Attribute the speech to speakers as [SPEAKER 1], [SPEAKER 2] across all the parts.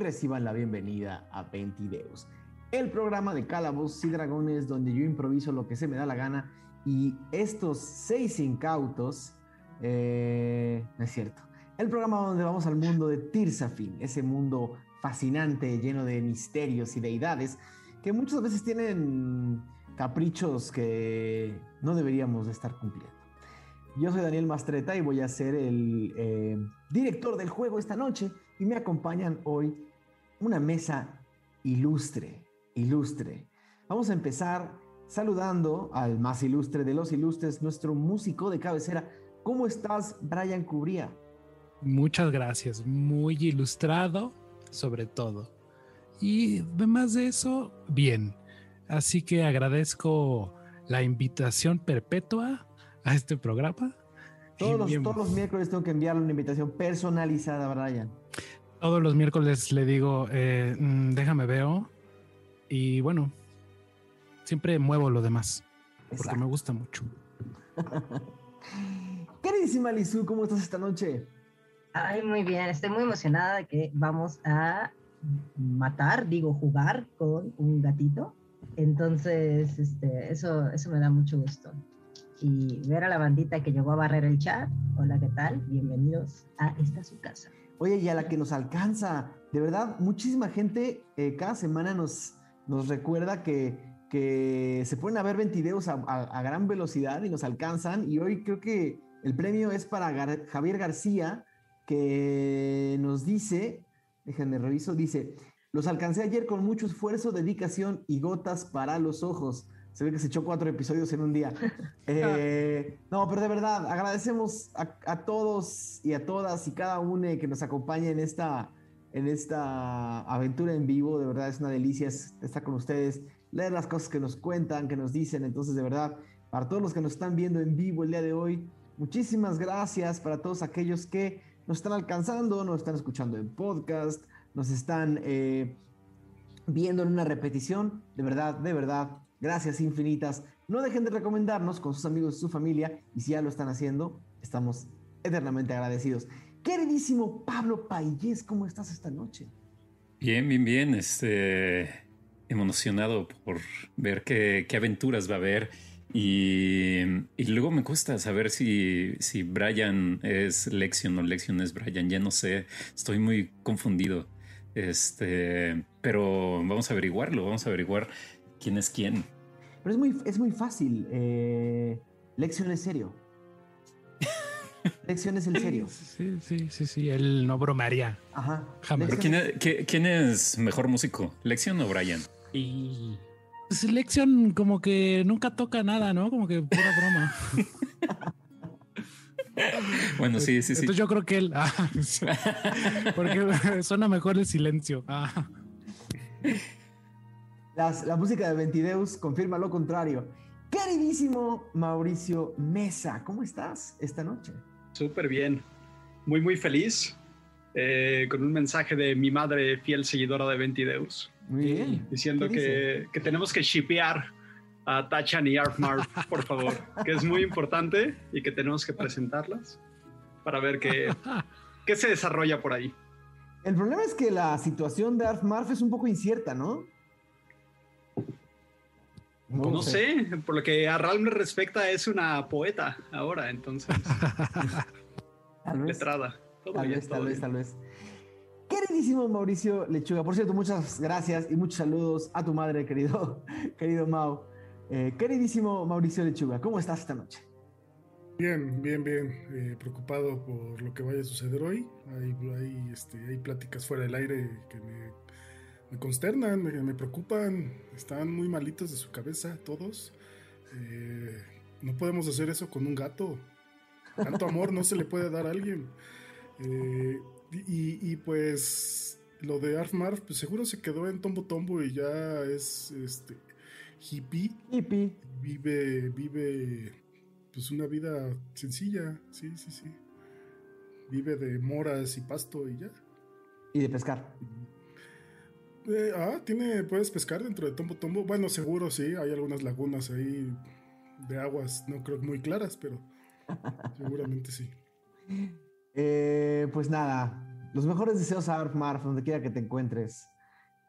[SPEAKER 1] Reciban la bienvenida a Ventideus, el programa de calabozos y dragones donde yo improviso lo que se me da la gana y estos seis incautos, eh, no es cierto, el programa donde vamos al mundo de Tirsafin, ese mundo fascinante, lleno de misterios y deidades que muchas veces tienen caprichos que no deberíamos de estar cumpliendo. Yo soy Daniel Mastreta y voy a ser el eh, director del juego esta noche y me acompañan hoy una mesa ilustre, ilustre. Vamos a empezar saludando al más ilustre de los ilustres, nuestro músico de cabecera. ¿Cómo estás, Brian Cubría?
[SPEAKER 2] Muchas gracias, muy ilustrado sobre todo. Y además de eso, bien. Así que agradezco la invitación perpetua a este programa.
[SPEAKER 1] Todos los, todos los miércoles tengo que enviarle una invitación personalizada a Brian.
[SPEAKER 2] Todos los miércoles le digo, eh, mm, déjame veo. Y bueno, siempre muevo lo demás. Porque me gusta mucho.
[SPEAKER 1] Queridísima Lizu, ¿cómo estás esta noche?
[SPEAKER 3] Ay, muy bien. Estoy muy emocionada de que vamos a matar, digo, jugar con un gatito. Entonces, este, eso, eso me da mucho gusto y ver a la bandita que llegó a barrer el chat. Hola, ¿qué tal? Bienvenidos a esta su casa.
[SPEAKER 1] Oye, y a la que nos alcanza, de verdad, muchísima gente eh, cada semana nos, nos recuerda que, que se pueden a ver 20 videos a, a, gran velocidad y nos alcanzan. Y hoy creo que el premio es para Javier García, que nos dice, déjenme reviso, dice, los alcancé ayer con mucho esfuerzo, dedicación y gotas para los ojos. Se ve que se echó cuatro episodios en un día. Eh, no, pero de verdad, agradecemos a, todos y a todas y cada uno que nos acompaña en esta, en esta aventura en vivo. De verdad es una delicia estar con ustedes, leer las cosas que nos cuentan, que nos dicen. Entonces, de verdad, para todos los que nos están viendo en vivo el día de hoy, muchísimas gracias para todos aquellos que nos están alcanzando, nos están escuchando en podcast, nos están eh, viendo en una repetición. De verdad, de verdad, Gracias infinitas. No dejen de recomendarnos con sus amigos y su familia. Y si ya lo están haciendo, estamos eternamente agradecidos. Queridísimo Pablo Payés, ¿cómo estás esta noche?
[SPEAKER 4] Bien, bien, bien. Este, emocionado por ver qué, aventuras va a haber. Y, luego me cuesta saber si, si Brian es Lexion o Lexion es Brian. Ya no sé, estoy muy confundido. Este, pero vamos a averiguarlo, vamos a averiguar quién es quién.
[SPEAKER 1] Pero es muy, es muy fácil. Eh, lección es serio. Lección es el serio.
[SPEAKER 2] Sí, sí, sí, sí. Él no bromaría.
[SPEAKER 1] Ajá.
[SPEAKER 4] Jamás. ¿quién, es, ¿quién, es mejor músico? ¿Lección o Brian?
[SPEAKER 2] Y. Pues Lección como que nunca toca nada, ¿no? Como que pura broma.
[SPEAKER 4] bueno, sí, sí, sí.
[SPEAKER 2] Entonces yo creo que él. Ah, porque suena mejor el silencio. Ah
[SPEAKER 1] la música de Ventideus confirma lo contrario. Queridísimo Mauricio Mesa, ¿cómo estás esta noche?
[SPEAKER 5] Súper bien, muy muy feliz, eh, con un mensaje de mi madre fiel seguidora de Ventideus.
[SPEAKER 1] Muy bien.
[SPEAKER 5] Diciendo que, que, tenemos que shipear a Tachan y Arfmar, por favor, que es muy importante y que tenemos que presentarlas para ver qué, qué se desarrolla por ahí.
[SPEAKER 1] El problema es que la situación de Arfmarf es un poco incierta, ¿no?
[SPEAKER 5] No, sé. por lo que a Ralm respecta, es una poeta ahora, entonces.
[SPEAKER 1] tal vez.
[SPEAKER 5] Letrada.
[SPEAKER 1] tal vez, tal vez, tal vez. Queridísimo Mauricio Lechuga, por cierto, muchas gracias y muchos saludos a tu madre, querido, querido Mau. Eh, queridísimo Mauricio Lechuga, ¿cómo estás esta noche?
[SPEAKER 6] Bien, bien, bien. Eh, preocupado por lo que vaya a suceder hoy. Hay, hay, este, hay pláticas fuera del aire que me me consternan, me, preocupan, están muy malitos de su cabeza todos. Eh, no podemos hacer eso con un gato. Tanto amor no se le puede dar a alguien. Eh, y, pues lo de Arfmar, pues seguro se quedó en Tombo Tombo y ya es este hippie.
[SPEAKER 1] Hippie.
[SPEAKER 6] Vive, vive pues una vida sencilla, sí, sí, sí. Vive de moras y pasto y ya.
[SPEAKER 1] Y de pescar.
[SPEAKER 6] Eh, ah, tiene, puedes pescar dentro de Tombo Tombo. Bueno, seguro sí, hay algunas lagunas ahí de aguas, no creo muy claras, pero seguramente sí.
[SPEAKER 1] Eh, pues nada, Los mejores deseos a Arf Marf, donde quiera que te encuentres.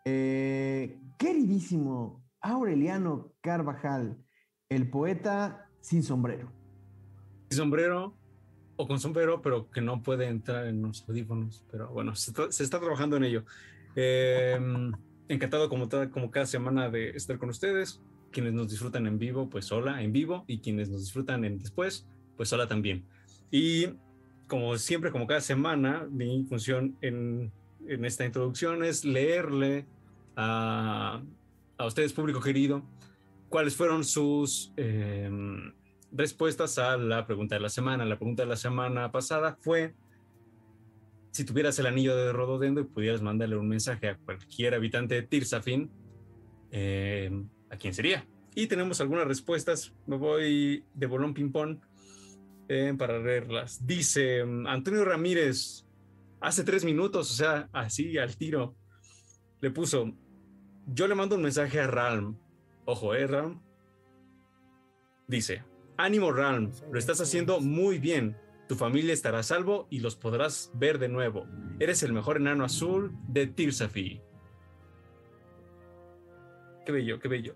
[SPEAKER 1] Eh, queridísimo Aureliano Carvajal, el poeta sin sombrero.
[SPEAKER 7] Sin sombrero o con sombrero, pero que no puede entrar en los audífonos. Pero bueno, se está, trabajando en ello. Em, encantado como, cada semana de estar con ustedes. Quienes nos disfrutan en vivo, pues hola, en vivo. Y quienes nos disfrutan en después, pues hola también. Y como siempre, como cada semana, mi función en, en esta introducción es leerle a, a ustedes, público querido, cuáles fueron sus em, respuestas a la pregunta de la semana. La pregunta de la semana pasada fue si tuvieras el anillo de Rododendo y pudieras mandarle un mensaje a cualquier habitante de Tirsafin, em, ¿a quién sería? Y tenemos algunas respuestas. Me voy de bolón ping-pong eh, para leerlas. Dice Antonio Ramírez, hace tres minutos, o sea, así al tiro, le puso, yo le mando un mensaje a Ralm. Ojo, ¿eh, Ralm? Dice, ánimo Ralm, lo estás haciendo muy bien. Tu familia estará a salvo y los podrás ver de nuevo. Eres el mejor enano azul de Tirsafi. Qué bello, qué bello.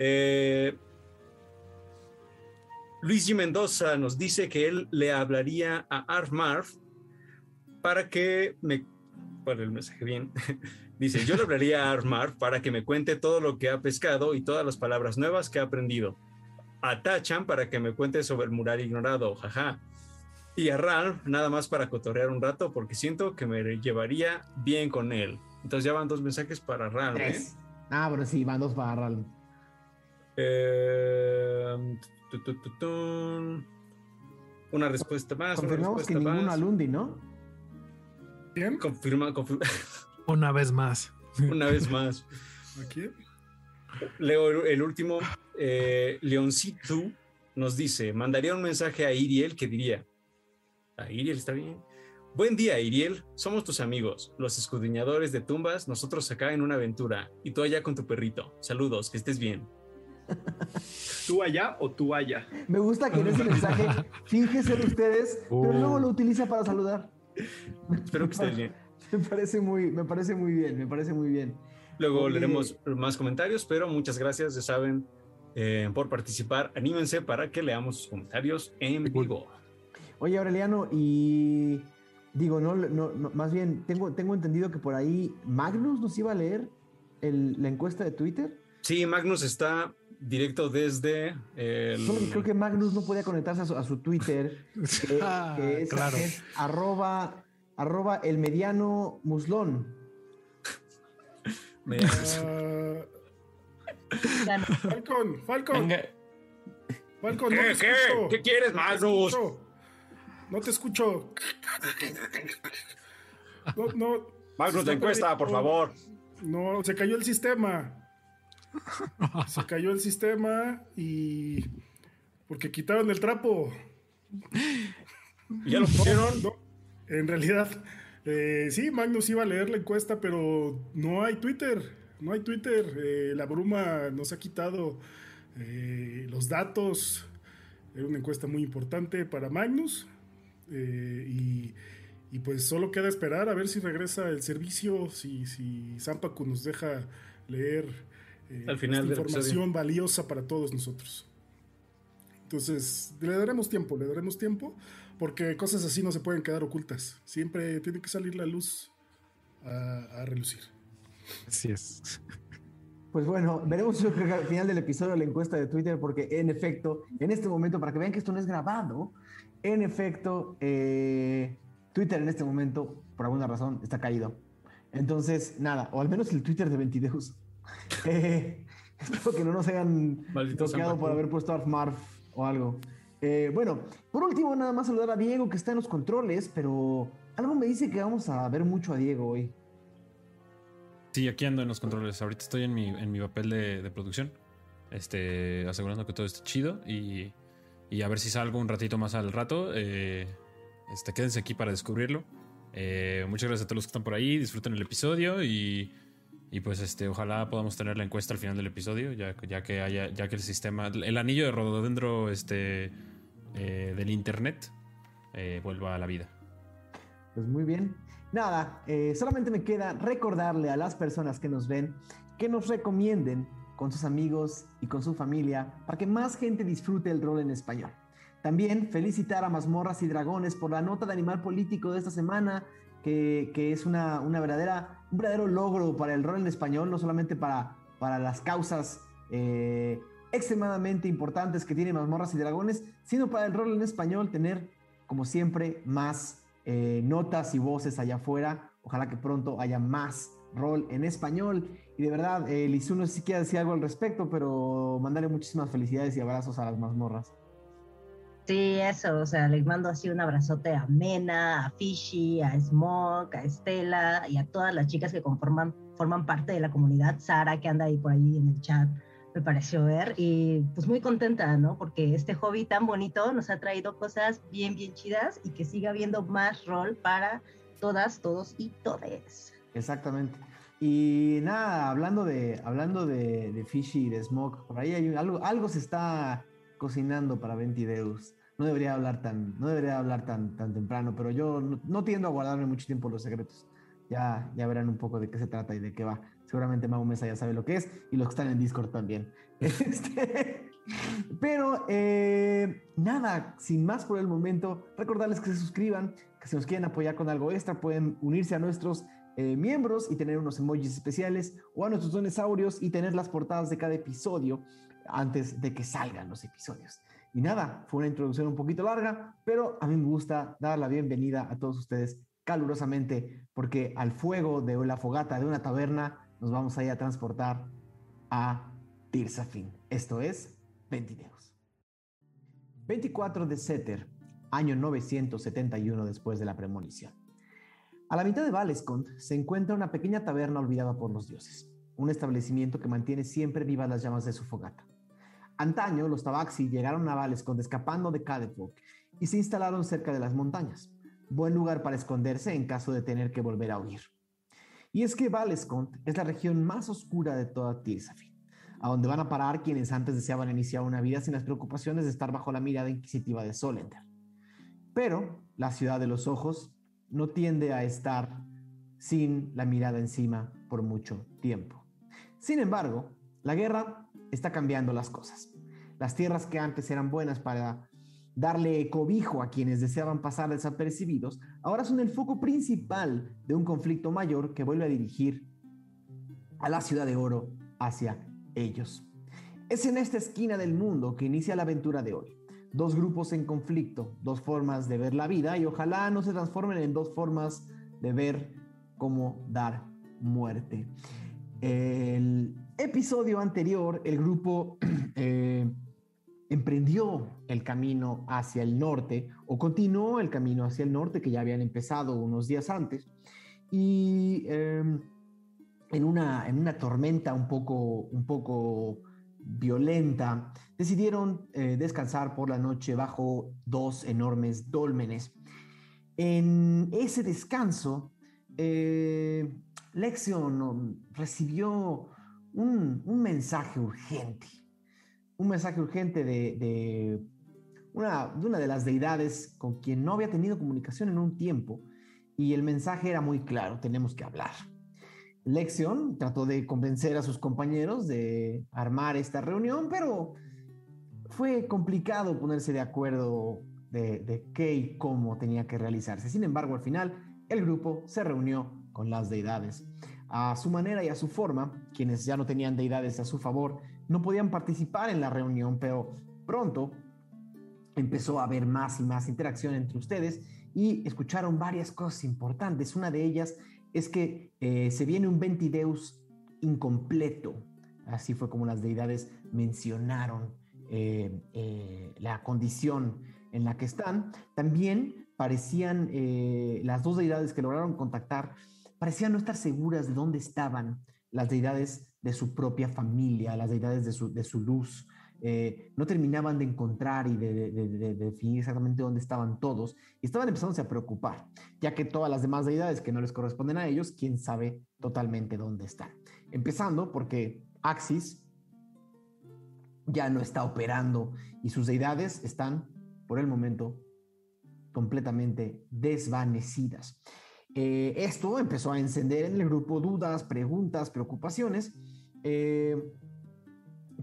[SPEAKER 7] Eh, Luis G. Mendoza nos dice que él le hablaría a Arf Marf para que me. Dice, yo le hablaría a para que me cuente todo lo que ha pescado y todas las palabras nuevas que ha aprendido. A Tachan para que me cuente sobre el mural ignorado, jaja. Y a Ralph nada más para cotorrear un rato porque siento que me llevaría bien con él. Entonces ya van dos mensajes para Ralph. ¿eh?
[SPEAKER 1] Ah, pero sí, van dos para Ralph.
[SPEAKER 7] Eh, una respuesta más.
[SPEAKER 1] Confirmamos que ninguno Alundi, ¿no?
[SPEAKER 7] ¿Quién? Confirma, confirma.
[SPEAKER 2] Una vez más.
[SPEAKER 7] Una vez más.
[SPEAKER 6] Aquí.
[SPEAKER 7] Leo el último. Eh, Leoncito nos dice: mandaría un mensaje a Iriel que diría: A Iriel está bien. Buen día, Iriel. Somos tus amigos, los escudriñadores de tumbas. Nosotros acá en una aventura y tú allá con tu perrito. Saludos, que estés bien.
[SPEAKER 5] ¿Tú allá o tú allá?
[SPEAKER 1] Me gusta que en ese mensaje finge ser ustedes, pero luego uh. lo utiliza para saludar.
[SPEAKER 7] Espero que estés bien.
[SPEAKER 1] Me parece muy, me parece muy bien, me parece muy bien.
[SPEAKER 7] Luego leeremos más comentarios, pero muchas gracias, ya saben, eh, por participar. Anímense para que leamos sus comentarios en vivo.
[SPEAKER 1] Oye, Aureliano, y digo, no, no, más bien, tengo, tengo entendido que por ahí Magnus nos iba a leer la encuesta de Twitter.
[SPEAKER 7] Sí, Magnus está directo desde el...
[SPEAKER 1] creo que Magnus no podía conectarse a su, Twitter, que, ah, es, claro. arroba arroba el mediano muslón.
[SPEAKER 6] Uh, Falcon, Falcon. Falcon,
[SPEAKER 7] ¿Qué,
[SPEAKER 6] no ¿Qué?
[SPEAKER 7] ¿Qué quieres, Magnus?
[SPEAKER 6] No te escucho. No, no.
[SPEAKER 7] Magnus, la encuesta, por favor.
[SPEAKER 6] No, se cayó el sistema. Se cayó el sistema y. Porque quitaron el trapo.
[SPEAKER 7] ¿Ya lo pusieron?
[SPEAKER 6] No, en realidad, eh, sí, Magnus iba a leer la encuesta, pero no hay Twitter. No hay Twitter. Eh, la bruma nos ha quitado eh, los datos. Era una encuesta muy importante para Magnus. Y, pues solo queda esperar a ver si regresa el servicio, si, si Zampacu nos deja leer
[SPEAKER 7] Al final
[SPEAKER 6] esta información valiosa para todos nosotros. Entonces, le daremos tiempo, le daremos tiempo porque cosas así no se pueden quedar ocultas. Siempre tiene que salir la luz a, relucir.
[SPEAKER 2] Así es.
[SPEAKER 1] Pues bueno, veremos al final del episodio la encuesta de Twitter, porque en efecto, en este momento, para que vean que esto no es grabado, en efecto, eh, Twitter en este momento, por alguna razón, está caído. Entonces, nada, o al menos el Twitter de Ventideus. Eh, espero que no nos hayan bloqueado por haber puesto Arfmarf o algo. Eh, bueno, por último, nada más saludar a Diego que está en los controles, pero algo me dice que vamos a ver mucho a Diego hoy.
[SPEAKER 8] Sí, aquí ando en los controles. Ahorita estoy en mi, en mi papel de, producción, este, asegurando que todo esté chido y, a ver si salgo un ratito más al rato. Eh, este, quédense aquí para descubrirlo. Eh, muchas gracias a todos los que están por ahí. Disfruten el episodio y, pues este, ojalá podamos tener la encuesta al final del episodio, ya, ya que haya, ya que el sistema, el anillo de rododendro, este eh, del internet eh, vuelva a la vida.
[SPEAKER 1] Pues muy bien. Nada, eh, solamente me queda recordarle a las personas que nos ven que nos recomienden con sus amigos y con su familia para que más gente disfrute el rol en español. También felicitar a Mazmorras y Dragones por la nota de animal político de esta semana, que, que es una, una, verdadera, un verdadero logro para el rol en español, no solamente para, para las causas eh, extremadamente importantes que tiene Mazmorras y Dragones, sino para el rol en español tener, como siempre, más eh, notas y voces allá afuera. Ojalá que pronto haya más rol en español. Y de verdad, eh, Lizu, no sé si quiere decir algo al respecto, pero mandarle muchísimas felicidades y abrazos a las mazmorras.
[SPEAKER 3] Sí, eso, o sea, les mando así un abrazote a Mena, a Fishy, a Smoke, a Estela y a todas las chicas que conforman, forman parte de la comunidad. Sara, que anda ahí por ahí en el chat, me pareció ver. Y pues muy contenta, ¿no? Porque este hobby tan bonito nos ha traído cosas bien, bien chidas y que siga habiendo más rol para todas, todos y todes.
[SPEAKER 1] Exactamente. Y nada, hablando de, hablando de, de Fishy y de Smoke, por ahí hay algo, algo se está cocinando para Ventideus. No debería hablar tan, no debería hablar tan, tan temprano, pero yo no, no, tiendo a guardarme mucho tiempo los secretos. Ya, ya verán un poco de qué se trata y de qué va. Seguramente Mau Mesa ya sabe lo que es y los que están en Discord también. Este, pero eh, nada, sin más por el momento, recordarles que se suscriban, que si nos quieren apoyar con algo extra pueden unirse a nuestros eh, miembros y tener unos emojis especiales o a nuestros dinosaurios y tener las portadas de cada episodio antes de que salgan los episodios. Y nada, fue una introducción un poquito larga, pero a mí me gusta dar la bienvenida a todos ustedes calurosamente porque al fuego de la fogata de una taberna nos vamos a ir a transportar a Tirsafin. Esto es Ventideos. 24 de Seter, año 971 después de la premonición. A la mitad de Valescont se encuentra una pequeña taberna olvidada por los dioses, un establecimiento que mantiene siempre vivas las llamas de su fogata. Antaño, los Tabaxi llegaron a Valescont escapando de Cadepok y se instalaron cerca de las montañas, buen lugar para esconderse en caso de tener que volver a huir. Y es que Valescont es la región más oscura de toda Tirsafin, a donde van a parar quienes antes deseaban iniciar una vida sin las preocupaciones de estar bajo la mirada inquisitiva de Solender. Pero la ciudad de los ojos no tiende a estar sin la mirada encima por mucho tiempo. Sin embargo, la guerra está cambiando las cosas. Las tierras que antes eran buenas para darle cobijo a quienes deseaban pasar desapercibidos, ahora son el foco principal de un conflicto mayor que vuelve a dirigir a la ciudad de oro hacia ellos. Es en esta esquina del mundo que inicia la aventura de hoy dos grupos en conflicto, dos formas de ver la vida y ojalá no se transformen en dos formas de ver cómo dar muerte. El episodio anterior, el grupo eh, emprendió el camino hacia el norte o continuó el camino hacia el norte que ya habían empezado unos días antes y em, en, una, en una tormenta un poco, un poco violenta, decidieron eh, descansar por la noche bajo dos enormes dólmenes. En ese descanso, eh, Lexion recibió un, mensaje urgente, un mensaje urgente de, una, de una de las deidades con quien no había tenido comunicación en un tiempo, y el mensaje era muy claro, tenemos que hablar. Lexion trató de convencer a sus compañeros de armar esta reunión, pero fue complicado ponerse de acuerdo de, qué y cómo tenía que realizarse. Sin embargo, al final, el grupo se reunió con las deidades. A su manera y a su forma, quienes ya no tenían deidades a su favor no podían participar en la reunión, pero pronto empezó a haber más y más interacción entre ustedes y escucharon varias cosas importantes. Una de ellas es que eh, se viene un Ventideus incompleto. Así fue como las deidades mencionaron eh, eh, la condición en la que están. También parecían, las dos deidades que lograron contactar, parecían no estar seguras de dónde estaban las deidades de su propia familia, las deidades de su, de su luz. Eh, no terminaban de encontrar y de, definir exactamente dónde estaban todos y estaban empezándose a preocupar, ya que todas las demás deidades que no les corresponden a ellos, quién sabe totalmente dónde están. Empezando porque Axis ya no está operando y sus deidades están por el momento completamente desvanecidas. Eh, esto empezó a encender en el grupo dudas, preguntas, preocupaciones, eh,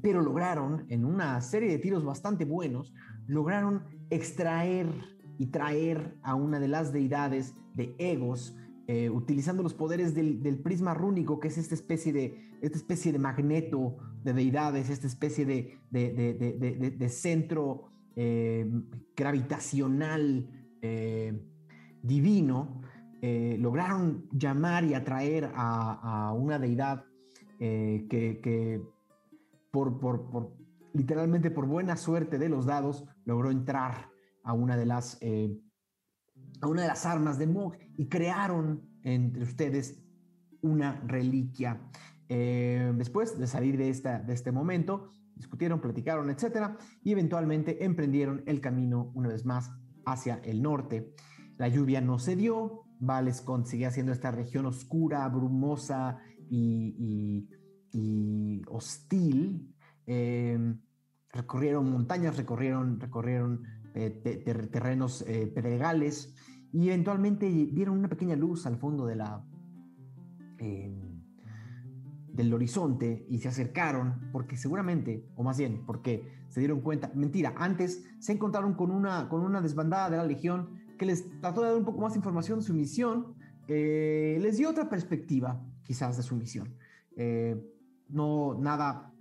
[SPEAKER 1] pero lograron, en una serie de tiros bastante buenos, lograron extraer y traer a una de las deidades de Egos, eh, utilizando los poderes del, del, prisma rúnico, que es esta especie de, esta especie de magneto de deidades, esta especie de, de, de, de centro eh, gravitacional eh, divino, lograron llamar y atraer a, a una deidad que por, literalmente por buena suerte de los dados, logró entrar a una de las, a una de las armas de Mog y crearon entre ustedes una reliquia. después de salir de, esta, de este momento, discutieron, platicaron, etcétera, y eventualmente emprendieron el camino una vez más hacia el norte. La lluvia no se dio, Valescont seguía siendo esta región oscura, brumosa y, hostil. Eh, recorrieron montañas, recorrieron, recorrieron eh, terrenos eh, pedregales y eventualmente vieron una pequeña luz al fondo de la, del horizonte y se acercaron porque seguramente, o más bien porque se dieron cuenta, mentira, antes se encontraron con una, con una desbandada de la Legión que les trató de dar un poco más de información de su misión, eh, les dio otra perspectiva quizás de su misión. Eh, no nada,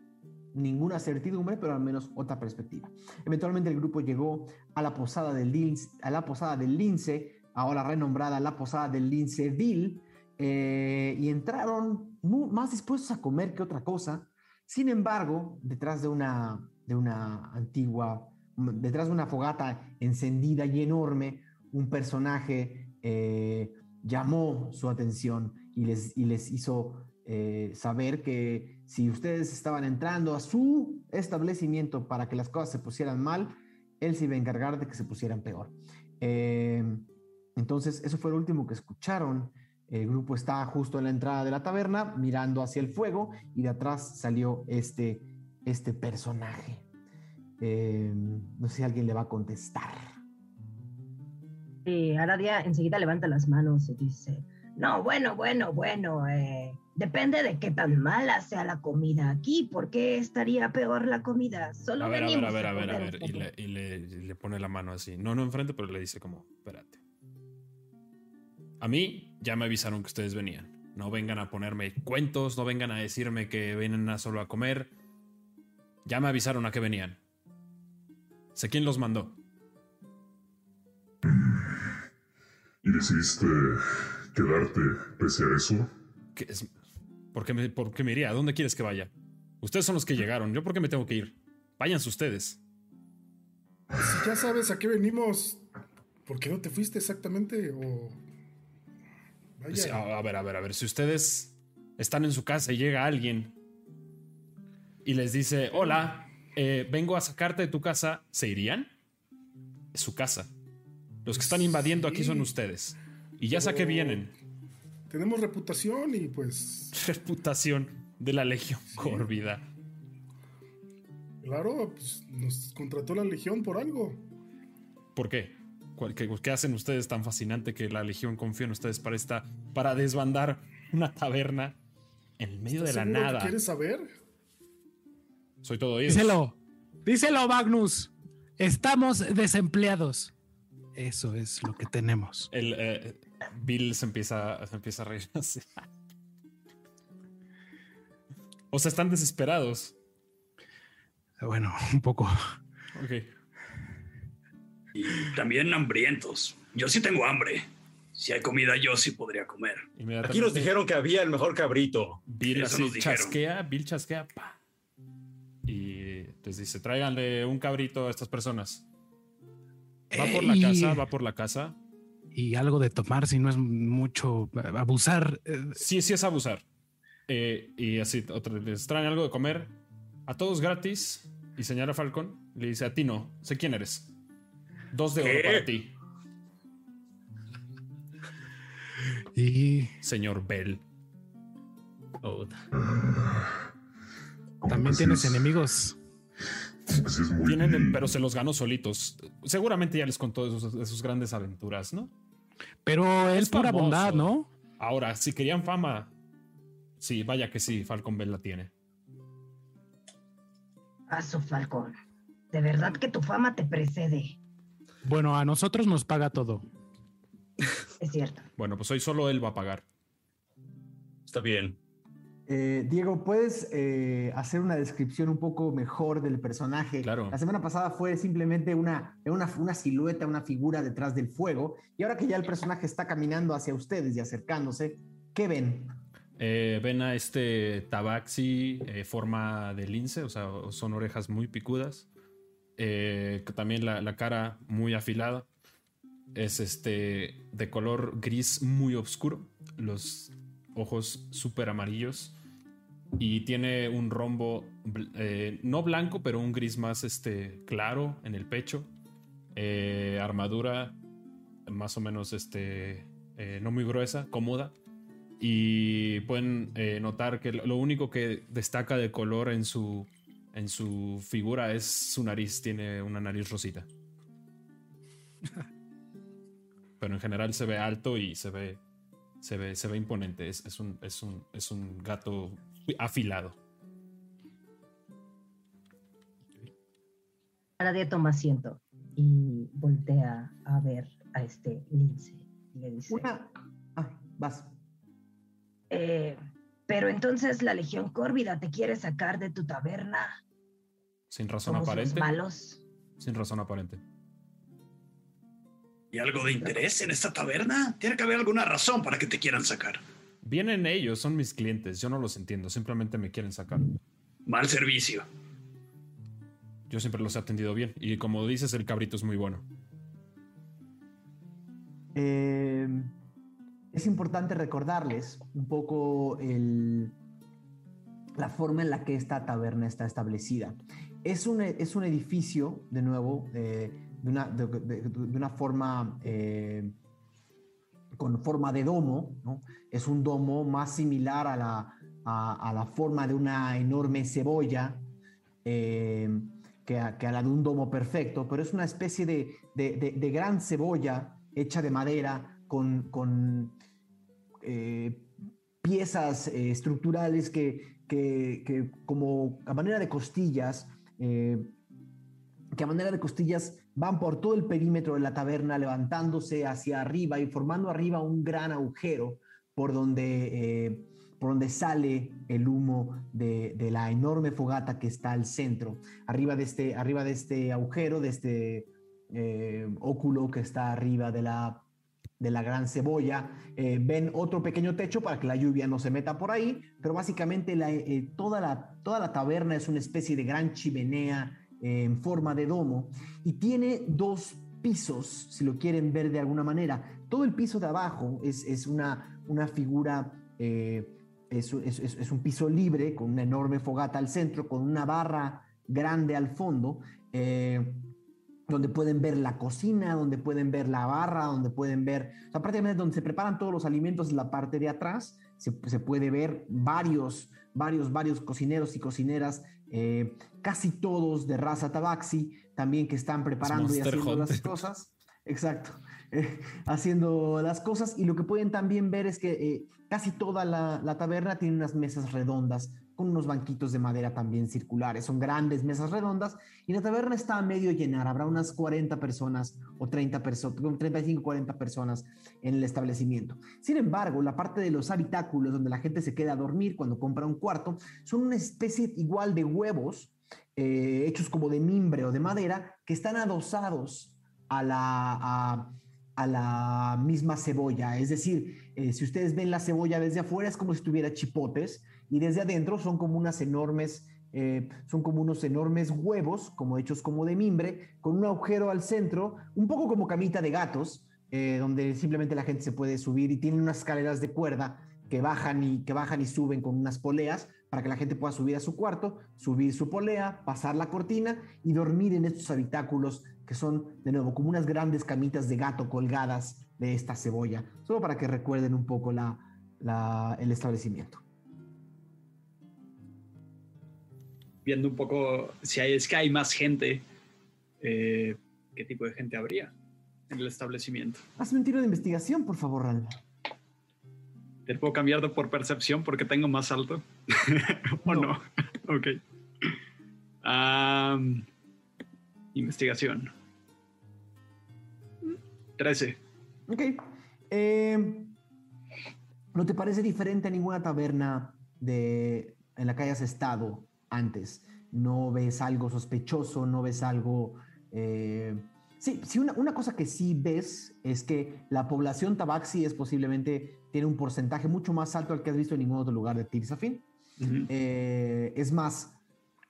[SPEAKER 1] ninguna certidumbre, pero al menos otra perspectiva. Eventualmente el grupo llegó a la posada del Lince, a la posada del Lince, ahora renombrada la posada del Linceville, eh, y entraron más dispuestos a comer que otra cosa. Sin embargo, detrás de una, de una antigua, detrás de una fogata encendida y enorme, un personaje eh, llamó su atención y les, y les hizo eh, saber que si ustedes estaban entrando a su establecimiento para que las cosas se pusieran mal, él se iba a encargar de que se pusieran peor. entonces, eso fue lo último que escucharon el grupo está justo en la entrada de la taberna, mirando hacia el fuego, y de atrás salió este, este personaje. Eh, no sé si alguien le va a contestar.
[SPEAKER 3] Aradia enseguida levanta las manos y dice, no, bueno, bueno, bueno, eh, depende de qué tan mala sea la comida aquí, ¿por qué estaría peor la comida? Solo
[SPEAKER 8] a ver,
[SPEAKER 3] venimos
[SPEAKER 8] a ver, a ver, a ver, a ver. Y, le, y le, le, pone la mano así, no, no enfrente, pero le dice como, espérate. A mí ya me avisaron que ustedes venían. No vengan a ponerme cuentos, no vengan a decirme que vienen a solo a comer. Ya me avisaron a que venían. Sé quién los mandó.
[SPEAKER 9] ¿Y decidiste quedarte pese a eso?
[SPEAKER 8] ¿Qué es? ¿Por qué, me, ¿Por qué me iría? ¿A dónde quieres que vaya? Ustedes son los que llegaron. ¿Yo por qué me tengo que ir? Váyanse ustedes.
[SPEAKER 6] Si ya sabes a qué venimos, ¿por qué no te fuiste exactamente? ¿O
[SPEAKER 8] Sí, a, ver, a ver, a ver. Si ustedes están en su casa y llega alguien y les dice, hola, eh, vengo a sacarte de tu casa, ¿se irían? Es su casa. Los que están invadiendo aquí son ustedes. Y ya sé que vienen.
[SPEAKER 6] Tenemos reputación y pues...
[SPEAKER 8] Reputación de la Legión sí. Córvida.
[SPEAKER 6] Claro, pues nos contrató la Legión por algo.
[SPEAKER 8] ¿Por qué? ¿Qué, ¿Qué, hacen ustedes tan fascinante que la Legión confía en ustedes para esta, para desbandar una taberna en el medio de la nada?
[SPEAKER 6] ¿Quieres saber?
[SPEAKER 8] Soy todo oídos.
[SPEAKER 2] Díselo, díselo, Magnus. Estamos desempleados. Eso es lo que tenemos.
[SPEAKER 8] El eh, Bill se empieza, se empieza a reír así. O sea, están desesperados.
[SPEAKER 2] Bueno, un poco.
[SPEAKER 8] Ok.
[SPEAKER 10] Y también hambrientos. Yo sí tengo hambre. Si hay comida, yo sí podría comer.
[SPEAKER 7] Aquí nos dijeron que había el mejor cabrito.
[SPEAKER 8] Bill
[SPEAKER 10] Eso
[SPEAKER 8] así
[SPEAKER 10] nos dijeron.
[SPEAKER 8] chasquea, Bill chasquea, pa. Y les dice, tráiganle un cabrito a estas personas. Va por la casa, va por la casa.
[SPEAKER 2] Y algo de tomar, si no es mucho abusar. eh,
[SPEAKER 8] Sí, sí es abusar. Eh, y así, otra, les traen algo de comer. A todos gratis. Y señala Falcon, le dice, a ti no, sé quién eres. Dos de oro
[SPEAKER 10] ¿Qué?
[SPEAKER 8] para ti,
[SPEAKER 2] Y
[SPEAKER 8] señor Bell.
[SPEAKER 7] Oh,
[SPEAKER 2] también
[SPEAKER 9] Pues
[SPEAKER 2] tienes enemigos.
[SPEAKER 9] Pues es muy...
[SPEAKER 8] Tienen, pero se los ganó solitos. Seguramente ya les contó de sus, de sus grandes aventuras, ¿no?
[SPEAKER 2] Pero él
[SPEAKER 8] Es
[SPEAKER 2] pura
[SPEAKER 8] famoso.
[SPEAKER 2] bondad, ¿no?
[SPEAKER 8] Ahora, si querían fama, sí, vaya que sí, Falcon Bell la tiene.
[SPEAKER 3] Paso, Falcón. De verdad que tu fama te precede.
[SPEAKER 2] Bueno, a nosotros nos paga todo.
[SPEAKER 3] Es cierto.
[SPEAKER 8] Bueno, pues hoy solo él va a pagar.
[SPEAKER 7] Está bien.
[SPEAKER 1] Eh, Diego, ¿puedes eh, hacer una descripción un poco mejor del personaje?
[SPEAKER 8] Claro.
[SPEAKER 1] La semana pasada fue simplemente una, una, una silueta, una figura detrás del fuego. Y ahora que ya el personaje está caminando hacia ustedes y acercándose, ¿qué ven?
[SPEAKER 8] Eh, ven a este tabaxi, forma de lince, o sea, son orejas muy picudas. También la, la cara muy afilada. Es este de color gris muy oscuro. Los ojos súper amarillos. Y tiene un rombo, eh, no blanco, pero un gris más este, claro en el pecho. Eh, armadura más o menos este, eh, no muy gruesa, cómoda. Y pueden notar que lo único que destaca de color en su, en su figura es su nariz. Tiene una nariz rosita. Pero en general se ve alto y se ve, se ve, se ve imponente. Es, es un, es, un, es un gato afilado.
[SPEAKER 3] Nadie toma asiento y voltea a ver a este lince. Y le dice,
[SPEAKER 1] Una. Ah, vas.
[SPEAKER 3] "Eh, pero entonces la Legión Córvida te quiere sacar de tu taberna.
[SPEAKER 8] Sin razón
[SPEAKER 3] Somos los
[SPEAKER 8] aparente.
[SPEAKER 3] malos.
[SPEAKER 8] Sin razón aparente.
[SPEAKER 10] ¿Y algo de interés en esta taberna? Tiene que haber alguna razón para que te quieran sacar.
[SPEAKER 8] Vienen ellos, son mis clientes. Yo no los entiendo. Simplemente me quieren sacar.
[SPEAKER 10] Mal servicio.
[SPEAKER 8] Yo siempre los he atendido bien. Y como dices, el cabrito es muy bueno.
[SPEAKER 1] Eh, es importante recordarles un poco el- la forma en la que esta taberna está establecida. Es un, es un edificio, de nuevo, eh, de, una, de- una forma eh, con forma de domo, ¿no? Es un domo más similar a la, a, la forma de una enorme cebolla eh, que, a, que a la de un domo perfecto, pero es una especie de, gran cebolla hecha de madera con, con, eh, piezas estructurales que, que- que como a manera de costillas, que a manera de costillas van por todo el perímetro de la taberna, levantándose hacia arriba y formando arriba un gran agujero por donde, eh, por donde sale el humo de, de la enorme fogata que está al centro. Arriba de este, arriba de este agujero, de este eh, óculo que está arriba de la, de la gran cebolla, eh, ven otro pequeño techo para que la lluvia no se meta por ahí, pero básicamente la, eh, toda, la, toda la taberna es una especie de gran chimenea en forma de domo y tiene dos pisos, si lo quieren ver de alguna manera. Todo el piso de abajo es, es una, una figura, eh, es, es- un piso libre con una enorme fogata al centro, con una barra grande al fondo. eh, donde pueden ver la cocina, donde pueden ver la barra, donde pueden ver, o prácticamente donde se preparan todos los alimentos en la parte de atrás, se, se puede ver varios, varios, varios cocineros y cocineras, eh, casi todos de raza tabaxi, también que están preparando y haciendo las cosas. Exacto, eh, haciendo las cosas. Y lo que pueden también ver es que eh, casi toda la, la taberna tiene unas mesas redondas con unos banquitos de madera también circulares. Son grandes mesas redondas y la taberna está a medio llenar. Habrá unas 40 personas o 30 personas, 35, 40 personas en el establecimiento. Sin embargo, la parte de los habitáculos donde la gente se queda a dormir cuando compra un cuarto son una especie igual de huevos eh, hechos como de mimbre o de madera que están adosados a la, a, la misma cebolla. Es decir, eh, si ustedes ven la cebolla desde afuera es como si tuviera chipotes y desde adentro son como unas enormes, eh, son como unos enormes huevos, como hechos como de mimbre, con un agujero al centro, un poco como camita de gatos, eh, donde simplemente la gente se puede subir y tienen unas escaleras de cuerda que bajan y que bajan y suben con unas poleas para que la gente pueda subir a su cuarto, subir su polea, pasar la cortina y dormir en estos habitáculos que son de nuevo como unas grandes camitas de gato colgadas de esta cebolla, solo para que recuerden un poco la, el establecimiento.
[SPEAKER 5] Viendo un poco si hay, es que hay más gente, eh, qué tipo de gente habría en el establecimiento.
[SPEAKER 1] Hazme un tiro de investigación, por favor, Ral.
[SPEAKER 5] ¿Te puedo cambiar de por percepción porque tengo más alto? ¿O no? ok. Am, investigación. 13.
[SPEAKER 1] Ok. Eh, ¿No te parece diferente a ninguna taberna de, en la que hayas estado antes? ¿No ves algo sospechoso? ¿No ves algo... eh, Sí, sí una, una cosa que sí ves es que la población tabaxi es posiblemente, tiene un porcentaje mucho más alto al que has visto en ningún otro lugar de Tirsafin.
[SPEAKER 5] Ujú.
[SPEAKER 1] Eh, es más,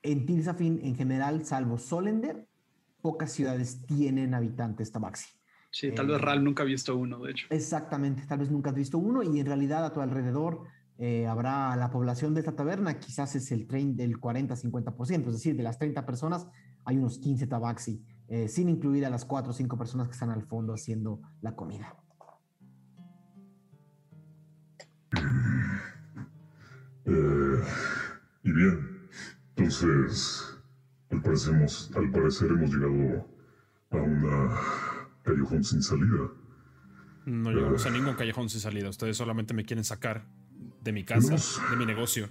[SPEAKER 1] en Tirsafin en general, salvo Solender, pocas ciudades tienen habitantes tabaxi.
[SPEAKER 5] Sí, tal vez
[SPEAKER 1] Eh,
[SPEAKER 5] Ral nunca ha visto uno, de hecho.
[SPEAKER 1] Exactamente, tal vez nunca has visto uno y en realidad a tu alrededor eh, habrá la población de esta taberna, quizás es el, 30, el 40-50%, es decir, de las 30 personas hay unos 15 tabaxi, eh, sin incluir a las 4 o 5 personas que están al fondo haciendo la comida.
[SPEAKER 9] Eh, y bien, entonces, al parecer, hemos, al parecer hemos llegado a una callejón sin salida.
[SPEAKER 8] No llegamos a ningún callejón sin salida. Ustedes solamente me quieren sacar de mi casa,
[SPEAKER 9] Tenemos-
[SPEAKER 8] de mi negocio.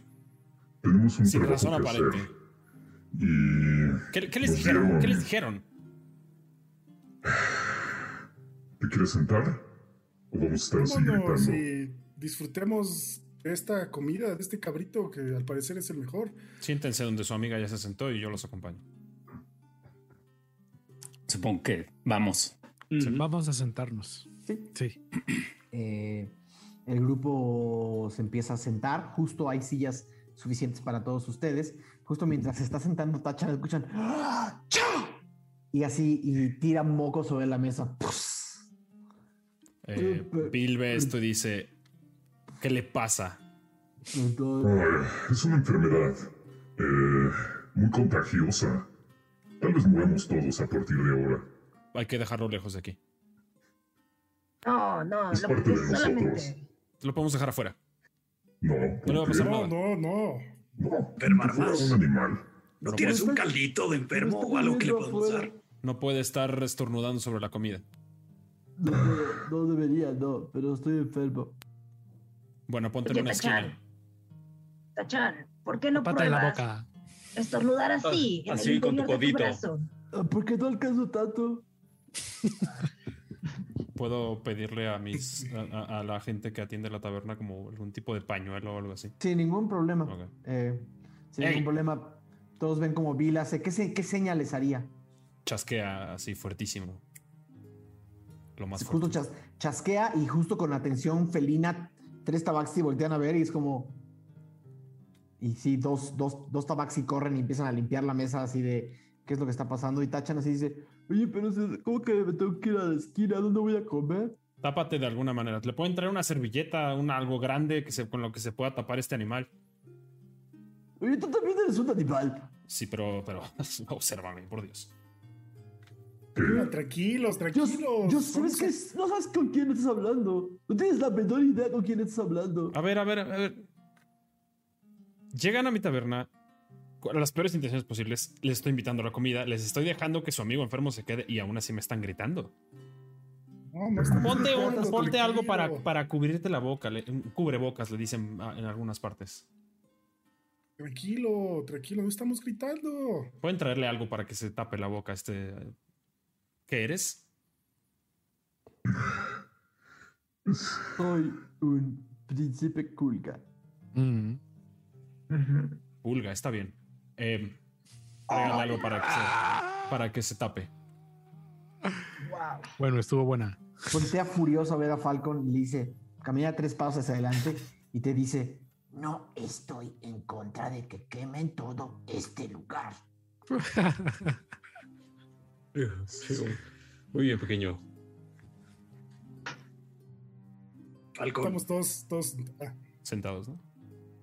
[SPEAKER 9] Tenemos un
[SPEAKER 8] Sin razón aparente.
[SPEAKER 9] Y
[SPEAKER 8] ¿Qué, qué les dijeron? ¿Qué les dijeron?
[SPEAKER 9] ¿Te quieres sentar? ¿O vamos a estar así gritando?
[SPEAKER 6] y disfrutemos de esta comida, de este cabrito que al parecer es el mejor.
[SPEAKER 8] Siéntense donde su amiga ya se sentó y yo los acompaño.
[SPEAKER 4] Supongo que vamos.
[SPEAKER 2] Sí,
[SPEAKER 5] Ujú.
[SPEAKER 2] Vamos a sentarnos.
[SPEAKER 1] Sí.
[SPEAKER 2] Sí.
[SPEAKER 1] Eh, el grupo se empieza a sentar, justo hay sillas suficientes para todos ustedes. Justo mientras se está sentando Tachan, escuchan ¡Ah! ¡Chao! y así y tira moco sobre la mesa.
[SPEAKER 8] Eh, Bill ve esto y dice: ¿Qué le pasa?
[SPEAKER 9] Ay, es una enfermedad eh, muy contagiosa. Tal vez muramos todos a partir de ahora.
[SPEAKER 8] Hay que dejarlo lejos de aquí.
[SPEAKER 3] No, no,
[SPEAKER 9] Es
[SPEAKER 3] lo
[SPEAKER 9] parte de nosotros.
[SPEAKER 8] Lo podemos dejar afuera.
[SPEAKER 9] No,
[SPEAKER 8] No le va a pasar nada.
[SPEAKER 6] No, no, no.
[SPEAKER 9] Un animal.
[SPEAKER 10] ¿No
[SPEAKER 8] No
[SPEAKER 10] tienes
[SPEAKER 1] puede
[SPEAKER 10] un
[SPEAKER 1] ser.
[SPEAKER 10] caldito de enfermo
[SPEAKER 1] está
[SPEAKER 10] o algo que le podemos
[SPEAKER 1] afuera.
[SPEAKER 10] dar?
[SPEAKER 8] No puede estar estornudando sobre la comida.
[SPEAKER 1] No, no debería, no, pero estoy enfermo.
[SPEAKER 8] Bueno, ponte en una
[SPEAKER 3] Tachan.
[SPEAKER 8] esquina.
[SPEAKER 3] Tachan, ¿por qué no
[SPEAKER 2] Pata en la
[SPEAKER 3] pruebas
[SPEAKER 2] boca.
[SPEAKER 3] estornudar así?
[SPEAKER 7] Ah,
[SPEAKER 3] en
[SPEAKER 7] así,
[SPEAKER 3] el
[SPEAKER 7] con tu codito.
[SPEAKER 3] brazo?
[SPEAKER 1] ¿Por qué no alcanzo tanto?
[SPEAKER 8] Puedo pedirle a mis a, la gente que atiende la taberna como algún tipo de pañuelo o algo así.
[SPEAKER 1] Sin ningún problema. Eh, sin
[SPEAKER 8] Ey.
[SPEAKER 1] ningún problema. Todos ven como Bill hace. ¿Qué, se- qué seña les haría?
[SPEAKER 8] Chasquea así fuertísimo. Lo más
[SPEAKER 1] justo chas- chasquea y justo con atención felina, tres tabaxi voltean a ver y es como. Y sí, dos, dos, dos tabaxi corren y empiezan a limpiar la mesa así de qué es lo que está pasando. Y tachan así y dice: Oye, pero ¿cómo que me tengo que ir a la esquina? ¿Dónde voy a comer?
[SPEAKER 8] Tápate de alguna manera. Le pueden traer una servilleta, un algo grande que se, con lo que se pueda tapar este animal.
[SPEAKER 1] Oye, tú también eres un animal.
[SPEAKER 8] Sí, pero, pero obsérvame, por Dios.
[SPEAKER 6] Tranquilos, tranquilos.
[SPEAKER 1] yo sabes que no sabes con quién estás hablando. No tienes la menor idea con quién estás hablando.
[SPEAKER 8] A ver, a ver, a ver. Llegan a mi taberna las peores intenciones posibles. Les estoy invitando a la comida. Les estoy dejando que su amigo enfermo se quede y aún así me están gritando.
[SPEAKER 6] No, no estamos
[SPEAKER 8] Ponte, un- ponte algo para, para cubrirte la boca. le- cubrebocas, le dicen en algunas partes.
[SPEAKER 6] Tranquilo, tranquilo, no estamos gritando.
[SPEAKER 8] Pueden traerle algo para que se tape la boca a este. ¿Qué eres?
[SPEAKER 1] Soy un príncipe.
[SPEAKER 2] Mm.
[SPEAKER 3] Ujú.
[SPEAKER 8] Pulga, está bien. Eh, tráigale algo para que, se, para que se tape.
[SPEAKER 3] Wow.
[SPEAKER 2] Bueno, estuvo buena.
[SPEAKER 1] Voltea furioso a ver a Falcon y le dice, camina tres pasos hacia adelante y te dice, no estoy en contra de que quemen todo este lugar.
[SPEAKER 7] Muy bien, pequeño.
[SPEAKER 5] Falcon.
[SPEAKER 6] Estamos todos, todos. ah,
[SPEAKER 8] Sentados, ¿no?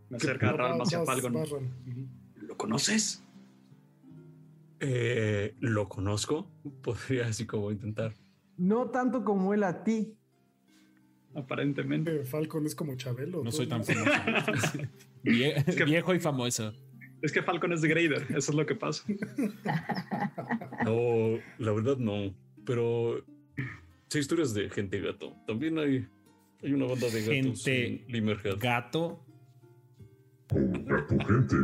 [SPEAKER 5] Me acerca
[SPEAKER 6] vas-
[SPEAKER 5] hacia Falcon.
[SPEAKER 6] vas, Ral. Ujú.
[SPEAKER 10] ¿Lo conoces?
[SPEAKER 7] Eh, ¿Lo conozco? Podría así como intentar.
[SPEAKER 1] No tanto como él a ti.
[SPEAKER 5] Aparentemente.
[SPEAKER 6] Falcon es como Chabelo.
[SPEAKER 8] No soy tan famoso. Vie-
[SPEAKER 5] que-
[SPEAKER 8] Viejo y famoso.
[SPEAKER 5] Es que Falcon es de Grader, eso es lo que pasa.
[SPEAKER 7] No, la verdad no. Pero sí, historias de gente gato. También hay, hay una banda de gatos
[SPEAKER 8] Gente
[SPEAKER 7] en Limerhead.
[SPEAKER 8] Gato,
[SPEAKER 9] O gato gente.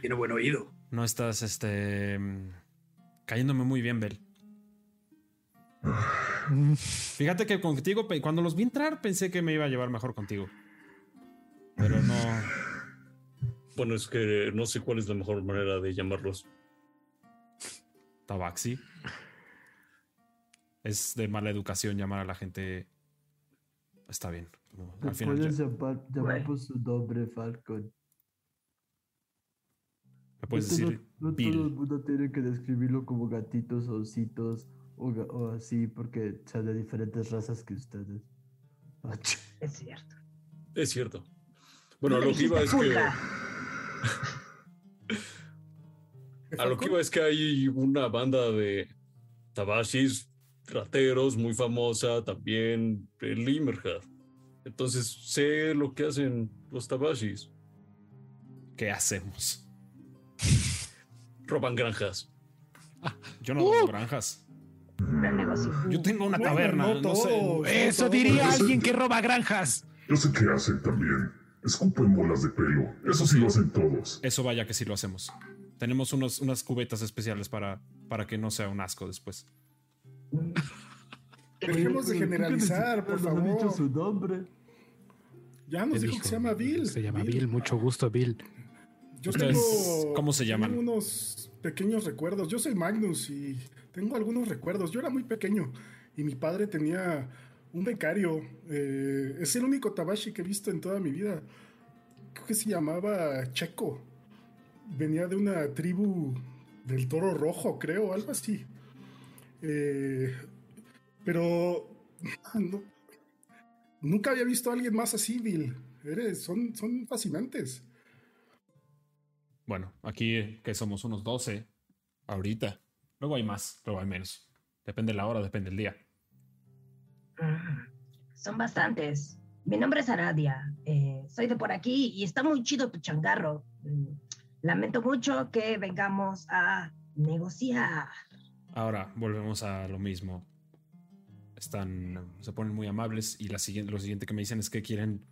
[SPEAKER 10] Tiene buen oído.
[SPEAKER 8] no estás este cayéndome muy bien, Bel. Fíjate que contigo, cuando los vi entrar, pensé que me iba a llevar mejor contigo. Pero no.
[SPEAKER 7] Bueno, es que no sé cuál es la mejor manera de llamarlos.
[SPEAKER 8] Tabaxi. Es de mala educación llamar a la gente. Está bien. Al final,
[SPEAKER 1] puedes
[SPEAKER 8] ya-
[SPEAKER 1] llamar, llamar por su nombre, Falcon.
[SPEAKER 8] Me puedes
[SPEAKER 1] No todo-
[SPEAKER 8] decir
[SPEAKER 1] no todo
[SPEAKER 8] Bill.
[SPEAKER 1] el mundo tiene que describirlo como gatitos o ositos o, o así porque son de diferentes razas que ustedes. Ach.
[SPEAKER 3] Es cierto.
[SPEAKER 7] Es cierto. Bueno, a
[SPEAKER 3] ¿Qué
[SPEAKER 7] lo que iba es que. A lo que iba es que hay una banda de tabashis rateros muy famosa también en Limerhead. Entonces sé lo que hacen los tabashis.
[SPEAKER 8] ¿Qué hacemos?
[SPEAKER 7] Roban granjas.
[SPEAKER 8] Yo no doy granjas.
[SPEAKER 3] Gran negocio.
[SPEAKER 8] Yo tengo una
[SPEAKER 6] Bueno,
[SPEAKER 8] taberna.
[SPEAKER 6] no
[SPEAKER 8] sé.
[SPEAKER 6] no
[SPEAKER 2] Eso diría alguien que roba granjas.
[SPEAKER 9] Yo sé qué hacen también. Escupen bolas de pelo. Eso sí lo hacen todos.
[SPEAKER 8] Eso vaya que sí lo hacemos. Tenemos unos, unas cubetas especiales para, para que no sea un asco después.
[SPEAKER 6] Dejemos de
[SPEAKER 1] que
[SPEAKER 6] generalizar, por
[SPEAKER 1] dicho
[SPEAKER 6] favor.
[SPEAKER 1] su nombre.
[SPEAKER 6] Ya nos dijo, que se llama Bill.
[SPEAKER 2] Se llama Bill. Mucho gusto, Bill.
[SPEAKER 6] Yo
[SPEAKER 8] ¿Ustedes
[SPEAKER 6] tengo,
[SPEAKER 8] cómo se
[SPEAKER 6] tengo
[SPEAKER 8] llaman?
[SPEAKER 6] unos pequeños recuerdos. Yo soy Magnus y tengo algunos recuerdos. Yo era muy pequeño y mi padre tenía un becario. eh, es el único Tabashi que he visto en toda mi vida. Creo que se llamaba Checo. Venía de una tribu del toro rojo, creo, algo así. Eh, pero no- nunca había visto a alguien más así, Bill. Eres, son, son fascinantes.
[SPEAKER 8] Bueno, aquí que somos unos 12 ahorita. Luego hay más, luego hay menos. Depende de la hora, depende del día.
[SPEAKER 3] Mm, Son bastantes. Mi nombre es Aradia. eh, soy de por aquí y está muy chido tu changarro. Mm, Lamento mucho que vengamos a negociar.
[SPEAKER 8] Ahora volvemos a lo mismo. Están, se ponen muy amables y la siguiente, lo siguiente que me dicen es que quieren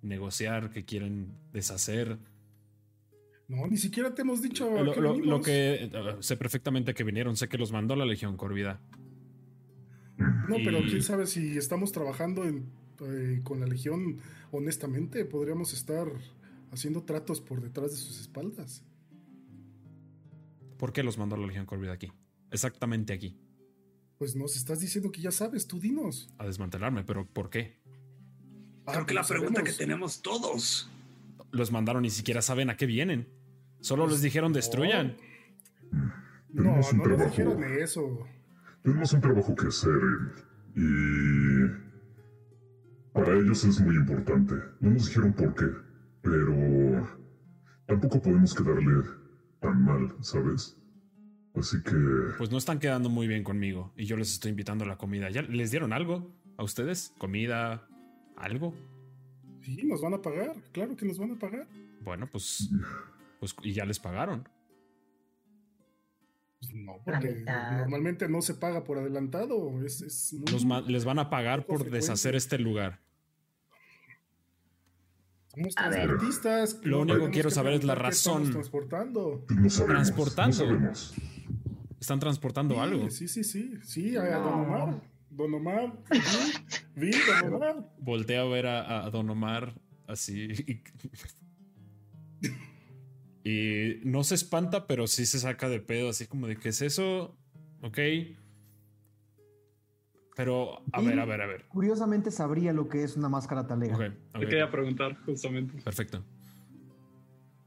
[SPEAKER 8] negociar, que quieren deshacer.
[SPEAKER 6] No, ni siquiera te hemos dicho
[SPEAKER 8] Lo,
[SPEAKER 6] que
[SPEAKER 8] lo- lo
[SPEAKER 6] venimos.
[SPEAKER 8] que eh, sé perfectamente que vinieron, sé que los mandó la Legión Corvida.
[SPEAKER 6] No, pero quién sabe si estamos trabajando en, eh, con la Legión honestamente. Podríamos estar haciendo tratos por detrás de sus espaldas.
[SPEAKER 8] ¿Por qué los mandó la Legión Corvida aquí? Exactamente aquí,
[SPEAKER 6] Pues nos estás diciendo que ya sabes, tú dinos.
[SPEAKER 8] a desmantelarme, pero ¿por qué?
[SPEAKER 6] Ah,
[SPEAKER 10] Creo que la
[SPEAKER 6] pues
[SPEAKER 10] pregunta que tenemos todos.
[SPEAKER 8] Los mandaron ni siquiera saben a qué vienen. Solo les dijeron destruyan.
[SPEAKER 6] No,
[SPEAKER 9] Tenemos un
[SPEAKER 6] no nos
[SPEAKER 9] trabajo.
[SPEAKER 6] dijeron eso.
[SPEAKER 9] Tenemos un trabajo que hacer eh, y para ellos es muy importante. No nos dijeron por qué, pero tampoco podemos quedarle tan mal, ¿sabes? Así que
[SPEAKER 8] Pues no están quedando muy bien conmigo y yo les estoy invitando a la comida. ¿Ya les dieron algo a ustedes? ¿Comida? ¿Algo?
[SPEAKER 6] Sí, nos van a pagar. Claro que nos van a pagar.
[SPEAKER 8] Bueno, pues, pues y ya les pagaron.
[SPEAKER 6] Pues no, porque normalmente no se paga por adelantado. Es, es muy-
[SPEAKER 8] Los les van a pagar por deshacer este lugar.
[SPEAKER 6] Somos
[SPEAKER 3] ver.
[SPEAKER 6] transportistas.
[SPEAKER 8] Lo único que quiero saber es la razón.
[SPEAKER 6] transportando.
[SPEAKER 9] no sabemos.
[SPEAKER 8] Transportando.
[SPEAKER 9] No.
[SPEAKER 8] Están transportando
[SPEAKER 6] Sí,
[SPEAKER 8] algo.
[SPEAKER 6] Sí, sí, sí. Sí, a
[SPEAKER 3] No.
[SPEAKER 6] Don Omar. Don Omar. Vi, Don Omar.
[SPEAKER 8] Volteo a ver a, a Don Omar así. Y, no se espanta, pero sí se saca de pedo, así como de ¿qué es eso? Ok. Pero, a
[SPEAKER 1] Y-
[SPEAKER 8] ver, a ver, a ver.
[SPEAKER 1] Curiosamente sabría lo que es una máscara talega.
[SPEAKER 8] Ok,
[SPEAKER 5] Te
[SPEAKER 8] ok.
[SPEAKER 5] quería preguntar, justamente.
[SPEAKER 8] Perfecto.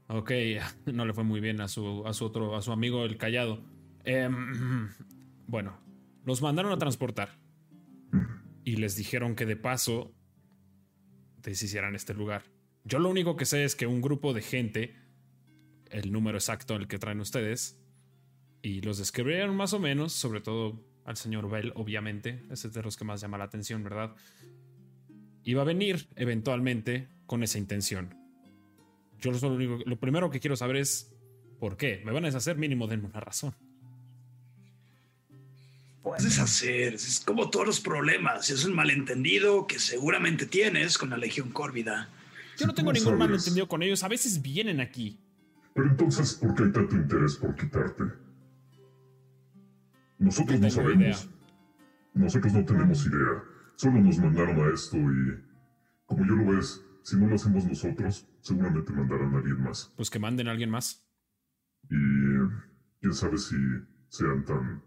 [SPEAKER 8] Ok, no le fue muy bien a su, a su otro, a su amigo el callado. Em, bueno, los mandaron a transportar. Y les dijeron que de paso deshicieran este lugar. Yo lo único que sé es que un grupo de gente, el número exacto el que traen ustedes, y los describieron más o menos, sobre todo al señor Bell, obviamente, ese es de los que más llama la atención, ¿verdad? Iba a venir eventualmente con esa intención. Yo lo, solo único- lo primero que quiero saber es por qué. Me van a deshacer mínimo, denme una razón.
[SPEAKER 10] Puedes deshacer, es como todos los problemas. Es un malentendido que seguramente tienes con la Legión Córvida.
[SPEAKER 8] Yo no tengo ningún
[SPEAKER 9] sabes.
[SPEAKER 8] malentendido con ellos. A veces vienen aquí.
[SPEAKER 9] Pero entonces, ¿por qué hay tanto interés por quitarte? Nosotros
[SPEAKER 8] No
[SPEAKER 9] sabemos. Nosotros no tenemos idea. Solo nos mandaron a esto y, como yo lo ves, si no lo hacemos nosotros, seguramente mandarán a alguien más.
[SPEAKER 8] Pues que manden a alguien más.
[SPEAKER 9] Y quién sabe si sean tan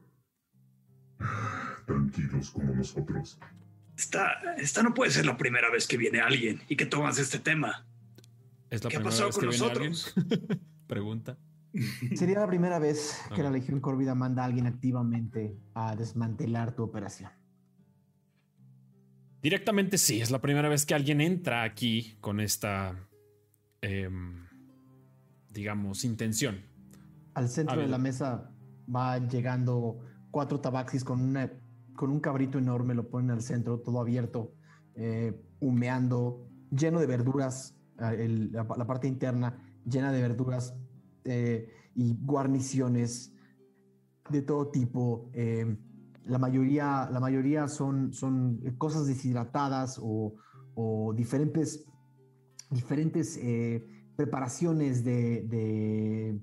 [SPEAKER 9] tranquilos como nosotros.
[SPEAKER 10] Esta, esta no puede ser la primera vez que viene alguien y que tomas este tema.
[SPEAKER 8] Es la
[SPEAKER 10] ¿Qué ha
[SPEAKER 8] primera
[SPEAKER 10] pasado
[SPEAKER 8] vez
[SPEAKER 10] con
[SPEAKER 8] que viene
[SPEAKER 10] nosotros?
[SPEAKER 8] Pregunta.
[SPEAKER 1] Sería la primera vez que la Legión Corvida manda a alguien activamente a desmantelar tu operación.
[SPEAKER 8] Directamente sí, es la primera vez que alguien entra aquí con esta, em, digamos, intención.
[SPEAKER 1] Al centro de la mesa va llegando cuatro tabaxis con, una, con un cabrito enorme, lo ponen al centro, todo abierto, eh, humeando, lleno de verduras, eh, el- la, la parte interna llena de verduras eh, y guarniciones de todo tipo. eh, la mayoría, la mayoría son, son cosas deshidratadas o, diferentes, diferentes eh, preparaciones de, de,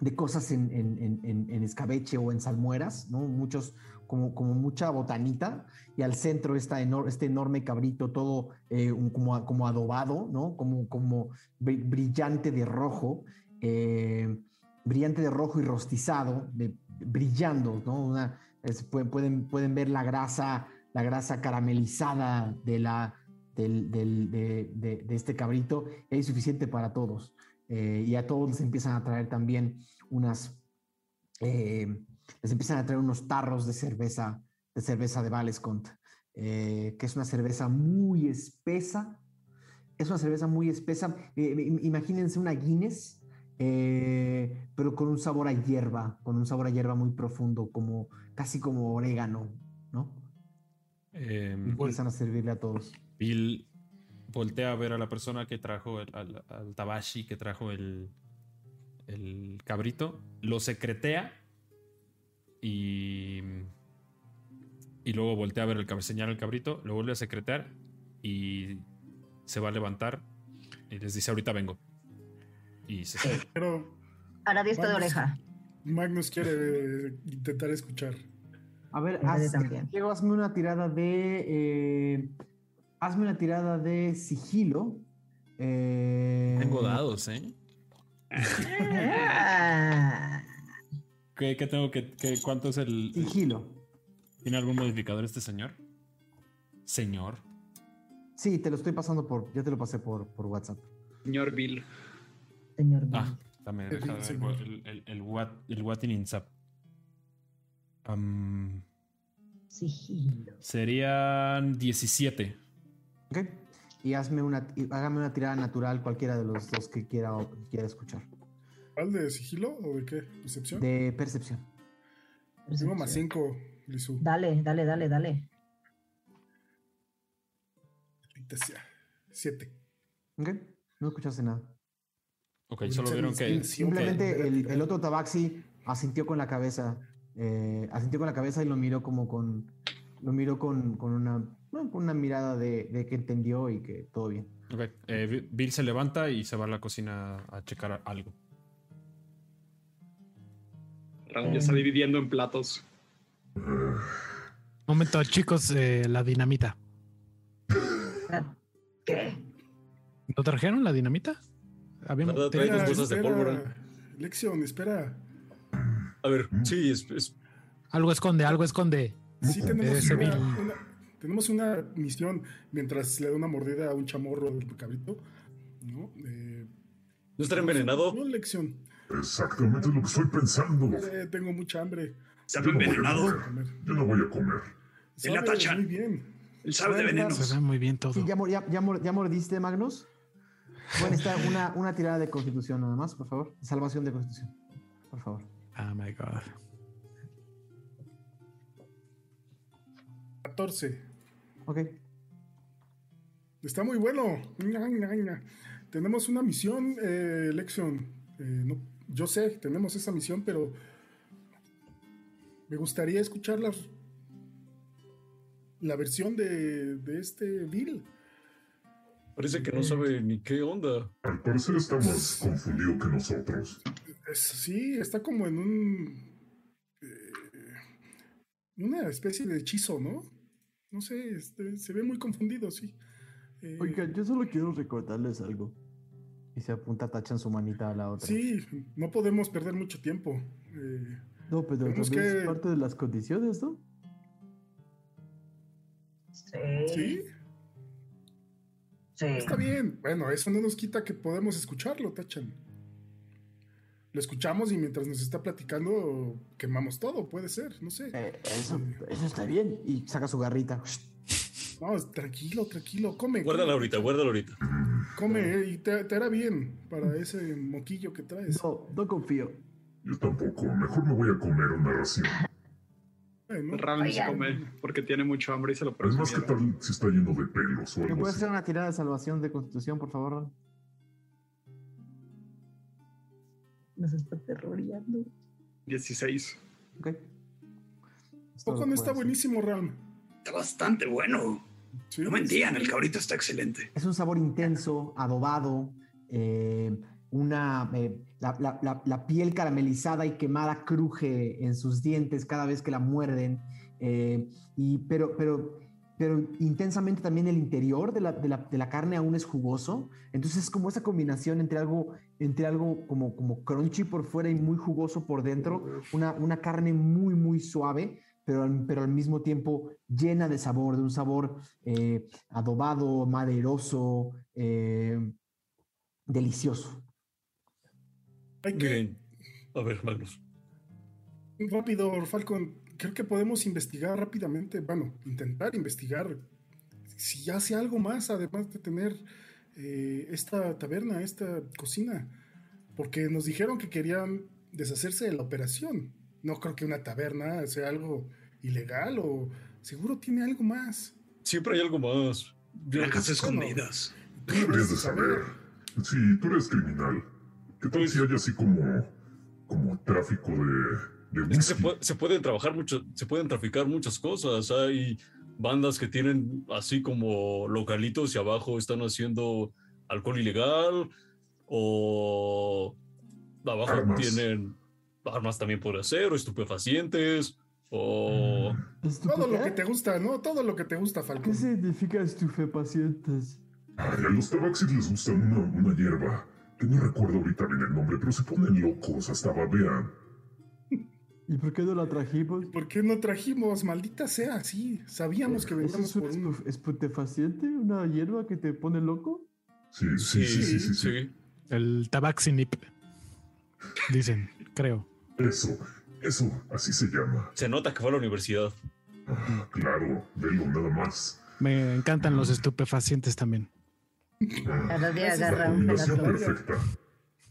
[SPEAKER 1] de cosas en- en escabeche o en salmueras, ¿no? Muchos, como, como mucha botanita, y al centro está enor- este enorme cabrito, todo eh, un- como, como adobado, ¿no? Como, como bri- brillante de rojo, eh, brillante de rojo y rostizado, de- brillando, ¿no? Una, es- pueden, pueden, pueden ver la grasa, la grasa caramelizada de, la, del, del- de, de- de este cabrito, y hay suficiente para todos. Eh, y a todos les empiezan a traer también unas, eh, les empiezan a traer unos tarros de cerveza, de cerveza de Valescont, eh, que es una cerveza muy espesa. Es una cerveza muy espesa. Eh, im- imagínense una Guinness, eh, pero con un sabor a hierba, con un sabor a hierba muy profundo, como casi como orégano, ¿no?
[SPEAKER 8] Em,
[SPEAKER 1] Y empiezan a servirle a todos.
[SPEAKER 8] Bill voltea a ver a la persona que trajo, el- al, al Tabashi que trajo el, el cabrito, lo secretea y, y luego voltea a ver el cab- señala el cabrito, lo vuelve a secretar y se va a levantar y les dice ahorita vengo. Y se sale.
[SPEAKER 6] Pero
[SPEAKER 3] Ahora diesta de
[SPEAKER 6] Vamos.
[SPEAKER 3] oreja.
[SPEAKER 6] Magnus quiere eh, intentar escuchar.
[SPEAKER 1] A ver, haz,
[SPEAKER 3] también.
[SPEAKER 1] Diego, hazme una tirada de. eh, hazme una tirada de sigilo. Eh,
[SPEAKER 8] Tengo dados, ¿eh?
[SPEAKER 3] Ah,
[SPEAKER 8] ¿Qué, qué tengo que, qué- ¿Cuánto es el,
[SPEAKER 1] Sigilo.
[SPEAKER 8] ¿Tiene algún modificador este señor? Señor.
[SPEAKER 1] Sí, te lo estoy pasando por. Ya te lo pasé por, por WhatsApp.
[SPEAKER 5] Señor Bill.
[SPEAKER 3] señor.
[SPEAKER 8] Ah, dame,
[SPEAKER 6] Sí,
[SPEAKER 8] deja
[SPEAKER 6] sí,
[SPEAKER 8] ver
[SPEAKER 6] señor.
[SPEAKER 8] el, el, el, what, el what in Insap.
[SPEAKER 3] Sigilo.
[SPEAKER 8] serían 17.
[SPEAKER 1] ¿Ok? Y hazme una, y hágame una tirada natural, cualquiera de los dos que quiera, o- que quiera escuchar.
[SPEAKER 6] ¿Cuál de sigilo o de qué? ¿Percepción?
[SPEAKER 1] De percepción.
[SPEAKER 6] Tengo más 5, Lizu.
[SPEAKER 3] Dale, dale, dale, dale.
[SPEAKER 6] 7.
[SPEAKER 1] ¿Ok? No escuchaste nada.
[SPEAKER 8] Ok, solo vieron que.
[SPEAKER 1] Simplemente el, el otro tabaxi asintió con la cabeza. eh, asintió con la cabeza y lo miró como con. Lo miró con, con una, bueno, con una mirada de, de que entendió y que todo bien.
[SPEAKER 8] Ok, eh, Bi- Bill se levanta y se va a la cocina a checar algo.
[SPEAKER 5] Raúl ya está dividiendo en platos.
[SPEAKER 2] Momento, chicos, eh, la dinamita.
[SPEAKER 3] ¿Qué?
[SPEAKER 2] ¿No trajeron la dinamita? Habíamos-
[SPEAKER 7] ¿Verdad? Trae dos bolsas de pólvora.
[SPEAKER 6] Lección, espera.
[SPEAKER 7] A ver, sí, es, es-
[SPEAKER 2] Algo esconde, algo esconde.
[SPEAKER 6] Sí, tenemos una, tenemos una misión mientras le da una mordida a un chamorro del cabrito. ¿No? Eh,
[SPEAKER 7] ¿No estará envenenado?
[SPEAKER 6] Una lección.
[SPEAKER 9] Exactamente lo que estoy pensando.
[SPEAKER 6] Eh, tengo mucha hambre.
[SPEAKER 10] ¿Sabe
[SPEAKER 9] Yo no voy a
[SPEAKER 10] envenenado?
[SPEAKER 9] comer. Yo no voy a comer.
[SPEAKER 10] Él la
[SPEAKER 6] Sabe
[SPEAKER 10] tachan.
[SPEAKER 6] Muy bien.
[SPEAKER 10] Él sabe de
[SPEAKER 1] Bueno,
[SPEAKER 2] Se
[SPEAKER 10] venenos.
[SPEAKER 2] ve muy bien todo.
[SPEAKER 1] Sí, ya, ya, ya ya mordiste, Magnus. Bueno, está una, una tirada de constitución nada más, por favor. Salvación de constitución. Por favor.
[SPEAKER 2] Oh my god.
[SPEAKER 6] 14.
[SPEAKER 1] Ok.
[SPEAKER 6] Está muy bueno. Tenemos una misión, eh, Lexion. Eh, no- yo sé, tenemos esa misión, pero me gustaría escuchar la, la versión de, de este Bill.
[SPEAKER 7] Parece que no sabe ni qué onda.
[SPEAKER 9] Al parecer está más confundido que nosotros.
[SPEAKER 6] Sí, está como en un. eh, una especie de hechizo, ¿no? No sé, este, se ve muy confundido, sí. Eh,
[SPEAKER 1] Oiga, yo solo quiero recordarles algo. Y se apunta, tachan su manita a la otra.
[SPEAKER 6] Sí, no podemos perder mucho tiempo. Eh,
[SPEAKER 1] No, pero también
[SPEAKER 6] que-
[SPEAKER 1] es parte de las condiciones, ¿no?
[SPEAKER 3] Sí.
[SPEAKER 6] sí,
[SPEAKER 3] Sí.
[SPEAKER 6] está bien. Bueno, eso no nos quita que podemos escucharlo, Tachan. Lo escuchamos y mientras nos está platicando, quemamos todo, puede ser, no sé.
[SPEAKER 1] Eh, eso, eso está bien. Y saca su garrita.
[SPEAKER 6] No, tranquilo, tranquilo, come.
[SPEAKER 7] Guárdala
[SPEAKER 6] come,
[SPEAKER 7] ahorita, guárdala ahorita.
[SPEAKER 6] Come, eh, y te, te hará bien para ese moquillo que traes.
[SPEAKER 1] No, no confío.
[SPEAKER 9] Yo tampoco. Mejor me voy a comer una ración.
[SPEAKER 6] Bueno,
[SPEAKER 5] Ram se come porque tiene mucho hambre y se lo
[SPEAKER 9] Además, ¿qué
[SPEAKER 5] presumiera.
[SPEAKER 9] tal si está lleno de pelos o
[SPEAKER 1] ¿Me
[SPEAKER 9] algo
[SPEAKER 1] puedes
[SPEAKER 9] así?
[SPEAKER 1] hacer una tirada de salvación de constitución, por favor?
[SPEAKER 3] Nos está terroreando.
[SPEAKER 5] 16.
[SPEAKER 1] Ok. Es
[SPEAKER 6] poco no
[SPEAKER 1] que
[SPEAKER 6] está buenísimo, Ram.
[SPEAKER 10] Está bastante bueno.
[SPEAKER 6] Sí,
[SPEAKER 10] No mentían, el cabrito está excelente.
[SPEAKER 1] Es un sabor intenso, adobado, eh, una, eh, la, la- la- la piel caramelizada y quemada cruje en sus dientes cada vez que la muerden, eh, y, pero, pero, pero intensamente también el interior de la, de la- de la carne aún es jugoso. Entonces es como esa combinación entre algo, entre algo como, como crunchy por fuera y muy jugoso por dentro, una, una carne muy, muy suave. Pero, al- pero al mismo tiempo llena de sabor, de un sabor eh, adobado, maderoso, eh, delicioso.
[SPEAKER 6] Hay que,
[SPEAKER 7] Miren, a ver, Magnus.
[SPEAKER 6] rápido, Falcon, creo que podemos investigar rápidamente, bueno, intentar investigar si hace algo más, además de tener eh, esta taberna, esta cocina, porque nos dijeron que querían deshacerse de la operación. No creo que una taberna sea algo ilegal o seguro tiene algo más.
[SPEAKER 7] Siempre hay algo más.
[SPEAKER 6] Bueno.
[SPEAKER 10] escondidas.
[SPEAKER 9] Tú deberías de saber. Sí, tú eres criminal. ¿Qué tal si hay así como, como tráfico de, de
[SPEAKER 7] Es que se,
[SPEAKER 9] whisky?
[SPEAKER 7] puede- se pueden trabajar mucho, se pueden traficar muchas cosas. Hay bandas que tienen así como localitos y abajo están haciendo alcohol ilegal o abajo
[SPEAKER 9] Armas.
[SPEAKER 7] tienen armas también por hacer o estupefacientes o
[SPEAKER 6] Todo lo que te gusta, ¿no? Todo lo que te gusta, Falcon.
[SPEAKER 1] ¿Qué significa estupefacientes?
[SPEAKER 9] Ay, a los tabaxis les gusta una, una hierba, que no recuerdo ahorita bien el nombre, pero se ponen locos, hasta babean.
[SPEAKER 1] ¿Y por qué no la trajimos?
[SPEAKER 6] ¿Por qué no trajimos? Maldita sea, sí. Sabíamos que
[SPEAKER 1] ¿Eso
[SPEAKER 6] veníamos
[SPEAKER 1] es un
[SPEAKER 6] por un...
[SPEAKER 1] estu- estupefaciente? ¿Una hierba que te pone loco?
[SPEAKER 9] Sí, sí, sí, sí, sí, sí.
[SPEAKER 2] El tabaxinip. Dicen, creo.
[SPEAKER 9] Eso, eso, así se llama.
[SPEAKER 7] se nota que fue a la universidad.
[SPEAKER 9] Ah, claro, velo nada más.
[SPEAKER 2] Me encantan los estupefacientes también.
[SPEAKER 9] Ah,
[SPEAKER 3] Cada día
[SPEAKER 6] Esa es
[SPEAKER 3] agarra
[SPEAKER 9] la
[SPEAKER 3] un pedazo.
[SPEAKER 9] perfecta.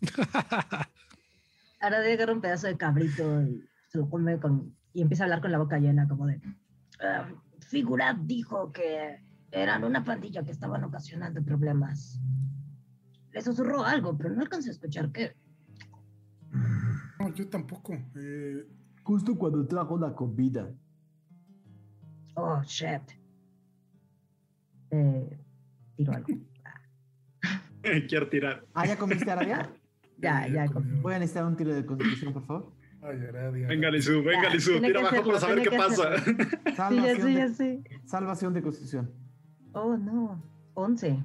[SPEAKER 3] Ahora día agarra un pedazo de cabrito y se lo come con, y empieza a hablar con la boca llena, como de. "Ah, Figurat dijo que eran una pandilla que estaban ocasionando problemas. Le susurró algo, pero no alcancé a escuchar qué.
[SPEAKER 6] No, yo tampoco. Eh,
[SPEAKER 1] Justo cuando trajo la comida.
[SPEAKER 3] Oh, shit. Eh, tiro algo.
[SPEAKER 5] Quiero tirar.
[SPEAKER 1] ¿Ah, ya comiste, Arabia?
[SPEAKER 3] Ya, ya.
[SPEAKER 6] comió.
[SPEAKER 1] Voy a necesitar un tiro de constitución, por favor.
[SPEAKER 6] Ay, Aradia.
[SPEAKER 5] Venga, Lizu, venga,
[SPEAKER 3] Ya,
[SPEAKER 5] Lizu, tira abajo para saber qué pasa.
[SPEAKER 3] Sí, ya
[SPEAKER 1] Salvación,
[SPEAKER 3] sé, ya
[SPEAKER 1] de, salvación de constitución.
[SPEAKER 3] Oh, no. 11.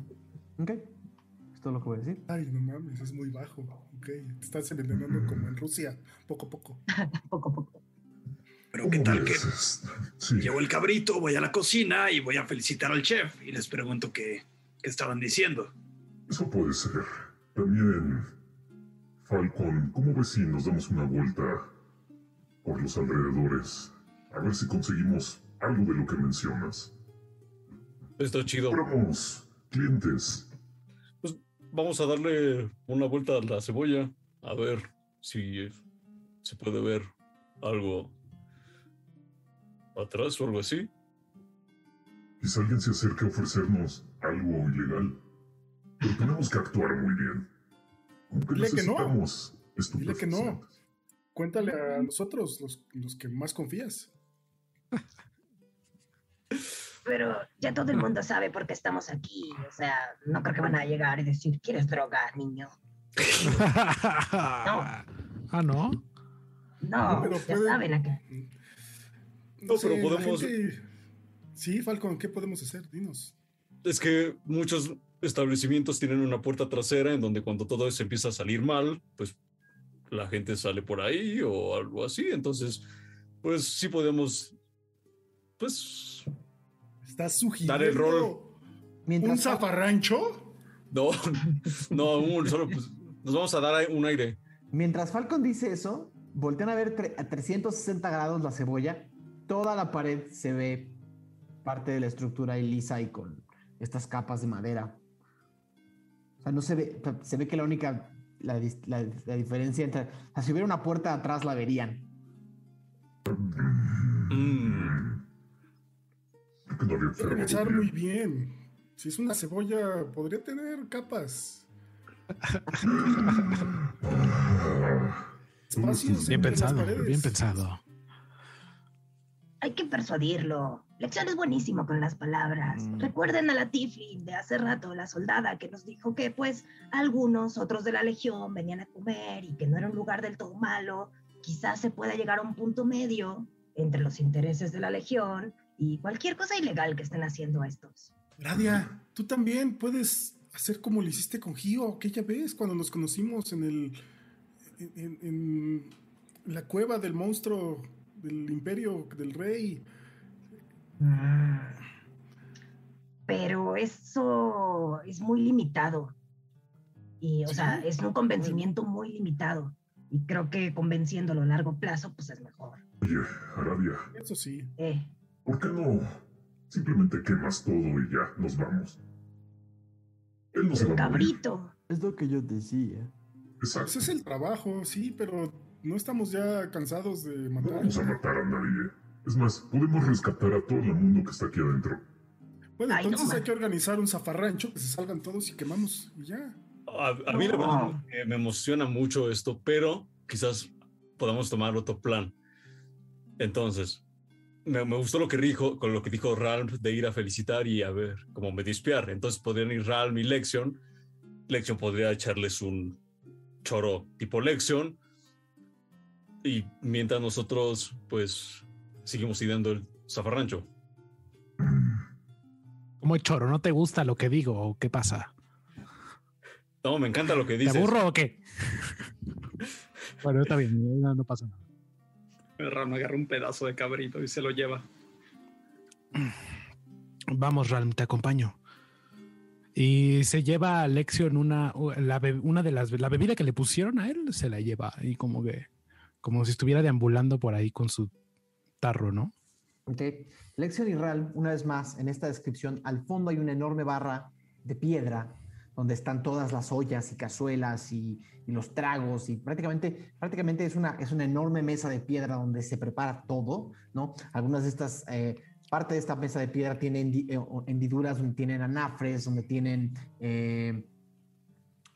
[SPEAKER 1] ¿Ok? Es todo lo que voy a decir.
[SPEAKER 6] Ay, no mames, es muy bajo. Ok, te estás envenenando como en Rusia, poco a poco.
[SPEAKER 3] Poco a poco.
[SPEAKER 10] Pero qué tal que
[SPEAKER 9] ves? Sí,
[SPEAKER 10] llevo el cabrito, voy a la cocina y voy a felicitar al chef y les pregunto qué, qué estaban diciendo.
[SPEAKER 9] eso puede ser. También, Falcon, ¿cómo ves si nos damos una vuelta por los alrededores? A ver si conseguimos algo de lo que mencionas.
[SPEAKER 7] Está chido.
[SPEAKER 9] Compramos clientes.
[SPEAKER 7] Vamos a darle una vuelta a la cebolla a ver si se puede ver algo atrás o algo así.
[SPEAKER 9] Quizá alguien se acerque a ofrecernos algo ilegal. Pero tenemos que actuar muy bien. Aunque
[SPEAKER 6] Dile que no.
[SPEAKER 9] necesitamos
[SPEAKER 6] Dile que no. Cuéntale a nosotros, los, los que más confías.
[SPEAKER 3] Pero ya todo el mundo sabe por qué estamos aquí. O sea, no creo que van a llegar y decir, ¿quieres droga, niño?
[SPEAKER 2] ah, ¿no?
[SPEAKER 3] No,
[SPEAKER 6] pero
[SPEAKER 3] ya
[SPEAKER 6] puede-
[SPEAKER 3] saben acá.
[SPEAKER 7] No, pero
[SPEAKER 6] la
[SPEAKER 7] podemos-
[SPEAKER 6] gente- Sí, Falcon, ¿qué podemos hacer? Dinos.
[SPEAKER 7] Es que muchos establecimientos tienen una puerta trasera en donde cuando todo eso empieza a salir mal, pues la gente sale por ahí o algo así. Entonces, pues sí podemos, pues,
[SPEAKER 6] ¿Estás sugiriendo
[SPEAKER 7] Dar el rol.
[SPEAKER 6] un zafarrancho?
[SPEAKER 7] no, no, un- solo pues, nos vamos a dar un aire.
[SPEAKER 1] mientras Falcon dice eso, voltean a ver tre- a 360 grados la cebolla. Toda la pared se ve parte de la estructura ahí lisa y con estas capas de madera. O sea, no se ve, se ve que la única, la, dis- la- la diferencia entre, o sea, si hubiera una puerta atrás la verían.
[SPEAKER 7] Mm,
[SPEAKER 6] Debe
[SPEAKER 9] observado
[SPEAKER 6] pensar
[SPEAKER 9] bien.
[SPEAKER 6] muy bien. Si es una cebolla, podría tener capas. Espacios
[SPEAKER 2] Bien pensado, bien pensado.
[SPEAKER 3] Hay que persuadirlo. Lección es buenísimo con las palabras.
[SPEAKER 1] Mm.
[SPEAKER 3] Recuerden a la Tiflin de hace rato, la soldada, que nos dijo que pues algunos otros de la Legión venían a comer y que no era un lugar del todo malo. Quizás se pueda llegar a un punto medio entre los intereses de la Legión y cualquier cosa ilegal que estén haciendo estos.
[SPEAKER 6] Nadia, tú también puedes hacer como lo hiciste con Gio aquella vez cuando nos conocimos en el. en, en- en la cueva del monstruo del imperio del rey.
[SPEAKER 3] Mm. Pero eso es muy limitado. Y, o sea, es un convencimiento muy limitado. Y creo que convenciéndolo a largo plazo, pues es mejor.
[SPEAKER 9] Oye, Arabia,
[SPEAKER 6] Eso sí.
[SPEAKER 3] Eh,
[SPEAKER 9] ¿por qué no simplemente quemas todo y ya nos vamos? Él no se va a morir.
[SPEAKER 3] cabrito.
[SPEAKER 1] Es lo que yo decía.
[SPEAKER 9] Exacto.
[SPEAKER 6] Ese es el trabajo, sí, pero no estamos ya cansados de
[SPEAKER 9] No
[SPEAKER 6] matar.
[SPEAKER 9] vamos a matar a nadie. Es más, podemos rescatar a todo el mundo que está aquí adentro.
[SPEAKER 6] Bueno,
[SPEAKER 3] Ay, no,
[SPEAKER 6] entonces hay que organizar un zafarrancho, que se salgan todos y quemamos y ya.
[SPEAKER 7] A, a mí la verdad eh, me emociona mucho esto, pero quizás podamos tomar otro plan. Entonces, me, me gustó lo que dijo, con lo que dijo Ralph de ir a felicitar y a ver cómo me dispiar. Entonces podrían ir Ralph y Lexion. Lexion podría echarles un choro tipo Lexion. Y mientras nosotros, pues, seguimos ideando el zafarrancho.
[SPEAKER 2] Como choro, ¿no te gusta lo que digo o qué pasa?
[SPEAKER 7] No, me encanta lo que
[SPEAKER 2] ¿Te
[SPEAKER 7] dices.
[SPEAKER 2] aburro o qué? bueno, está bien, no, no pasa nada.
[SPEAKER 5] Ram agarra un pedazo de cabrito y se lo lleva.
[SPEAKER 2] Vamos, Ralm, te acompaño. Y se lleva a Lexion una, la una de las la bebida que le pusieron a él, se la lleva y como que como si estuviera deambulando por ahí con su tarro, ¿no?
[SPEAKER 1] Ok. Lexion y Ral, una vez más, en esta descripción, al fondo hay una enorme barra de piedra donde están todas las ollas y cazuelas y, los tragos y prácticamente, prácticamente es, una, es una enorme mesa de piedra donde se prepara todo, ¿no? Algunas de estas, eh, parte de esta mesa de piedra tiene hendi- eh, hendiduras donde tienen anafres, donde tienen, eh,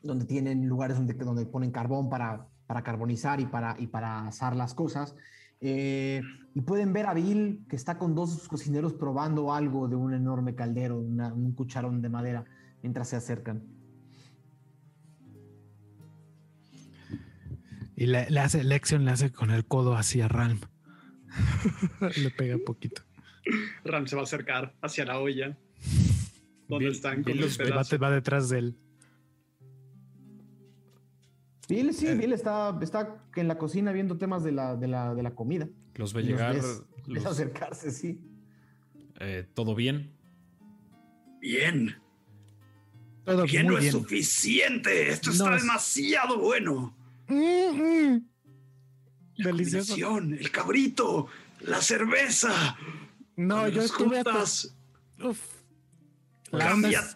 [SPEAKER 1] donde tienen lugares donde, donde ponen carbón para, para carbonizar y para, y para asar las cosas. Eh, y pueden ver a Bill que está con dos cocineros probando algo de un enorme caldero, un cucharón de madera, mientras se acercan.
[SPEAKER 2] Y le, le hace Lexion le hace con el codo así a Ralm. le pega un poquito.
[SPEAKER 5] Ram se va a acercar hacia la olla. Donde
[SPEAKER 8] Bill-
[SPEAKER 5] están con
[SPEAKER 8] Bill
[SPEAKER 5] los
[SPEAKER 2] va,
[SPEAKER 5] pedazos.
[SPEAKER 2] va detrás de él.
[SPEAKER 1] Bill, sí, Bill está, está en la cocina viendo temas de la, de la, de la comida.
[SPEAKER 8] Los ve
[SPEAKER 1] Y los
[SPEAKER 8] llegar.
[SPEAKER 1] ves- acercarse, sí.
[SPEAKER 8] eh, ¿Todo bien?
[SPEAKER 10] Bien.
[SPEAKER 2] Todo
[SPEAKER 10] ¿Quién
[SPEAKER 2] muy
[SPEAKER 10] no es
[SPEAKER 2] bien.
[SPEAKER 10] suficiente? Esto
[SPEAKER 2] No
[SPEAKER 10] está
[SPEAKER 2] es-
[SPEAKER 10] demasiado bueno.
[SPEAKER 2] Mm, mm.
[SPEAKER 10] La
[SPEAKER 2] Delicioso.
[SPEAKER 10] el cabrito, la cerveza.
[SPEAKER 2] No,
[SPEAKER 10] Cuando
[SPEAKER 2] yo estuve
[SPEAKER 10] juntas, cambia.
[SPEAKER 2] es-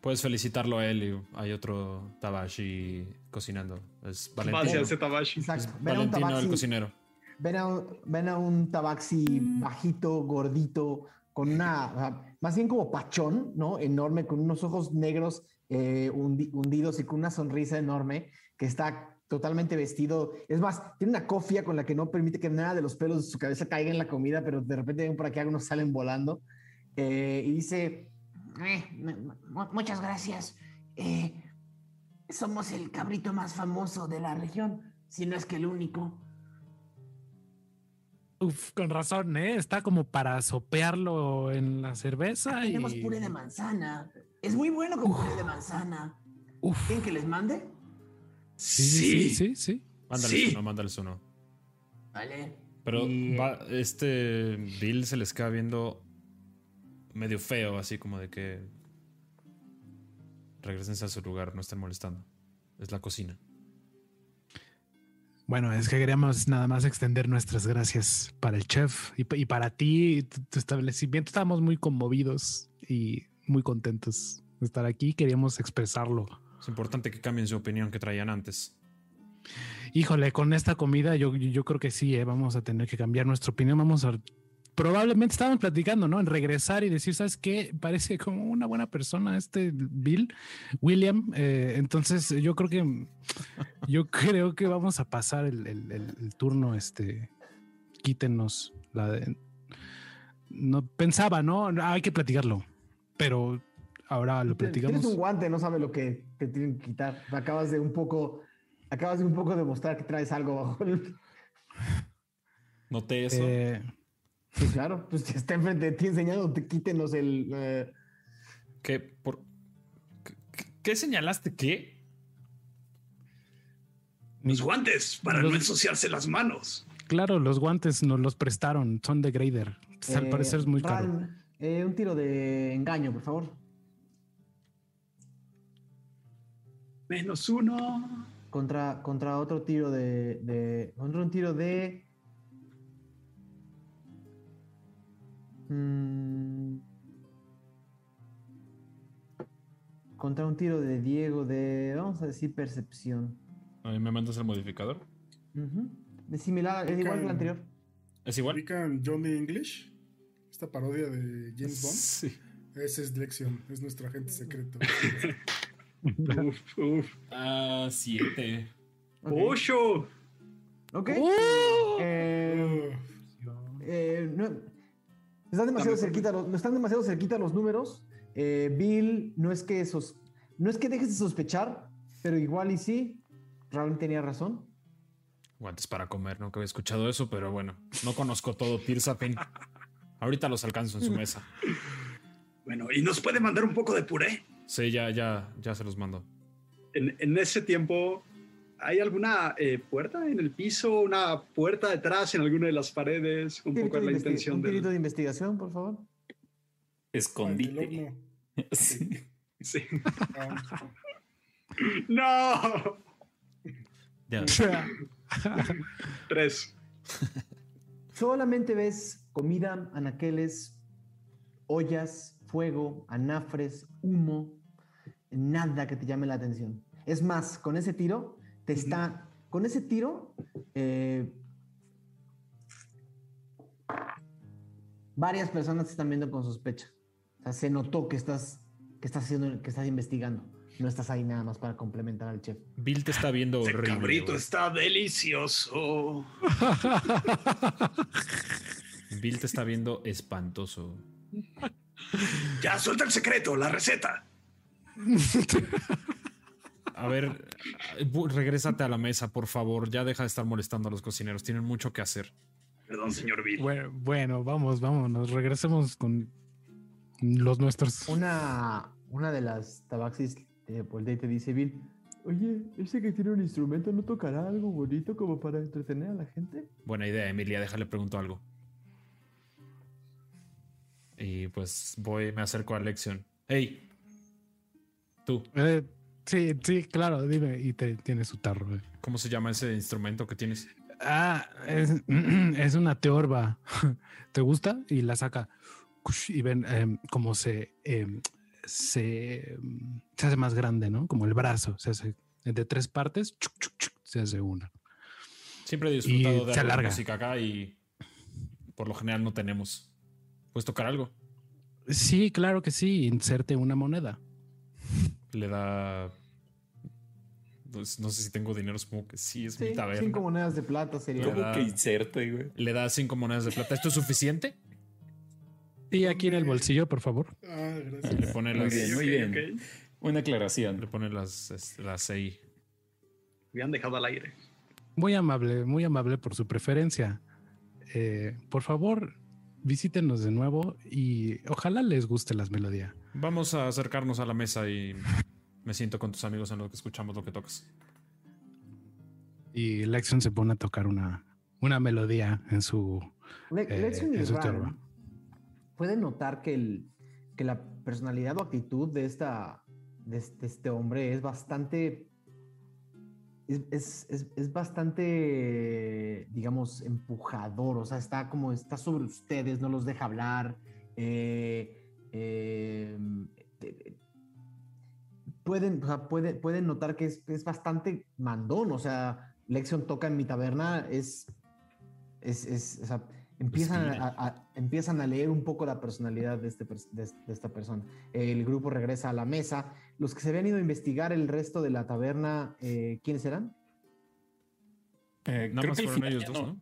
[SPEAKER 8] Puedes felicitarlo a él y hay otro Tabashi cocinando. Es Valentino.
[SPEAKER 5] ese Tabashi.
[SPEAKER 1] Exacto.
[SPEAKER 8] Es
[SPEAKER 1] Ven a un
[SPEAKER 8] Valentino el
[SPEAKER 1] tabaxi,
[SPEAKER 8] cocinero.
[SPEAKER 1] ven a ven a un tabaxi bajito, gordito, con una... más bien como pachón, ¿no? Enorme, con unos ojos negros eh, hundi- hundidos y con una sonrisa enorme, que está totalmente vestido. Es más, tiene una cofia con la que no permite que nada de los pelos de su cabeza caiga en la comida, pero de repente ven por aquí algunos salen volando. Eh, y dice,
[SPEAKER 11] Eh, mu- mu- muchas gracias. Somos el cabrito más famoso de la región, si no es que el único.
[SPEAKER 2] Uf, con razón, ¿eh? Está como para sopearlo en la cerveza. y...
[SPEAKER 11] Tenemos puré de manzana. Es muy bueno con puré de manzana.
[SPEAKER 2] Uf.
[SPEAKER 11] ¿Quieren que les mande?
[SPEAKER 2] Sí, sí, sí, sí, sí.
[SPEAKER 8] Mándales
[SPEAKER 10] Sí.
[SPEAKER 8] uno, mándales uno.
[SPEAKER 11] Vale.
[SPEAKER 8] Pero
[SPEAKER 1] Y-
[SPEAKER 8] va- este Bill se les queda viendo medio feo, así como de que regresense a su lugar, no estén molestando. Es la cocina.
[SPEAKER 2] Bueno, es que queríamos nada más extender nuestras gracias para el chef y, pa- y para ti, y tu, tu establecimiento. Estábamos muy conmovidos y muy contentos de estar aquí. Queríamos expresarlo.
[SPEAKER 8] Es importante que cambien su opinión que traían antes.
[SPEAKER 2] Híjole, con esta comida yo, yo creo que sí, eh, vamos a tener que cambiar nuestra opinión. Vamos a... Probablemente estábamos platicando, ¿no? En regresar y decir, ¿sabes qué? Parece como una buena persona este Bill, William. eh, entonces yo creo que yo creo que vamos a pasar el, el- el- el turno. Este, quítenos la de... No pensaba, ¿no? Hay que platicarlo, pero ahora lo
[SPEAKER 1] Tienes
[SPEAKER 2] platicamos.
[SPEAKER 1] un guante, no sabe lo que te tienen que quitar. Acabas de un poco, acabas de un poco demostrar que traes algo bajo el...
[SPEAKER 8] Noté eso.
[SPEAKER 2] Eh,
[SPEAKER 1] Sí, claro, pues si está enfrente de ti enseñando, te quítenos el... eh,
[SPEAKER 8] ¿Qué, por, qué, qué señalaste? ¿Qué?
[SPEAKER 10] Los guantes para
[SPEAKER 2] Los-
[SPEAKER 10] no ensuciarse las manos.
[SPEAKER 2] Claro, los guantes nos los prestaron, son de Grader. Al
[SPEAKER 1] eh,
[SPEAKER 2] parecer es muy caro.
[SPEAKER 1] Eh, un tiro de engaño, por favor.
[SPEAKER 10] Menos uno.
[SPEAKER 1] Contra, contra otro tiro de, de- Contra un tiro de. Mm, contra un tiro de Diego de. Vamos a decir percepción.
[SPEAKER 8] ¿A mí me mandas el modificador?
[SPEAKER 1] Es similar, es igual que el anterior.
[SPEAKER 8] ¿Es igual?
[SPEAKER 6] ¿Ubican Johnny English? Esta parodia de James Bond.
[SPEAKER 8] Sí.
[SPEAKER 6] Ese es Lexion, es nuestro agente secreto.
[SPEAKER 10] Uf, uf.
[SPEAKER 8] Ah, siete.
[SPEAKER 1] Ok.
[SPEAKER 10] Ocho.
[SPEAKER 1] Ok.
[SPEAKER 2] ¡Oh!
[SPEAKER 1] Eh, eh, no, están demasiado cerquita, los- están demasiado cerquita los números. Eh, Bill no es que sos- no es que dejes de sospechar, pero igual y sí, realmente tenía razón.
[SPEAKER 8] Guantes para comer, nunca había escuchado eso, pero bueno, no conozco todo Tirsapin. Ahorita los alcanzo en su mesa.
[SPEAKER 10] Bueno, ¿y nos puede mandar un poco de puré?
[SPEAKER 8] Sí, ya, ya, ya se los mando.
[SPEAKER 5] En, en ese tiempo, ¿hay alguna eh, puerta en el piso? ¿Una puerta detrás en alguna de las paredes? Un poco la
[SPEAKER 1] de, investi-
[SPEAKER 5] intención
[SPEAKER 1] un
[SPEAKER 5] del...
[SPEAKER 1] de investigación, por favor.
[SPEAKER 4] Escondite. Sí.
[SPEAKER 5] Sí. ¡No! Tres.
[SPEAKER 1] Solamente ves comida, anaqueles, ollas, fuego, anafres, humo, nada que te llame la atención. Es más, con ese tiro, te está, con ese tiro, eh, varias personas te están viendo con sospecha. O sea, se notó que estás, que estás haciendo, que estás investigando. No estás ahí nada más para complementar al chef.
[SPEAKER 8] Bill te está viendo
[SPEAKER 10] Ese
[SPEAKER 8] horrible.
[SPEAKER 10] cabrito está delicioso.
[SPEAKER 8] Bill te está viendo espantoso.
[SPEAKER 10] Ya, suelta el secreto, la receta.
[SPEAKER 8] A ver, bu- regrésate a la mesa, por favor. Ya deja de estar molestando a los cocineros. Tienen mucho que hacer.
[SPEAKER 10] Perdón, señor Bill.
[SPEAKER 2] bueno, bueno, vamos, vámonos. Regresemos con los nuestros.
[SPEAKER 1] Una, una de las tabaxis te voltea y te dice, Bill, oye, ese que tiene un instrumento no tocará algo bonito como para entretener a la gente.
[SPEAKER 8] Buena idea, Emilia. Déjale pregunto algo. Y pues voy, me acerco a Lexion. Hey, tú,
[SPEAKER 2] Eh, sí, sí, claro, dime. Y te tiene su tarro. eh.
[SPEAKER 8] ¿cómo se llama ese instrumento que tienes?
[SPEAKER 2] Ah, es, es una teorba. ¿Te gusta? Y la saca. Y ven em, cómo se, em, se, em, se hace más grande, ¿no? Como el brazo. Se hace de tres partes. se hace una.
[SPEAKER 8] Siempre he disfrutado
[SPEAKER 2] Y
[SPEAKER 8] de
[SPEAKER 2] se alarga.
[SPEAKER 8] música acá y por lo general no tenemos. ¿Puedes tocar algo?
[SPEAKER 2] Sí, claro que sí. Inserte una moneda.
[SPEAKER 8] Le da. pues, no sé si tengo dinero, supongo que sí, es
[SPEAKER 1] Sí,
[SPEAKER 8] mi taberna.
[SPEAKER 1] cinco monedas de plata sería.
[SPEAKER 8] Le
[SPEAKER 4] ¿Cómo
[SPEAKER 8] da-
[SPEAKER 4] que inserte, güey?
[SPEAKER 8] Le da cinco monedas de plata. ¿Esto es suficiente?
[SPEAKER 2] Y aquí en el bolsillo, por favor.
[SPEAKER 6] Ah,
[SPEAKER 8] Le
[SPEAKER 6] gracias.
[SPEAKER 4] Muy bien, muy bien.
[SPEAKER 5] ok.
[SPEAKER 4] Una aclaración.
[SPEAKER 8] Le pone las, este, las seis.
[SPEAKER 5] Habían dejado al aire.
[SPEAKER 2] Muy amable, muy amable por su preferencia. Eh, por favor, visítenos de nuevo y ojalá les guste las melodías.
[SPEAKER 8] Vamos a acercarnos a la mesa y me siento con tus amigos en lo que escuchamos lo que tocas.
[SPEAKER 2] Y Lexion se pone a tocar una, una melodía en su,
[SPEAKER 1] Le-
[SPEAKER 2] eh,
[SPEAKER 1] Lexion y
[SPEAKER 2] en su
[SPEAKER 1] Ran
[SPEAKER 2] turba.
[SPEAKER 1] pueden notar que, el, que la personalidad o actitud de, esta, de, este, de este hombre es bastante. Es, es- es- es bastante, digamos, empujador. O sea, está como está sobre ustedes, no los deja hablar. eh, eh, eh, pueden, o sea, puede- pueden notar que es, es bastante mandón. O sea, Lexion toca en mi taberna, es. es, es- o sea, empiezan a, a- empiezan a leer un poco la personalidad de, este, de, de esta persona. El grupo regresa a la mesa. Los que se habían ido a investigar el resto de la taberna, eh, ¿quiénes eran?
[SPEAKER 4] Eh,
[SPEAKER 8] Nada
[SPEAKER 4] creo que al final
[SPEAKER 8] ellos dos,
[SPEAKER 4] no.
[SPEAKER 8] ¿no?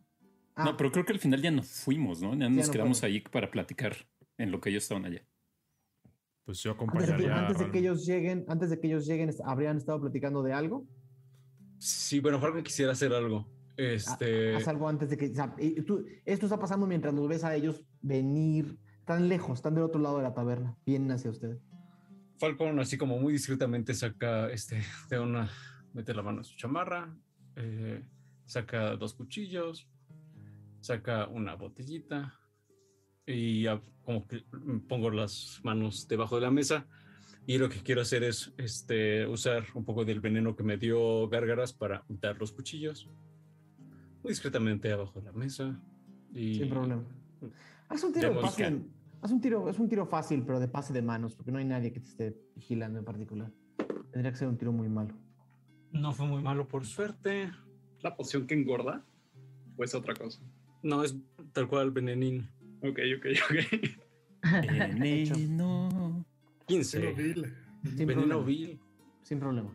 [SPEAKER 1] Ah,
[SPEAKER 4] No, pero creo que al final ya nos fuimos, ¿no? Ya nos
[SPEAKER 1] no
[SPEAKER 4] quedamos
[SPEAKER 1] fueron.
[SPEAKER 4] ahí para platicar en lo que ellos estaban allá.
[SPEAKER 8] Pues yo
[SPEAKER 1] antes, de que,
[SPEAKER 8] acompañaría.
[SPEAKER 1] antes de
[SPEAKER 8] a-
[SPEAKER 1] que ellos lleguen, antes de que ellos lleguen, habrían estado platicando de algo.
[SPEAKER 7] Sí, bueno, Falcon quisiera hacer algo.
[SPEAKER 1] Ha-
[SPEAKER 7] Este.
[SPEAKER 1] Haz algo antes de que. o sea, tú- esto está pasando mientras los ves a ellos venir tan lejos, están del otro lado de la taberna, vienen hacia ustedes.
[SPEAKER 7] Falcon, así como muy discretamente, saca este de una, mete la mano en su chamarra, eh, saca dos cuchillos, saca una botellita y ya como que pongo las manos debajo de la mesa. Y lo que quiero hacer es este, usar un poco del veneno que me dio Gárgaras para untar los cuchillos. Muy discretamente abajo de la mesa. Y
[SPEAKER 1] Sin problema. Haz un tiro fácil. Haz un tiro, es un tiro fácil, pero de pase de manos, porque no hay nadie que te esté vigilando en particular. Tendría que ser un tiro muy malo.
[SPEAKER 7] No fue muy malo por suerte.
[SPEAKER 5] ¿La poción que engorda? ¿O es otra cosa?
[SPEAKER 7] No, es tal cual venenín.
[SPEAKER 5] Ok, ok, ok.
[SPEAKER 4] Veneno.
[SPEAKER 7] 15.
[SPEAKER 6] Pero vil.
[SPEAKER 1] Sin
[SPEAKER 7] veneno
[SPEAKER 1] problema.
[SPEAKER 7] vil.
[SPEAKER 1] Sin problema.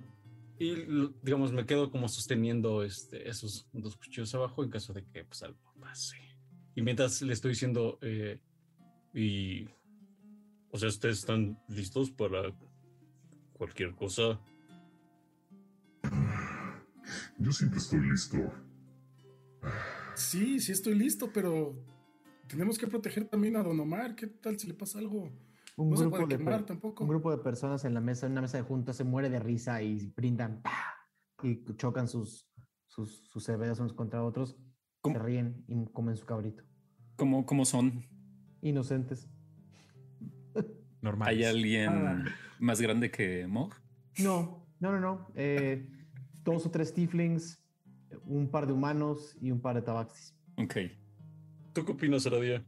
[SPEAKER 7] Y digamos, me quedo como sosteniendo este, esos dos cuchillos abajo en caso de que pues, algo pase. Y mientras le estoy diciendo, eh, y. O sea, ustedes están listos para cualquier cosa.
[SPEAKER 9] Yo siempre estoy listo.
[SPEAKER 6] Sí, sí estoy listo, pero tenemos que proteger también a Don Omar. ¿Qué tal si le pasa algo?
[SPEAKER 1] Un
[SPEAKER 6] No se
[SPEAKER 1] grupo,
[SPEAKER 6] puede
[SPEAKER 1] de
[SPEAKER 6] quemar
[SPEAKER 1] per-
[SPEAKER 6] tampoco.
[SPEAKER 1] un grupo de personas en la mesa, en una mesa de juntas, se muere de risa y brindan ¡pah! y chocan sus, sus, sus cervezas unos contra otros,
[SPEAKER 4] ¿Cómo?
[SPEAKER 1] se ríen y comen su cabrito.
[SPEAKER 4] ¿Cómo, cómo son?
[SPEAKER 1] Inocentes.
[SPEAKER 8] Normal.
[SPEAKER 4] ¿Hay alguien
[SPEAKER 1] Ah.
[SPEAKER 4] más grande que Mog?
[SPEAKER 1] No, no, no, no. Eh, dos o tres tieflings, un par de humanos y un par de tabaxis.
[SPEAKER 4] Ok.
[SPEAKER 7] ¿Tú qué opinas, Aradia?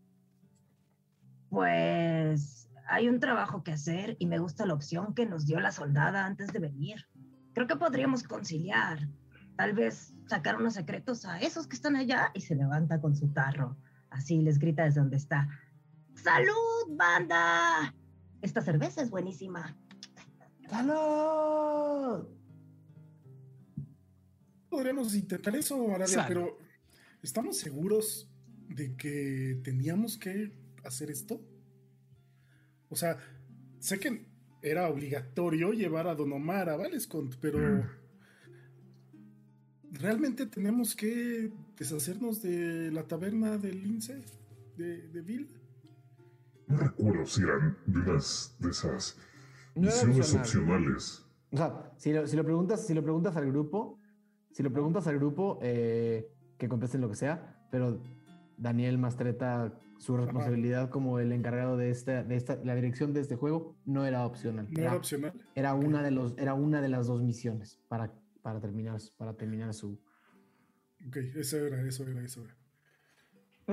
[SPEAKER 3] Pues hay un trabajo que hacer y me gusta la opción que nos dio la soldada antes de venir. Creo que podríamos conciliar. Tal vez sacar unos secretos a esos que están allá y se levanta con su tarro. Así les grita desde donde está. ¡Salud, banda! Esta cerveza es buenísima.
[SPEAKER 1] ¡Salud!
[SPEAKER 6] Podríamos intentar eso, Arabia,
[SPEAKER 2] Sal.
[SPEAKER 6] pero ¿estamos seguros de que teníamos que hacer esto? O sea, sé que era obligatorio llevar a Don Omar a Valescont, pero ¿realmente tenemos que deshacernos de la taberna del lince de, de Bill?
[SPEAKER 9] No recuerdo si eran de unas de esas
[SPEAKER 1] No
[SPEAKER 9] misiones
[SPEAKER 1] opcional.
[SPEAKER 9] opcionales.
[SPEAKER 1] O sea, si lo, si lo preguntas, si lo preguntas al grupo, si lo preguntas al grupo, eh, que contesten lo que sea, pero Daniel Mastreta, su responsabilidad como el encargado de esta, de esta, la dirección de este juego, no era opcional.
[SPEAKER 6] ¿No era opcional?
[SPEAKER 1] Era una de los, era una de las dos misiones para, para terminar, para terminar su.
[SPEAKER 6] Ok, eso era, eso era, eso era.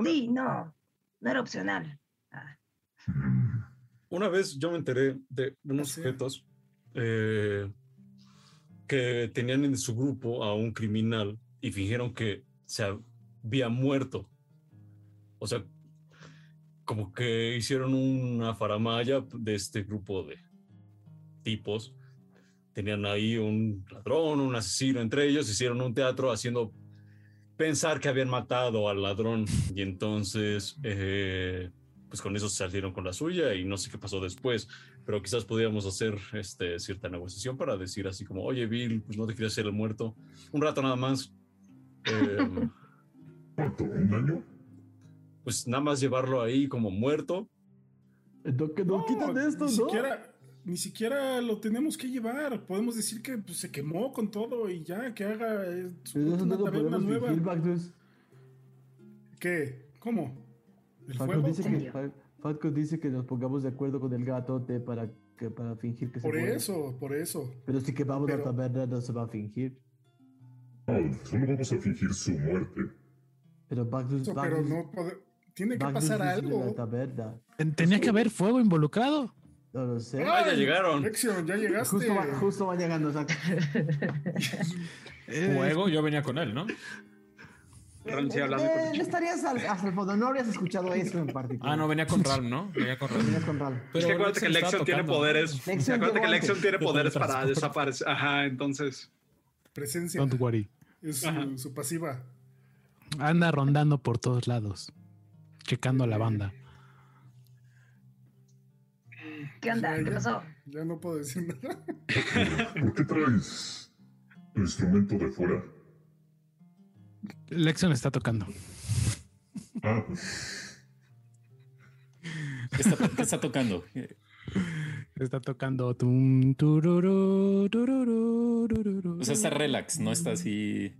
[SPEAKER 3] Sí, no, no era opcional. Ah,
[SPEAKER 7] Una vez yo me enteré de unos
[SPEAKER 6] Sí.
[SPEAKER 7] sujetos eh, que tenían en su grupo a un criminal y fingieron que se había muerto. O sea, como que hicieron una faramaya de este grupo de tipos. Tenían ahí un ladrón, un asesino entre ellos, hicieron un teatro haciendo pensar que habían matado al ladrón y entonces eh, pues con eso salieron con la suya y no sé qué pasó después, pero quizás podríamos hacer este, cierta negociación para decir así como, oye Bill, pues no te quieres hacer el muerto, un rato nada más. Eh,
[SPEAKER 9] ¿Cuánto? ¿Un año?
[SPEAKER 7] Pues nada más llevarlo ahí como muerto.
[SPEAKER 1] No, que no, quitan de esto,
[SPEAKER 6] ni
[SPEAKER 1] ¿no?
[SPEAKER 6] Siquiera, ni siquiera lo tenemos que llevar. Podemos decir que pues, se quemó con todo y ya, que haga eh, su-
[SPEAKER 1] Pero eso
[SPEAKER 6] una
[SPEAKER 1] no lo
[SPEAKER 6] taberna
[SPEAKER 1] podemos
[SPEAKER 6] nueva. ¿Qué? ¿Cómo? ¿El
[SPEAKER 1] Falco
[SPEAKER 6] fuego?
[SPEAKER 1] dice, que, Falco dice que nos pongamos de acuerdo con el gatote para, que, para fingir que se
[SPEAKER 6] Por
[SPEAKER 1] muere.
[SPEAKER 6] eso, por eso.
[SPEAKER 1] Pero si quemamos la
[SPEAKER 6] Pero-
[SPEAKER 1] taberna no se va a fingir.
[SPEAKER 9] No, solo vamos a fingir su muerte.
[SPEAKER 1] Pero Bactus,
[SPEAKER 6] Eso, pero no Tiene que pasar algo.
[SPEAKER 2] Tenía que haber fuego involucrado.
[SPEAKER 1] No lo sé.
[SPEAKER 7] Ah, ya llegaron.
[SPEAKER 6] Lexion, ya llegaste.
[SPEAKER 1] Justo, va, justo va llegando.
[SPEAKER 8] Juego, yo venía con él, ¿no?
[SPEAKER 5] Ron, sí, hablando
[SPEAKER 1] Eh,
[SPEAKER 5] con el chico.
[SPEAKER 1] estarías al, hasta el fondo, no habrías escuchado eso en particular.
[SPEAKER 8] Ah, no, venía con Ral, ¿no? Venía con Ral.
[SPEAKER 1] Venías con Ral.
[SPEAKER 5] Es que acuérdate que Lexion tiene poderes.
[SPEAKER 1] Lexion
[SPEAKER 5] acuérdate que Lexion tiene
[SPEAKER 8] De
[SPEAKER 5] poderes para desaparecer. Ajá, entonces.
[SPEAKER 6] Presencia.
[SPEAKER 2] Don't worry.
[SPEAKER 6] Es su pasiva.
[SPEAKER 2] Anda rondando por todos lados, checando a la banda.
[SPEAKER 3] ¿Qué onda?
[SPEAKER 6] Ya,
[SPEAKER 3] ¿Qué pasó?
[SPEAKER 6] Ya no puedo decir nada.
[SPEAKER 9] ¿Por qué traes tu instrumento de fuera?
[SPEAKER 2] Lexion está tocando.
[SPEAKER 9] Ah,
[SPEAKER 4] ¿Qué está, qué está tocando?
[SPEAKER 2] Está tocando. tum.
[SPEAKER 4] O sea, está relax, no está así.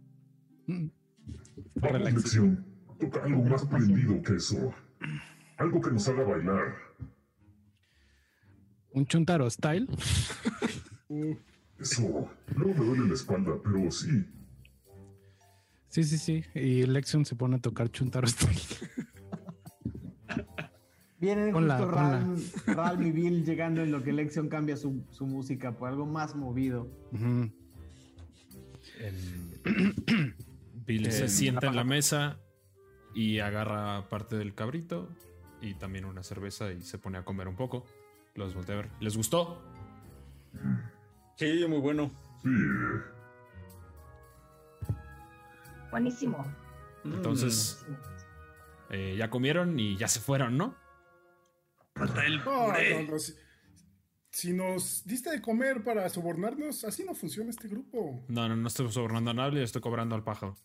[SPEAKER 2] Mm. Relax.
[SPEAKER 9] lección. Toca algo más prendido que eso. Algo que nos haga bailar.
[SPEAKER 2] Un chuntaro style.
[SPEAKER 9] Eso. Luego me duele la espalda, pero sí.
[SPEAKER 2] Sí, sí, sí. Y Lexion se pone a tocar chuntaro style.
[SPEAKER 1] Vienen
[SPEAKER 2] Ponla,
[SPEAKER 1] justo. Ral, Ral y Bill llegando en lo que Lexion cambia su, su música por algo más movido.
[SPEAKER 8] Bill
[SPEAKER 4] Eh,
[SPEAKER 8] se sienta en la mesa y agarra parte del cabrito y también una cerveza y se pone a comer un poco. Los voltea a ver. ¿Les gustó?
[SPEAKER 7] Sí, muy bueno.
[SPEAKER 9] Sí.
[SPEAKER 3] Buenísimo.
[SPEAKER 8] Entonces, eh, ya comieron y ya se fueron, ¿no?
[SPEAKER 10] Falta el
[SPEAKER 6] No,
[SPEAKER 10] puré.
[SPEAKER 6] no, no, si, si nos diste de comer para sobornarnos, así no funciona este grupo.
[SPEAKER 8] No, no, no estoy sobornando a nadie, estoy cobrando al pájaro.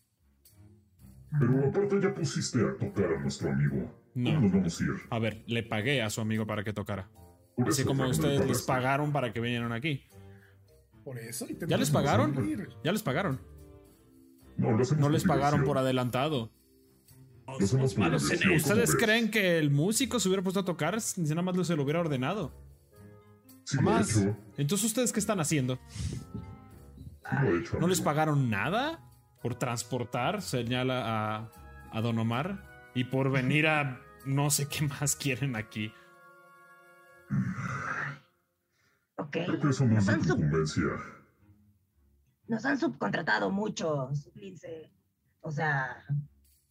[SPEAKER 9] Pero aparte ya pusiste a tocar a nuestro amigo.
[SPEAKER 8] No.
[SPEAKER 9] ¿Cómo nos vamos a ir?
[SPEAKER 8] A ver, le pagué a su amigo para que tocara.
[SPEAKER 9] Por
[SPEAKER 8] Así
[SPEAKER 9] eso
[SPEAKER 8] como ustedes les pagaron para que vinieran aquí.
[SPEAKER 6] Por eso. y
[SPEAKER 8] ¿Ya les
[SPEAKER 6] que
[SPEAKER 8] pagaron?
[SPEAKER 6] salir.
[SPEAKER 8] Ya les pagaron.
[SPEAKER 9] No,
[SPEAKER 8] les pagaron por adelantado.
[SPEAKER 9] Lo hacemos por
[SPEAKER 10] malos en
[SPEAKER 9] diversión,
[SPEAKER 10] eso.
[SPEAKER 9] ¿cómo
[SPEAKER 8] ¿Ustedes creen que el músico se hubiera puesto a tocar si nada más se lo hubiera ordenado?
[SPEAKER 9] Sí.
[SPEAKER 8] Entonces, ¿ustedes qué están haciendo?
[SPEAKER 9] Sí hecho.
[SPEAKER 8] ¿No les pagaron nada por transportar? Señala a, a Don Omar. Y por venir a no sé qué más quieren aquí.
[SPEAKER 3] Ok.
[SPEAKER 9] Creo que es de incumbencia.
[SPEAKER 3] nos han subcontratado muchos, Lince. O sea,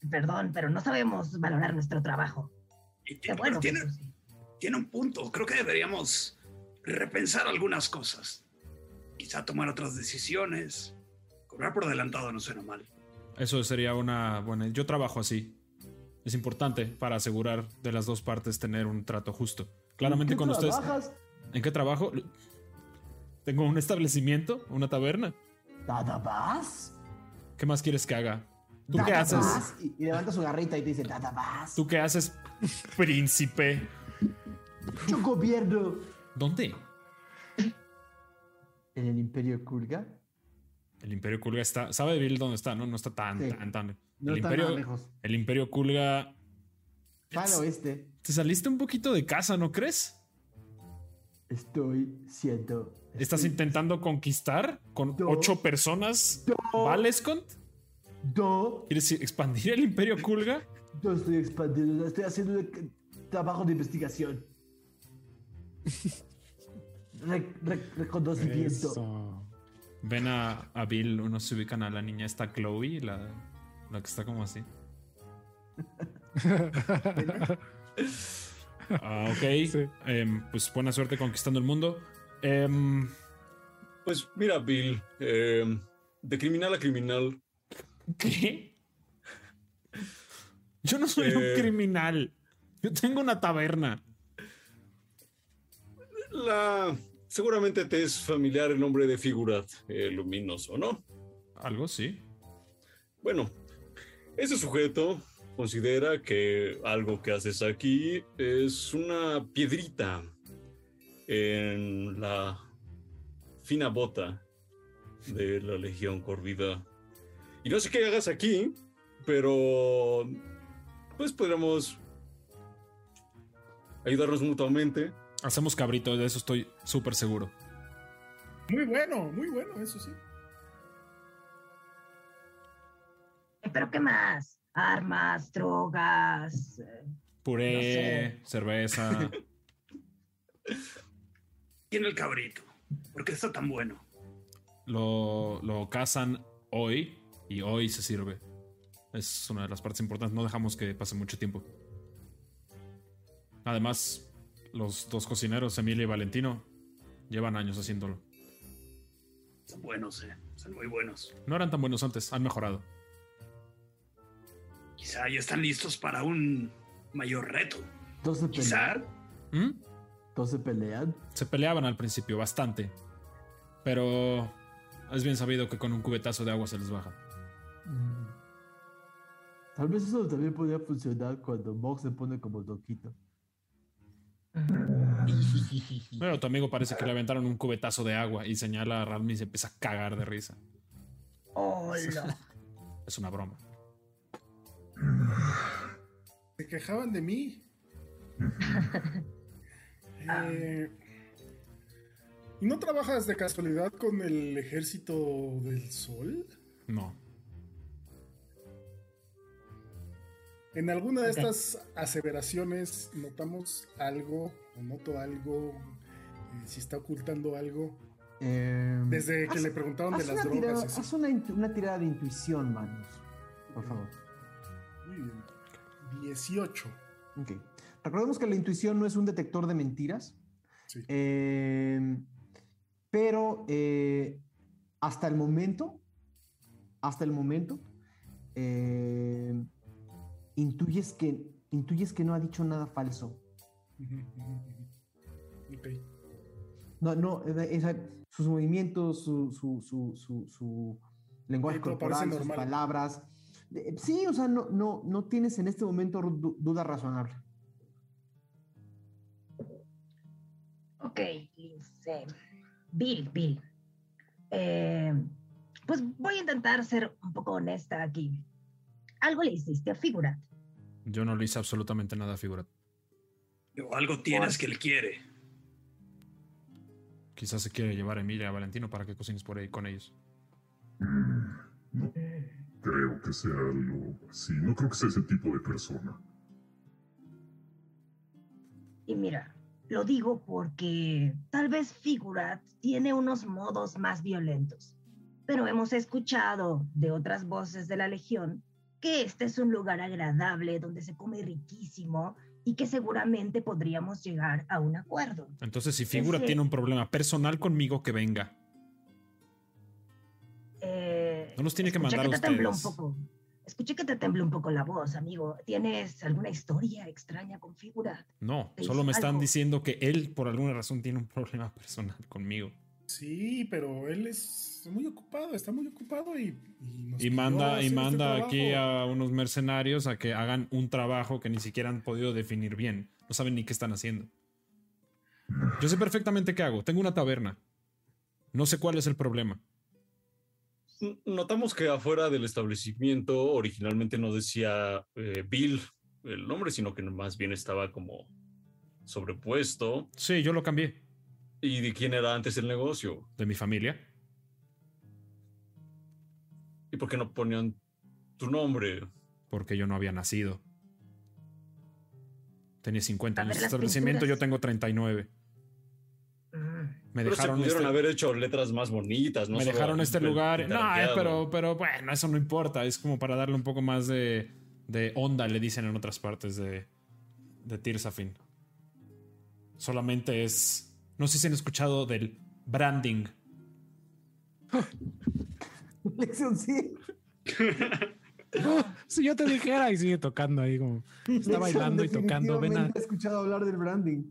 [SPEAKER 3] perdón, pero no sabemos valorar nuestro trabajo.
[SPEAKER 10] Y
[SPEAKER 3] Qué
[SPEAKER 10] tiene,
[SPEAKER 3] bueno. sí.
[SPEAKER 10] tiene un punto. Creo que deberíamos repensar algunas cosas. Quizá tomar otras decisiones. Cobrar por adelantado no suena mal.
[SPEAKER 8] Eso sería una buena. Yo trabajo así. Es importante para asegurar de las dos partes tener un trato justo. Claramente
[SPEAKER 1] ¿En qué
[SPEAKER 8] con ustedes.
[SPEAKER 1] trabajas?
[SPEAKER 8] ¿En qué trabajo? Tengo un establecimiento, una taberna.
[SPEAKER 1] ¿Nada más?
[SPEAKER 8] ¿Qué más quieres que haga? ¿Tú qué
[SPEAKER 1] ¿Nada
[SPEAKER 8] haces?
[SPEAKER 1] más? Y, y levanta su garrita y te dice, nada más.
[SPEAKER 8] ¿Tú qué haces, príncipe?
[SPEAKER 1] Yo gobierno
[SPEAKER 8] ¿Dónde?
[SPEAKER 1] en el Imperio Kulga.
[SPEAKER 8] El Imperio Kulga está. ¿Sabe Bill dónde está? No, no está tan,
[SPEAKER 1] Sí.
[SPEAKER 8] tan, tan.
[SPEAKER 1] No
[SPEAKER 8] el,
[SPEAKER 1] está
[SPEAKER 8] Imperio,
[SPEAKER 1] lejos.
[SPEAKER 8] el Imperio Kulga.
[SPEAKER 1] Al oeste.
[SPEAKER 8] Te saliste un poquito de casa, ¿no crees?
[SPEAKER 1] Estoy siendo.
[SPEAKER 8] ¿Estás intentando conquistar con ocho personas
[SPEAKER 1] No.
[SPEAKER 8] Valescont?
[SPEAKER 1] No,
[SPEAKER 8] ¿Quieres expandir el Imperio Kulga?
[SPEAKER 1] no estoy expandiendo, estoy haciendo un trabajo de investigación. Re- re- reconocimiento.
[SPEAKER 2] Eso.
[SPEAKER 8] Ven a, a Bill, unos se ubican a la niña esta Chloe, la, la que está como así. Ah, ok. Em, pues buena suerte conquistando el mundo. Em,
[SPEAKER 7] Pues mira, Bill, eh, de criminal a criminal,
[SPEAKER 8] ¿Qué? Yo no soy un
[SPEAKER 7] Eh.
[SPEAKER 8] criminal. Yo tengo una taberna.
[SPEAKER 7] la seguramente te es familiar el nombre de Figurat eh, Luminoso, ¿no?
[SPEAKER 8] Algo, sí.
[SPEAKER 7] Bueno, ese sujeto considera que algo que haces aquí es una piedrita en la fina bota de la Legión Corvida. Y no sé qué hagas aquí, pero pues podríamos ayudarnos mutuamente.
[SPEAKER 8] Hacemos cabrito, de eso estoy súper seguro.
[SPEAKER 6] Muy bueno, muy bueno, eso sí.
[SPEAKER 3] ¿Pero qué más? Armas, drogas. eh,
[SPEAKER 8] Puré, cerveza.
[SPEAKER 10] Tiene el cabrito. ¿Por qué está tan bueno?
[SPEAKER 8] lo, lo cazan hoy y hoy se sirve. Es una de las partes importantes. No dejamos que pase mucho tiempo. Además, los dos cocineros, Emilia y Valentino, llevan años haciéndolo.
[SPEAKER 10] Son buenos, eh. Son muy buenos.
[SPEAKER 8] No eran tan buenos antes, han mejorado.
[SPEAKER 10] Quizá ya están listos para un mayor reto.
[SPEAKER 1] ¿Todos se
[SPEAKER 10] Quizá.
[SPEAKER 1] pelean?
[SPEAKER 8] ¿Mm?
[SPEAKER 1] ¿Todos se pelean?
[SPEAKER 8] Se peleaban al principio bastante. Pero es bien sabido que con un cubetazo de agua se les baja.
[SPEAKER 1] Mm. Tal vez eso también podría funcionar cuando Mog se pone como loquito.
[SPEAKER 8] Pero tu amigo parece que le aventaron un cubetazo de agua y señala a Ralmi y se empieza a cagar de risa.
[SPEAKER 3] Hola.
[SPEAKER 8] Es una broma.
[SPEAKER 6] Se quejaban de mí. Eh, ¿Y no trabajas de casualidad con el ejército del sol?
[SPEAKER 8] No.
[SPEAKER 6] En alguna de estas aseveraciones notamos algo, o noto algo, eh, si está ocultando algo.
[SPEAKER 1] Em,
[SPEAKER 6] Desde que
[SPEAKER 1] haz-
[SPEAKER 6] le preguntaron de las
[SPEAKER 1] una
[SPEAKER 6] drogas.
[SPEAKER 1] tirada- haz una, tirada de intuición, Magnus. Por favor.
[SPEAKER 6] Muy bien. 18.
[SPEAKER 1] Ok. Recordemos que la intuición no es un detector de mentiras.
[SPEAKER 6] Sí.
[SPEAKER 1] Em, pero eh, hasta el momento, hasta el momento, em, intuyes que intuyes que no ha dicho nada falso.
[SPEAKER 6] Ujú, ujú, ujú. Ok.
[SPEAKER 1] No, no, esa- sus movimientos, su, su, su, su, su lenguaje
[SPEAKER 6] Sí,
[SPEAKER 1] corporal, sus
[SPEAKER 6] normal.
[SPEAKER 1] palabras. Eh, Sí, o sea, no, no, no tienes en este momento du- duda razonable.
[SPEAKER 3] Ok, Lince. Bill, Bill. Eh, pues voy a intentar ser un poco honesta aquí. Algo le hiciste a Figurat.
[SPEAKER 8] Yo no le hice absolutamente nada a Figurat.
[SPEAKER 10] O algo tienes que él quiere.
[SPEAKER 8] Quizás se quiere llevar a Emilia y a Valentino para que cocines por ahí con ellos.
[SPEAKER 9] No creo que sea algo así. No creo que sea ese tipo de persona.
[SPEAKER 3] Y mira, lo digo porque tal vez Figurat tiene unos modos más violentos. Pero hemos escuchado de otras voces de la Legión que este es un lugar agradable donde se come riquísimo y que seguramente podríamos llegar a un acuerdo.
[SPEAKER 8] Entonces, si Figurat
[SPEAKER 3] Ese-
[SPEAKER 8] tiene un problema personal conmigo, que venga.
[SPEAKER 3] Eh,
[SPEAKER 8] No nos tiene que mandar a
[SPEAKER 3] te tembló un
[SPEAKER 8] ustedes.
[SPEAKER 3] poco. Escuché que te tembló un poco la voz, amigo. ¿Tienes alguna historia extraña con Figurat?
[SPEAKER 8] No, solo me están diciendo que él, por alguna razón, tiene un problema personal conmigo.
[SPEAKER 6] Sí, pero él es muy ocupado, está muy ocupado y, y nos
[SPEAKER 8] Y manda, y
[SPEAKER 6] este
[SPEAKER 8] manda aquí a unos mercenarios a que hagan un trabajo que ni siquiera han podido definir bien. No saben ni qué están haciendo. Yo sé perfectamente qué hago. Tengo una taberna. No sé cuál es el problema.
[SPEAKER 7] Notamos que afuera del establecimiento originalmente no decía eh, Bill el nombre, sino que más bien estaba como sobrepuesto.
[SPEAKER 8] Sí, yo lo cambié.
[SPEAKER 7] ¿Y de quién era antes el negocio?
[SPEAKER 8] De mi familia.
[SPEAKER 7] ¿Y por qué no ponían tu nombre?
[SPEAKER 8] Porque yo no había nacido. Tenía 50
[SPEAKER 3] A ver,
[SPEAKER 8] años de
[SPEAKER 3] las
[SPEAKER 8] establecimiento, yo tengo 39.
[SPEAKER 3] Mm.
[SPEAKER 8] Me
[SPEAKER 7] Pero se
[SPEAKER 8] dejaron
[SPEAKER 7] pudieron
[SPEAKER 8] este,
[SPEAKER 7] haber hecho letras más bonitas, ¿no?
[SPEAKER 8] me dejaron este lugar. No, eh, pero, pero bueno, eso no importa. Es como para darle un poco más de, de onda, le dicen en otras partes de, de Tirsafin. Solamente es. No sé si han escuchado del branding.
[SPEAKER 1] Lexion, sí.
[SPEAKER 2] si yo te dijera y sigue tocando ahí como está bailando y tocando, ven a,
[SPEAKER 1] he escuchado hablar del branding.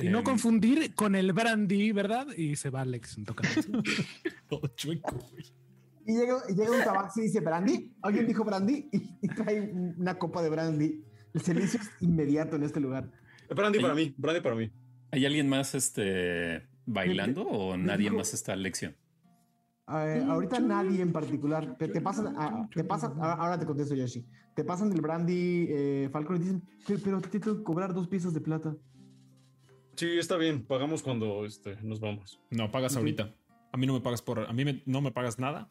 [SPEAKER 2] y no
[SPEAKER 8] Em,
[SPEAKER 2] confundir con el brandy, ¿verdad? Y se va Alex tocando.
[SPEAKER 8] todo chueco, güey.
[SPEAKER 1] Y llega, llega un tabaxi y dice, ¿brandy? ¿Alguien dijo brandy? Y, y trae una copa de brandy. El silencio es inmediato en este lugar.
[SPEAKER 7] Brandy para mí, Brandy para mí.
[SPEAKER 4] ¿Hay alguien más este, bailando o nadie
[SPEAKER 1] dijo-
[SPEAKER 4] más está en lección?
[SPEAKER 1] Eh, ahorita nadie en particular. Te, te pasan, a- te pasan, a- ahora te contesto Yoshi. Te pasan del brandy, eh, Falcon, y dicen, pero, pero te tengo que cobrar dos piezas de plata.
[SPEAKER 7] Sí, está bien. Pagamos cuando este, nos vamos.
[SPEAKER 8] No, pagas ahorita. A mí no me pagas por. A mí me- no me pagas nada.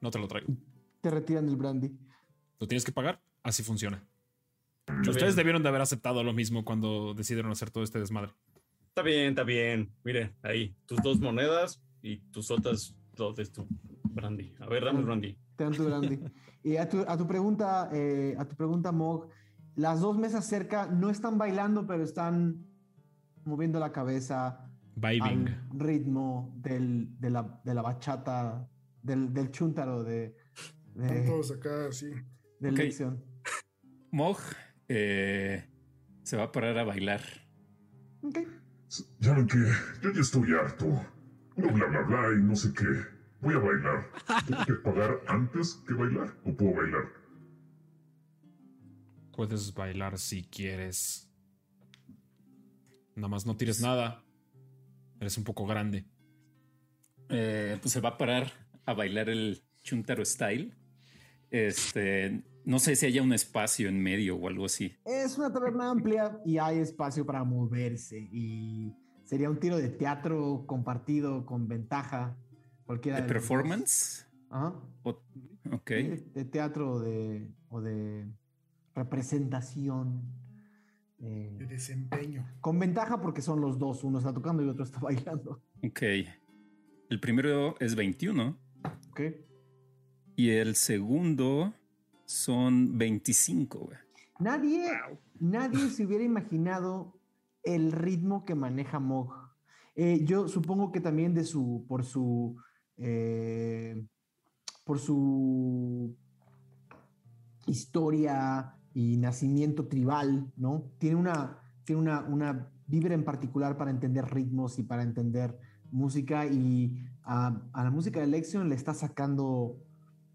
[SPEAKER 8] No te lo traigo.
[SPEAKER 1] Te retiran el brandy.
[SPEAKER 8] Lo tienes que pagar. Así funciona. Ustedes
[SPEAKER 7] bien.
[SPEAKER 8] debieron de haber aceptado lo mismo cuando decidieron hacer todo este desmadre.
[SPEAKER 7] Está bien, está bien. Mire, ahí, tus dos monedas y tus otras dos de tu Brandy. A ver, dame el Brandy.
[SPEAKER 1] Te dan tu brandy. y a tu, a tu pregunta, eh, a tu pregunta, Mog, las dos mesas cerca no están bailando, pero están moviendo la cabeza
[SPEAKER 8] Vibing.
[SPEAKER 1] al ritmo del, de, la, de la bachata, del, del chúntaro de,
[SPEAKER 6] Están
[SPEAKER 1] de,
[SPEAKER 6] todos acá, sí.
[SPEAKER 1] de
[SPEAKER 4] Ok.
[SPEAKER 1] lección.
[SPEAKER 4] Mog eh, se va a parar a bailar.
[SPEAKER 1] Ok.
[SPEAKER 9] Ya ven que yo ya estoy harto. No bla bla bla y no sé qué. Voy a bailar. ¿Tengo que pagar antes que bailar o puedo bailar?
[SPEAKER 8] Puedes bailar si quieres. Nada más no tires nada. Eres un poco grande.
[SPEAKER 4] Eh, pues se va a parar a bailar el Chuntaro Style. Este, no sé si haya un espacio en medio o algo así.
[SPEAKER 1] Es una taberna amplia y hay espacio para moverse y sería un tiro de teatro compartido con ventaja. Cualquiera
[SPEAKER 4] ¿De performance?
[SPEAKER 1] Ajá.
[SPEAKER 4] O- ok.
[SPEAKER 1] De teatro o de, o de representación. eh,
[SPEAKER 6] De desempeño.
[SPEAKER 1] con ventaja porque son los dos, uno está tocando y otro está bailando.
[SPEAKER 4] Ok. El primero es 21
[SPEAKER 1] ¿ok?
[SPEAKER 4] y el segundo son 25. güey.
[SPEAKER 1] Nadie, nadie se hubiera imaginado el ritmo que maneja Mog. Eh, yo supongo que también de su, por su, eh, por su historia y nacimiento tribal, ¿no? Tiene una, tiene una, una vibra en particular para entender ritmos y para entender música y a, a la música de Lexion le está sacando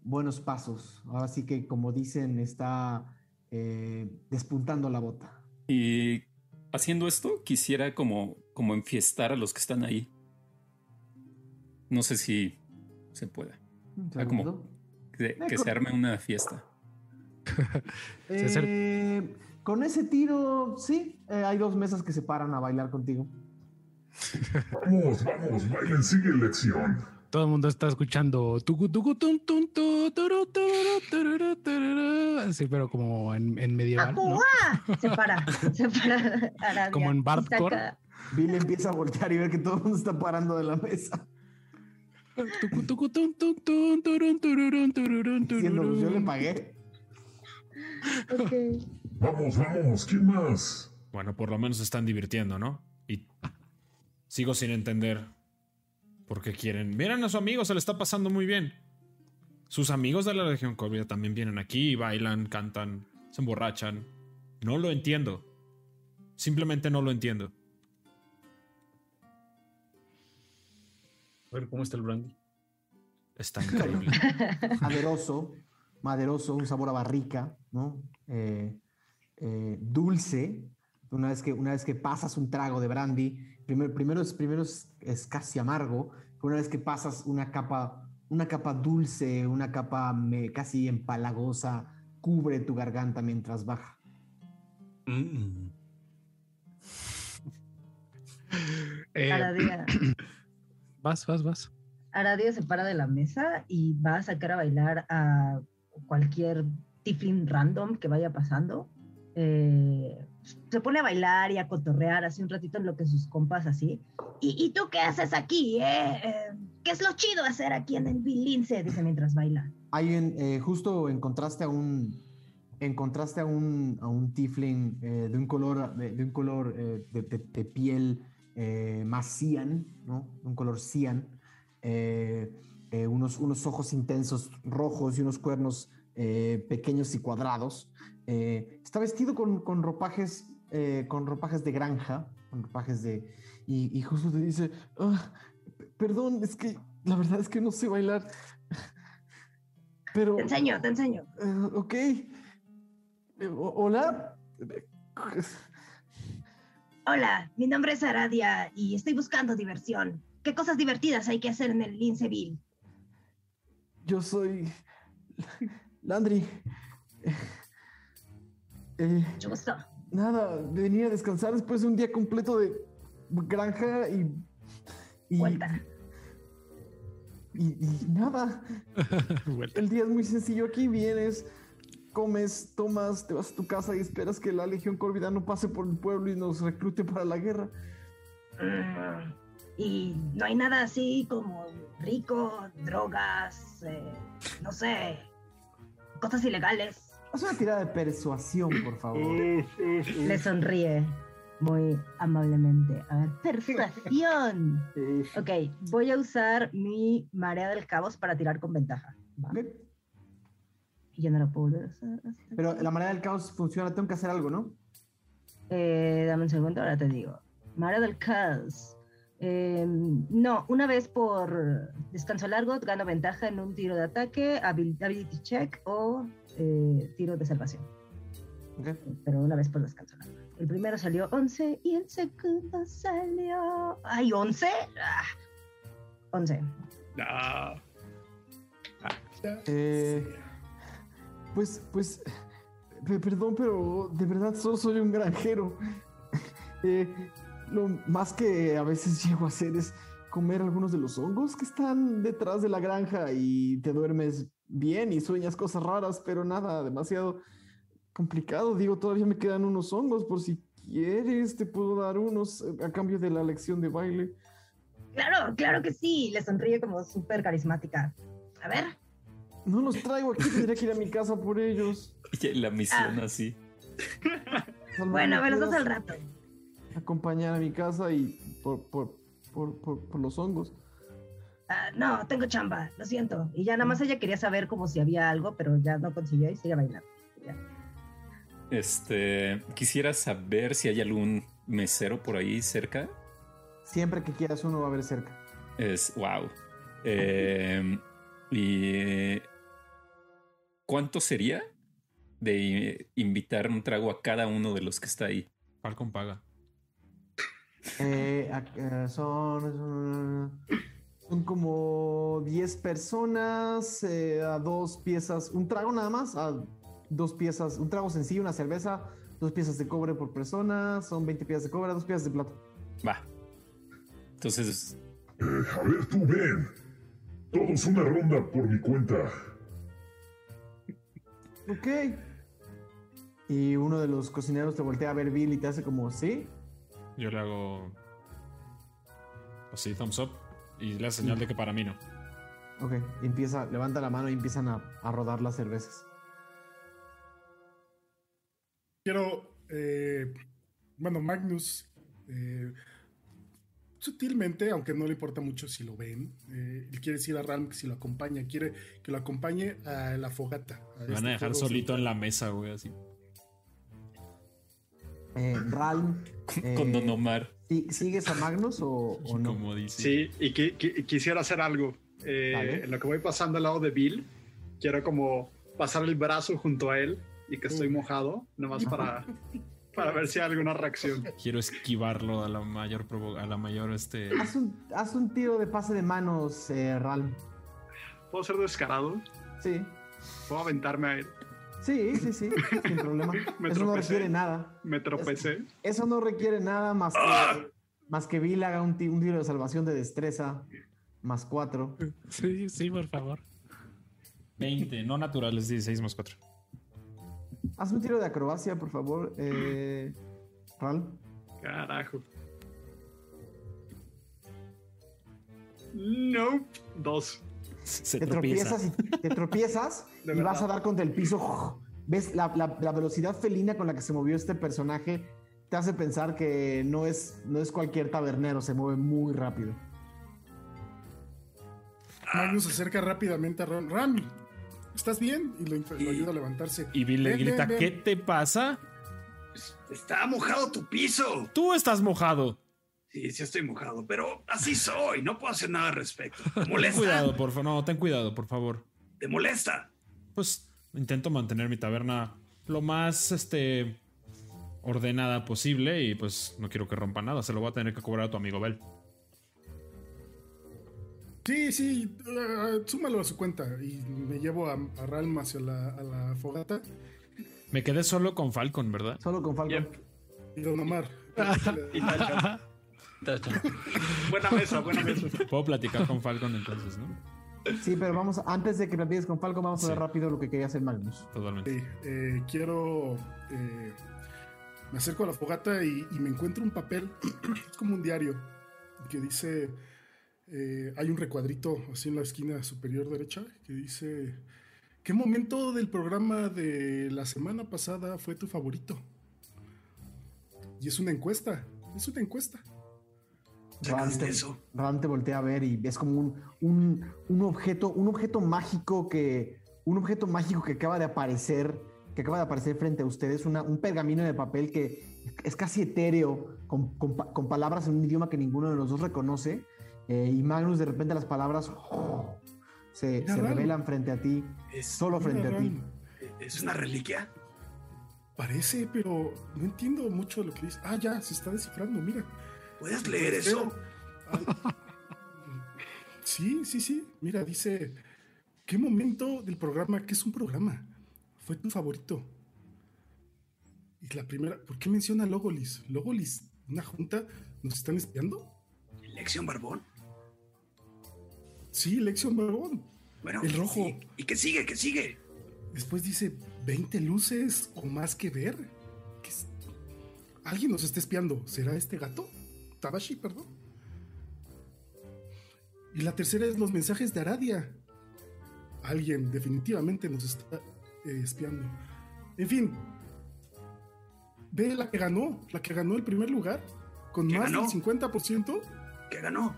[SPEAKER 1] buenos pasos. Ahora sí que, como dicen, está eh, despuntando la bota.
[SPEAKER 4] Y haciendo esto, quisiera como, como enfiestar a los que están ahí. No sé si se pueda.
[SPEAKER 1] Un
[SPEAKER 4] Ah, como-. Que, que se arme una fiesta.
[SPEAKER 1] Eh, con ese tiro, sí, eh, hay dos mesas que se paran a bailar contigo.
[SPEAKER 9] Vamos, vamos, bailen, sigue lección.
[SPEAKER 2] Todo el mundo está escuchando así, pero como en, en medieval, ¿no?
[SPEAKER 3] Se para, se para Arabia.
[SPEAKER 2] Como en Bardcore.
[SPEAKER 1] Bill empieza a voltear y ver que todo el mundo está parando de la mesa. Diciendo, pues yo le pagué.
[SPEAKER 3] Ok.
[SPEAKER 9] Vamos, vamos, ¿quién más?
[SPEAKER 8] Bueno, por lo menos se están divirtiendo, ¿no? Y sigo sin entender por qué quieren. Miren a su amigo, se le está pasando muy bien. Sus amigos de la Legión Corvia también vienen aquí, bailan, cantan, se emborrachan. No lo entiendo. Simplemente no lo entiendo.
[SPEAKER 7] A ver cómo está el Brandy.
[SPEAKER 8] Está increíble.
[SPEAKER 1] Maderoso, maderoso, un sabor a barrica, ¿no? Eh, eh, dulce. Una vez, que, una vez que pasas un trago de brandy, primero, primero, es, primero es, es casi amargo, pero una vez que pasas una capa, una capa dulce, una capa me- casi empalagosa, cubre tu garganta mientras baja.
[SPEAKER 7] Mm.
[SPEAKER 2] Eh,
[SPEAKER 3] Aradia,
[SPEAKER 2] vas, vas, vas.
[SPEAKER 3] Aradia se para de la mesa y va a sacar a bailar a cualquier tiflin random que vaya pasando. Eh, se pone a bailar y a cotorrear así un ratito en lo que sus compas así. ¿Y, y tú qué haces aquí? eh? Eh, ¿Qué es lo chido hacer aquí en el Bilince? Dice mientras baila.
[SPEAKER 1] Hay un, eh, justo encontraste a un, encontraste a un, a un tiefling eh, de un color, de, de un color eh, de, de- de piel eh, más cian, ¿no? Un color cian. eh, eh, unos, unos ojos intensos rojos y unos cuernos eh, pequeños y cuadrados. Eh, está vestido con, con ropajes, eh, con ropajes de granja, con ropajes de... Y, y justo te dice, "Ah, perdón, es que la verdad es que no sé bailar. Pero...
[SPEAKER 3] Te enseño, te enseño.
[SPEAKER 1] Eh, ok. Hola.
[SPEAKER 3] Hola, mi nombre es Aradia y estoy buscando diversión. ¿Qué cosas divertidas hay que hacer en el Linceville?
[SPEAKER 1] Yo soy Landry. Eh,
[SPEAKER 3] Mucho gusto.
[SPEAKER 1] nada, venía a descansar después de un día completo de granja y. y
[SPEAKER 3] Vuelta.
[SPEAKER 1] Y, y nada. El día es muy sencillo. Aquí vienes, comes, tomas, te vas a tu casa y esperas que la Legión Corvidano pase por el pueblo y nos reclute para la guerra.
[SPEAKER 3] Mm, y no hay nada así como rico, drogas, eh, no sé, cosas ilegales.
[SPEAKER 1] Haz una tirada de persuasión, por favor.
[SPEAKER 3] Le sonríe muy amablemente. A ver, persuasión. Ok, voy a usar mi marea del caos para tirar con ventaja. ¿va? Y ya no lo puedo volver a usar.
[SPEAKER 1] Pero la manera del caos funciona, tengo que hacer algo, ¿no?
[SPEAKER 3] Eh, dame un segundo, ahora te digo. Marea del caos. Eh, no, una vez por descanso largo gano ventaja en un tiro de ataque, ability check o eh, tiro de salvación.
[SPEAKER 1] Ok.
[SPEAKER 3] Pero una vez por descanso. El primero salió 11 y el segundo salió... ¡Ay, 11! Ah, 11.
[SPEAKER 5] Ah,
[SPEAKER 1] Eh, pues, pues, pe- perdón, pero de verdad solo soy un granjero. Eh, lo más que a veces llego a hacer es comer algunos de los hongos que están detrás de la granja y te duermes bien y sueñas cosas raras, pero nada demasiado complicado. Digo, todavía me quedan unos hongos por si quieres, te puedo dar unos eh, a cambio de la lección de baile.
[SPEAKER 3] Claro, claro que sí. Le sonríe como súper carismática. A ver.
[SPEAKER 1] No los traigo aquí, tendría que ir a mi casa por ellos.
[SPEAKER 4] Y la misión
[SPEAKER 3] Ah.
[SPEAKER 4] así.
[SPEAKER 3] Bueno, me los das
[SPEAKER 1] ¿puedes
[SPEAKER 3] al rato.
[SPEAKER 1] acompañar a mi casa y por, por, por, por, por los hongos.
[SPEAKER 3] Ah, no, tengo chamba, lo siento. Y ya nada más ella quería saber como si había algo, pero ya no consiguió y sigue bailando. Ya.
[SPEAKER 4] Este, quisiera saber si hay algún mesero por ahí cerca.
[SPEAKER 1] Siempre que quieras uno va a haber cerca.
[SPEAKER 4] Es wow. Eh, y ¿cuánto sería de invitar un trago a cada uno de los que está ahí?
[SPEAKER 8] Falcon paga.
[SPEAKER 1] Eh, eh, son, son, como 10 personas eh, a dos piezas, un trago nada más, a dos piezas, un trago sencillo, una cerveza, dos piezas de cobre por persona, son 20 piezas de cobre, dos piezas de plata.
[SPEAKER 4] Va. Entonces,
[SPEAKER 9] Eh, a ver, tú ven. Todos una ronda por mi cuenta.
[SPEAKER 1] Ok. Y uno de los cocineros te voltea a ver Bill y te hace como, ¿sí?
[SPEAKER 8] Yo le hago así, thumbs up. Y le hace señal de que para mí no.
[SPEAKER 1] Ok, empieza, levanta la mano y empiezan a, a rodar las cervezas.
[SPEAKER 6] Quiero, eh, bueno, Magnus, eh, sutilmente, aunque no le importa mucho si lo ven, eh, él quiere decir a Ralm que si lo acompaña, quiere que lo acompañe a la fogata.
[SPEAKER 8] Me van
[SPEAKER 6] este
[SPEAKER 8] a dejar
[SPEAKER 6] fuego
[SPEAKER 8] solito en la mesa, güey, así.
[SPEAKER 1] Eh, Ralm.
[SPEAKER 4] con, con Don Omar.
[SPEAKER 1] ¿sí- ¿Sigues a Magnus o, o no?
[SPEAKER 8] Como dice.
[SPEAKER 5] sí, y qui- qui- quisiera hacer algo. Eh. En lo que voy pasando al lado de Bill, quiero como pasar el brazo junto a él y que estoy mojado, nomás para, para ver si hay alguna reacción.
[SPEAKER 8] Quiero esquivarlo a la mayor a la mayor este.
[SPEAKER 1] Haz un, haz un tiro de pase de manos, eh, Ralm.
[SPEAKER 5] ¿Puedo ser descarado?
[SPEAKER 1] Sí,
[SPEAKER 5] ¿Puedo aventarme a él?
[SPEAKER 1] Sí, sí, sí, sin problema.
[SPEAKER 5] Me
[SPEAKER 1] Eso no requiere nada.
[SPEAKER 5] Me tropecé.
[SPEAKER 1] Eso no requiere nada más que, más que Bill haga un, ti- un tiro de salvación de destreza más cuatro.
[SPEAKER 2] Sí, sí, por favor.
[SPEAKER 8] 20, no naturales, 16 más 4.
[SPEAKER 1] Haz un tiro de acrobacia, por favor, eh, Ralm.
[SPEAKER 5] Carajo. Nope. Dos.
[SPEAKER 8] Se
[SPEAKER 1] Te
[SPEAKER 8] tropieza.
[SPEAKER 1] tropiezas y te tropiezas Y vas a dar contra el piso ves la, la- la velocidad felina con la que se movió este personaje, te hace pensar que no es, no es cualquier tabernero, se mueve muy rápido.
[SPEAKER 6] Magnus se acerca rápidamente a Ram. Ram, ¿estás bien? Y lo, lo ayuda a levantarse.
[SPEAKER 8] Y Bill le
[SPEAKER 6] Ven,
[SPEAKER 8] grita,
[SPEAKER 6] ven, ven.
[SPEAKER 8] ¿qué te pasa?
[SPEAKER 10] Está mojado tu piso.
[SPEAKER 8] Tú estás mojado.
[SPEAKER 10] Sí, sí estoy mojado, pero así soy. No puedo hacer nada al respecto. ¿Te
[SPEAKER 8] Ten
[SPEAKER 10] molesta?
[SPEAKER 8] cuidado, por favor. No, ten cuidado, por favor.
[SPEAKER 10] ¿Te molesta?
[SPEAKER 8] Pues intento mantener mi taberna lo más este ordenada posible y pues no quiero que rompa nada. Se lo voy a tener que cobrar a tu amigo Bell.
[SPEAKER 6] Sí, sí, ah, súmalo a su cuenta. Y me llevo a, a Ralm hacia la, a la fogata.
[SPEAKER 8] Me quedé solo con Falcon, ¿verdad?
[SPEAKER 1] Solo con Falcon.
[SPEAKER 6] Y Don Omar.
[SPEAKER 5] Y Tacha. Buena mesa, buena mesa.
[SPEAKER 8] Puedo platicar con Falcon entonces, ¿no?
[SPEAKER 1] Sí, pero vamos, antes de que me pides con Falcon, vamos a ver
[SPEAKER 8] Sí.
[SPEAKER 1] rápido lo que quería hacer Magnus.
[SPEAKER 8] Totalmente.
[SPEAKER 6] Sí, eh, quiero. eh, me acerco a la fogata y, y me encuentro un papel, es como un diario, que dice. eh, hay un recuadrito así en la esquina superior derecha que dice. ¿Qué momento del programa de la semana pasada fue tu favorito? Y es una encuesta. Es una encuesta.
[SPEAKER 1] Ram te, Ram te voltea a ver y es como un, un, un objeto, un objeto mágico que. Un objeto mágico que acaba de aparecer. Que acaba de aparecer frente a ustedes. Una, un pergamino de papel que es casi etéreo. Con, con pa- con palabras en un idioma que ninguno de los dos reconoce. eh, y Magnus, de repente, las palabras se,
[SPEAKER 10] Mira,
[SPEAKER 1] se
[SPEAKER 10] Ram.
[SPEAKER 1] revelan frente a ti. solo frente a ti.
[SPEAKER 10] ¿Es una reliquia?
[SPEAKER 6] Parece, pero no entiendo mucho de lo que dice. Ah, ya, se está descifrando, mira.
[SPEAKER 10] ¿Puedes leer eso?
[SPEAKER 6] Sí, sí, sí. Mira, dice, ¿qué momento del programa, que es un programa, fue tu favorito? Y la primera, ¿por qué menciona Logolis? ¿Logolis? ¿Una junta? ¿Nos están espiando?
[SPEAKER 10] ¿Lección Barbón?
[SPEAKER 6] Sí, Lexion Barbón.
[SPEAKER 10] Bueno,
[SPEAKER 6] El rojo.
[SPEAKER 10] sí. ¿Y qué sigue? ¿Qué sigue?
[SPEAKER 6] Después dice, ¿20 luces o más que ver? ¿Qué es? Alguien nos está espiando. ¿Será este gato? Tabashi, perdón. Y la tercera es los mensajes de Aradia. Alguien definitivamente nos está eh, espiando. En fin. Ve la que ganó, la que ganó el primer lugar, con
[SPEAKER 10] ¿Qué
[SPEAKER 6] más
[SPEAKER 10] ganó?
[SPEAKER 6] del 50%.
[SPEAKER 10] ¿Qué ganó?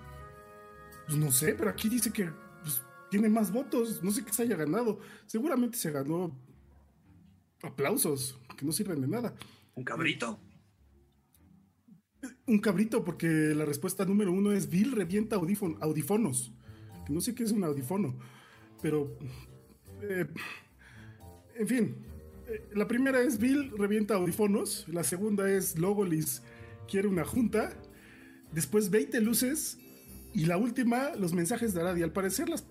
[SPEAKER 6] Pues no sé, pero aquí dice que pues, tiene más votos. No sé qué se haya ganado. Seguramente se ganó aplausos, que no sirven de nada.
[SPEAKER 10] ¿Un cabrito?
[SPEAKER 6] Un cabrito, porque la respuesta número uno es Bill revienta audífon- audífonos. Que no sé qué es un audífono, pero... eh, en fin, eh, la primera es Bill revienta audífonos, la segunda es Logolis quiere una junta, después 20 luces y la última los mensajes de Aradia. Al parecer las,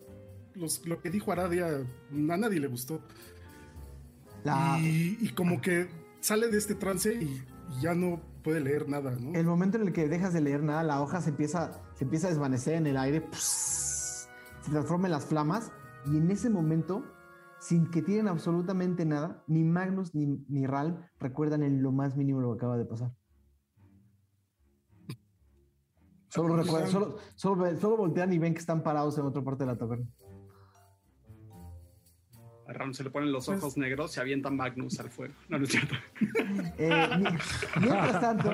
[SPEAKER 6] los- lo que dijo Aradia a nadie le gustó.
[SPEAKER 1] La-
[SPEAKER 6] Y, y como que sale de este trance y, y ya no puede leer nada, ¿no?
[SPEAKER 1] El momento en el que dejas de leer nada, la hoja se empieza, se empieza a desvanecer en el aire, ¡pss! se transforma en las flamas, y en ese momento, sin que tienen absolutamente nada, ni Magnus ni, ni Ral recuerdan en lo más mínimo lo que acaba de pasar. Solo, recuerdan, solo, solo, solo voltean y ven que están parados en otra parte de la taberna.
[SPEAKER 5] Ram se le ponen los ojos negros y avientan Magnus al fuego. No, no es cierto.
[SPEAKER 1] Eh, mi- mientras tanto,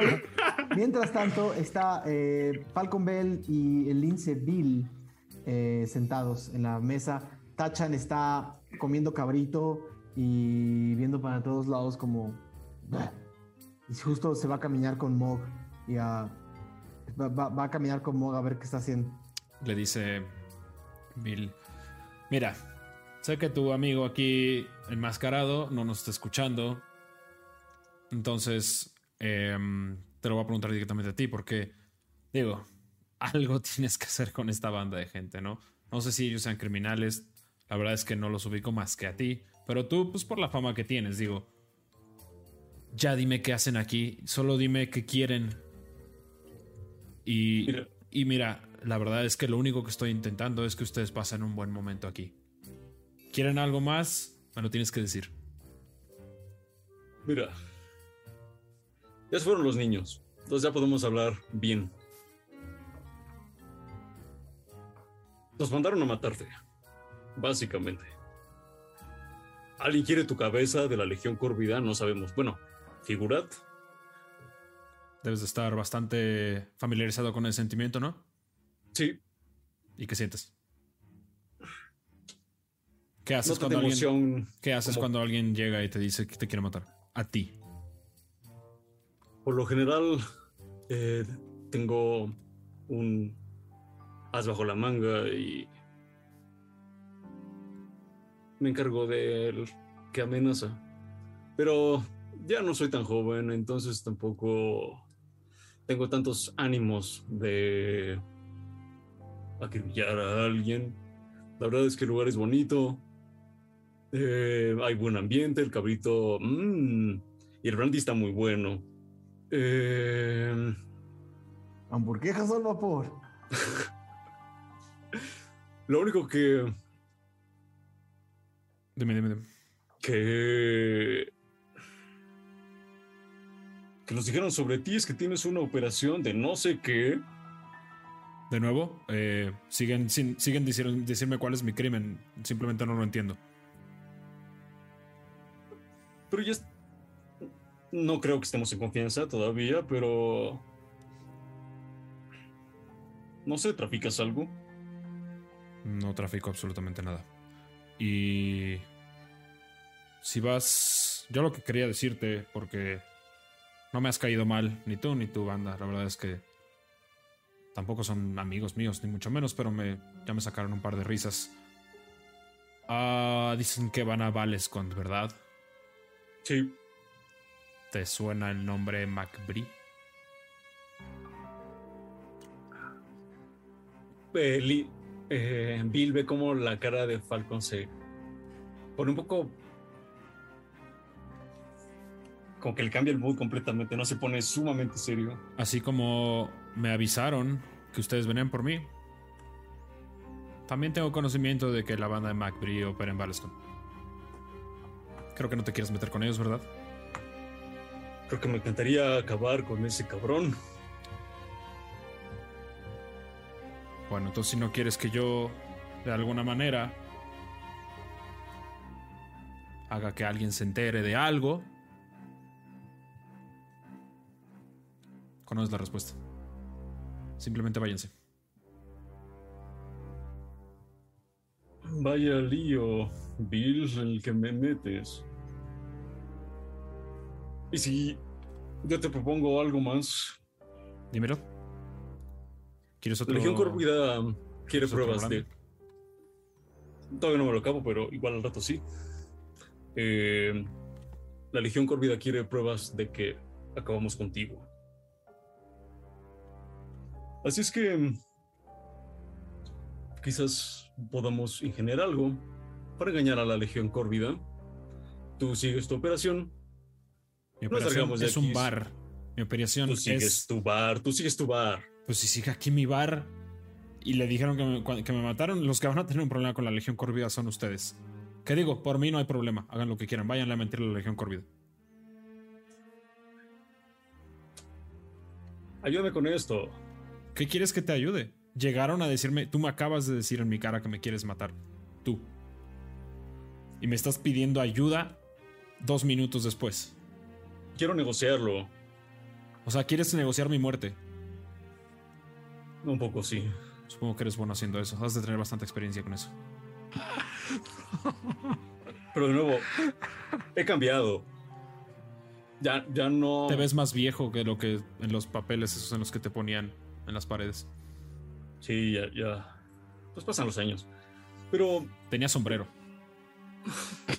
[SPEAKER 1] mientras tanto está eh, Falcon Bell y el lince Bill eh, sentados en la mesa. Tachan está comiendo cabrito y viendo para todos lados como... Y justo se va a caminar con Mog y a... Va, va- va a caminar con Mog a ver qué está haciendo.
[SPEAKER 8] Le dice Bill. Mira, sé que tu amigo aquí enmascarado no nos está escuchando. Entonces, em, te lo voy a preguntar directamente a ti porque, digo, algo tienes que hacer con esta banda de gente, ¿no? No sé si ellos sean criminales. La verdad es que no los ubico más que a ti. Pero tú, pues por la fama que tienes, digo. Ya dime qué hacen aquí. Solo dime qué quieren. Y
[SPEAKER 7] Mira.
[SPEAKER 8] y mira, la verdad es que lo único que estoy intentando es que ustedes pasen un buen momento aquí. ¿Quieren algo más? Me lo tienes que decir.
[SPEAKER 7] Mira. Ya fueron los niños. Entonces ya podemos hablar bien. Nos mandaron a matarte. Básicamente. ¿Alguien quiere tu cabeza de la Legión Corvida? No sabemos. Bueno, figurad.
[SPEAKER 8] Debes de estar bastante familiarizado con el sentimiento, ¿no?
[SPEAKER 7] Sí.
[SPEAKER 8] ¿Y qué sientes? ¿Qué haces, cuando, alguien,
[SPEAKER 7] emoción
[SPEAKER 8] ¿qué haces
[SPEAKER 7] como-
[SPEAKER 8] cuando alguien llega y te dice que te quiere matar? A ti.
[SPEAKER 7] Por lo general, eh, tengo un as bajo la manga y me encargo de él que amenaza. Pero ya no soy tan joven, entonces tampoco tengo tantos ánimos de acribillar a alguien. La verdad es que el lugar es bonito. Eh, hay buen ambiente, el cabrito... mm, y el brandy está muy bueno. Eh,
[SPEAKER 1] Hamburguesas al vapor.
[SPEAKER 7] lo único que,
[SPEAKER 8] Dime, dime, dime.
[SPEAKER 7] que que nos dijeron sobre ti es que tienes una operación de no sé qué.
[SPEAKER 8] De nuevo, eh, siguen, sin- siguen diciendo, decirme cuál es mi crimen. Simplemente no lo entiendo.
[SPEAKER 7] Pero ya no creo que estemos en confianza todavía, pero no sé, traficas algo.
[SPEAKER 8] No trafico absolutamente nada. Y si vas, yo lo que quería decirte, porque no me has caído mal, ni tú ni tu banda, la verdad es que tampoco son amigos míos, ni mucho menos, pero me, ya me sacaron un par de risas. Ah, dicen que van a Valescont, ¿verdad?
[SPEAKER 7] Sí.
[SPEAKER 8] ¿Te suena el nombre MacBree?
[SPEAKER 7] Eh, eh, Bill ve como la cara de Falcon se pone un poco. Como que le cambia el mood completamente, no se pone sumamente serio.
[SPEAKER 8] Así como me avisaron que ustedes venían por mí. También tengo conocimiento de que la banda de MacBree opera en Valescon. Creo que no te quieres meter con ellos, ¿verdad?
[SPEAKER 7] Creo que me encantaría acabar con ese cabrón.
[SPEAKER 8] Bueno, entonces si no quieres que yo, de alguna manera, haga que alguien se entere de algo, conoces la respuesta. Simplemente váyanse.
[SPEAKER 7] Vaya lío, Bill, en el que me metes. Y si yo te propongo algo más,
[SPEAKER 8] Dímelo. ¿Quieres otro?
[SPEAKER 7] la Legión Corvida quiere
[SPEAKER 8] ¿Quieres otro
[SPEAKER 7] pruebas de. Todavía no me lo acabo, pero igual al rato sí. Eh, la Legión Corvida quiere pruebas de que acabamos contigo. Así es que quizás podamos ingeniar algo para engañar a la Legión Corvida. Tú sigues tu operación.
[SPEAKER 8] Mi operación
[SPEAKER 7] de
[SPEAKER 8] es un bar. Mi operación
[SPEAKER 7] Tú sigues
[SPEAKER 8] es...
[SPEAKER 7] tu bar, tú sigues tu bar.
[SPEAKER 8] Pues si sigue aquí mi bar y le dijeron que me, que me mataron, los que van a tener un problema con la Legión Corvida son ustedes. ¿Qué digo? Por mí no hay problema. Hagan lo que quieran. Váyanle a mentir a la Legión Corvida.
[SPEAKER 7] Ayúdame con esto.
[SPEAKER 8] ¿Qué quieres que te ayude? Llegaron a decirme, tú me acabas de decir en mi cara que me quieres matar. Tú. Y me estás pidiendo ayuda dos minutos después.
[SPEAKER 7] Quiero negociarlo.
[SPEAKER 8] O sea, quieres negociar mi muerte.
[SPEAKER 7] Un poco sí.
[SPEAKER 8] Supongo que eres bueno haciendo eso. Has de tener bastante experiencia con eso.
[SPEAKER 7] Pero de nuevo, he cambiado. Ya, ya no.
[SPEAKER 8] Te ves más viejo que lo que en los papeles esos en los que te ponían en las paredes.
[SPEAKER 7] Sí, ya, ya. Pues pasan los años. Pero
[SPEAKER 8] Tenía sombrero.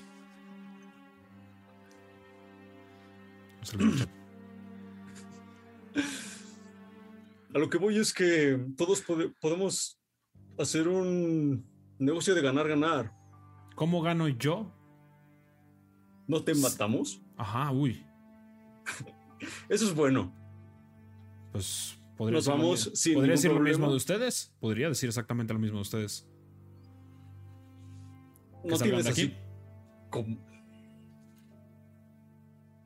[SPEAKER 7] A lo que voy es que todos pode- podemos hacer un negocio de ganar-ganar.
[SPEAKER 8] ¿Cómo gano yo?
[SPEAKER 7] ¿No te matamos?
[SPEAKER 8] Ajá, uy.
[SPEAKER 7] Eso es bueno.
[SPEAKER 8] Pues podría
[SPEAKER 7] Nos vamos sin
[SPEAKER 8] ¿Podría decir lo mismo de ustedes? Podría decir exactamente lo mismo de ustedes.
[SPEAKER 7] No tienes así.
[SPEAKER 8] aquí.
[SPEAKER 7] como-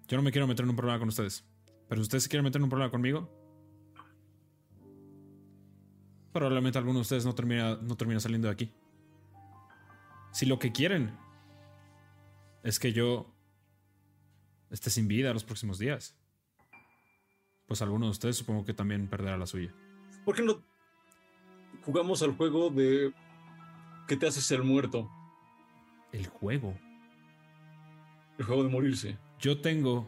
[SPEAKER 8] Yo no me quiero meter en un problema con ustedes. Pero si ustedes se quieren meter en un problema conmigo, probablemente alguno de ustedes no termina, no termina saliendo de aquí. Si lo que quieren es que yo esté sin vida los próximos días. Pues alguno de ustedes supongo que también perderá la suya.
[SPEAKER 7] ¿Por qué no jugamos al juego de que te haces el muerto?
[SPEAKER 8] El juego.
[SPEAKER 7] El juego de morirse.
[SPEAKER 8] Yo tengo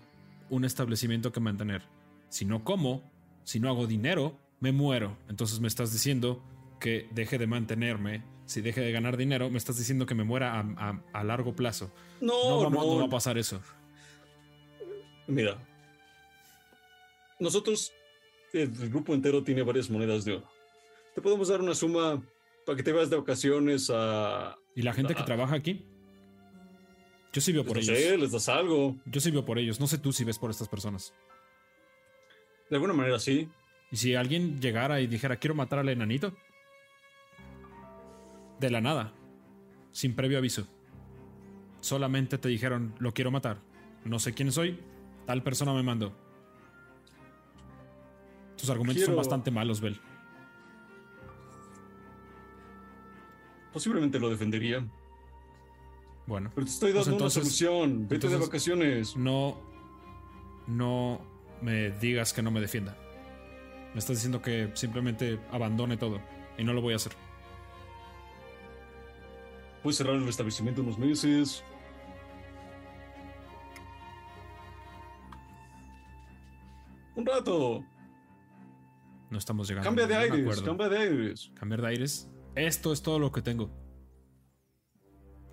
[SPEAKER 8] un establecimiento que mantener. Si no como, si no hago dinero, me muero. Entonces me estás diciendo que deje de mantenerme. Si deje de ganar dinero, me estás diciendo que me muera a, a- a largo plazo.
[SPEAKER 7] No,
[SPEAKER 8] no, vamos-
[SPEAKER 7] no.
[SPEAKER 8] no va a pasar eso.
[SPEAKER 7] Mira, nosotros, el grupo entero tiene varias monedas de oro. Te podemos dar una suma para que te vayas de vacaciones a...
[SPEAKER 8] ¿Y la gente que trabaja aquí? Yo sí veo por
[SPEAKER 7] no
[SPEAKER 8] ellos.
[SPEAKER 7] sé, les das algo.
[SPEAKER 8] Yo sí veo por ellos. No sé tú si ves por estas personas.
[SPEAKER 7] De alguna manera sí.
[SPEAKER 8] ¿Y si alguien llegara y dijera, quiero matar al enanito? De la nada. Sin previo aviso. Solamente te dijeron, lo quiero matar. No sé quién soy. Tal persona me mandó. Tus argumentos son bastante malos, Bel.
[SPEAKER 7] Posiblemente lo defendería.
[SPEAKER 8] Bueno.
[SPEAKER 7] Pero te estoy
[SPEAKER 8] Pues
[SPEAKER 7] dando
[SPEAKER 8] entonces-
[SPEAKER 7] una solución. Vete de vacaciones.
[SPEAKER 8] No. No me digas que no me defienda. Me estás diciendo que simplemente abandone todo. Y no lo voy a hacer.
[SPEAKER 7] Puedes cerrar el establecimiento unos meses. Un rato.
[SPEAKER 8] No estamos llegando
[SPEAKER 7] Cambia de aires. Cambia de aires.
[SPEAKER 8] Cambiar de aires. Esto es todo lo que tengo.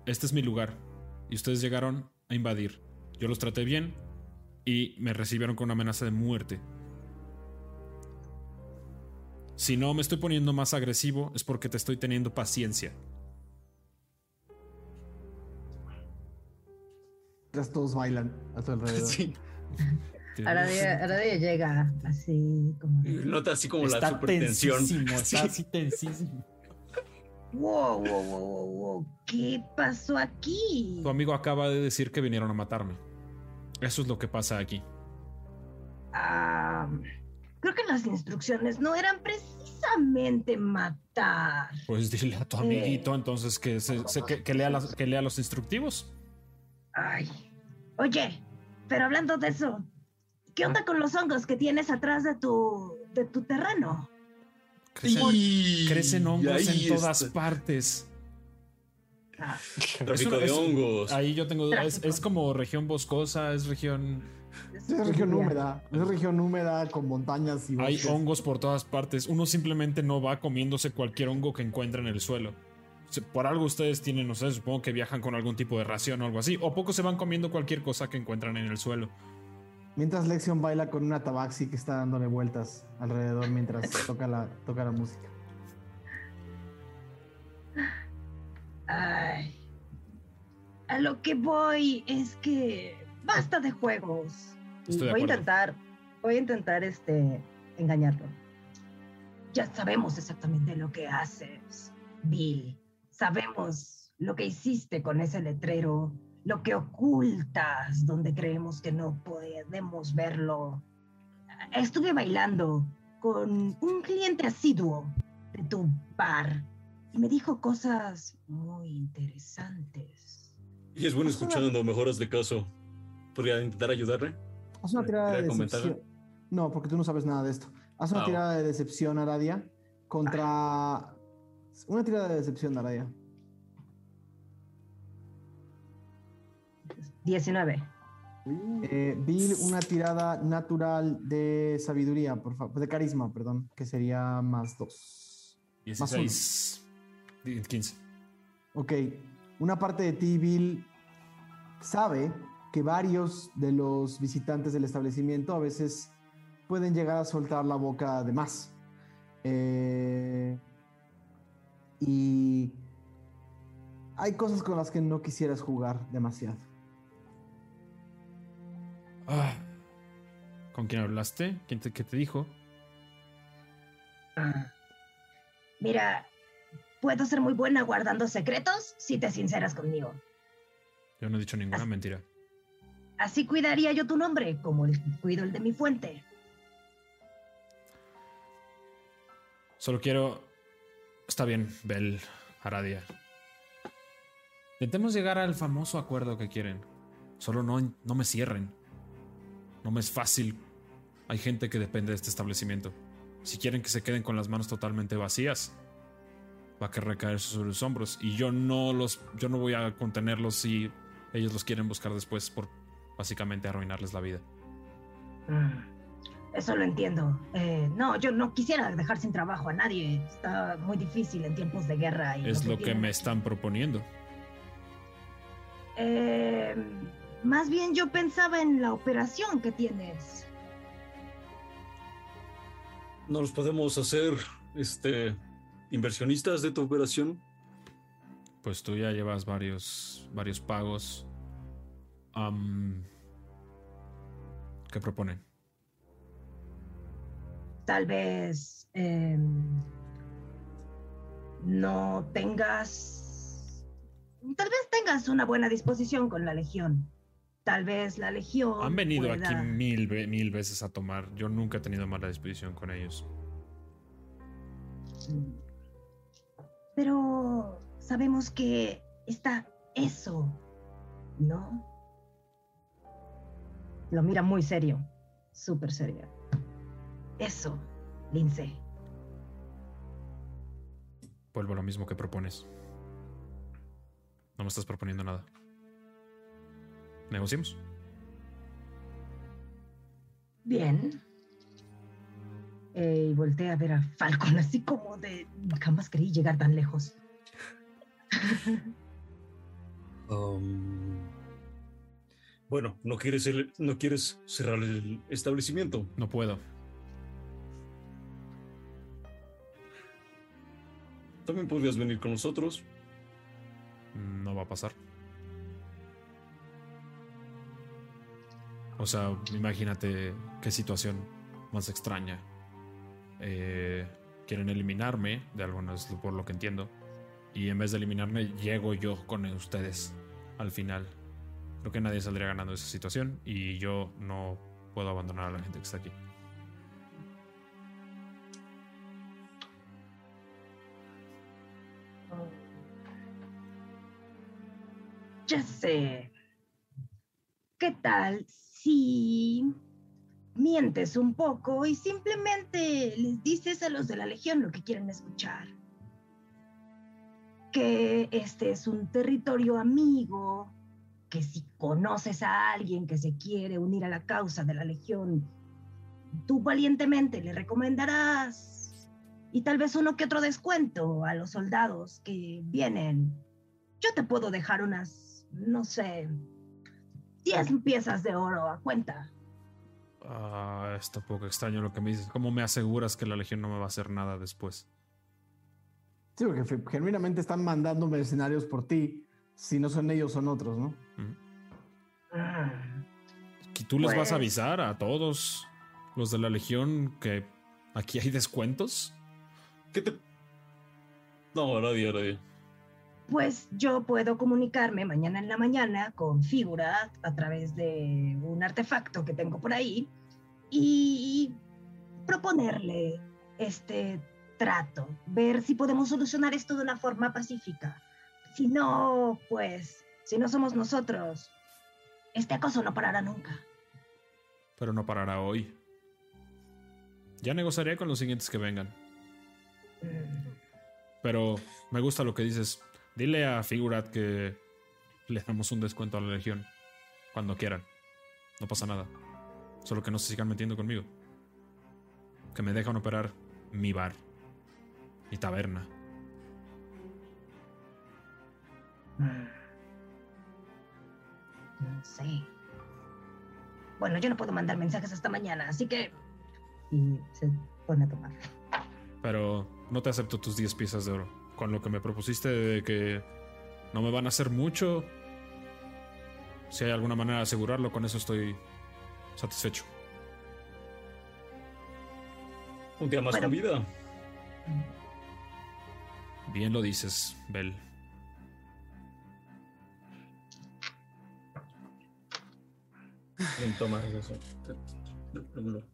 [SPEAKER 8] Este es mi lugar. Y ustedes llegaron a invadir. Yo los traté bien y me recibieron con una amenaza de muerte. Si no me estoy poniendo más agresivo es porque te estoy teniendo paciencia.
[SPEAKER 1] Mientras todos bailan a tu alrededor.
[SPEAKER 7] Sí.
[SPEAKER 3] Aradia, Aradia llega así como...
[SPEAKER 7] Nota así como la
[SPEAKER 1] Está
[SPEAKER 7] supertensión.
[SPEAKER 1] tensísimo, está
[SPEAKER 7] Sí.
[SPEAKER 1] así tensísimo.
[SPEAKER 3] Wow, wow, wow, wow, wow, ¿qué pasó aquí?
[SPEAKER 8] Tu amigo acaba de decir que vinieron a matarme. Eso es lo que pasa aquí.
[SPEAKER 3] Ah, creo que las instrucciones no eran precisamente matar.
[SPEAKER 8] Pues dile a tu amiguito entonces que, se- se- que, que lea las- que lea los instructivos.
[SPEAKER 3] Ay, oye, pero hablando de eso, ¿qué onda con los hongos que tienes atrás de tu, de tu terreno?
[SPEAKER 8] Crecen,
[SPEAKER 7] Y-
[SPEAKER 8] crecen hongos en todas
[SPEAKER 7] está.
[SPEAKER 8] partes.
[SPEAKER 3] Ah,
[SPEAKER 7] Tráfico de hongos.
[SPEAKER 8] Ahí yo tengo dudas. Es, como región boscosa, es región.
[SPEAKER 1] Es región húmeda. Es región húmeda con montañas y
[SPEAKER 8] Hay
[SPEAKER 1] bosques.
[SPEAKER 8] hongos por todas partes. Uno simplemente no va comiéndose cualquier hongo que encuentra en el suelo. Por algo ustedes tienen, no sé, supongo que viajan con algún tipo de ración o algo así. O poco se van comiendo cualquier cosa que encuentran en el suelo.
[SPEAKER 1] Mientras Lexion baila con una tabaxi que está dándole vueltas alrededor mientras toca la, toca la música.
[SPEAKER 3] Ay, a lo que voy es que basta de juegos. Y
[SPEAKER 8] Estoy de
[SPEAKER 3] voy a intentar, voy a intentar este engañarlo. Ya sabemos exactamente lo que haces, Bill. Sabemos lo que hiciste con ese letrero, lo que ocultas donde creemos que no podemos verlo. Estuve bailando con un cliente asiduo de tu bar y me dijo cosas muy interesantes.
[SPEAKER 7] Y es bueno escuchando mejoras de caso. ¿Podría intentar ayudarle?
[SPEAKER 1] Haz una tirada de decepción. No, porque tú no sabes nada de esto. Haz una
[SPEAKER 7] Ah,
[SPEAKER 1] tirada de decepción, Aradia, contra. Una tirada de decepción, Aradia.
[SPEAKER 3] 19.
[SPEAKER 1] Eh, Bill, una tirada natural de sabiduría, por favor. De carisma, perdón, que sería más dos. Más uno.
[SPEAKER 8] 16. 15.
[SPEAKER 1] Ok. Una parte de ti, Bill, sabe que varios de los visitantes del establecimiento a veces pueden llegar a soltar la boca de más. Eh, y hay cosas con las que no quisieras jugar demasiado.
[SPEAKER 8] Ah. ¿Con quién hablaste? ¿Quién te, ¿Qué te dijo?
[SPEAKER 3] Ah. Mira, puedo ser muy buena guardando secretos si te sinceras conmigo.
[SPEAKER 8] Yo no he dicho ninguna mentira.
[SPEAKER 3] Así cuidaría yo tu nombre, como el, cuido el de mi fuente.
[SPEAKER 8] Solo quiero. Está bien, Bel Aradia. Intentemos llegar al famoso acuerdo que quieren. Solo no, no me cierren. No me es fácil. Hay gente que depende de este establecimiento. Si quieren que se queden con las manos totalmente vacías, va a que recaer sobre sus hombros. Y yo no los, yo no voy a contenerlos si ellos los quieren buscar después por básicamente arruinarles la vida.
[SPEAKER 3] Mm, Eso lo entiendo. Eh, no, yo no quisiera dejar sin trabajo a nadie. Está muy difícil en tiempos de guerra. Y
[SPEAKER 8] Es lo que
[SPEAKER 3] tienen-
[SPEAKER 8] me están proponiendo.
[SPEAKER 3] Eh, más bien yo pensaba en la operación que tienes.
[SPEAKER 7] ¿No los podemos hacer este, inversionistas de tu operación?
[SPEAKER 8] Pues tú ya llevas varios, varios pagos. ¿Qué proponen?
[SPEAKER 3] Tal vez eh, no tengas. Tal vez tengas una buena disposición con la Legión. Tal vez la Legión.
[SPEAKER 8] Han venido
[SPEAKER 3] pueda-
[SPEAKER 8] aquí mil, mil veces a tomar. Yo nunca he tenido mala disposición con ellos.
[SPEAKER 3] Pero sabemos que está eso, ¿no? Lo mira muy serio, súper serio. Eso, Lince.
[SPEAKER 8] Vuelvo a lo mismo que propones. No me estás proponiendo nada. ¿Negociemos?
[SPEAKER 3] Bien. Eh, y volteé a ver a Falcon así como de... Jamás creí llegar tan lejos.
[SPEAKER 7] Um, bueno, ¿no quieres, el- ¿no quieres cerrar el establecimiento?
[SPEAKER 8] No puedo.
[SPEAKER 7] También podrías venir con nosotros.
[SPEAKER 8] No va a pasar. O sea, imagínate qué situación más extraña. Eh, quieren eliminarme, de algunas por lo que entiendo. Y en vez de eliminarme, llego yo con ustedes al final. Creo que nadie saldría ganando de esa situación y yo no puedo abandonar a la gente que está aquí.
[SPEAKER 3] Ya sé. ¿Qué tal si mientes un poco y simplemente les dices a los de la Legión lo que quieren escuchar? Que este es un territorio amigo, que si conoces a alguien que se quiere unir a la causa de la Legión, tú valientemente le recomendarás y tal vez uno que otro descuento a los soldados que vienen. Yo te puedo dejar unas, no sé, 10 piezas de oro a cuenta.
[SPEAKER 8] Ah, está un poco extraño lo que me dices. ¿Cómo me aseguras que la legión no me va a hacer nada después?
[SPEAKER 1] Sí, porque genuinamente están mandando mercenarios por ti. Si no son ellos, son otros, ¿no?
[SPEAKER 8] ¿Y tú les vas a
[SPEAKER 3] Pues-
[SPEAKER 8] avisar a todos los de la legión que aquí hay descuentos?
[SPEAKER 7] ¿Qué te.? No, nadie, nadie.
[SPEAKER 3] Pues yo puedo comunicarme mañana en la mañana con Figura a través de un artefacto que tengo por ahí y proponerle este trato, ver si podemos solucionar esto de una forma pacífica. Si no, pues, si no somos nosotros, este acoso no parará nunca.
[SPEAKER 8] Pero no parará hoy. Ya negociaré con los siguientes que vengan. Pero me gusta lo que dices. Dile a Figurat que le damos un descuento a la legión. Cuando quieran. No pasa nada. Solo que no se sigan metiendo conmigo. Que me dejan operar mi bar. Mi taberna.
[SPEAKER 3] No sé. Bueno, yo no puedo mandar mensajes hasta mañana, así que... Y se pone a tomar.
[SPEAKER 8] Pero no te acepto tus 10 piezas de oro. Con lo que me propusiste de que no me van a hacer mucho. Si hay alguna manera de asegurarlo, con eso estoy satisfecho.
[SPEAKER 7] Un día más con vida.
[SPEAKER 8] Bien lo dices, Bel.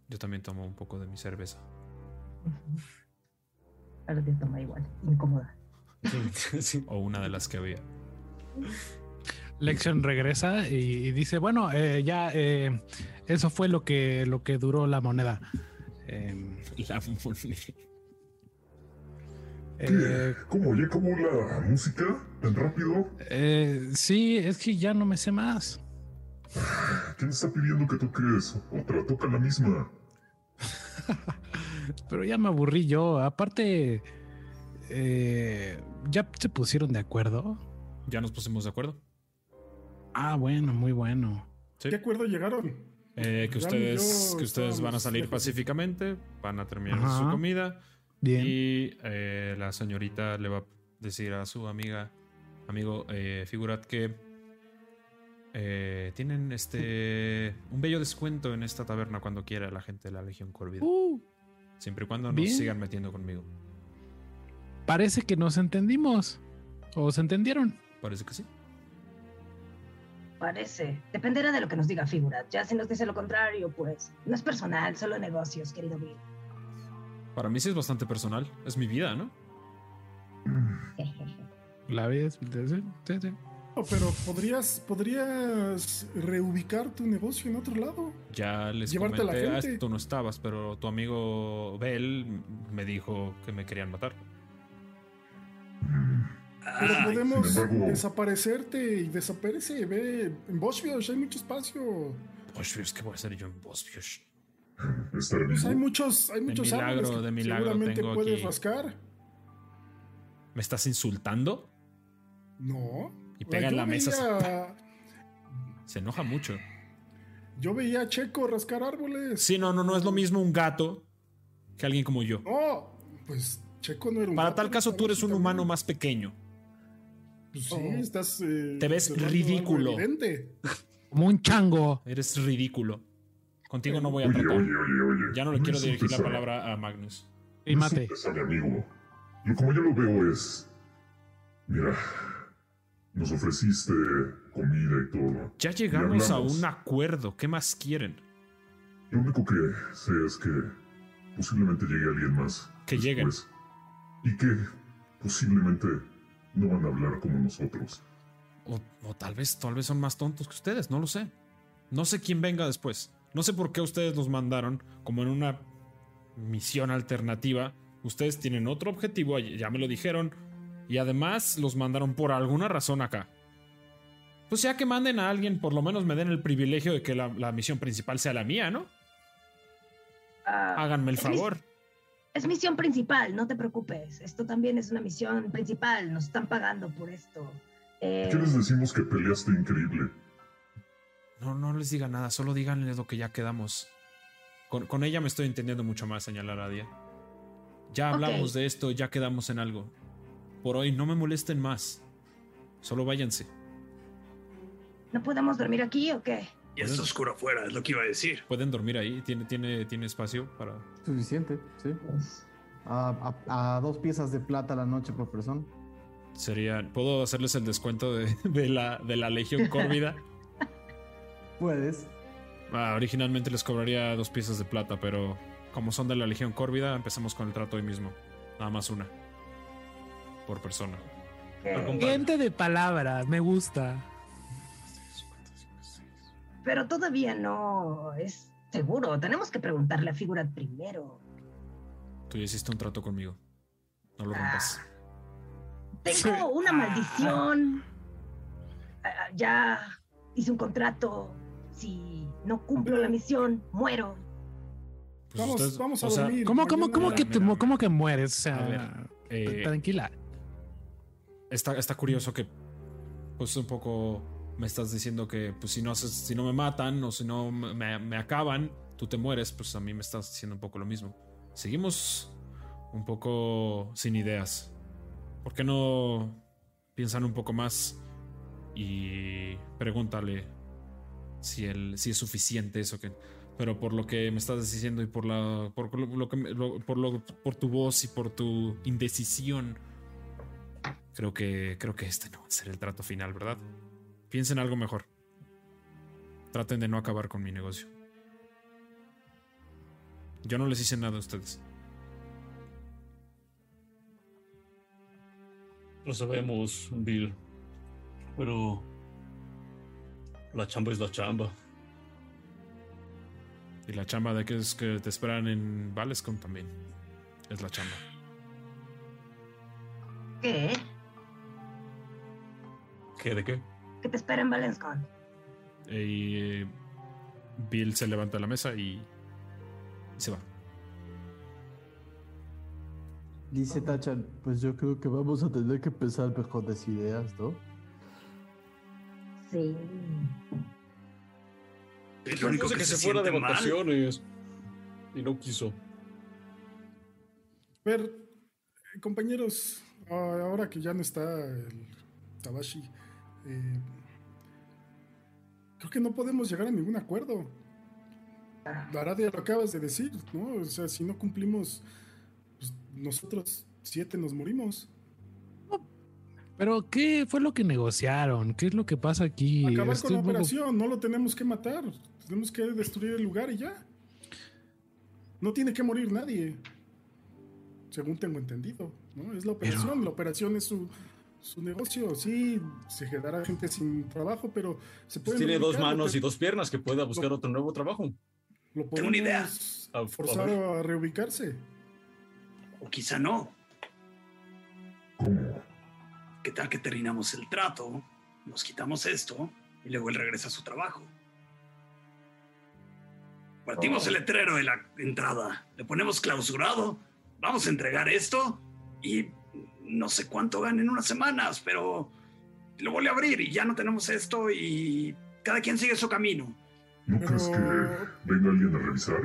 [SPEAKER 8] Yo también tomo un poco de mi cerveza.
[SPEAKER 3] Ahora te toma igual, incómoda.
[SPEAKER 8] O una de las que había.
[SPEAKER 2] Lexion regresa y, y dice, bueno, eh, ya eh, eso fue lo que, lo que duró la moneda. Em,
[SPEAKER 8] La moneda.
[SPEAKER 2] eh,
[SPEAKER 9] ¿Cómo? ¿Ya acabó la música tan rápido?
[SPEAKER 2] eh, sí, es que ya no me sé más.
[SPEAKER 9] ¿Quién está pidiendo que toques otra? Toca la misma.
[SPEAKER 2] Pero ya me aburrí yo. Aparte, eh, ya se pusieron de acuerdo.
[SPEAKER 8] Ya nos pusimos de acuerdo.
[SPEAKER 2] Ah, bueno, muy bueno.
[SPEAKER 8] Sí.
[SPEAKER 6] ¿Qué acuerdo llegaron?
[SPEAKER 8] Eh, que
[SPEAKER 6] Ram y
[SPEAKER 8] ustedes,
[SPEAKER 6] yo
[SPEAKER 8] que ustedes van a salir
[SPEAKER 6] lejos.
[SPEAKER 8] pacíficamente, van a terminar
[SPEAKER 2] Ajá.
[SPEAKER 8] su comida
[SPEAKER 2] Bien.
[SPEAKER 8] y eh, la señorita le va a decir a su amiga, amigo eh, Figurat que eh, tienen este un bello descuento en esta taberna cuando quiera la gente de la Legión Corvida.
[SPEAKER 2] Uh,
[SPEAKER 8] Siempre y cuando nos
[SPEAKER 2] bien.
[SPEAKER 8] sigan metiendo conmigo.
[SPEAKER 2] parece que nos entendimos. ¿O se entendieron?
[SPEAKER 8] Parece que sí.
[SPEAKER 3] Parece. Dependerá de lo que nos diga Figurat. Ya si nos dice lo contrario, pues no es personal, solo negocios, querido Bill.
[SPEAKER 8] Para mí sí es bastante personal. Es mi vida, ¿no?
[SPEAKER 2] La ves. Sí, sí, sí.
[SPEAKER 6] Pero podrías, podrías reubicar tu negocio en otro lado.
[SPEAKER 8] Ya les
[SPEAKER 6] Llevarte a la
[SPEAKER 8] ah,
[SPEAKER 6] gente.
[SPEAKER 8] tú no estabas, pero tu amigo Bell me dijo que me querían matar.
[SPEAKER 6] Pero podemos desaparecerte y desaparece. Ve, en Boschville hay mucho espacio.
[SPEAKER 8] Pues, ¿qué voy a hacer yo en Bosfios?
[SPEAKER 9] Estar
[SPEAKER 6] Pues hay muchos, hay muchos
[SPEAKER 8] milagro,
[SPEAKER 6] árboles que
[SPEAKER 8] de milagro
[SPEAKER 6] seguramente
[SPEAKER 8] tengo
[SPEAKER 6] puedes
[SPEAKER 8] aquí.
[SPEAKER 6] rascar.
[SPEAKER 8] ¿Me estás insultando?
[SPEAKER 6] No.
[SPEAKER 8] Y pega en la mesa.
[SPEAKER 6] veía-
[SPEAKER 8] Se enoja mucho.
[SPEAKER 6] Yo veía a Checo rascar árboles.
[SPEAKER 8] Sí, no, no, no es lo mismo un gato que alguien como yo.
[SPEAKER 6] No, pues Checo no era un
[SPEAKER 8] Para
[SPEAKER 6] gato,
[SPEAKER 8] tal caso, tú eres un
[SPEAKER 6] también.
[SPEAKER 8] humano más pequeño.
[SPEAKER 6] Pues sí, estás. eh,
[SPEAKER 8] Te ves ridículo.
[SPEAKER 2] Como un chango.
[SPEAKER 8] Eres ridículo. Contigo no voy a
[SPEAKER 9] Oye,
[SPEAKER 8] tratar.
[SPEAKER 9] oye, oye, oye.
[SPEAKER 8] Ya no le quiero dirigir la palabra a Magnus.
[SPEAKER 2] Y
[SPEAKER 9] no
[SPEAKER 2] mate.
[SPEAKER 9] mi amigo. Yo como yo lo veo es... Mira, nos ofreciste comida y todo.
[SPEAKER 8] Ya llegamos a un acuerdo. ¿Qué más quieren?
[SPEAKER 9] Lo único que sé es que posiblemente llegue alguien más.
[SPEAKER 8] Que lleguen.
[SPEAKER 9] Y que posiblemente no van a hablar como nosotros.
[SPEAKER 8] O, o tal vez, tal vez son más tontos que ustedes, no lo sé. No sé quién venga después. No sé por qué ustedes los mandaron como en una misión alternativa. Ustedes tienen otro objetivo, ya me lo dijeron. Y además los mandaron por alguna razón acá. Pues ya que manden a alguien, por lo menos me den el privilegio de que la, la misión principal sea la mía, ¿no?
[SPEAKER 3] Ah,
[SPEAKER 8] Háganme el
[SPEAKER 3] es mis-
[SPEAKER 8] favor.
[SPEAKER 3] Es misión principal, no te preocupes. Esto también es una misión principal. Nos están pagando por esto. Eh,
[SPEAKER 9] ¿Qué les decimos que peleaste increíble?
[SPEAKER 8] No, no les diga nada, solo díganle lo que ya quedamos. Con, con ella me estoy entendiendo mucho más, señalar a Dia. Ya hablamos de esto, ya quedamos en algo. Por hoy no me molesten más. Solo váyanse.
[SPEAKER 3] ¿No podemos dormir aquí o qué?
[SPEAKER 10] y está oscuro afuera, es lo que iba a decir.
[SPEAKER 8] Pueden dormir ahí, tiene, tiene, tiene espacio para.
[SPEAKER 1] Suficiente, sí. A, a- a dos piezas de plata a la noche por persona.
[SPEAKER 8] Sería. ¿Puedo hacerles el descuento de, de la, de la Legión Córvida?
[SPEAKER 1] Puedes.
[SPEAKER 8] Ah, originalmente les cobraría dos piezas de plata, pero como son de la Legión Córvida, empezamos con el trato hoy mismo. Nada más una. Por persona.
[SPEAKER 2] Gente de palabra, me gusta.
[SPEAKER 3] pero todavía no es seguro. Tenemos que preguntarle a Figurat primero.
[SPEAKER 8] Tú ya hiciste un trato conmigo. No lo rompas.
[SPEAKER 3] Tengo una maldición. Ah, ya hice un contrato. Si no cumplo la misión, muero.
[SPEAKER 8] Pues
[SPEAKER 6] Vamos,
[SPEAKER 8] ustedes-
[SPEAKER 6] vamos a
[SPEAKER 8] o sea,
[SPEAKER 6] dormir.
[SPEAKER 2] ¿Cómo, cómo, cómo,
[SPEAKER 8] Mira,
[SPEAKER 2] que, te-
[SPEAKER 8] mira,
[SPEAKER 2] cómo que mueres? O sea,
[SPEAKER 8] A ver, eh,
[SPEAKER 2] tranquila.
[SPEAKER 8] Está, está curioso que, pues un poco me estás diciendo que, pues si no, si no me matan o si no me, me acaban, tú te mueres, pues a mí me estás diciendo un poco lo mismo. Seguimos un poco sin ideas. ¿Por qué no piensan un poco más y pregúntale si, el, si es suficiente eso que... Pero por lo que me estás diciendo y por la por lo, lo que lo por tu voz y por tu indecisión, creo que creo que este no va a ser el trato final, ¿verdad? Piensen algo mejor. Traten de no acabar con mi negocio. Yo no les hice nada a ustedes.
[SPEAKER 7] Lo sabemos, Bill. Pero La chamba es la chamba.
[SPEAKER 8] Y la chamba de que es que te esperan en Valescon también. Es la chamba.
[SPEAKER 3] ¿Qué?
[SPEAKER 7] ¿Qué de qué?
[SPEAKER 3] ¿Qué te espera en Valenscon?
[SPEAKER 8] Y eh, Bill se levanta de la mesa y, y se va.
[SPEAKER 1] Dice Tachan, pues yo creo que vamos a tener que pensar mejores ideas, ¿no?
[SPEAKER 3] Sí.
[SPEAKER 10] Es lo único que,
[SPEAKER 7] que
[SPEAKER 10] se,
[SPEAKER 7] se fuera de vacaciones. Y no quiso.
[SPEAKER 6] A ver, eh, compañeros, a- ahora que ya no está el Tabashi, eh, creo que no podemos llegar a ningún acuerdo. Aradia, lo acabas de decir, ¿no? O sea, si no cumplimos, pues, nosotros siete nos morimos.
[SPEAKER 2] Pero, ¿qué fue lo que negociaron? ¿Qué es lo que pasa aquí?
[SPEAKER 6] Acabar
[SPEAKER 2] Estoy
[SPEAKER 6] con la
[SPEAKER 2] poco-
[SPEAKER 6] operación, no lo tenemos que matar. Tenemos que destruir el lugar y ya. No tiene que morir nadie. Según tengo entendido, ¿no? Es la operación. La operación es su, su negocio. Sí, se quedará gente sin trabajo, pero se puede.
[SPEAKER 7] Tiene dos manos y dos piernas que pueda buscar otro nuevo trabajo.
[SPEAKER 6] Lo
[SPEAKER 10] Tengo una idea.
[SPEAKER 6] podemos
[SPEAKER 7] A- a
[SPEAKER 6] forzar a reubicarse.
[SPEAKER 10] O quizá no. ¿Qué tal que terminamos el trato? Nos quitamos esto y luego él regresa a su trabajo. Partimos
[SPEAKER 6] Oh.
[SPEAKER 10] el letrero de la entrada, le ponemos clausurado, vamos a entregar esto y no sé cuánto ganen en unas semanas, pero lo vuelve a abrir y ya no tenemos esto y cada quien sigue su camino.
[SPEAKER 9] ¿No
[SPEAKER 6] Pero-
[SPEAKER 9] crees que venga alguien a revisar?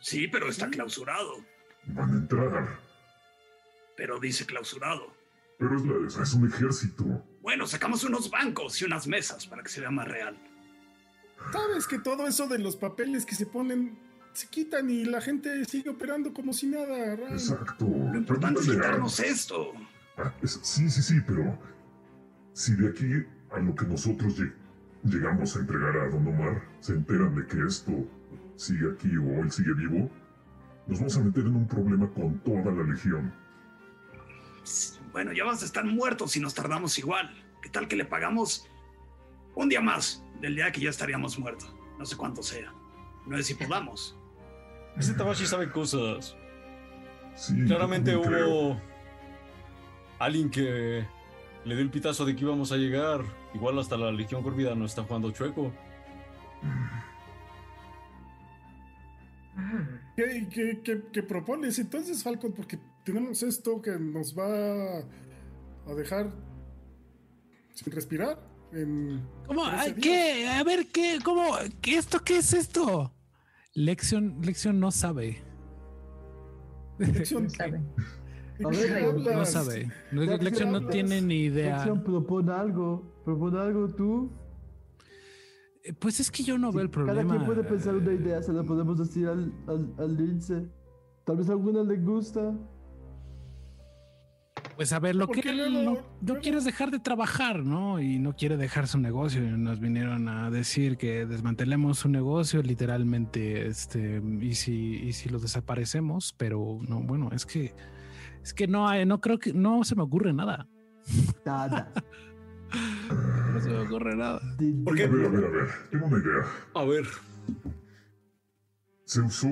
[SPEAKER 10] Sí, pero está clausurado,
[SPEAKER 9] Van a entrar.
[SPEAKER 10] pero dice clausurado.
[SPEAKER 9] Pero es, la- es un ejército.
[SPEAKER 10] Bueno, sacamos unos bancos y unas mesas para que se vea más real.
[SPEAKER 6] Sabes que todo eso de los papeles que se ponen se quitan y la gente sigue operando como si nada. Ryan.
[SPEAKER 9] Exacto.
[SPEAKER 10] Lo importante es quitarnos esto.
[SPEAKER 9] Ah, sí, sí, sí, pero si de aquí a lo que nosotros lleg- llegamos a entregar a Don Omar se enteran de que esto sigue aquí o él sigue vivo, nos vamos a meter en un problema con toda la legión.
[SPEAKER 10] Bueno, ya vas a estar muertos si nos tardamos igual. ¿Qué tal que le pagamos un día más del día que ya estaríamos muertos? No sé cuánto sea. No sé si podamos.
[SPEAKER 7] Ese Tabashi sabe cosas.
[SPEAKER 9] Sí,
[SPEAKER 7] Claramente
[SPEAKER 9] también creo.
[SPEAKER 7] Alguien que le dio el pitazo de que íbamos a llegar. Igual hasta la Legión Corvida no está jugando chueco.
[SPEAKER 6] ¿Qué, qué- qué- qué propones entonces, Falcon? Porque tenemos esto que nos va a dejar sin respirar. En
[SPEAKER 2] ¿Cómo?
[SPEAKER 6] 13
[SPEAKER 2] Ay,
[SPEAKER 6] días.
[SPEAKER 2] ¿Qué? A ver, ¿qué? ¿Cómo? ¿Qué esto? ¿Qué es esto? Lección, Lección no sabe.
[SPEAKER 6] Lección,
[SPEAKER 3] No sabe.
[SPEAKER 2] No sabe. Lección no tiene ni idea.
[SPEAKER 1] Lección, propone algo. Propone algo tú.
[SPEAKER 2] Eh, Pues es que yo no veo el
[SPEAKER 1] Cada
[SPEAKER 2] problema.
[SPEAKER 1] quien puede pensar una idea, se la podemos decir al, al, al lince. Tal vez a alguna le gusta.
[SPEAKER 2] Pues a ver, lo que él no, no
[SPEAKER 6] luego-
[SPEAKER 2] quiere es dejar de trabajar, ¿no? Y no quiere dejar su negocio. Y nos vinieron a decir que desmantelemos su negocio literalmente, este, y si, y si lo desaparecemos, pero no, bueno, es que, es que no hay, no creo que, no se me ocurre nada.
[SPEAKER 1] Nada.
[SPEAKER 2] No se me ocurre nada.
[SPEAKER 7] ¿Por qué?
[SPEAKER 9] A ver, a ver, a ver, tengo una idea.
[SPEAKER 7] A ver,
[SPEAKER 9] Se usó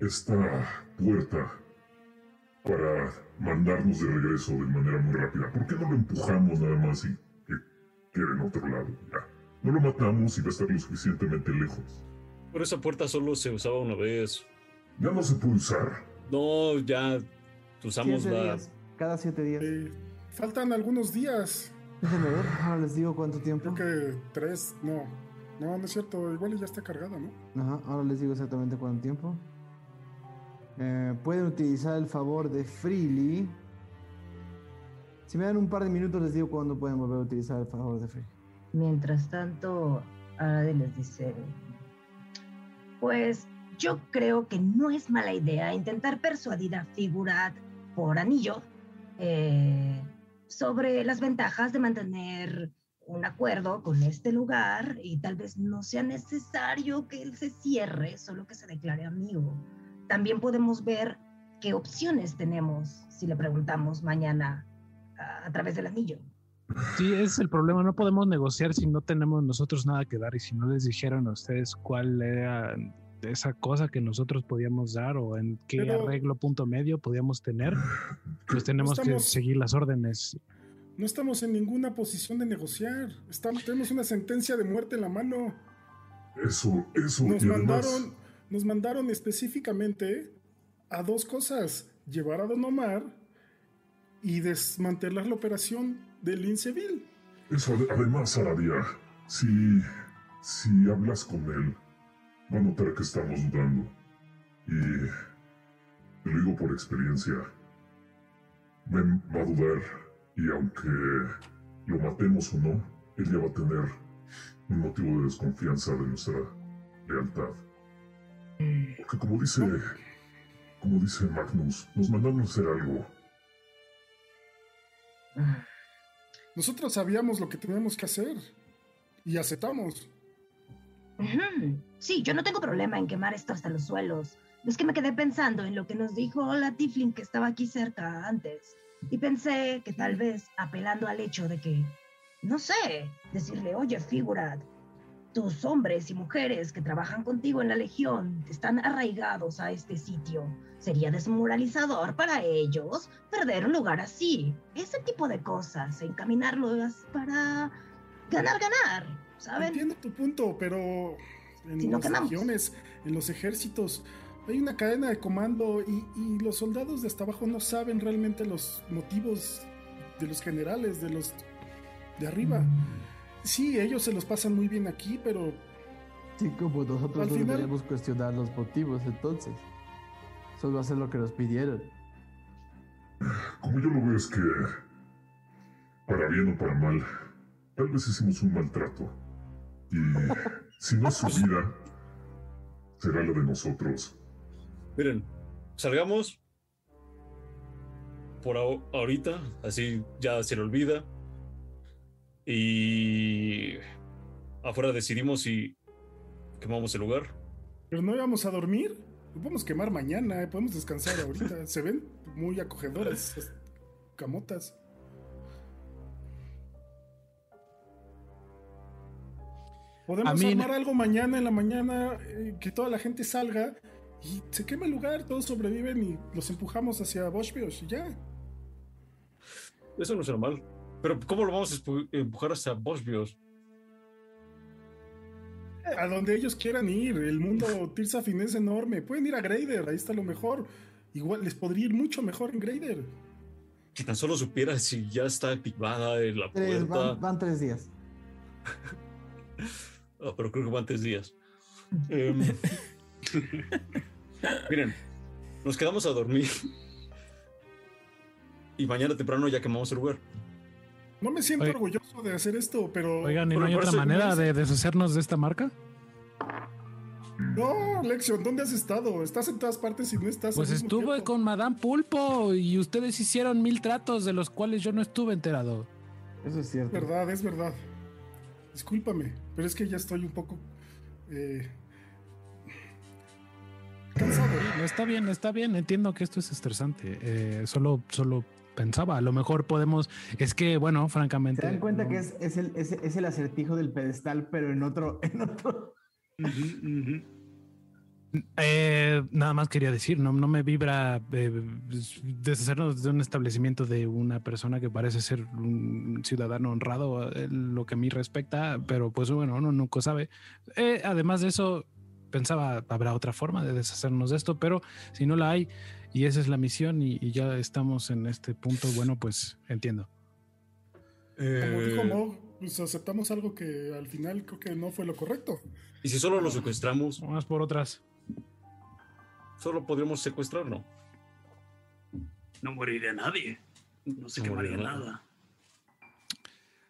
[SPEAKER 9] esta puerta para mandarnos de regreso de manera muy rápida. ¿Por qué no lo empujamos nada más y que quede en otro lado? Ya. No lo matamos y va a estar lo suficientemente lejos.
[SPEAKER 7] por esa puerta solo se usaba una vez.
[SPEAKER 9] Ya no se puede usar.
[SPEAKER 7] No, ya usamos
[SPEAKER 1] siete
[SPEAKER 7] la.
[SPEAKER 1] días. Cada siete días.
[SPEAKER 6] Eh, faltan algunos días.
[SPEAKER 1] Déjenme ver, ahora les digo cuánto tiempo.
[SPEAKER 6] Creo que tres, no. No, no es cierto. Igual ya está cargada, ¿no?
[SPEAKER 1] Ajá, ahora les digo exactamente cuánto tiempo. Eh, pueden utilizar el favor de Freely. Si me dan un par de minutos les digo cuándo pueden volver a utilizar el favor de Freely.
[SPEAKER 3] Mientras tanto, Arade les dice, pues yo creo que no es mala idea intentar persuadir a Figurat por anillo eh, sobre las ventajas de mantener un acuerdo con este lugar y tal vez no sea necesario que él se cierre, solo que se declare amigo. También podemos ver qué opciones tenemos si le preguntamos mañana a, través del anillo.
[SPEAKER 2] Sí, es el problema. No podemos negociar si no tenemos nosotros nada que dar y si no les dijeron a ustedes cuál era esa cosa que nosotros podíamos dar o en qué
[SPEAKER 6] Pero-
[SPEAKER 2] arreglo punto medio podíamos tener, pues tenemos que
[SPEAKER 6] Estamos-
[SPEAKER 2] seguir las órdenes.
[SPEAKER 6] No estamos en ninguna posición de negociar. Estamos, tenemos una sentencia de muerte en la mano.
[SPEAKER 9] Eso, eso,
[SPEAKER 6] Nos
[SPEAKER 9] y además,
[SPEAKER 6] mandaron, nos mandaron específicamente a dos cosas: llevar a Don Omar y desmantelar la operación del Inceville.
[SPEAKER 9] eso ade- además, Aradia, si, si hablas con él, va a notar que estamos dudando. Y te lo digo por experiencia. Ben va a dudar y aunque lo matemos o no, él ya va a tener un motivo de desconfianza de nuestra lealtad. Porque como dice, como dice Magnus, nos mandaron a hacer algo.
[SPEAKER 6] Nosotros sabíamos lo que teníamos que hacer y aceptamos.
[SPEAKER 3] Sí, yo no tengo problema en quemar esto hasta los suelos. Es que me quedé pensando en lo que nos dijo la Tiflin que estaba aquí cerca antes. Y pensé que tal vez apelando al hecho de que, no sé, decirle, oye, Figurat, tus hombres y mujeres que trabajan contigo en la Legión están arraigados a este sitio. Sería desmoralizador para ellos perder un lugar así. Ese tipo de cosas, encaminarlos para ganar, ganar, ¿saben?
[SPEAKER 6] Entiendo tu punto, pero en
[SPEAKER 3] Si no
[SPEAKER 6] las regiones, en los ejércitos, hay una cadena de comando y, y los soldados de hasta abajo no saben realmente los motivos de los generales, de los de arriba. Sí, ellos se los pasan muy bien aquí, pero
[SPEAKER 1] Sí, como nosotros no
[SPEAKER 6] final-
[SPEAKER 1] deberíamos cuestionar los motivos, entonces. Solo hacer lo que nos pidieron.
[SPEAKER 9] Como yo lo veo es que, para bien o para mal, tal vez hicimos un maltrato. Y si no es su vida, será la de nosotros.
[SPEAKER 7] Miren, salgamos por ahor- ahorita, así ya se le olvida. Y afuera decidimos si quemamos el lugar.
[SPEAKER 6] pero no íbamos a dormir. Lo podemos quemar mañana, eh, podemos descansar ahorita. Se ven muy acogedoras camotas. Podemos
[SPEAKER 2] mí-
[SPEAKER 6] armar algo mañana en la mañana, eh, que toda la gente salga y se quema el lugar, todos sobreviven y los empujamos hacia Boschbios y ya.
[SPEAKER 7] Eso no será mal. Pero ¿cómo lo vamos a empujar hacia Boschbios?
[SPEAKER 6] A donde ellos quieran ir, el mundo Tirsafin es enorme. Pueden ir a Grader, ahí está lo mejor. Igual les podría ir mucho mejor en Grader.
[SPEAKER 7] Que tan solo supiera si ya está activada en la
[SPEAKER 1] Tres,
[SPEAKER 7] puerta.
[SPEAKER 1] van, van tres días.
[SPEAKER 7] Ah, pero creo que van tres días. Em, miren, nos quedamos a dormir. Y mañana temprano ya quemamos el lugar.
[SPEAKER 6] No me siento
[SPEAKER 2] Oye.
[SPEAKER 6] orgulloso de hacer esto, pero.
[SPEAKER 2] Oigan, ¿y no hay otra manera de deshacernos de esta marca?
[SPEAKER 6] No, Lexion, ¿dónde has estado? Estás en todas partes y no estás.
[SPEAKER 2] Pues estuve
[SPEAKER 6] tiempo.
[SPEAKER 2] con Madame Pulpo y ustedes hicieron mil tratos de los cuales yo no estuve enterado.
[SPEAKER 1] Eso es
[SPEAKER 6] Es
[SPEAKER 1] cierto.
[SPEAKER 6] verdad, es verdad. Discúlpame, pero es que ya estoy un poco. eh, cansado.
[SPEAKER 2] No, Está bien, está bien. Entiendo que esto es estresante. Eh, solo, solo pensaba, a lo mejor podemos. Es que, bueno, francamente.
[SPEAKER 1] Se dan cuenta
[SPEAKER 2] no-
[SPEAKER 1] que es, es el, es, es el acertijo del pedestal, pero en otro, en otro.
[SPEAKER 2] Eh, nada más quería decir, no, no me vibra eh, deshacernos de un establecimiento de una persona que parece ser un ciudadano honrado, eh, lo que a mí respecta, pero pues bueno, uno nunca sabe. Eh, además de eso, pensaba, habrá otra forma de deshacernos de esto, pero si no la hay y esa es la misión y, y ya estamos en este punto, bueno, pues entiendo.
[SPEAKER 6] Como dijo Mo, pues aceptamos algo que al final creo que no fue lo correcto.
[SPEAKER 7] y si solo lo secuestramos,
[SPEAKER 2] Vamos por otras.
[SPEAKER 7] Solo podríamos secuestrarlo.
[SPEAKER 10] No moriría nadie. No se
[SPEAKER 7] No
[SPEAKER 10] quemaría
[SPEAKER 7] moriría nada.
[SPEAKER 10] nada.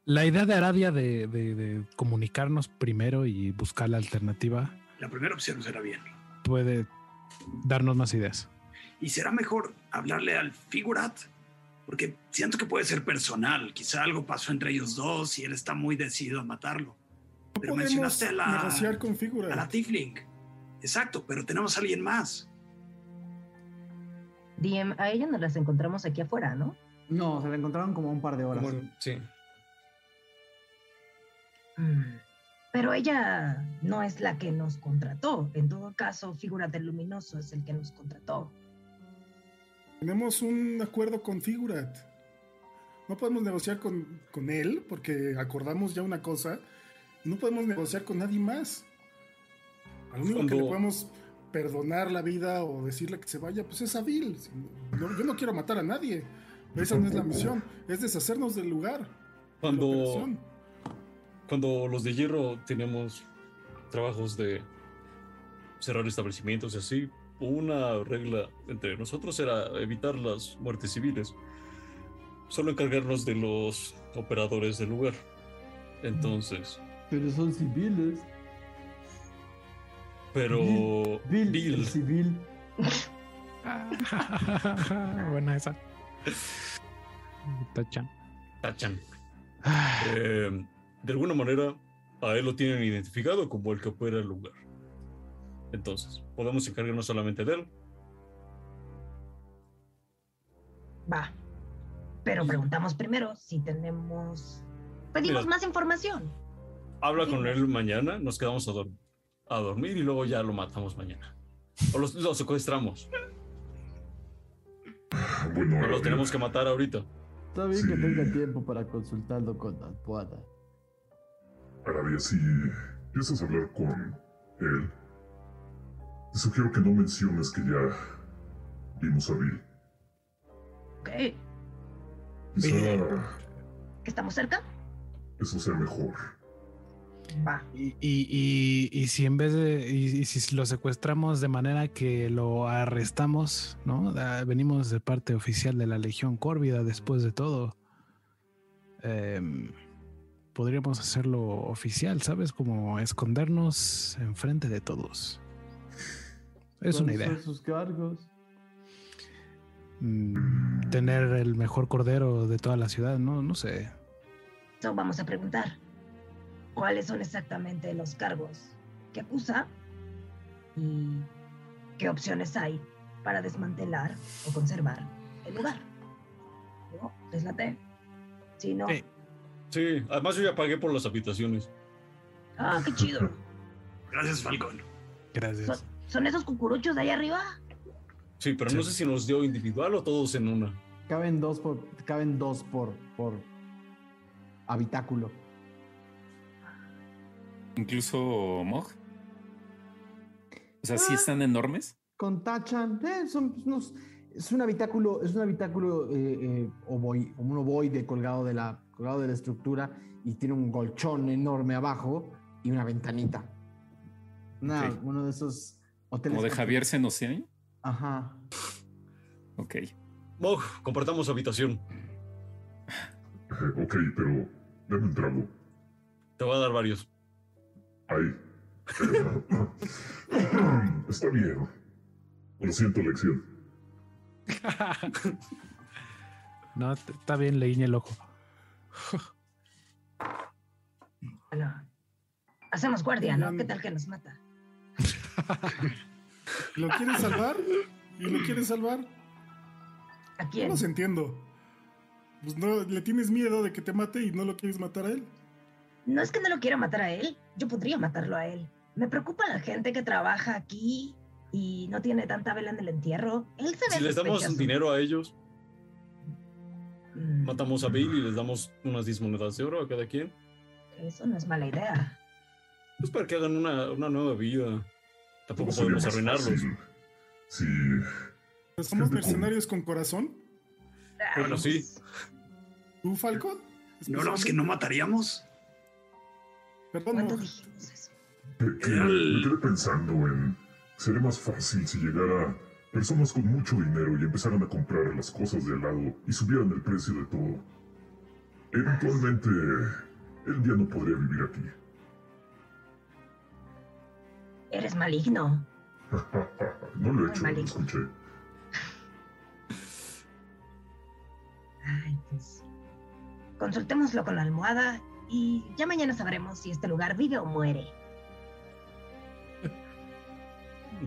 [SPEAKER 2] La idea de Aradia de, de- de comunicarnos primero y buscar la alternativa
[SPEAKER 10] La primera opción será bien.
[SPEAKER 2] puede darnos más ideas.
[SPEAKER 10] Y será mejor hablarle al Figurat, porque siento que puede ser personal. Quizá algo pasó entre ellos dos y él está muy decidido a matarlo.
[SPEAKER 6] No
[SPEAKER 10] Pero mencionaste a la,
[SPEAKER 6] negociar con
[SPEAKER 10] a la. Tifling. Exacto, pero tenemos a alguien más.
[SPEAKER 3] DM, a ella nos las encontramos aquí afuera, ¿no?
[SPEAKER 1] No, se la encontraron como un par de horas.
[SPEAKER 7] Como- sí.
[SPEAKER 3] Mm, Pero ella no es la que nos contrató. En todo caso, Figurate Luminoso es el que nos contrató.
[SPEAKER 6] Tenemos un acuerdo con Figurat. No podemos negociar con, con él porque acordamos ya una cosa. No podemos negociar con nadie más. Al único que le podemos perdonar la vida o decirle que se vaya, pues es a Bill. Si no- yo no quiero matar a nadie. Esa no es la misión. Es deshacernos del lugar.
[SPEAKER 7] Cuando, cuando los de hierro teníamos trabajos de cerrar establecimientos y así, una regla entre nosotros era evitar las muertes civiles. Solo encargarnos de los operadores del lugar. Entonces,
[SPEAKER 1] Pero son civiles.
[SPEAKER 7] Pero
[SPEAKER 1] Bill,
[SPEAKER 7] Bill,
[SPEAKER 1] civil.
[SPEAKER 2] Buena esa. Tachan.
[SPEAKER 7] tachan. Eh, de alguna manera, a él lo tienen identificado como el que opera el lugar. Entonces, podemos encargarnos solamente de él.
[SPEAKER 3] Va. Pero preguntamos primero si tenemos... Pedimos
[SPEAKER 7] Mira.
[SPEAKER 3] más información.
[SPEAKER 7] Habla con él mañana, nos quedamos a, dor- a dormir y luego ya lo matamos mañana. O los- lo secuestramos.
[SPEAKER 9] Bueno,
[SPEAKER 7] O lo
[SPEAKER 9] Arabia,
[SPEAKER 7] tenemos que matar ahorita.
[SPEAKER 1] Está bien que tenga tiempo para consultarlo con la almohada.
[SPEAKER 9] Arabia, si piensas hablar con él, te sugiero que no menciones que ya vimos a Bill.
[SPEAKER 3] Ok.
[SPEAKER 9] Quizá
[SPEAKER 3] ¿Que estamos cerca?
[SPEAKER 9] eso sea mejor.
[SPEAKER 3] Va.
[SPEAKER 2] Y, y, y, y si en vez de, y, y si lo secuestramos de manera que lo arrestamos, ¿no? Venimos de parte oficial de la Legión Córvida después de todo. Em, podríamos hacerlo oficial, ¿sabes? Como escondernos enfrente de todos. Es una
[SPEAKER 1] ¿Cuáles
[SPEAKER 2] idea.
[SPEAKER 1] son sus cargos?
[SPEAKER 2] Mm, tener el mejor cordero de toda la ciudad, no, no sé.
[SPEAKER 3] So, vamos a preguntar. ¿Cuáles son exactamente los cargos que acusa? ¿Y qué opciones hay para desmantelar o conservar el lugar? ¿No? ¿Les late? Sí, no.
[SPEAKER 2] Sí.
[SPEAKER 7] Sí, además yo ya pagué por las habitaciones.
[SPEAKER 3] Ah, qué chido.
[SPEAKER 10] Gracias, Falcón.
[SPEAKER 3] ¿Son,
[SPEAKER 2] Gracias.
[SPEAKER 3] son esos cucuruchos de ahí arriba?
[SPEAKER 7] Sí, pero no sé si nos dio individual o todos en una.
[SPEAKER 1] Caben dos por, caben dos por, por habitáculo.
[SPEAKER 4] Incluso Mog. O sea, sí están enormes.
[SPEAKER 1] Con Tachan, eh, son unos- es un habitáculo, es un habitáculo eh, eh, un ovoide colgado de la, colgado de la estructura y tiene un colchón enorme abajo y una ventanita.
[SPEAKER 4] Ok.
[SPEAKER 1] Uno de esos hoteles.
[SPEAKER 4] Como de Javier Senociani.
[SPEAKER 1] Ajá.
[SPEAKER 4] Ok.
[SPEAKER 7] Mog, compartamos habitación.
[SPEAKER 9] Ok, pero dame un trago.
[SPEAKER 7] Te voy a dar varios.
[SPEAKER 9] Ahí. Está bien. Lo siento, lección.
[SPEAKER 2] No, está bien, le guiñé el ojo.
[SPEAKER 3] Bueno, hacemos guardia, ¿no? ¿Qué tal que nos mata?
[SPEAKER 6] ¿Lo quieres salvar? ¿Y lo quieres salvar?
[SPEAKER 3] ¿A
[SPEAKER 6] No
[SPEAKER 3] quién?
[SPEAKER 6] los entiendo. Pues no, le tienes miedo de que te mate y no lo quieres matar a él.
[SPEAKER 3] No es que no lo quiera matar a él, yo podría matarlo a él. Me preocupa la gente que trabaja aquí y no tiene tanta vela en el entierro. Él se ve
[SPEAKER 7] Si les damos dinero a ellos,
[SPEAKER 3] Mm,
[SPEAKER 7] matamos a Bill y les damos unas 10 monedas de oro a cada quien.
[SPEAKER 3] Eso no es mala idea.
[SPEAKER 7] Pues para que hagan una, una nueva vida. Tampoco podemos arruinarlos.
[SPEAKER 9] fácil Si
[SPEAKER 6] Pues somos
[SPEAKER 9] con-
[SPEAKER 6] mercenarios con corazón.
[SPEAKER 7] Bueno, sí.
[SPEAKER 3] pues,
[SPEAKER 6] ¿Tú, Falcon?
[SPEAKER 10] No, no, es que no mataríamos.
[SPEAKER 6] Perdón,
[SPEAKER 3] ¿Cuándo
[SPEAKER 6] no.
[SPEAKER 3] dijimos eso?
[SPEAKER 9] que- que me quedé pensando en. Sería más fácil si llegara personas con mucho dinero y empezaran a comprar las cosas de al lado y subieran el precio de todo. Eventualmente, él ya no podría vivir aquí.
[SPEAKER 3] Eres maligno.
[SPEAKER 9] no lo he hecho, lo escuché.
[SPEAKER 3] Ay, pues. Consultémoslo con la almohada y ya mañana sabremos si este lugar vive o muere.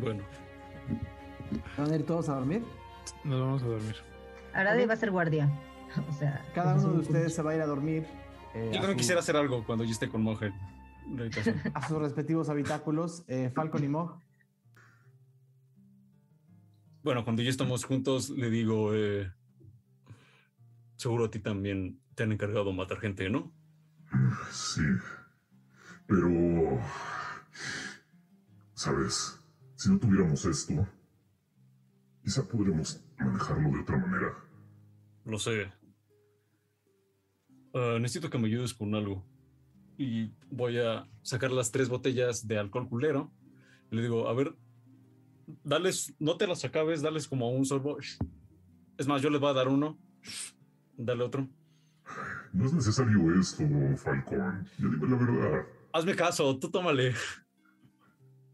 [SPEAKER 7] Bueno,
[SPEAKER 1] ¿Van a ir todos a dormir?
[SPEAKER 2] Nos vamos a dormir.
[SPEAKER 3] Ahora va a ser guardia. O sea,
[SPEAKER 1] Cada uno de
[SPEAKER 3] un-
[SPEAKER 1] ustedes se va a ir a dormir. eh,
[SPEAKER 7] Yo
[SPEAKER 1] a
[SPEAKER 7] también
[SPEAKER 1] su-
[SPEAKER 7] quisiera hacer algo cuando yo esté con habitación.
[SPEAKER 1] a sus respectivos habitáculos, eh, Falcon y Mog.
[SPEAKER 7] Bueno, cuando ya estamos juntos, le digo, eh, seguro a ti también te han encargado matar gente, ¿no?
[SPEAKER 9] Sí. Pero... Sabes, si no tuviéramos esto, quizá podremos manejarlo de otra manera.
[SPEAKER 7] Lo sé. Ah, necesito que me ayudes con algo. Y voy a sacar las tres botellas de alcohol culero. Y le digo, a ver, dales, no te las acabes, dales como un sorbo. Es más, yo les voy a dar uno. Dale otro.
[SPEAKER 9] No es necesario esto, Falcón. Ya dime la verdad.
[SPEAKER 7] Hazme caso, tú tómale.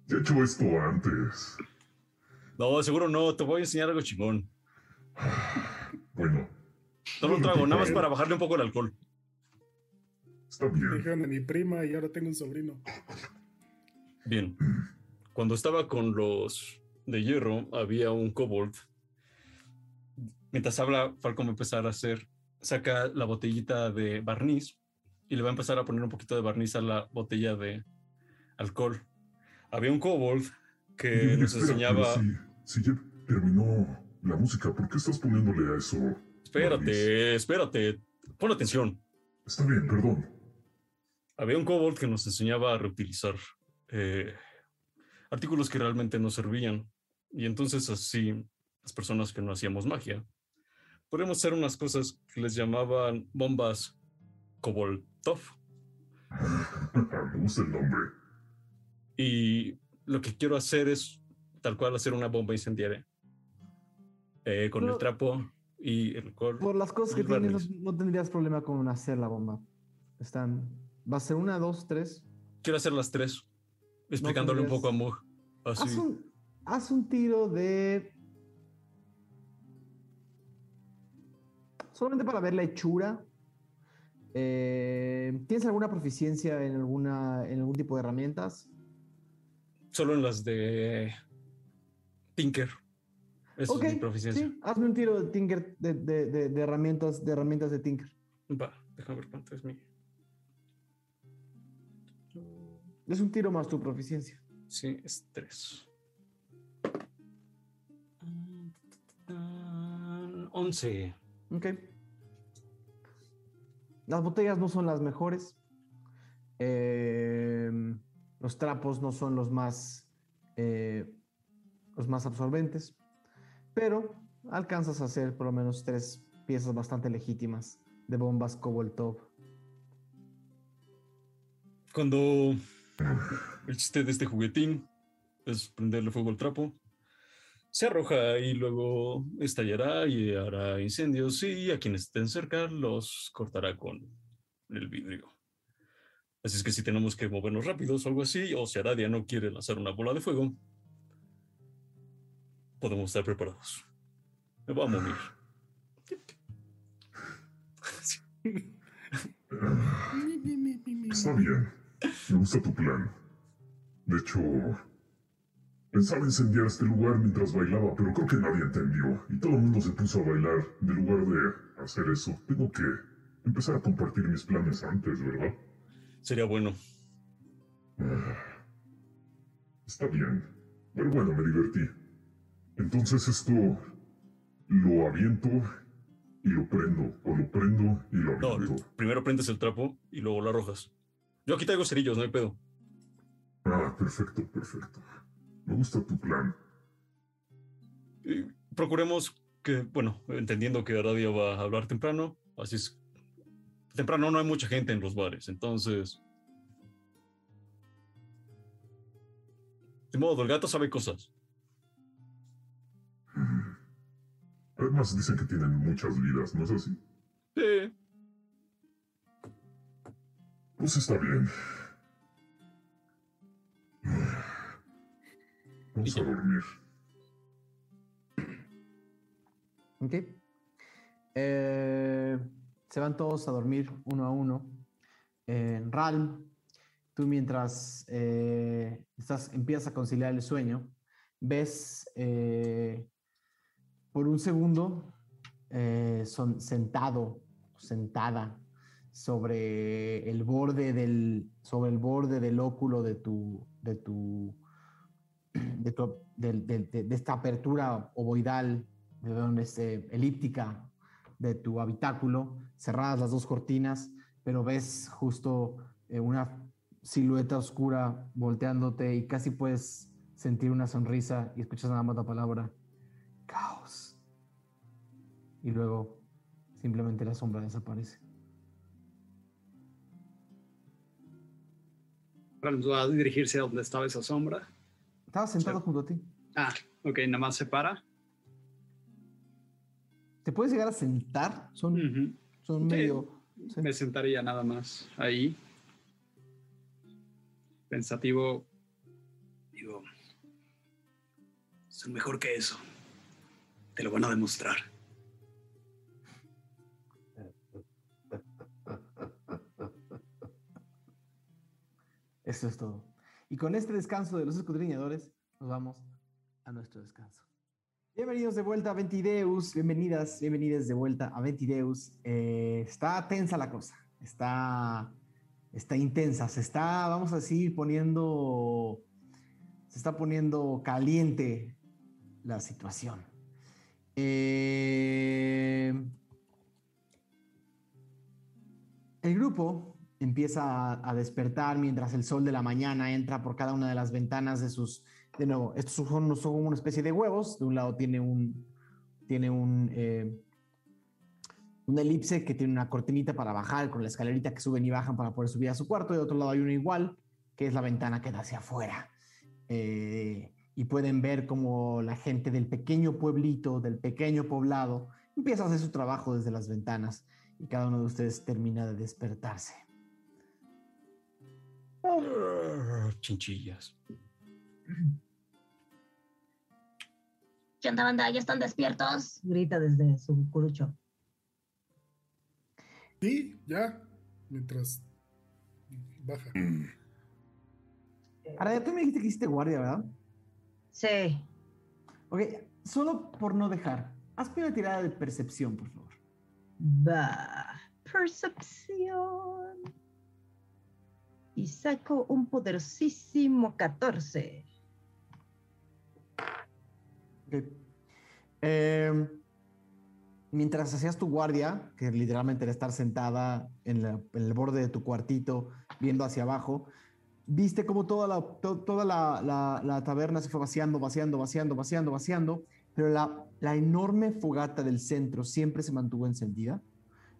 [SPEAKER 9] Ya he hecho esto antes.
[SPEAKER 7] No, seguro no, te voy a enseñar algo chingón.
[SPEAKER 9] Bueno,
[SPEAKER 7] Solo un trago, nada más para bajarle un poco el alcohol.
[SPEAKER 9] está bien.
[SPEAKER 6] dijeron de mi prima y ahora tengo un sobrino.
[SPEAKER 7] Bien. Cuando estaba con los de hierro, había un kobold. Mientras habla, Falcon va a empezar a hacer, saca la botellita de barniz y le va a empezar a poner un poquito de barniz a la botella de alcohol. Había un kobold que
[SPEAKER 9] Oye,
[SPEAKER 7] nos
[SPEAKER 9] espera,
[SPEAKER 7] enseñaba.
[SPEAKER 9] Si, si ya terminó la música, ¿por qué estás poniéndole a eso? barniz?
[SPEAKER 7] Espérate, espérate, pon atención.
[SPEAKER 9] Está bien, perdón.
[SPEAKER 7] Había un kobold que nos enseñaba a reutilizar eh, artículos que realmente nos servían. Y entonces así, las personas que no hacíamos magia, podríamos hacer unas cosas que les llamaban bombas Koboldov.
[SPEAKER 9] Me gusta el nombre.
[SPEAKER 7] Y lo que quiero hacer es tal cual hacer una bomba incendiaria. Eh, con el
[SPEAKER 1] Pero-
[SPEAKER 7] trapo y el alcohol.
[SPEAKER 1] Por las cosas que
[SPEAKER 7] el
[SPEAKER 1] tienes, no, no tendrías problema con hacer la bomba. Están. Va a ser una, dos, tres.
[SPEAKER 7] Quiero hacer las tres, explicándole un
[SPEAKER 1] tendrías-
[SPEAKER 7] poco a Mug. Así.
[SPEAKER 1] Haz un, haz un tiro de. Solamente para ver la hechura. Eh, ¿Tienes alguna proficiencia en, alguna, en algún tipo de herramientas?
[SPEAKER 7] Solo en las de Tinker. Es mi proficiencia.
[SPEAKER 1] sí, hazme un tiro de Tinker de, de- de- de herramientas, de herramientas de Tinker.
[SPEAKER 7] Va, déjame ver cuánto es mi.
[SPEAKER 1] Es un tiro más tu proficiencia.
[SPEAKER 7] Sí, es tres. Once.
[SPEAKER 1] Ok. Las botellas no son las mejores. Eh, los trapos no son los más, eh, los más absorbentes. Pero alcanzas a hacer por lo menos tres piezas bastante legítimas de bombas Koboltov.
[SPEAKER 7] Cuando el chiste de este juguetín es prenderle fuego al trapo, se arroja y luego estallará y hará incendios y a quienes estén cerca los cortará con el vidrio. Así es que si tenemos que movernos rápidos o algo así, o si Aradia no quiere lanzar una bola de fuego, podemos estar preparados. Me voy a morir.
[SPEAKER 9] Está bien. Me gusta tu plan. De hecho, pensaba incendiar este lugar mientras bailaba, pero creo que nadie entendió. Y todo el mundo se puso a bailar. En lugar de hacer eso, tengo que empezar a compartir mis planes antes, ¿verdad?
[SPEAKER 7] Sería bueno.
[SPEAKER 9] Ah, Está bien. Pero bueno, me divertí. Entonces esto lo aviento y lo prendo. O lo prendo y lo
[SPEAKER 7] No,
[SPEAKER 9] aviento.
[SPEAKER 7] primero prendes el trapo y luego lo arrojas. Yo aquí traigo cerillos, no hay pedo.
[SPEAKER 9] Ah, perfecto, perfecto. Me gusta tu plan.
[SPEAKER 7] Y procuremos que, bueno, entendiendo que Aradia va a hablar temprano, así es. Temprano no hay mucha gente en los bares, entonces. De modo, el gato sabe cosas.
[SPEAKER 9] Además dicen que tienen muchas vidas, ¿no es así?
[SPEAKER 7] Sí.
[SPEAKER 9] Pues está bien. Vamos a dormir.
[SPEAKER 1] Ok. Eh, se van todos a dormir uno a uno. En Ralm, tú mientras eh, estás, empiezas a conciliar el sueño, ves eh, por un segundo eh, son, sentado, sentada sobre el borde del, sobre el borde del óculo de tu, de tu, de, esta apertura ovoidal, de donde este, elíptica de tu habitáculo, cerradas las dos cortinas, pero ves justo eh, una silueta oscura volteándote y casi puedes sentir una sonrisa y escuchas nada más la palabra caos. Y luego simplemente la sombra desaparece.
[SPEAKER 5] Rams va a dirigirse a donde estaba esa sombra.
[SPEAKER 1] Estaba sentado junto a ti.
[SPEAKER 5] Ah, ok, nada más se para.
[SPEAKER 1] ¿Te puedes llegar a sentar? Son, son
[SPEAKER 5] Sí.
[SPEAKER 1] medio... sí.
[SPEAKER 5] Me sentaría nada más ahí. Pensativo.
[SPEAKER 10] Digo, son mejor que eso. Te lo van a demostrar.
[SPEAKER 1] Eso es todo. Y con este descanso de los escudriñadores, nos vamos a nuestro descanso. Bienvenidos de vuelta a Ventideus, bienvenidas, bienvenidas de vuelta a Ventideus. Eh, está tensa la cosa, está, está intensa, se está, vamos a decir, poniendo, se está poniendo caliente la situación. Eh, el grupo empieza a, despertar mientras el sol de la mañana entra por cada una de las ventanas de sus... De nuevo, estos son, son una especie de huevos. De un lado tiene un... Tiene un... eh, una elipse que tiene una cortinita para bajar con la escalerita que suben y bajan para poder subir a su cuarto. Y de otro lado hay uno igual, que es la ventana que da hacia afuera. Eh, y pueden ver como la gente del pequeño pueblito, del pequeño poblado, empieza a hacer su trabajo desde las ventanas y cada uno de ustedes termina de despertarse.
[SPEAKER 7] Chinchillas.
[SPEAKER 3] ¿Qué onda, banda? ¿Ya están despiertos? Grita desde su curucho.
[SPEAKER 6] Sí, ya. Mientras baja.
[SPEAKER 1] Ahora, ya tú me dijiste que hiciste guardia, ¿verdad?
[SPEAKER 3] Sí.
[SPEAKER 1] Ok, solo por no dejar, hazme una tirada de percepción, por favor.
[SPEAKER 3] Va. Percepción. Y saco un poderosísimo 14.
[SPEAKER 1] Ok. Eh, mientras hacías tu guardia, que literalmente era estar sentada en, el borde de tu cuartito, viendo hacia abajo, viste como toda la, to- toda la, la- taberna se fue vaciando, vaciando, vaciando, vaciando, vaciando, pero la enorme fogata del centro siempre se mantuvo encendida.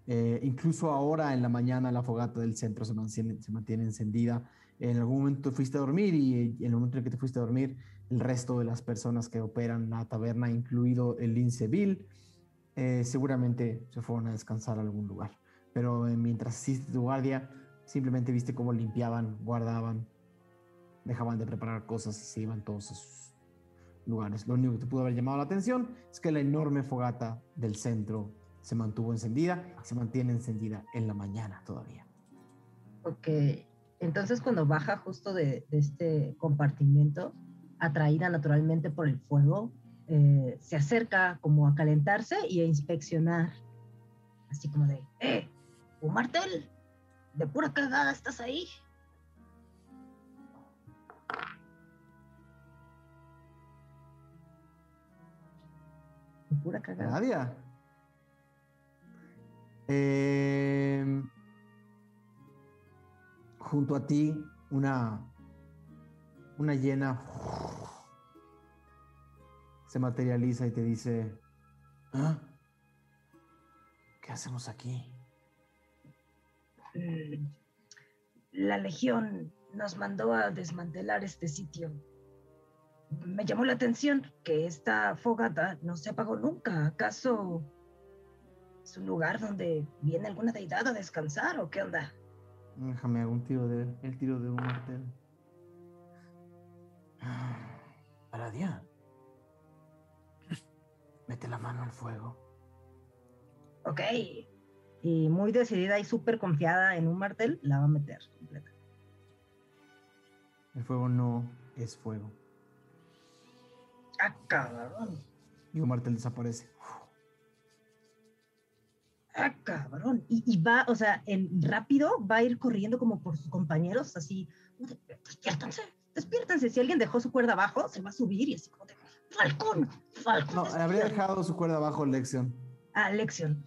[SPEAKER 1] Eh, incluso ahora en la mañana la fogata del centro se mantiene, encendida. En algún momento te fuiste a dormir y, eh, en el momento en que te fuiste a dormir, el resto de las personas que operan la taberna, incluido el lince Bill, eh, seguramente se fueron a descansar a algún lugar. Pero eh, mientras hiciste tu guardia, simplemente viste cómo limpiaban, guardaban, dejaban de preparar cosas y se iban todos a sus lugares. Lo único que te pudo haber llamado la atención es que la enorme fogata del centro se mantuvo encendida y se mantiene encendida en la mañana todavía.
[SPEAKER 3] Ok. Entonces, cuando baja justo de, de este compartimento, atraída naturalmente por el fuego, eh, se acerca como a calentarse y a inspeccionar. Así como de, ¡eh! ¿Un martel? ¿De pura cagada estás ahí? De pura cagada.
[SPEAKER 1] Nadia. Eh, junto a ti, una, una hiena se materializa y te dice, "¿Ah? ¿qué hacemos aquí?
[SPEAKER 3] Mm, La Legión nos mandó a desmantelar este sitio. Me llamó la atención que esta fogata no se apagó nunca. ¿Acaso es un lugar donde viene alguna deidad a descansar o qué onda?
[SPEAKER 1] Déjame hago un tiro de el tiro de un martel. Aradia. Mete la mano al fuego.
[SPEAKER 3] Ok. Y muy decidida y súper confiada en un martel, la va a meter completa.
[SPEAKER 1] El fuego no es fuego.
[SPEAKER 3] Ah, cabrón.
[SPEAKER 1] Y un martel desaparece.
[SPEAKER 3] Ah, cabrón. Y, y va, o sea, en rápido va a ir corriendo como por sus compañeros, así, despiértanse, despiértanse. Si alguien dejó su cuerda abajo, se va a subir y así como de, Falcón, Falcón.
[SPEAKER 1] No,
[SPEAKER 3] despierta".
[SPEAKER 1] habría dejado su cuerda abajo Lexion.
[SPEAKER 3] Ah, Lexion.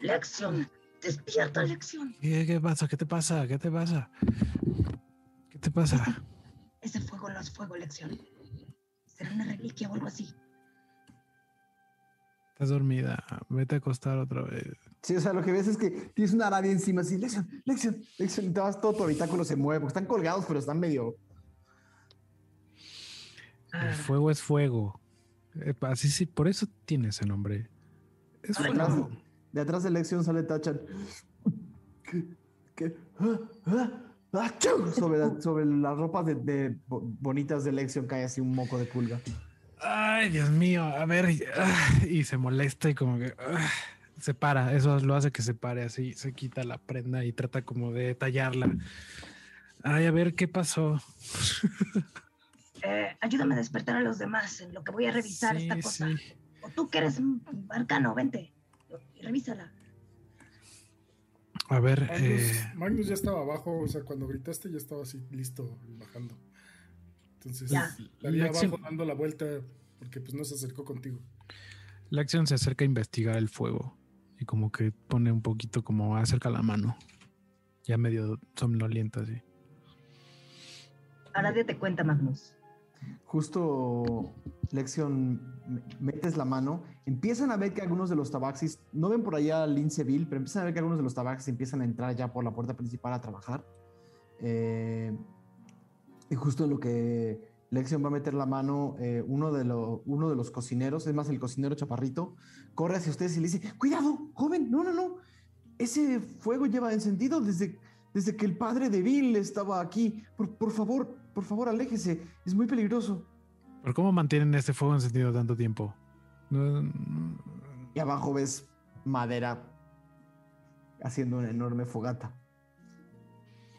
[SPEAKER 3] Lexion, despierta, Lexion.
[SPEAKER 2] ¿Qué, qué pasa? ¿Qué te pasa? ¿Qué te pasa? ¿Qué te pasa?
[SPEAKER 3] Ese fuego no es fuego, Lexion. Será una reliquia o algo así.
[SPEAKER 2] Estás dormida. Vete a acostar otra vez.
[SPEAKER 1] Sí, o sea, lo que ves es que tienes una aradia encima, así, Lexion, Lexion, Lexion, y te vas, todo tu habitáculo se mueve, porque están colgados, pero están medio...
[SPEAKER 3] Ah,
[SPEAKER 2] El fuego es fuego. Así sí, por eso tiene ese nombre. Es
[SPEAKER 1] Atrás,
[SPEAKER 2] fuego.
[SPEAKER 1] de atrás de Lexion sale Tachan. ¿Qué? ¿Qué? Ah, ah. Sobre, la- sobre las ropas de, de bo- bonitas de Lexion cae así un moco de pulga.
[SPEAKER 2] Ay, Dios mío. A ver. y- Y se molesta y como que ah, se para. Eso lo hace que se pare así. Se quita la prenda y trata como de tallarla. Ay, a ver qué pasó.
[SPEAKER 3] eh, ayúdame a despertar a los demás en lo que voy a revisar
[SPEAKER 2] Sí,
[SPEAKER 3] esta cosa.
[SPEAKER 2] sí.
[SPEAKER 3] O tú que eres un arcano, vente y revísala.
[SPEAKER 2] A ver.
[SPEAKER 6] Magnus,
[SPEAKER 2] eh,
[SPEAKER 6] Magnus ya estaba abajo, o sea, cuando gritaste ya estaba así listo, bajando. Entonces,
[SPEAKER 3] Ya.
[SPEAKER 6] la vi abajo
[SPEAKER 2] acción-
[SPEAKER 6] dando la vuelta porque pues no se acercó contigo.
[SPEAKER 2] la acción se acerca a investigar el fuego. Y como que pone un poquito como acerca la mano. Ya medio somnolienta así.
[SPEAKER 3] A nadie te cuenta, Magnus.
[SPEAKER 1] Justo Lexion me- metes la mano, empiezan a ver que algunos de los tabaxis, no ven por allá a Linceville, pero empiezan a ver que algunos de los tabaxis empiezan a entrar ya por la puerta principal a trabajar. Eh, y justo en lo que Lexion va a meter la mano, eh, uno, de lo- uno de los cocineros, es más, el cocinero chaparrito, corre hacia ustedes y le dice, cuidado, joven, no, no, no, ese fuego lleva encendido desde, desde que el padre de Bill estaba aquí. Por, por favor, por favor, aléjese, es muy peligroso.
[SPEAKER 2] ¿Pero cómo mantienen este fuego encendido tanto tiempo?
[SPEAKER 1] Y abajo ves madera haciendo una enorme fogata.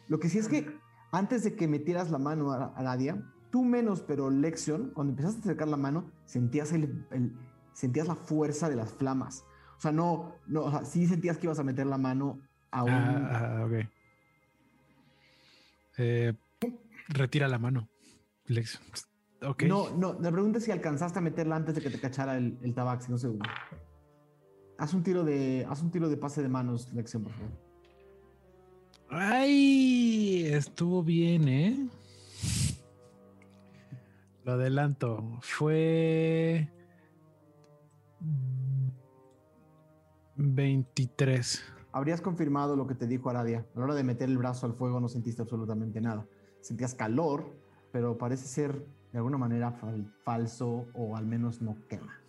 [SPEAKER 1] Lo que sí es que antes de que metieras la mano a, a Nadia, tú menos, pero Lexion, cuando empezaste a acercar la mano, sentías, el, el- sentías la fuerza de las flamas. O sea, no, no, o sea, sí sentías que ibas a meter la mano a un...
[SPEAKER 2] Ah, ah, ok. Eh, retira la mano. Lex. Ok.
[SPEAKER 1] No, no, la pregunta es si alcanzaste a meterla antes de que te cachara el, el tabaxi, no sé. Haz un tiro de, haz un tiro de pase de manos, Lexion, por favor.
[SPEAKER 2] Ay, estuvo bien, ¿eh? Lo adelanto. Fue 23.
[SPEAKER 1] Habrías confirmado lo que te dijo Aradia. A la hora de meter el brazo al fuego no sentiste absolutamente nada. Sentías calor, pero parece ser de alguna manera fal- falso o al menos no quema.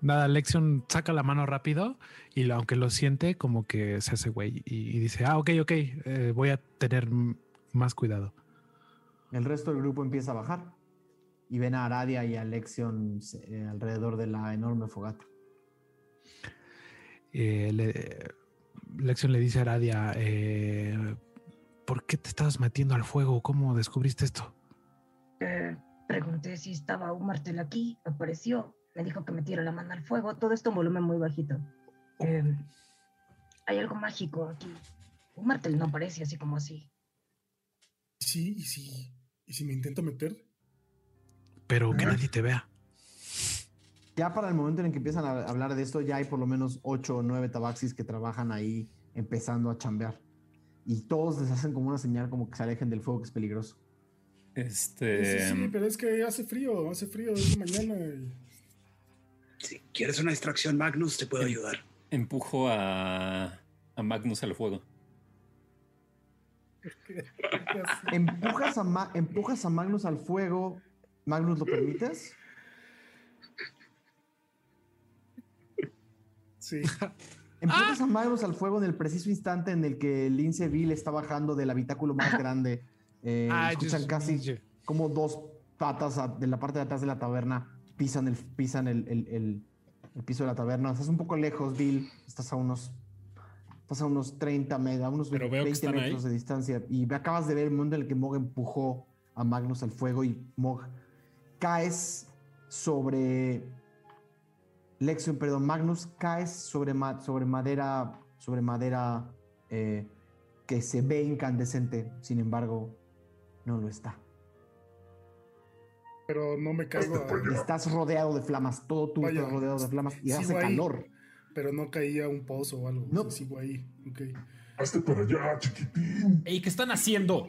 [SPEAKER 2] Nada, Lexion saca la mano rápido y lo- aunque lo siente, como que se hace güey y, y dice, ah, ok, ok, eh, voy a tener más cuidado.
[SPEAKER 1] El resto del grupo empieza a bajar y ven a Aradia y a Lexion eh, alrededor de la enorme fogata.
[SPEAKER 2] Eh, le- Lexion le dice a Aradia, eh, ¿por qué te estabas metiendo al fuego? ¿Cómo descubriste esto?
[SPEAKER 3] Eh, pregunté si estaba un martel aquí, apareció, me dijo que metiera la mano al fuego, todo esto en volumen muy bajito. Eh, hay algo mágico aquí. Un martel no parece así como así.
[SPEAKER 6] ¿Y si, y si, y si me intento meter?
[SPEAKER 2] Pero que nadie te vea.
[SPEAKER 1] Ya para el momento en el que empiezan a hablar de esto, ya hay por lo menos ocho o nueve tabaxis que trabajan ahí empezando a chambear. Y todos les hacen como una señal como que se alejen del fuego que es peligroso.
[SPEAKER 4] Este.
[SPEAKER 6] sí, sí, pero es que hace frío, hace frío, es mañana. y-
[SPEAKER 10] Si quieres una distracción, Magnus, te puedo ayudar.
[SPEAKER 4] Empujo a, a Magnus al fuego.
[SPEAKER 1] Empujas a, Ma- empujas a Magnus al fuego. Magnus, ¿lo permites?
[SPEAKER 6] Sí.
[SPEAKER 1] Empujas a Magnus al fuego en el preciso instante en el que Lince Bill está bajando del habitáculo más grande. Eh, escuchan casi como dos patas a- de la parte de atrás de la taberna pisan el, pisan el, el- el- el piso de la taberna. Estás un poco lejos, Bill. Estás a unos, estás a unos 30 metros, a unos
[SPEAKER 8] Pero veo que
[SPEAKER 1] 20
[SPEAKER 8] están ahí.
[SPEAKER 1] metros de distancia. Y acabas de ver el momento en el que Mog empujó a Magnus al fuego y Mog caes sobre Lexion, perdón, Magnus, caes sobre, ma- sobre madera, sobre madera eh, que se ve incandescente, sin embargo, no lo está.
[SPEAKER 6] Pero no me caigo a...
[SPEAKER 1] Estás rodeado de flamas, todo tú
[SPEAKER 6] Vaya,
[SPEAKER 1] estás rodeado de flamas y hace
[SPEAKER 6] ahí,
[SPEAKER 1] calor.
[SPEAKER 6] Pero no caí a un pozo o algo.
[SPEAKER 1] No.
[SPEAKER 6] sigo ahí. Ok.
[SPEAKER 9] Hazte para allá, chiquitín.
[SPEAKER 8] Ey, ¿qué están haciendo?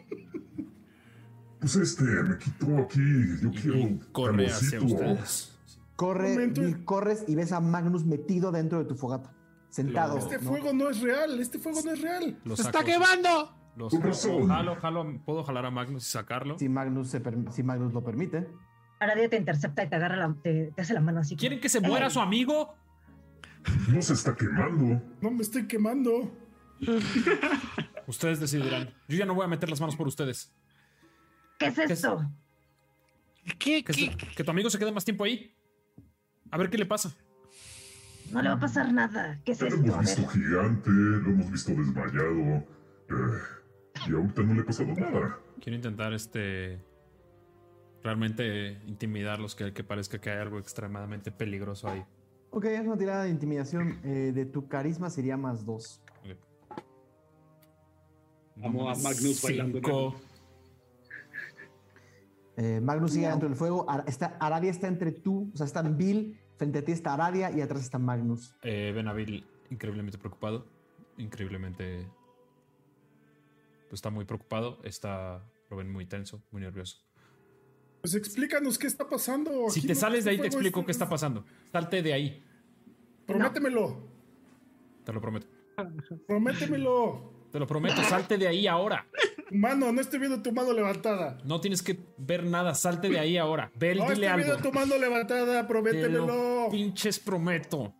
[SPEAKER 9] Pues este, me quitó aquí. Yo quiero.
[SPEAKER 8] corre hacia ustedes.
[SPEAKER 1] Corre. Bill, corres y ves a Magnus metido dentro de tu fogata, sentado.
[SPEAKER 6] Este
[SPEAKER 1] ¿no?
[SPEAKER 6] fuego no es real. Este fuego no es real.
[SPEAKER 8] Lo
[SPEAKER 2] ¡Se está quemando!
[SPEAKER 8] Lo
[SPEAKER 9] Con
[SPEAKER 8] saco.
[SPEAKER 9] razón.
[SPEAKER 8] Jalo, jalo. ¿Puedo jalar a Magnus y sacarlo?
[SPEAKER 1] Si Magnus, se si Magnus lo permite.
[SPEAKER 3] Aradia te intercepta y te agarra la, te, te hace la mano así.
[SPEAKER 8] ¿Quieren que se muera su amigo?
[SPEAKER 9] No se está quemando.
[SPEAKER 6] No me estoy quemando.
[SPEAKER 8] Ustedes decidirán. Yo ya no voy a meter las manos por ustedes.
[SPEAKER 3] ¿Qué es esto?
[SPEAKER 2] ¿Qué?
[SPEAKER 8] Que,
[SPEAKER 2] qué?
[SPEAKER 8] se- que tu amigo se quede más tiempo ahí. A ver qué le pasa.
[SPEAKER 3] No le va a pasar nada. ¿Qué es
[SPEAKER 9] Ya lo
[SPEAKER 3] esto?
[SPEAKER 9] hemos
[SPEAKER 3] A ver.
[SPEAKER 9] visto gigante, lo hemos visto desmayado. eh, y ahorita no le ha pasado nada.
[SPEAKER 8] Quiero intentar este. Realmente intimidarlos, que, que parezca que hay algo extremadamente peligroso ahí.
[SPEAKER 1] Ok, es una tirada de intimidación. eh, de tu carisma sería más dos.
[SPEAKER 5] Amo a Magnus bailando.
[SPEAKER 1] Eh, Magnus sigue dentro del fuego. Ar- está, Aradia está entre tú, o sea, está Bill, frente a ti está Aradia y atrás está Magnus.
[SPEAKER 8] Eh, Benabil, increíblemente preocupado. Increíblemente. Pues está muy preocupado. Está. Lo ven muy tenso, muy nervioso.
[SPEAKER 6] Pues explícanos qué está pasando.
[SPEAKER 8] Si te
[SPEAKER 6] no-
[SPEAKER 8] sales de ahí, te
[SPEAKER 6] este
[SPEAKER 8] explico
[SPEAKER 6] es-
[SPEAKER 8] qué está pasando. Salte de ahí.
[SPEAKER 6] Prométemelo.
[SPEAKER 8] Te lo prometo.
[SPEAKER 6] Prométemelo.
[SPEAKER 8] Te lo prometo, salte de ahí ahora.
[SPEAKER 6] Mano, no estoy viendo tu mano levantada.
[SPEAKER 8] No tienes que ver nada, salte de ahí ahora. Bel,
[SPEAKER 6] No estoy
[SPEAKER 8] dile algo.
[SPEAKER 6] viendo tu mano levantada.
[SPEAKER 8] Te
[SPEAKER 6] Prométemelo.
[SPEAKER 8] lo pinches prometo.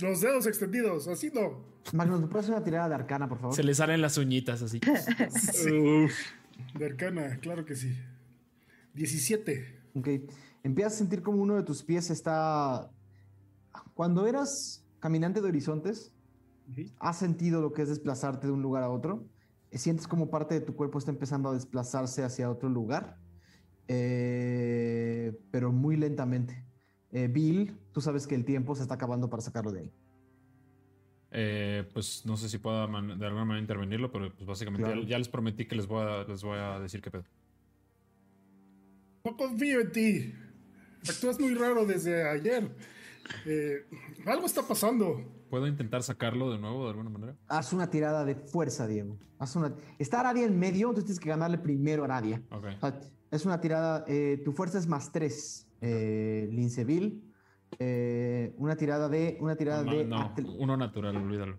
[SPEAKER 6] Los dedos extendidos. Así no.
[SPEAKER 1] Magnus, ¿me puedes hacer una tirada de arcana, por favor?
[SPEAKER 8] Se le salen las uñitas así.
[SPEAKER 5] Uf.
[SPEAKER 6] De arcana, claro que sí. 17.
[SPEAKER 1] Ok. Empiezas a sentir como uno de tus pies está. Cuando eras caminante de horizontes, has sentido lo que es desplazarte de un lugar a otro. Eh, Sientes como parte de tu cuerpo está empezando a desplazarse hacia otro lugar, eh, pero muy lentamente. Eh, Bill, tú sabes que el tiempo se está acabando para sacarlo de ahí.
[SPEAKER 8] Eh, pues no sé si pueda de alguna manera intervenirlo, pero pues básicamente
[SPEAKER 1] Claro.
[SPEAKER 8] ya, ya les prometí que les voy a, les voy a decir qué pedo.
[SPEAKER 6] No confío en ti. Actúas muy raro desde ayer. Eh, algo está pasando.
[SPEAKER 8] ¿Puedo intentar sacarlo de nuevo de alguna manera?
[SPEAKER 1] Haz una tirada de fuerza, Diego. Haz una... Está Aradia en medio, entonces tienes que ganarle primero a Aradia.
[SPEAKER 8] Ok.
[SPEAKER 1] O sea, es una tirada. eh, tu fuerza es más 3, eh, Linceville. Eh, una tirada de. Una tirada
[SPEAKER 8] No,
[SPEAKER 1] de.
[SPEAKER 8] no, uno natural, olvídalo.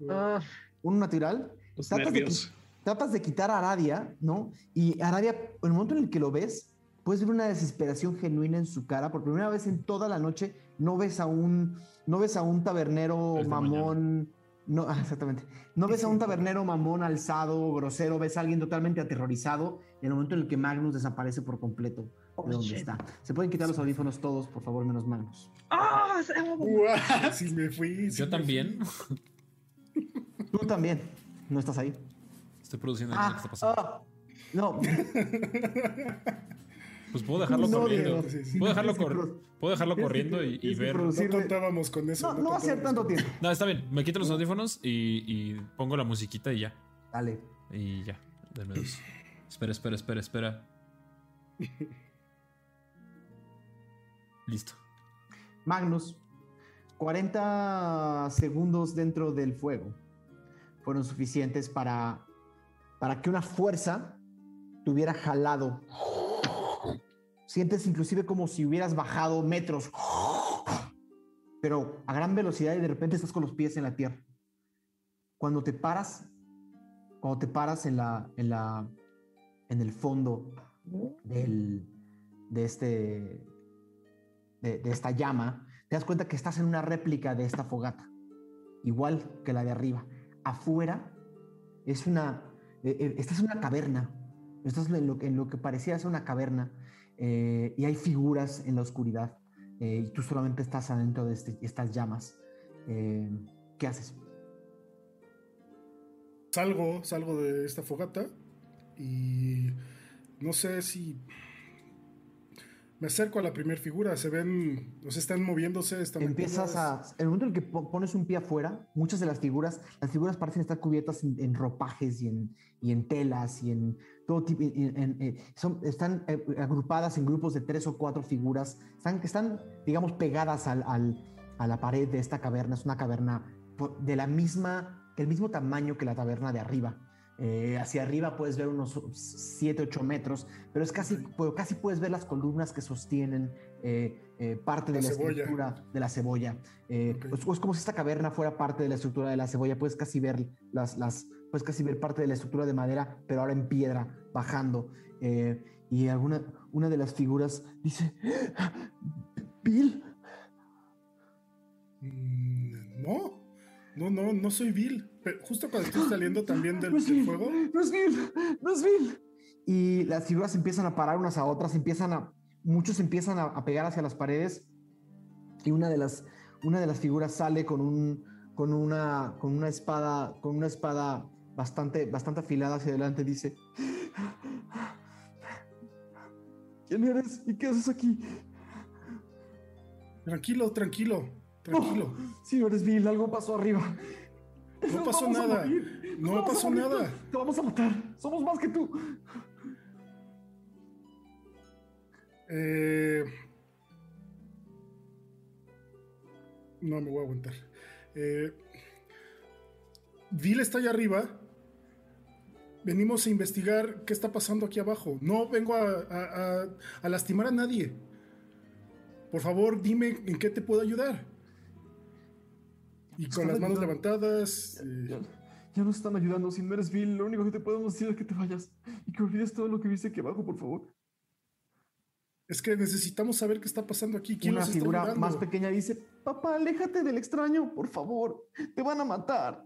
[SPEAKER 3] Uf,
[SPEAKER 1] Un natural.
[SPEAKER 5] Los
[SPEAKER 1] Tratas de,
[SPEAKER 5] nervios.
[SPEAKER 1] tratas de quitar a Aradia, ¿no? Y Aradia, en el momento en el que lo ves, puedes ver una desesperación genuina en su cara. Por primera vez en toda la noche, no ves a un. No ves a un tabernero mamón. No, ah, exactamente. No ves a un tabernero mamón alzado, grosero, ves a alguien totalmente aterrorizado en el momento en el que Magnus desaparece por completo de
[SPEAKER 3] Oh,
[SPEAKER 1] donde
[SPEAKER 3] shit.
[SPEAKER 1] está. Se pueden quitar los audífonos todos, por favor, menos Magnus.
[SPEAKER 3] ¡Ah!
[SPEAKER 6] Uah, sí me fui. sí
[SPEAKER 8] Yo
[SPEAKER 6] me
[SPEAKER 8] también.
[SPEAKER 1] Tú también. No estás ahí.
[SPEAKER 8] Estoy produciendo algo
[SPEAKER 1] Ah,
[SPEAKER 8] que está pasando.
[SPEAKER 1] ah, no,
[SPEAKER 8] Pues puedo dejarlo
[SPEAKER 1] no,
[SPEAKER 8] corriendo.
[SPEAKER 1] Diego, sí, sí.
[SPEAKER 8] Puedo dejarlo, cor- puedo dejarlo
[SPEAKER 1] que
[SPEAKER 8] corriendo y, ver.
[SPEAKER 6] No contábamos con eso.
[SPEAKER 1] No, no va a ser
[SPEAKER 6] contábamos
[SPEAKER 1] tanto tiempo.
[SPEAKER 8] No, está bien. Me quito los audífonos y, y pongo la musiquita y ya.
[SPEAKER 1] Dale.
[SPEAKER 8] Y ya. De nuevo. Espera, espera, espera, espera. Listo.
[SPEAKER 1] Magnus, 40 segundos dentro del fuego fueron suficientes para, para que una fuerza te hubiera jalado. Sientes inclusive como si hubieras bajado metros, pero a gran velocidad y de repente estás con los pies en la tierra. Cuando te paras, cuando te paras en la, en la, en el fondo del, de este, de, esta llama, te das cuenta que estás en una réplica de esta fogata, igual que la de arriba. Afuera es una, eh, eh, estás en una caverna, estás en lo, en lo que parecía ser una caverna eh, y hay figuras en la oscuridad eh, y tú solamente estás adentro de este- estas llamas. Eh, ¿Qué haces?
[SPEAKER 6] Salgo, salgo de esta fogata y no sé si... Me acerco a la primera figura, se ven, o sea, están moviéndose, están
[SPEAKER 1] Empiezas a. En el momento en que po- pones un pie afuera, muchas de las figuras, las figuras parecen estar cubiertas en, en ropajes y en, y en telas y en todo tipo. y- en- eh, son, están eh, agrupadas en grupos de tres o cuatro figuras. Están, están digamos, pegadas al, al- a la pared de esta caverna. Es una caverna de la misma, del mismo tamaño que la taberna de arriba. Eh, hacia arriba puedes ver unos 7, 8 metros, pero es casi, pu- casi puedes ver las columnas que sostienen eh, eh, parte de
[SPEAKER 6] La
[SPEAKER 1] la,
[SPEAKER 6] cebolla.
[SPEAKER 1] estructura de la cebolla. Eh,
[SPEAKER 6] Ok.
[SPEAKER 1] pues, es como si esta caverna fuera parte de la estructura de la cebolla. Puedes casi ver las, las, puedes casi ver parte de la estructura de madera, pero ahora en piedra, bajando. Eh, y alguna, una de las figuras dice, Bill,
[SPEAKER 6] Mm, No, no, no, no soy Bill. Pero justo cuando estoy saliendo también del,
[SPEAKER 1] no es
[SPEAKER 6] del
[SPEAKER 1] Bill,
[SPEAKER 6] fuego,
[SPEAKER 1] no es Bill, no es Bill. Y las figuras empiezan a parar unas a otras, empiezan a, muchos empiezan a, a pegar hacia las paredes y una de las, una de las figuras sale con un, con una, con una espada, con una espada bastante, bastante afilada hacia adelante. Dice, ¿quién eres y qué haces aquí?
[SPEAKER 6] tranquilo, tranquilo, tranquilo.
[SPEAKER 1] Si no eres Bill, algo pasó arriba.
[SPEAKER 6] No pasó nada. No pasó nada.
[SPEAKER 1] Te vamos a matar. Somos más que tú.
[SPEAKER 6] Eh, no me voy a aguantar. Eh, Bill está allá arriba. Venimos a investigar qué está pasando aquí abajo. No vengo a, a- a- a lastimar a nadie. Por favor, dime en qué te puedo ayudar. Y con las manos
[SPEAKER 1] ayudando.
[SPEAKER 6] levantadas. eh,
[SPEAKER 1] Ya, ya nos están ayudando. Si no eres Bill, lo único que te podemos decir es que te vayas y que olvides todo lo que viste aquí abajo, por favor.
[SPEAKER 6] es que necesitamos saber qué está pasando aquí. ¿Quién
[SPEAKER 1] Una
[SPEAKER 6] está
[SPEAKER 1] figura más pequeña dice: Papá, aléjate del extraño, por favor. Te van a matar.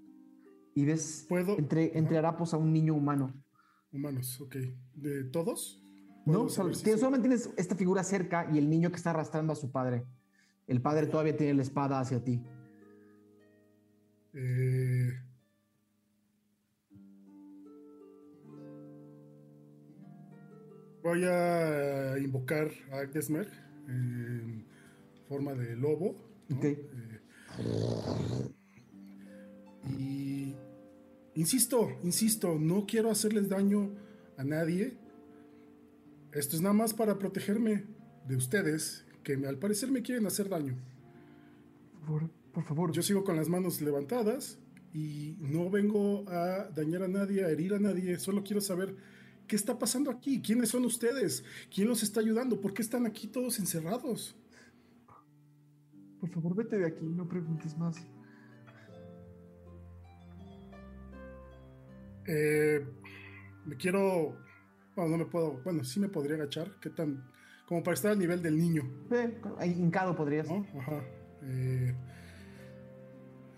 [SPEAKER 1] Y ves
[SPEAKER 6] ¿Puedo?
[SPEAKER 1] entre, entre harapos a un niño humano.
[SPEAKER 6] Humanos, ok. ¿De todos?
[SPEAKER 1] No,
[SPEAKER 6] ¿Puedo saber
[SPEAKER 1] sol-
[SPEAKER 6] si
[SPEAKER 1] tienes- solamente tienes esta figura cerca y el niño que está arrastrando a su padre. El padre todavía tiene la espada hacia ti.
[SPEAKER 6] Eh, voy a invocar a Agdesmer en forma de lobo. ¿no?
[SPEAKER 1] Ok.
[SPEAKER 6] Eh, y insisto, insisto, no quiero hacerles daño a nadie. Esto es nada más para protegerme de ustedes, que al parecer me quieren hacer daño.
[SPEAKER 1] Por favor, por favor.
[SPEAKER 6] Yo sigo con las manos levantadas y no vengo a dañar a nadie, a herir a nadie. Solo quiero saber qué está pasando aquí. ¿Quiénes son ustedes? ¿Quién los está ayudando? ¿Por qué están aquí todos encerrados?
[SPEAKER 1] Por favor, vete de aquí, no preguntes más.
[SPEAKER 6] Eh, me quiero. Bueno, no me puedo. Bueno, sí me podría agachar. ¿Qué tan.? Como para estar al nivel del niño,
[SPEAKER 1] Eh, ahí hincado podrías.
[SPEAKER 6] ¿no? Ajá. Eh,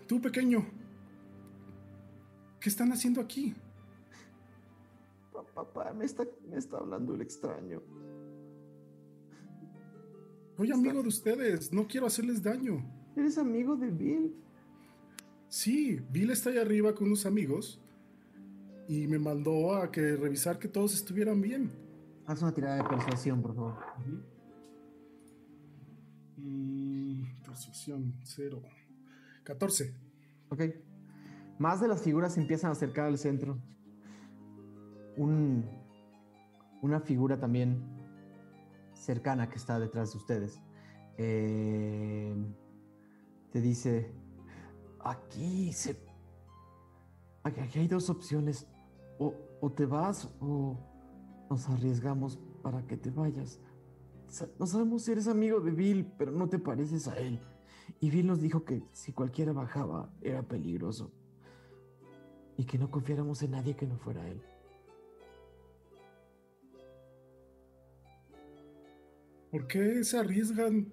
[SPEAKER 6] tú, pequeño. ¿Qué están haciendo aquí?
[SPEAKER 1] Pa- Papá, me está, me está hablando el extraño.
[SPEAKER 6] Soy amigo de ustedes. No quiero hacerles daño.
[SPEAKER 1] ¿Eres amigo de Bill?
[SPEAKER 6] Sí, Bill está ahí arriba con unos amigos y me mandó a que revisar que todos estuvieran bien.
[SPEAKER 1] Haz una tirada de persuasión, por favor.
[SPEAKER 6] Mm, persuasión, cero. 14.
[SPEAKER 1] Ok. Más de las figuras se empiezan a acercar al centro. Un, una figura también cercana que está detrás de ustedes. eh, te dice, aquí se... Aquí hay dos opciones. O, te vas o nos arriesgamos para que te vayas. No sabemos si eres amigo de Bill, pero no te pareces a él. Y Bill nos dijo que si cualquiera bajaba era peligroso. Y que no confiáramos en nadie que no fuera él.
[SPEAKER 6] ¿Por qué se arriesgan?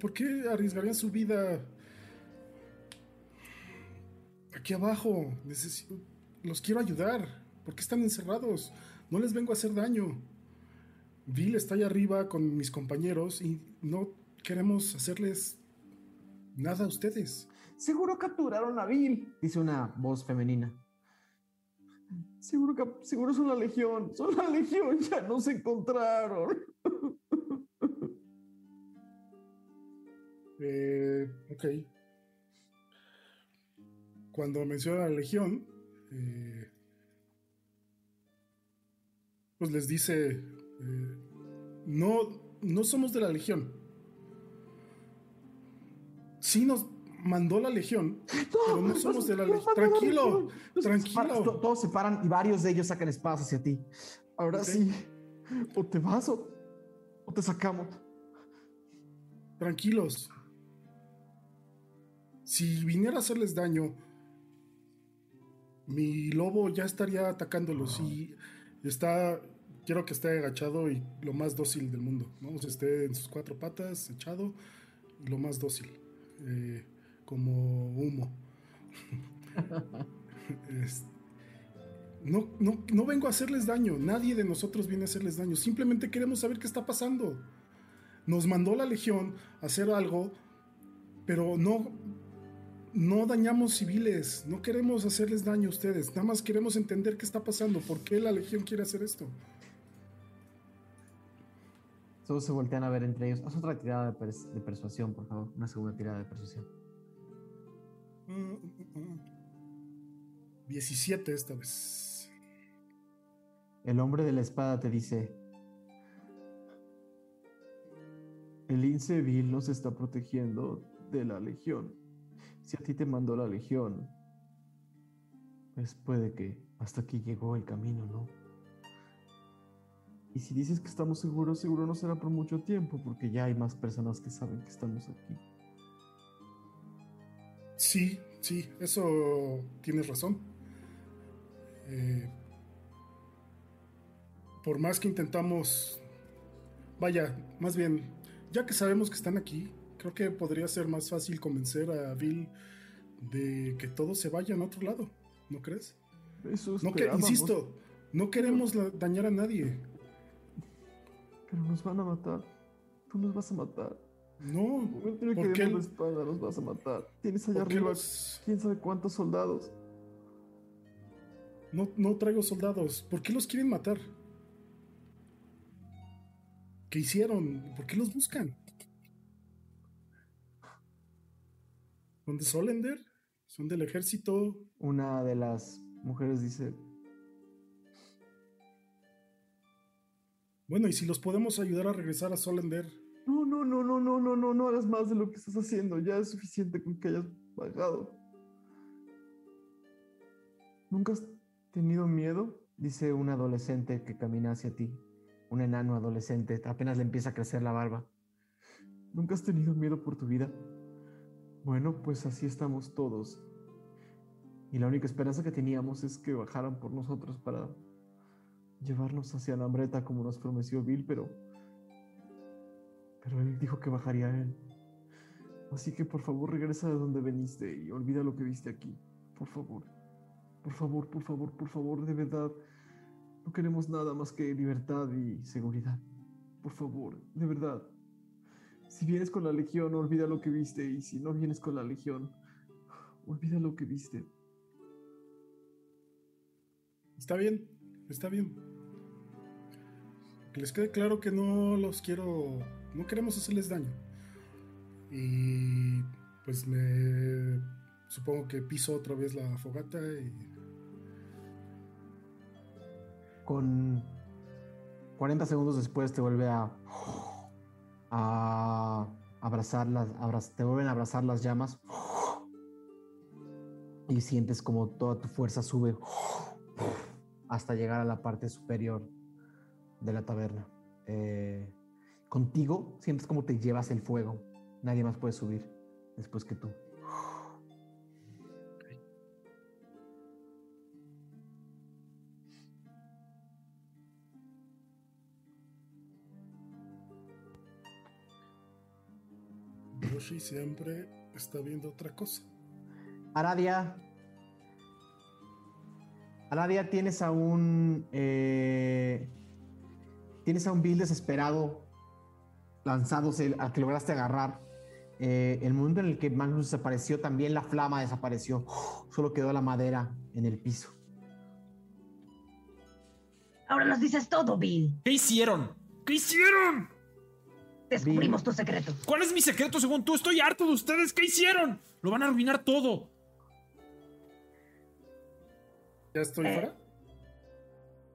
[SPEAKER 6] ¿por qué arriesgarían su vida aquí abajo? Necesito, los quiero ayudar. ¿Por qué están encerrados? No les vengo a hacer daño. Bill está allá arriba con mis compañeros y no queremos hacerles nada a ustedes.
[SPEAKER 1] Seguro capturaron a Bill, dice una voz femenina. Seguro, que, seguro son la legión, son la legión, ya nos encontraron.
[SPEAKER 6] Eh, ok. Cuando menciona la legión, eh, pues les dice, eh, no, no somos de la legión. Sí nos mandó la legión, pero no somos de la legión. Tranquilo, tranquilo.
[SPEAKER 1] To- Todos se paran y varios de ellos sacan espadas hacia ti. Ahora sí, o te vas o, o te sacamos.
[SPEAKER 6] Tranquilos. Si viniera a hacerles daño, mi lobo ya estaría atacándolos y está, quiero que esté agachado y lo más dócil del mundo, ¿no? O sea, esté en sus cuatro patas, echado y lo más dócil, eh, como humo. Es- no, no, no vengo a hacerles daño, nadie de nosotros viene a hacerles daño, simplemente queremos saber qué está pasando. Nos mandó la legión a hacer algo, pero no, no dañamos civiles, no queremos hacerles daño a ustedes, nada más queremos entender qué está pasando, por qué la legión quiere hacer esto.
[SPEAKER 1] Todos se voltean a ver entre ellos. Haz otra tirada de, pers- de persuasión, por favor. Una segunda tirada de persuasión.
[SPEAKER 6] Mm, mm, mm. 17 esta vez.
[SPEAKER 1] El hombre de la espada te dice: El lince vil nos está protegiendo de la legión. Si a ti te mandó la legión, pues puede que hasta aquí llegó el camino, ¿no? Y si dices que estamos seguros, seguro no será por mucho tiempo, porque ya hay más personas que saben que estamos aquí.
[SPEAKER 6] Sí, sí, eso tienes razón. Eh, por más que intentamos, vaya, más bien, ya que sabemos que están aquí, creo que podría ser más fácil convencer a Bill de que todos se vayan a otro lado, ¿no crees?
[SPEAKER 1] Eso
[SPEAKER 6] No que, insisto, no queremos la- dañar a nadie.
[SPEAKER 1] Pero nos van a matar. Tú nos vas a matar.
[SPEAKER 6] No,
[SPEAKER 1] No
[SPEAKER 6] ¿por
[SPEAKER 1] que
[SPEAKER 6] qué
[SPEAKER 1] la nos vas a matar. Tienes allá
[SPEAKER 6] ¿Por qué
[SPEAKER 1] arriba
[SPEAKER 6] los-
[SPEAKER 1] quién sabe cuántos soldados.
[SPEAKER 6] No, no traigo soldados. ¿Por qué los quieren matar? ¿Qué hicieron? ¿Por qué los buscan? ¿Son de Solender? ¿Son del ejército?
[SPEAKER 1] Una de las mujeres dice,
[SPEAKER 6] Bueno, ¿y si los podemos ayudar a regresar a Solender?
[SPEAKER 1] no, no, no, no, no, no, no, no hagas más de lo que estás haciendo. Ya es suficiente con que hayas bajado. ¿Nunca has tenido miedo? Dice un adolescente que camina hacia ti. Un enano adolescente. Apenas le empieza a crecer la barba. ¿Nunca has tenido miedo por tu vida? Bueno, pues así estamos todos. Y la única esperanza que teníamos es que bajaran por nosotros para llevarnos hacia la como nos prometió Bill, pero... Pero él dijo que bajaría él. Así que por favor regresa de donde veniste y olvida lo que viste aquí. Por favor. Por favor, por favor, por favor, de verdad. No queremos nada más que libertad y seguridad. Por favor, de verdad. Si vienes con la legión, olvida lo que viste. Y si no vienes con la legión, olvida lo que viste.
[SPEAKER 6] Está bien, está bien. Que les quede claro que no los quiero, no queremos hacerles daño. Y pues me supongo que piso otra vez la fogata y
[SPEAKER 1] Con 40 segundos después te vuelve a, a abrazar las, te vuelven a abrazar las llamas y sientes como toda tu fuerza sube hasta llegar a la parte superior de la taberna. Eh, contigo sientes como te llevas el fuego. Nadie más puede subir después que tú.
[SPEAKER 6] Yoshi siempre está viendo otra cosa.
[SPEAKER 1] Aradia. Aradia, tienes a un. eh, tienes a un Bill desesperado lanzándose al que lograste agarrar. Eh, el momento en el que Magnus desapareció, también la flama desapareció. Solo quedó la madera en el piso.
[SPEAKER 3] Ahora nos dices todo, Bill.
[SPEAKER 8] ¿Qué hicieron? ¿Qué hicieron?
[SPEAKER 3] Descubrimos tu secreto.
[SPEAKER 8] ¿Cuál es mi secreto según tú? Estoy harto de ustedes. ¿Qué hicieron? Lo van a arruinar todo.
[SPEAKER 6] ¿Ya estoy
[SPEAKER 3] Eh,
[SPEAKER 6] fuera?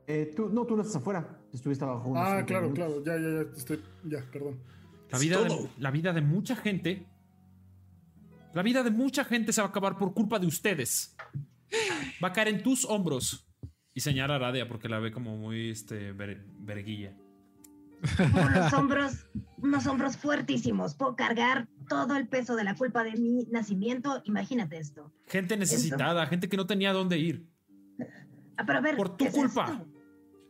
[SPEAKER 1] Eh, tú, no, tú no estás afuera. Estuviste abajo.
[SPEAKER 6] Ah, claro,
[SPEAKER 1] minutos.
[SPEAKER 6] claro. Ya, ya, ya. Estoy. Ya, perdón.
[SPEAKER 8] La
[SPEAKER 10] Es
[SPEAKER 8] vida, de, la vida de mucha gente. La vida de mucha gente se va a acabar por culpa de ustedes. Va a caer en tus hombros. Y señala a Radia porque la ve como muy este, ver- verguilla.
[SPEAKER 3] Unos hombros, unos hombros fuertísimos. Puedo cargar todo el peso de la culpa de mi nacimiento. Imagínate esto.
[SPEAKER 8] Gente necesitada, gente que no tenía dónde ir.
[SPEAKER 3] Ah, pero a ver.
[SPEAKER 8] Por tu
[SPEAKER 3] ¿qué es
[SPEAKER 8] culpa.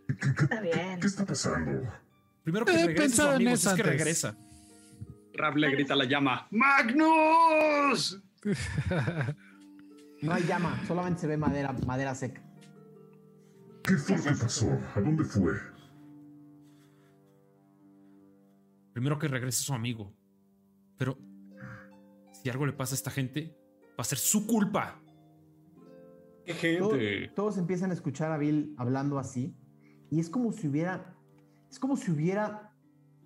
[SPEAKER 3] esto? Está bien.
[SPEAKER 9] ¿Qué está pasando?
[SPEAKER 8] Primero que
[SPEAKER 2] He
[SPEAKER 8] regrese su
[SPEAKER 2] pensado en
[SPEAKER 8] amigo,
[SPEAKER 2] eso
[SPEAKER 8] si es que regresa.
[SPEAKER 5] Rap le grita a la llama. ¡Magnus!
[SPEAKER 1] No hay llama, solamente se ve madera, madera seca.
[SPEAKER 9] ¿Qué fue lo que pasó? ¿A dónde fue?
[SPEAKER 8] Primero que regrese su amigo. Pero si algo le pasa a esta gente, va a ser su culpa.
[SPEAKER 7] Qué gente.
[SPEAKER 1] todos empiezan a escuchar a Bill hablando así. Y es como si hubiera. Es como si hubiera.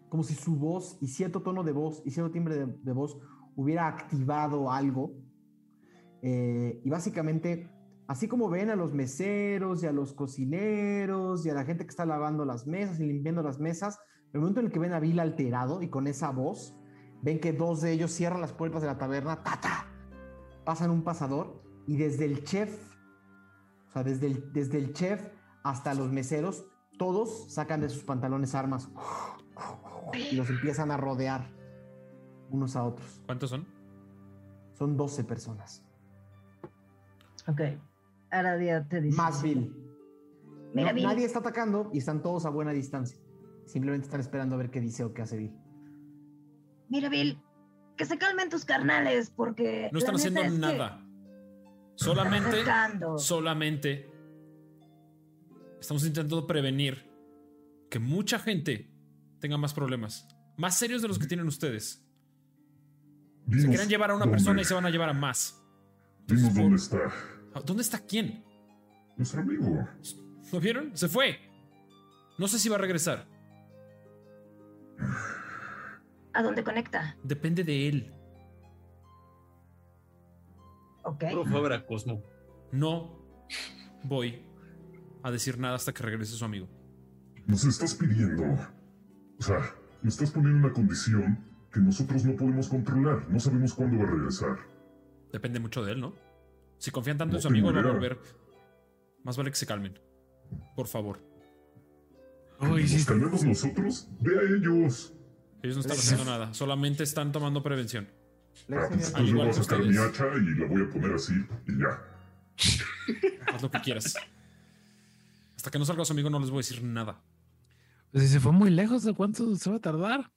[SPEAKER 1] Como si su voz y cierto tono de voz y cierto timbre de, de voz hubiera activado algo. Eh, y básicamente, así como ven a los meseros y a los cocineros y a la gente que está lavando las mesas y limpiando las mesas, el momento en el que ven a Bill alterado y con esa voz, ven que dos de ellos cierran las puertas de la taberna, ¡tata! pasan un pasador y desde el chef o sea, desde el, desde el chef hasta los meseros, todos sacan de sus pantalones armas y los empiezan a rodear unos a otros.
[SPEAKER 8] ¿Cuántos son?
[SPEAKER 1] Son 12 personas.
[SPEAKER 3] Ok. Ahora día te dice.
[SPEAKER 1] Más Bill.
[SPEAKER 3] Mira,
[SPEAKER 1] No,
[SPEAKER 3] Bill.
[SPEAKER 1] Nadie está atacando y están todos a buena distancia. Simplemente están esperando a ver qué dice o qué hace Bill.
[SPEAKER 3] Mira, Bill. Que se calmen tus carnales porque.
[SPEAKER 8] No están haciendo
[SPEAKER 3] es
[SPEAKER 8] nada. Solamente, estamos intentando prevenir que mucha gente tenga más problemas. Más serios de los que tienen ustedes. Se quieren llevar a una
[SPEAKER 9] dónde.
[SPEAKER 8] persona y se van a llevar a más.
[SPEAKER 9] Dinos dónde está.
[SPEAKER 8] ¿Dónde está quién?
[SPEAKER 9] Nuestro amigo.
[SPEAKER 8] ¿Lo vieron? Se fue. No sé si va a regresar.
[SPEAKER 3] ¿A dónde conecta?
[SPEAKER 8] Depende de él.
[SPEAKER 3] Ok.
[SPEAKER 7] Puro fue a Cosmo.
[SPEAKER 8] No voy a decir nada hasta que regrese su amigo.
[SPEAKER 9] Nos estás pidiendo. O sea, nos estás poniendo una condición que nosotros no podemos controlar. No sabemos cuándo va a regresar.
[SPEAKER 8] Depende mucho de él, ¿no? Si confían tanto en
[SPEAKER 9] No
[SPEAKER 8] su amigo, va a volver. Más vale que se calmen. Por favor.
[SPEAKER 9] Nos calmemos nosotros. Ve a ellos.
[SPEAKER 8] Ellos no están haciendo nada. Solamente están tomando prevención.
[SPEAKER 9] Ah, pues entonces yo voy a
[SPEAKER 8] que
[SPEAKER 9] sacar mi
[SPEAKER 8] ustedes.
[SPEAKER 9] hacha y la voy a poner así y ya.
[SPEAKER 8] Haz lo que quieras. Hasta que no salga su amigo, no les voy a decir nada.
[SPEAKER 2] Pues si se fue muy lejos, ¿de cuánto se va a tardar?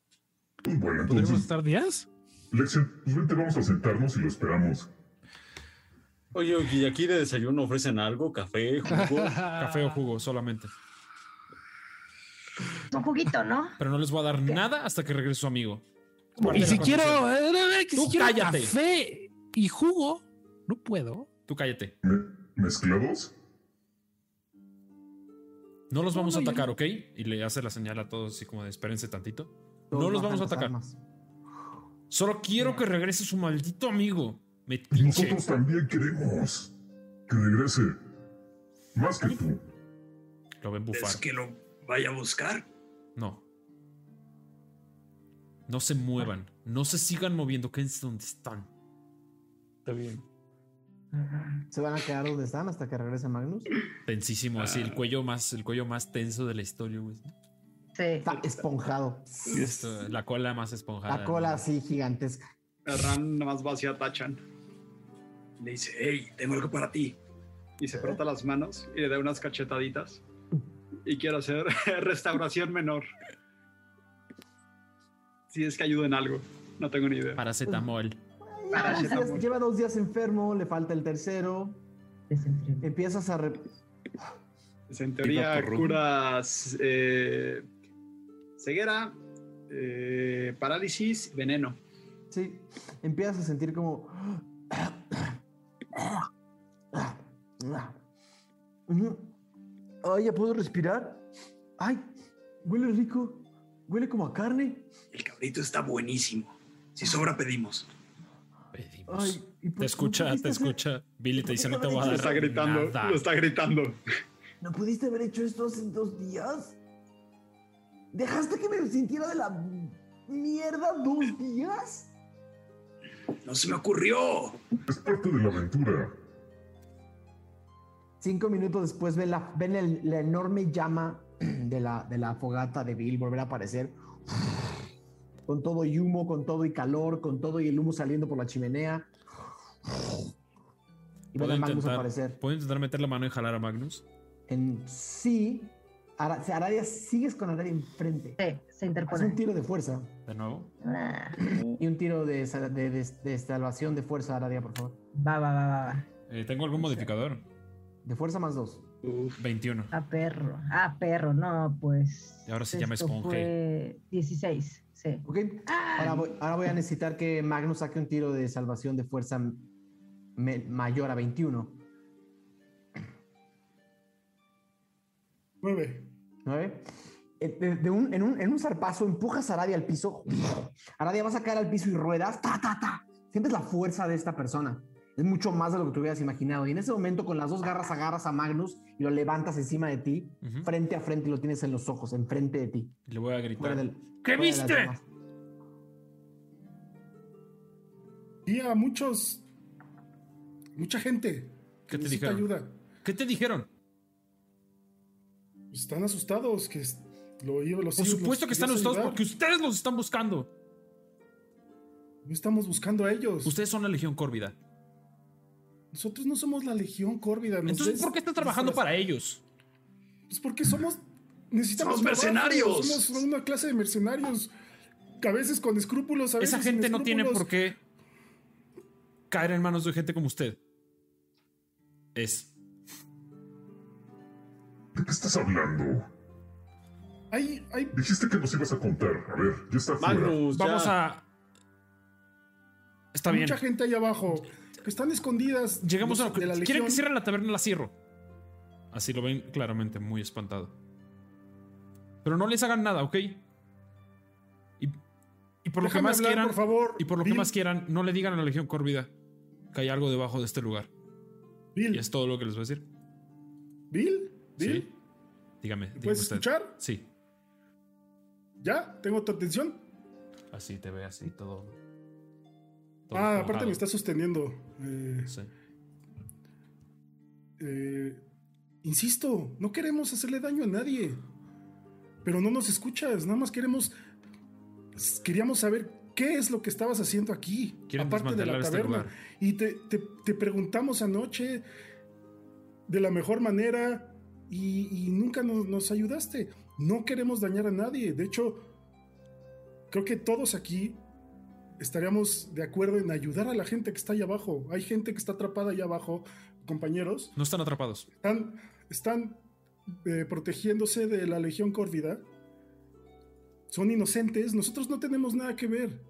[SPEAKER 9] Pues bueno,
[SPEAKER 2] ¿Podríamos
[SPEAKER 9] entonces,
[SPEAKER 2] estar días?
[SPEAKER 9] Pues vente, vamos a sentarnos y lo esperamos.
[SPEAKER 7] Oye, oye, ¿y aquí de desayuno ofrecen algo? ¿Café? ¿Jugo?
[SPEAKER 8] Café o jugo solamente.
[SPEAKER 3] Un juguito, ¿no?
[SPEAKER 8] Pero no les voy a dar nada hasta que regrese su amigo.
[SPEAKER 2] Y si quiero, eh, eh, que
[SPEAKER 8] Tú
[SPEAKER 2] si quiero
[SPEAKER 8] cállate.
[SPEAKER 2] café y jugo, no puedo.
[SPEAKER 8] Tú cállate.
[SPEAKER 9] ¿Me- ¿Mezclados?
[SPEAKER 8] No los vamos a
[SPEAKER 2] No, no, yo
[SPEAKER 8] atacar. ¿ok? Y le hace la señal a todos así como de espérense tantito.
[SPEAKER 1] Todos
[SPEAKER 8] No los vamos a atacar.
[SPEAKER 1] armas.
[SPEAKER 8] Solo quiero que regrese su maldito amigo. Metiche.
[SPEAKER 9] Nosotros también queremos que regrese. Más que tú.
[SPEAKER 8] Lo ven bufar.
[SPEAKER 10] ¿Es que lo vaya a buscar?
[SPEAKER 8] No. No se muevan. No se sigan moviendo. Quédense donde están.
[SPEAKER 7] Está bien.
[SPEAKER 1] Se van a quedar donde están hasta que regrese Magnus.
[SPEAKER 8] Tensísimo, así. El cuello más, el cuello más tenso de la historia, güey.
[SPEAKER 3] Sí.
[SPEAKER 1] Está esponjado.
[SPEAKER 8] Esto, la cola más esponjada.
[SPEAKER 1] La cola así gigantesca.
[SPEAKER 5] Ran nada más va hacia Tachan
[SPEAKER 10] Le dice, hey, tengo algo para ti.
[SPEAKER 5] y se frota las manos y le da unas cachetaditas. Y quiero hacer restauración menor. Si es que ayuda en algo. No tengo ni idea.
[SPEAKER 8] Paracetamol.
[SPEAKER 1] Lleva dos, días,
[SPEAKER 5] Paracetamol.
[SPEAKER 1] lleva dos días enfermo, le falta el tercero. Empiezas a... re-
[SPEAKER 5] Pues en teoría curas eh, ceguera, eh, parálisis, veneno.
[SPEAKER 1] Sí, empiezas a sentir como... Ay, ya puedo respirar. Ay, huele rico. Huele como a carne.
[SPEAKER 10] El cabrito está buenísimo. Si sobra, pedimos.
[SPEAKER 8] Pedimos.
[SPEAKER 1] Ay, ¿y por-
[SPEAKER 8] te escucha, te escucha. Billy te dice, no te voy a
[SPEAKER 5] Lo está gritando,
[SPEAKER 8] nada".
[SPEAKER 5] lo está gritando.
[SPEAKER 1] ¿No pudiste haber hecho esto hace dos días? ¿Dejaste que me sintiera de la mierda dos días?
[SPEAKER 10] No se me ocurrió.
[SPEAKER 9] Es parte de la aventura.
[SPEAKER 1] Cinco minutos después ven la, ven el- la enorme llama de la, de la fogata de Bill volver a aparecer. Con todo y humo, con todo y calor, con todo y el humo saliendo por la chimenea. Y ven
[SPEAKER 8] ¿Puedo
[SPEAKER 1] a Magnus
[SPEAKER 8] intentar,
[SPEAKER 1] aparecer.
[SPEAKER 8] ¿Puedo intentar meter la mano y jalar a Magnus?
[SPEAKER 1] En sí, Ara- Aradia, sigues con Aradia enfrente.
[SPEAKER 3] Sí, se
[SPEAKER 1] Haz
[SPEAKER 3] interpone.
[SPEAKER 1] un tiro de fuerza.
[SPEAKER 8] De nuevo.
[SPEAKER 3] Ah,
[SPEAKER 1] Y un tiro de, de, de- de salvación de fuerza, Aradia, por favor.
[SPEAKER 3] va, va, va, va, va.
[SPEAKER 8] Eh, ¿Tengo algún modificador?
[SPEAKER 1] De fuerza más dos.
[SPEAKER 8] 21.
[SPEAKER 3] Ah, perro. Ah, perro. No, pues.
[SPEAKER 8] Y ahora se llama
[SPEAKER 3] fue 16. Sí.
[SPEAKER 1] ¿Ok? Ahora voy, ahora voy a necesitar que Magnus saque un tiro de salvación de fuerza me- mayor a 21.
[SPEAKER 6] Nueve.
[SPEAKER 1] ¿Nueve? Eh, de- de un- en, un, en un zarpazo empujas a Aradia al piso. Aradia vas a caer al piso y ruedas. ¡Ta, ta, ta! Sientes la fuerza de esta persona. Es mucho más de lo que te hubieras imaginado. Y en ese momento, con las dos garras, agarras a Magnus y lo levantas encima de ti, frente a frente, y lo tienes en los ojos, enfrente de ti.
[SPEAKER 8] Le voy a gritar.
[SPEAKER 1] Del-
[SPEAKER 8] ¿Qué viste?
[SPEAKER 6] Y a muchos. Mucha gente.
[SPEAKER 8] ¿Qué te dijeron?
[SPEAKER 6] ayuda.
[SPEAKER 8] ¿Qué te dijeron?
[SPEAKER 6] Están asustados que lo iba los
[SPEAKER 8] Por
[SPEAKER 6] los
[SPEAKER 8] supuesto que están asustados
[SPEAKER 6] ayudar.
[SPEAKER 8] porque ustedes los están buscando.
[SPEAKER 6] No estamos buscando a ellos.
[SPEAKER 8] Ustedes son la Legión Córvida.
[SPEAKER 6] Nosotros no somos la Legión Córvida.
[SPEAKER 8] Entonces, ¿por qué están trabajando para ellos?
[SPEAKER 6] Pues porque somos. Necesitamos.
[SPEAKER 10] Somos
[SPEAKER 6] trabajo,
[SPEAKER 10] mercenarios.
[SPEAKER 6] Somos una clase de mercenarios. A veces con escrúpulos, a veces
[SPEAKER 8] Esa
[SPEAKER 6] sin
[SPEAKER 8] gente no tiene por qué caer en manos de gente como usted. Es.
[SPEAKER 9] ¿De qué estás hablando?
[SPEAKER 6] Hay, hay
[SPEAKER 9] Dijiste que nos ibas a contar. A ver, ya está fuera.
[SPEAKER 7] Magnus,
[SPEAKER 8] Vamos
[SPEAKER 7] ya.
[SPEAKER 8] a. Está bien.
[SPEAKER 6] mucha gente ahí abajo que están escondidas.
[SPEAKER 8] Llegamos a.
[SPEAKER 6] los de la
[SPEAKER 8] ¿Quieren que cierren la taberna? La cierro. Así lo ven claramente, muy espantado. Pero no les hagan nada, ¿ok? Y, y por lo que más
[SPEAKER 6] hablar,
[SPEAKER 8] quieran.
[SPEAKER 6] por favor.
[SPEAKER 8] Y por lo que más quieran, no le digan a la Legión Córvida que hay algo debajo de este lugar. Y
[SPEAKER 6] Bill,
[SPEAKER 8] es todo lo que les voy a decir.
[SPEAKER 6] Bill, Bill,
[SPEAKER 8] Sí. Dígame. dígame
[SPEAKER 6] ¿puedes
[SPEAKER 8] usted.
[SPEAKER 6] escuchar?
[SPEAKER 8] Sí.
[SPEAKER 6] ¿Ya? ¿Tengo tu atención?
[SPEAKER 8] Así te ve así todo. todo
[SPEAKER 6] ah, aparte me está sosteniendo. Eh,
[SPEAKER 8] Sí.
[SPEAKER 6] eh, insisto, no queremos hacerle daño a nadie. Pero no nos escuchas, nada más queremos. Queríamos saber qué es lo que estabas haciendo aquí,
[SPEAKER 8] Quieren
[SPEAKER 6] aparte de la
[SPEAKER 8] este
[SPEAKER 6] taberna. y te, te- te preguntamos anoche de la mejor manera y, y nunca nos, nos ayudaste. No queremos dañar a nadie. De hecho, creo que todos aquí estaríamos de acuerdo en ayudar a la gente que está allá abajo. Hay gente que está atrapada allá abajo, compañeros.
[SPEAKER 8] No están atrapados.
[SPEAKER 6] Están, están eh, protegiéndose de la Legión Córvida. Son inocentes. Nosotros no tenemos nada que ver.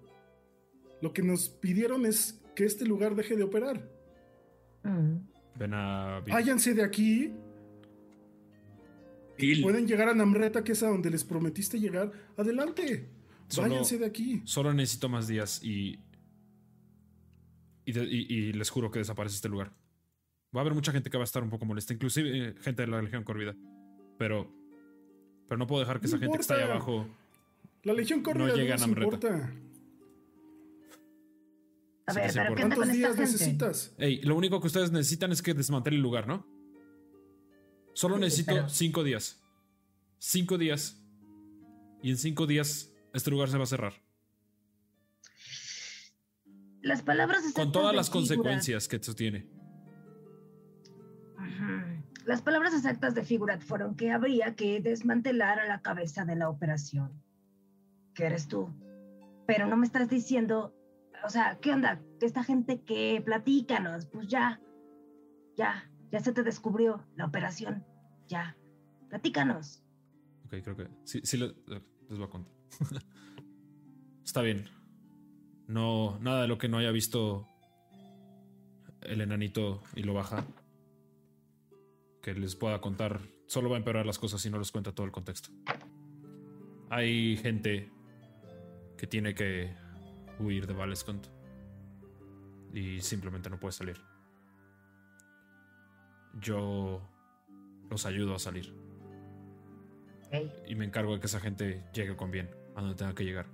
[SPEAKER 6] Lo que nos pidieron es que este lugar deje de operar.
[SPEAKER 3] Mm.
[SPEAKER 8] Ven a.
[SPEAKER 6] Váyanse de aquí.
[SPEAKER 10] Bill,
[SPEAKER 6] Pueden llegar a Namreta, que es a donde les prometiste llegar. Adelante.
[SPEAKER 8] Solo-
[SPEAKER 6] Váyanse de aquí.
[SPEAKER 8] Solo necesito más días y. Y, de- y- y les juro que desaparece este lugar. Va a haber mucha gente que va a estar un poco molesta, inclusive eh, gente de la Legión Corvida. Pero. Pero no puedo dejar que
[SPEAKER 6] No
[SPEAKER 8] esa gente que está ahí abajo.
[SPEAKER 6] La Legión Córvida no,
[SPEAKER 8] llega a
[SPEAKER 6] nos
[SPEAKER 8] Namreta.
[SPEAKER 6] importa.
[SPEAKER 3] A
[SPEAKER 8] Sí
[SPEAKER 3] ver,
[SPEAKER 8] que se
[SPEAKER 3] pero ¿qué
[SPEAKER 6] ¿Cuántos
[SPEAKER 3] esta
[SPEAKER 6] días
[SPEAKER 3] gente?
[SPEAKER 6] necesitas?
[SPEAKER 8] Ey, lo único que ustedes necesitan es que desmantele el lugar, ¿no? Solo
[SPEAKER 3] Sí,
[SPEAKER 8] necesito cinco días. Cinco días. Y en cinco días este lugar se va a cerrar.
[SPEAKER 3] Las palabras
[SPEAKER 8] Con
[SPEAKER 3] exactas
[SPEAKER 8] todas
[SPEAKER 3] de
[SPEAKER 8] las consecuencias que esto tiene.
[SPEAKER 3] Las palabras exactas de Figurat fueron que habría que desmantelar a la cabeza de la operación, que eres tú. Pero no me estás diciendo, o sea, ¿qué onda? Esta gente que platícanos, pues ya, ya, ya se te descubrió la operación, ya, platícanos.
[SPEAKER 8] Ok, creo que sí, sí le- les voy a contar. Está bien. No, nada de lo que no haya visto el enanito y lo baja. Que les pueda contar. Solo va a empeorar las cosas si no les cuenta todo el contexto. Hay gente que tiene que huir de Valescont y simplemente no puede salir. Yo los ayudo a salir Y me encargo de que esa gente llegue con bien a donde tenga que llegar.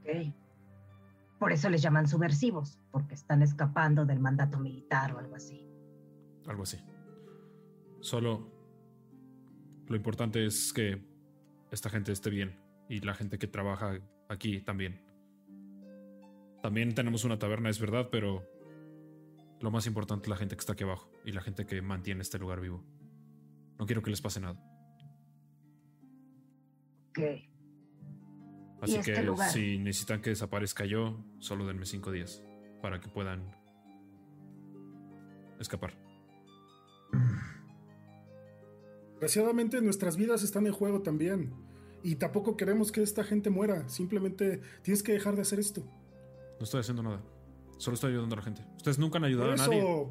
[SPEAKER 3] Ok. Por eso les llaman subversivos, porque están escapando del mandato militar o algo así.
[SPEAKER 8] Algo así. Solo lo importante es que esta gente esté bien y la gente que trabaja aquí también. También tenemos una taberna, es verdad, pero lo más importante es la gente que está aquí abajo y la gente que mantiene este lugar vivo. No quiero que les pase nada.
[SPEAKER 3] Ok.
[SPEAKER 8] Así
[SPEAKER 3] este
[SPEAKER 8] que
[SPEAKER 3] lugar?
[SPEAKER 8] si necesitan que desaparezca yo, solo denme cinco días para que puedan escapar.
[SPEAKER 6] Desgraciadamente nuestras vidas están en juego también. Y tampoco queremos que esta gente muera. Simplemente tienes que dejar de hacer esto.
[SPEAKER 8] No estoy haciendo nada. Solo estoy ayudando a la gente. Ustedes nunca han ayudado a nadie.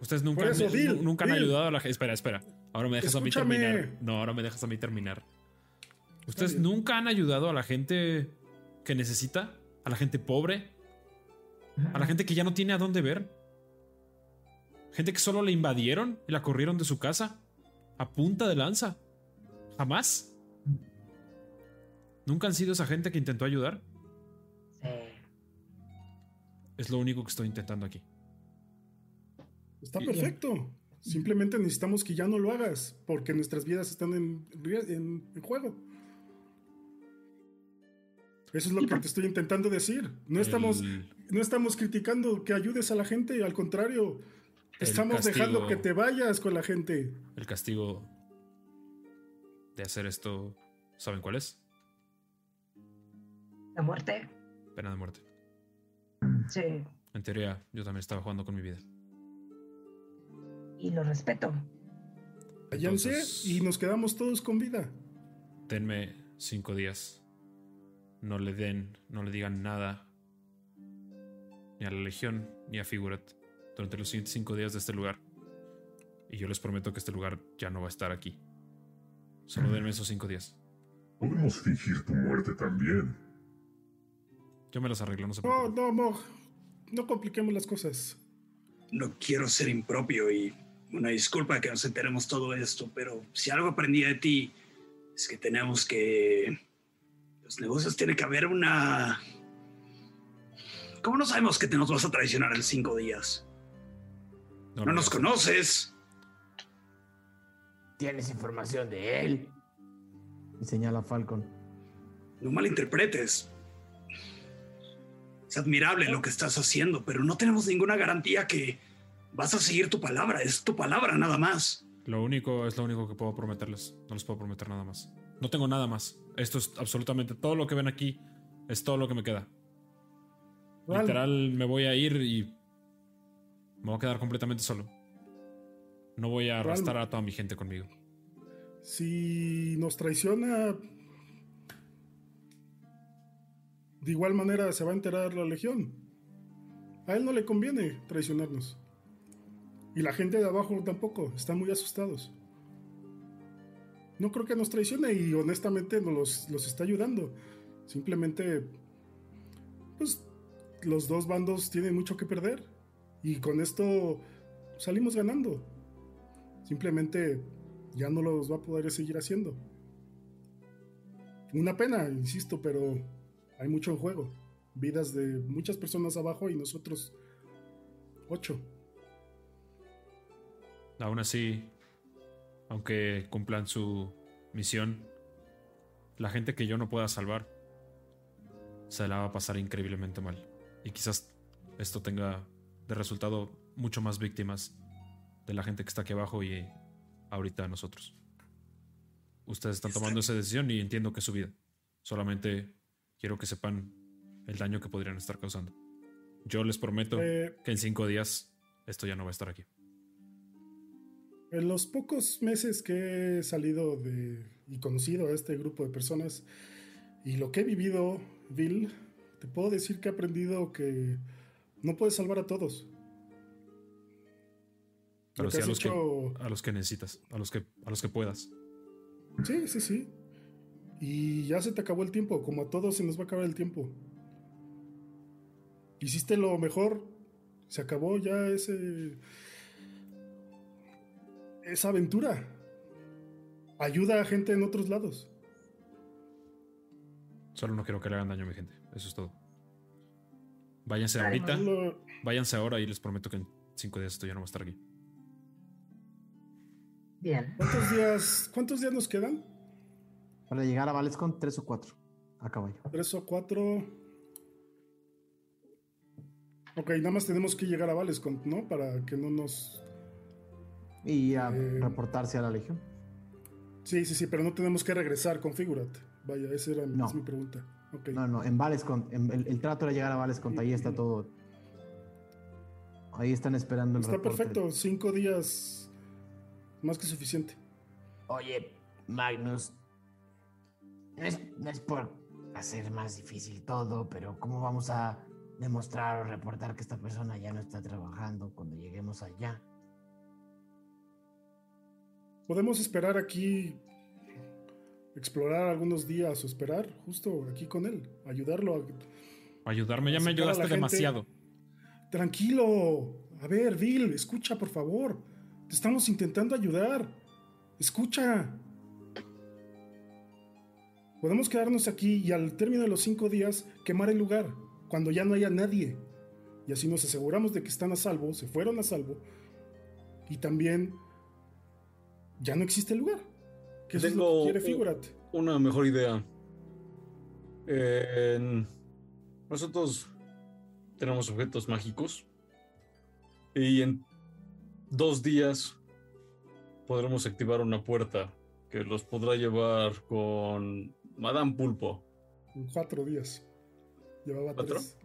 [SPEAKER 8] Ustedes nunca,
[SPEAKER 6] eso, Bill,
[SPEAKER 8] nunca han ayudado a la gente. Espera, espera. Ahora me dejas a mí terminar. No, ahora me dejas a mí terminar. Ustedes nunca han ayudado a la gente que necesita, a la gente pobre, a la gente que ya no tiene a dónde ver. Gente que solo le invadieron y la corrieron de su casa a punta de lanza. Jamás. Nunca han sido esa gente que intentó ayudar.
[SPEAKER 3] Sí.
[SPEAKER 8] Es lo único que estoy intentando aquí.
[SPEAKER 6] está perfecto. Simplemente necesitamos que ya no lo hagas. Porque nuestras vidas están en, en- en juego. Eso es lo que te estoy intentando decir. No estamos,
[SPEAKER 8] El-
[SPEAKER 6] no estamos criticando que ayudes a la gente. Al contrario, estamos dejando que te vayas con la gente.
[SPEAKER 8] El castigo de hacer esto, ¿saben cuál es?
[SPEAKER 3] La muerte.
[SPEAKER 8] Pena de muerte.
[SPEAKER 3] Sí.
[SPEAKER 8] En teoría, yo también estaba jugando con mi vida.
[SPEAKER 3] Y lo respeto.
[SPEAKER 6] Váyanse
[SPEAKER 8] Entonces-
[SPEAKER 6] y nos quedamos todos con vida.
[SPEAKER 8] Denme cinco días. No le den, no le digan nada. Ni a la Legión, ni a Figurat. Durante los siguientes cinco días de este lugar. Y yo les prometo que este lugar ya no va a estar aquí. Solo denme esos cinco días.
[SPEAKER 9] Podemos fingir tu muerte también.
[SPEAKER 8] Yo me las arreglo, no se
[SPEAKER 6] No,
[SPEAKER 8] preocupen.
[SPEAKER 6] no, Mog. No compliquemos las cosas.
[SPEAKER 10] No quiero ser impropio y una disculpa que nos enteremos todo esto, pero si algo aprendí de ti es que tenemos que... Los negocios tiene que haber una... ¿Cómo no sabemos que te nos vas a traicionar en cinco días? No,
[SPEAKER 8] lo
[SPEAKER 10] nos conoces.
[SPEAKER 11] ¿Tienes información de él?
[SPEAKER 1] Y señala a Falcon.
[SPEAKER 10] No malinterpretes. Es admirable lo que estás haciendo, pero no tenemos ninguna garantía que vas a seguir tu palabra. Es tu palabra nada más.
[SPEAKER 8] Lo único es lo único que puedo prometerles. No les puedo prometer nada más. No tengo nada más. Esto es absolutamente todo lo que ven aquí. Es todo lo que me queda.
[SPEAKER 6] Vale.
[SPEAKER 8] Literal, me voy a ir y me voy a quedar completamente solo. No voy a arrastrar a toda mi gente conmigo.
[SPEAKER 6] Si nos traiciona, de igual manera se va a enterar la Legión. A él no le conviene traicionarnos. Y la gente de abajo tampoco, están muy asustados. No creo que nos traicione y honestamente nos los, los está ayudando. Simplemente, pues los dos bandos tienen mucho que perder. Y con esto salimos ganando. Simplemente ya no los va a poder seguir haciendo. Una pena, insisto, pero hay mucho en juego. Vidas de muchas personas abajo y nosotros ocho.
[SPEAKER 8] Aún así, aunque cumplan su misión, la gente que yo no pueda salvar se la va a pasar increíblemente mal. Y quizás esto tenga de resultado mucho más víctimas de la gente que está aquí abajo y ahorita nosotros. Ustedes están tomando esa decisión y entiendo que es su vida. Solamente quiero que sepan el daño que podrían estar causando. Yo les prometo
[SPEAKER 6] Eh,
[SPEAKER 8] que en cinco días esto ya no va a estar aquí.
[SPEAKER 6] En los pocos meses que he salido de y conocido a este grupo de personas y lo que he vivido, Bill, te puedo decir que he aprendido que no puedes salvar a todos.
[SPEAKER 8] Pero sí a los,
[SPEAKER 6] hecho-
[SPEAKER 8] que, a los que necesitas, a los que, a los que puedas.
[SPEAKER 6] Sí, sí, sí. Y ya se te acabó el tiempo, como a todos se nos va a acabar el tiempo. Hiciste lo mejor, se acabó ya ese esa aventura. Ayuda a gente en otros lados.
[SPEAKER 8] Solo no quiero que le hagan daño a mi gente. Eso es todo. Váyanse ahorita. Váyanse ahora y les prometo que en cinco días esto ya no va a estar aquí.
[SPEAKER 3] Bien.
[SPEAKER 6] ¿Cuántos días, cuántos días nos quedan?
[SPEAKER 1] Para llegar a Valescon, tres o cuatro. A caballo.
[SPEAKER 6] Tres o cuatro. Ok, nada más tenemos que llegar a Valescon, ¿no? Para que no nos.
[SPEAKER 1] Y a
[SPEAKER 6] Eh,
[SPEAKER 1] reportarse a la legión.
[SPEAKER 6] Sí, sí, sí, pero no tenemos que regresar con Figurat. Vaya, esa era mi-
[SPEAKER 1] No.
[SPEAKER 6] es mi pregunta. Ok.
[SPEAKER 1] No, no, en Valescon. en- el, el trato era llegar a Valescon. Ahí está todo. Ahí están esperando el
[SPEAKER 6] Está
[SPEAKER 1] reporte.
[SPEAKER 6] perfecto, cinco días. Más que suficiente.
[SPEAKER 11] Oye, Magnus, no es, no es por hacer más difícil todo, pero ¿cómo vamos a demostrar o reportar que esta persona ya no está trabajando cuando lleguemos allá?
[SPEAKER 6] Podemos esperar aquí, explorar algunos días o esperar justo aquí con él, ayudarlo. a-
[SPEAKER 8] Ayudarme, ya me ayudaste demasiado.
[SPEAKER 6] Tranquilo. A ver, Bill, escucha, por favor. Te estamos intentando ayudar. Escucha. Podemos quedarnos aquí y al término de los cinco días quemar el lugar, cuando ya no haya nadie. Y así nos aseguramos de que están a salvo, se fueron a salvo. Y también ya no existe el lugar. Que eso es lo
[SPEAKER 7] Tengo
[SPEAKER 6] que quiere Figurat.
[SPEAKER 7] una mejor idea. Nosotros tenemos objetos mágicos y en dos días podremos activar una puerta que los podrá llevar con Madame Pulpo.
[SPEAKER 6] En cuatro días. Llevaba
[SPEAKER 7] ¿Cuatro?
[SPEAKER 6] tres.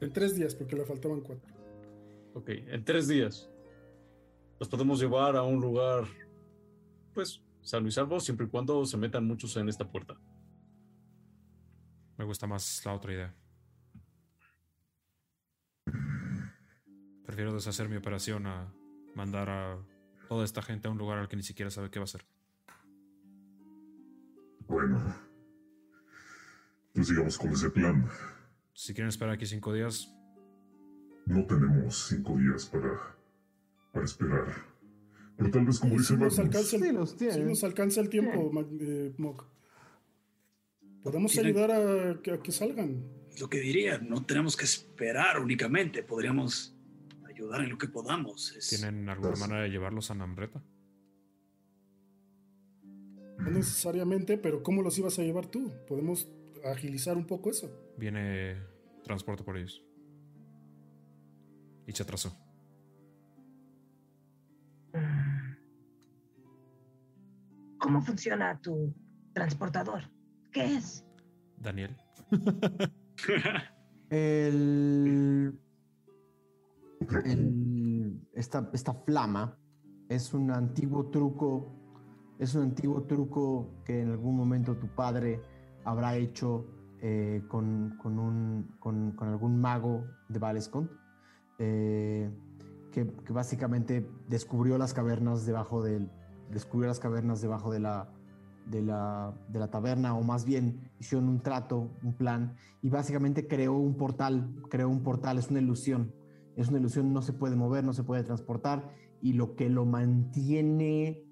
[SPEAKER 6] En tres días, porque le faltaban cuatro.
[SPEAKER 7] Ok, en tres días los podemos llevar a un lugar, pues, salvo y salvo, siempre y cuando se metan muchos en esta puerta.
[SPEAKER 8] Me gusta más la otra idea. Prefiero deshacer mi operación a mandar a toda esta gente a un lugar al que ni siquiera sabe qué va a hacer.
[SPEAKER 9] Bueno, pues sigamos con ese plan.
[SPEAKER 8] Si quieren esperar aquí cinco días,
[SPEAKER 9] No tenemos cinco días para, para esperar. Pero tal vez como
[SPEAKER 6] Y
[SPEAKER 9] dice
[SPEAKER 6] si nos
[SPEAKER 9] Magnus,
[SPEAKER 6] alcanza el,
[SPEAKER 1] Sí, los tiene.
[SPEAKER 6] sí nos alcanza el tiempo, eh, Mog. Podemos
[SPEAKER 10] Tiene-
[SPEAKER 6] ayudar a que, a que salgan.
[SPEAKER 10] Lo que diría, no tenemos que esperar únicamente, podríamos ayudar en lo que podamos. Es-
[SPEAKER 8] ¿tienen alguna manera de llevarlos a Nambreta?
[SPEAKER 6] No necesariamente, pero ¿cómo los ibas a llevar tú? Podemos agilizar un poco eso.
[SPEAKER 8] Viene transporte por ellos. Y se atrasó.
[SPEAKER 3] ¿Cómo funciona tu transportador? ¿Qué es?
[SPEAKER 8] Daniel.
[SPEAKER 1] El, el- esta, esta flama es un antiguo truco, es un antiguo truco que en algún momento tu padre habrá hecho eh, con, con un, con, con algún mago de Valescont, eh, que, que básicamente descubrió las cavernas debajo del, descubrió las cavernas debajo de la, de la, de la taberna, o más bien hicieron un trato, un plan, y básicamente creó un portal, creó un portal, es una ilusión, es una ilusión, no se puede mover, no se puede transportar, y lo que lo mantiene,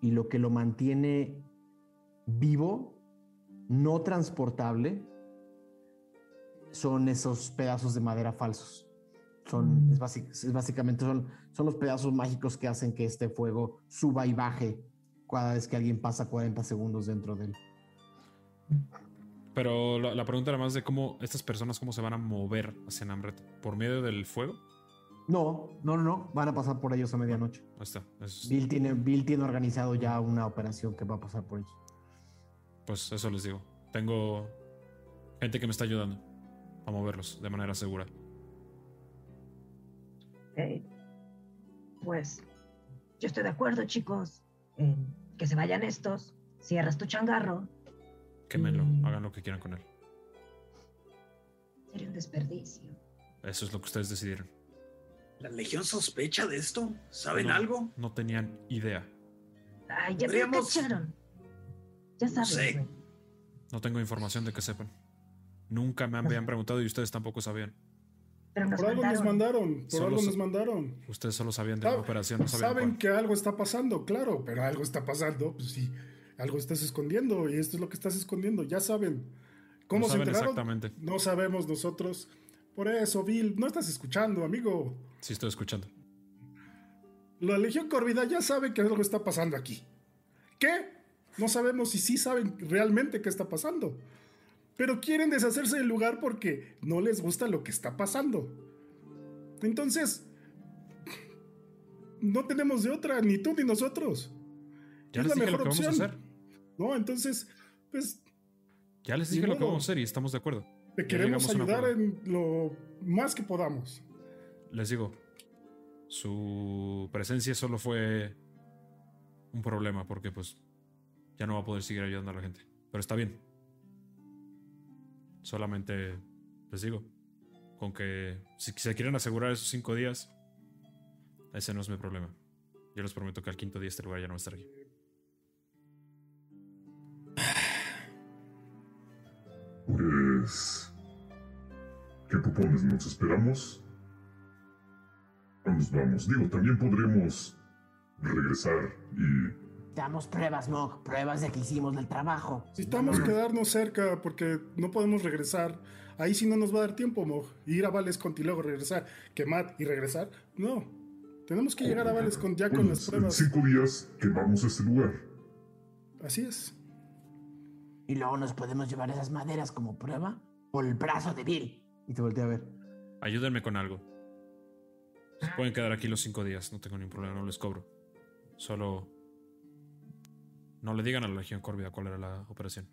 [SPEAKER 1] y lo que lo mantiene vivo, no transportable, son esos pedazos de madera falsos. Son, es, básic- es básicamente son, son los pedazos mágicos que hacen que este fuego suba y baje cada vez que alguien pasa 40 segundos dentro de él.
[SPEAKER 8] Pero la, la pregunta era más de cómo estas personas cómo se van a mover hacia Nambreta. ¿Por medio del fuego?
[SPEAKER 1] No, no, no, no, van a pasar por ellos a medianoche.
[SPEAKER 8] Ahí está. Es-
[SPEAKER 1] Bill tiene, Bill tiene organizado ya una operación que va a pasar por ellos.
[SPEAKER 8] pues eso les digo. Tengo gente que me está ayudando a moverlos de manera segura.
[SPEAKER 3] Ok. Pues yo estoy de acuerdo, chicos, en que se vayan estos, cierras tu changarro,
[SPEAKER 8] Quémenlo,
[SPEAKER 3] Mm.
[SPEAKER 8] hagan lo que quieran con él.
[SPEAKER 3] sería un desperdicio.
[SPEAKER 8] Eso es lo que ustedes decidieron.
[SPEAKER 10] ¿La Legión sospecha de esto? ¿Saben
[SPEAKER 8] No,
[SPEAKER 10] algo?
[SPEAKER 8] No tenían idea.
[SPEAKER 3] Ay, ya
[SPEAKER 10] Podríamos-
[SPEAKER 3] cacharon. Ya sabes.
[SPEAKER 10] sé.
[SPEAKER 3] güey.
[SPEAKER 8] No tengo información de que sepan. Nunca me habían preguntado y ustedes tampoco sabían.
[SPEAKER 3] Pero nos
[SPEAKER 6] Por algo nos
[SPEAKER 3] mandaron.
[SPEAKER 6] por
[SPEAKER 8] Solo
[SPEAKER 6] algo nos mandaron.
[SPEAKER 8] Ustedes solo sabían de la operación, no sabían
[SPEAKER 6] Saben
[SPEAKER 8] cuál.
[SPEAKER 6] que algo está pasando, claro, pero algo está pasando, pues sí, algo estás escondiendo y esto es lo que estás escondiendo, ya saben. ¿Cómo
[SPEAKER 8] No
[SPEAKER 6] se
[SPEAKER 8] saben
[SPEAKER 6] enteraron?
[SPEAKER 8] exactamente.
[SPEAKER 6] No sabemos nosotros. Por eso, Bill, no estás escuchando, amigo.
[SPEAKER 8] Sí, estoy escuchando.
[SPEAKER 6] La Legión Corvida ya sabe que algo está pasando aquí. ¿Qué? No sabemos si sí saben realmente qué está pasando. Pero quieren deshacerse del lugar porque no les gusta lo que está pasando. Entonces, no tenemos de otra, ni tú ni nosotros.
[SPEAKER 8] Ya
[SPEAKER 6] Es
[SPEAKER 8] les
[SPEAKER 6] la
[SPEAKER 8] dije lo
[SPEAKER 6] mejor
[SPEAKER 8] que vamos a
[SPEAKER 6] opción.
[SPEAKER 8] hacer.
[SPEAKER 6] No, entonces, pues
[SPEAKER 8] Ya les dije lo que vamos a hacer y estamos de acuerdo.
[SPEAKER 6] te queremos ayudar en lo más que podamos.
[SPEAKER 8] Les digo, su presencia solo fue un problema porque pues ya no va a poder seguir ayudando a la gente. Pero está bien. Solamente les digo, con que si se quieren asegurar esos cinco días, ese no es mi problema. Yo les prometo que al quinto día este lugar ya no va a estar aquí.
[SPEAKER 9] Pues... ¿Qué propones? ¿Nos esperamos? ¿O nos vamos? Digo, también podremos regresar y...
[SPEAKER 11] Damos pruebas, Mog, pruebas de que hicimos el trabajo.
[SPEAKER 6] Necesitamos quedarnos cerca porque no podemos regresar. Ahí sí no nos va a dar tiempo, Mog. Ir a Valescont y luego regresar. Que Matt y regresar. No. Tenemos que llegar a Valescont ya con las
[SPEAKER 9] en
[SPEAKER 6] pruebas.
[SPEAKER 9] cinco días quemamos este lugar.
[SPEAKER 6] Así es.
[SPEAKER 11] Y luego nos podemos llevar esas maderas como prueba o el brazo de Bill.
[SPEAKER 1] Y te volteé a ver.
[SPEAKER 8] Ayúdenme con algo. Se pueden quedar aquí los cinco días, no tengo ningún problema, no les cobro. Solo... No le digan a la Legión Córvida cuál era la operación.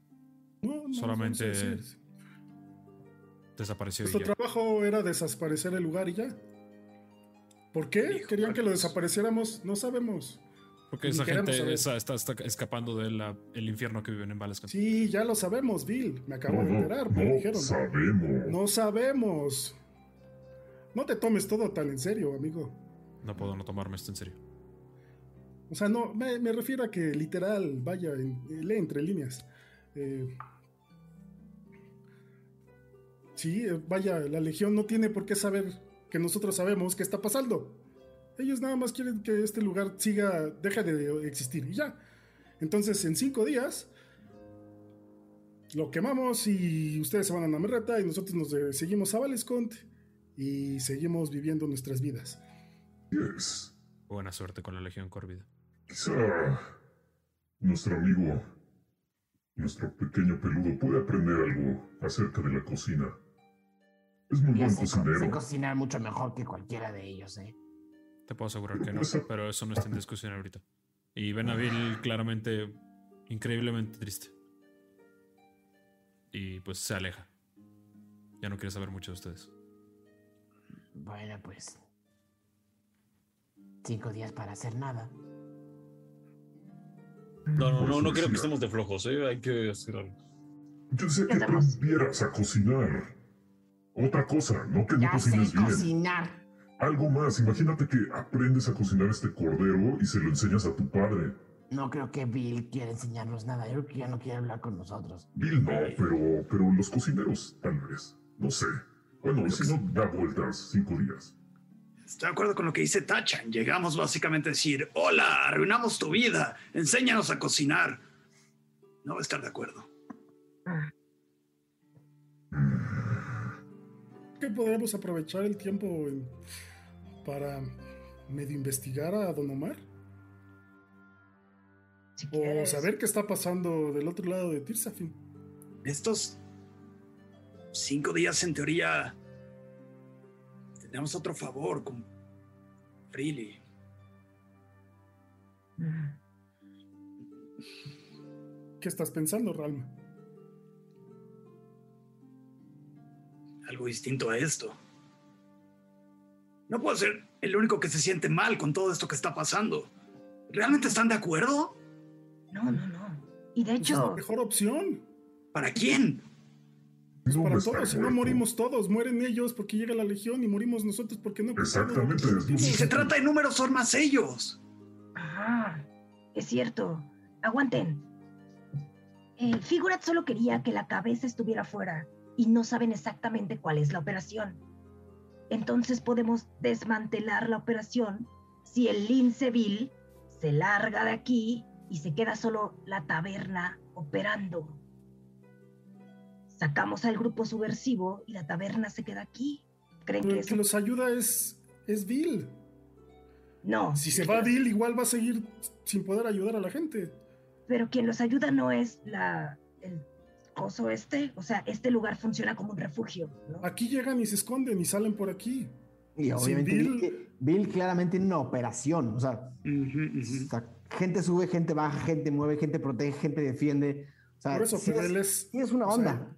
[SPEAKER 6] No, no
[SPEAKER 8] Solamente
[SPEAKER 6] a decir.
[SPEAKER 8] desapareció
[SPEAKER 6] Nuestro
[SPEAKER 8] ya.
[SPEAKER 6] trabajo era desaparecer el lugar y ya. ¿Por qué?
[SPEAKER 10] Hijo,
[SPEAKER 6] ¿Querían que lo desapareciéramos? No sabemos.
[SPEAKER 8] Porque
[SPEAKER 6] Ni
[SPEAKER 8] esa gente esa- está, está escapando del infierno que viven en Valescant.
[SPEAKER 6] Sí, ya lo sabemos, Bill. Me acabo
[SPEAKER 9] No,
[SPEAKER 6] de
[SPEAKER 9] no,
[SPEAKER 6] enterar. me
[SPEAKER 9] no
[SPEAKER 6] dijeron.
[SPEAKER 9] sabemos.
[SPEAKER 6] No sabemos. No te tomes todo tan en serio, amigo.
[SPEAKER 8] No puedo no tomarme esto en serio.
[SPEAKER 6] O sea, no, me, refiero a que literal, vaya, en- lee entre líneas. Eh, sí, eh, vaya, la Legión no tiene por qué saber que nosotros sabemos qué está pasando. Ellos nada más quieren que este lugar siga, deje de existir y ya. Entonces, en cinco días, lo quemamos y ustedes se van a Namerreta y nosotros nos eh, seguimos a Valescont y seguimos viviendo nuestras vidas.
[SPEAKER 9] Yes.
[SPEAKER 8] Buena suerte con la Legión Córvida.
[SPEAKER 9] Quizá nuestro amigo, nuestro pequeño peludo, puede aprender algo acerca de la cocina. Es muy buen cocinero.
[SPEAKER 11] cocinar mucho mejor que cualquiera de ellos, ¿eh?
[SPEAKER 8] Te puedo asegurar que no,
[SPEAKER 9] Eso-
[SPEAKER 8] pero eso no está en discusión ahorita. Y ven a Bill claramente, increíblemente triste. Y pues se aleja. Ya no quiere saber mucho de ustedes.
[SPEAKER 11] Bueno, pues. Cinco días para hacer nada.
[SPEAKER 7] No, no, no, no creo que estemos de flojos, ¿eh? Hay que hacer algo.
[SPEAKER 9] Yo sé que aprendieras a cocinar. Otra cosa, no que no
[SPEAKER 11] Ya sé
[SPEAKER 9] cocines bien.
[SPEAKER 11] cocinar.
[SPEAKER 9] Algo más, imagínate que aprendes a cocinar este cordero y se lo enseñas a tu padre.
[SPEAKER 11] No creo que Bill quiera enseñarnos nada. Yo creo que ya no quiere hablar con nosotros.
[SPEAKER 9] Bill no, pero, pero los cocineros, tal vez. No sé. Bueno, si no, da vueltas cinco días.
[SPEAKER 10] Estoy de acuerdo con lo que dice Tachan. Llegamos básicamente a decir, hola, arruinamos tu vida, enséñanos a cocinar. No va a estar de acuerdo.
[SPEAKER 6] que podríamos aprovechar el tiempo en- para medio investigar a Don Omar
[SPEAKER 3] Si
[SPEAKER 6] o
[SPEAKER 3] quieres.
[SPEAKER 6] saber qué está pasando del otro lado de Tirsafin.
[SPEAKER 10] Estos cinco días, en teoría, tenemos otro favor con Freely.
[SPEAKER 3] Mm.
[SPEAKER 6] ¿Qué estás pensando, Ralma?
[SPEAKER 10] algo distinto a esto. No puedo ser el único que se siente mal con todo esto que está pasando. ¿Realmente están de acuerdo?
[SPEAKER 3] No, no, no. Y de
[SPEAKER 6] Es la
[SPEAKER 3] hecho,
[SPEAKER 6] mejor opción.
[SPEAKER 10] ¿Para quién?
[SPEAKER 6] Pues para todos, si no morimos todos, mueren ellos porque llega la legión y morimos nosotros porque no.
[SPEAKER 9] Exactamente,
[SPEAKER 10] Si se trata de números, son más ellos.
[SPEAKER 3] ajá, Es cierto. Aguanten. Eh, Figurat solo quería que la cabeza estuviera fuera y no saben exactamente cuál es la operación. Entonces podemos desmantelar la operación si el Linceville se larga de aquí y se queda solo la taberna operando. Sacamos al grupo subversivo y la taberna se queda aquí. ¿Creen
[SPEAKER 6] Pero
[SPEAKER 3] que
[SPEAKER 6] el que los ayuda es, es Bill.
[SPEAKER 3] No.
[SPEAKER 6] Si se va Bill, igual va a seguir sin poder ayudar a la gente.
[SPEAKER 3] Pero quien los ayuda no es la el coso este, o sea, este lugar funciona como un refugio, ¿no?
[SPEAKER 6] Aquí llegan y se esconden y salen por aquí.
[SPEAKER 1] Y obviamente
[SPEAKER 6] Bill-
[SPEAKER 1] Bill, Bill claramente tiene una operación. O sea, o sea, gente sube, gente baja, gente mueve, gente protege, gente defiende. O sea,
[SPEAKER 6] Por eso,
[SPEAKER 1] sí
[SPEAKER 6] pero
[SPEAKER 1] es,
[SPEAKER 6] él es.
[SPEAKER 1] sí es una
[SPEAKER 6] o sea,
[SPEAKER 1] onda.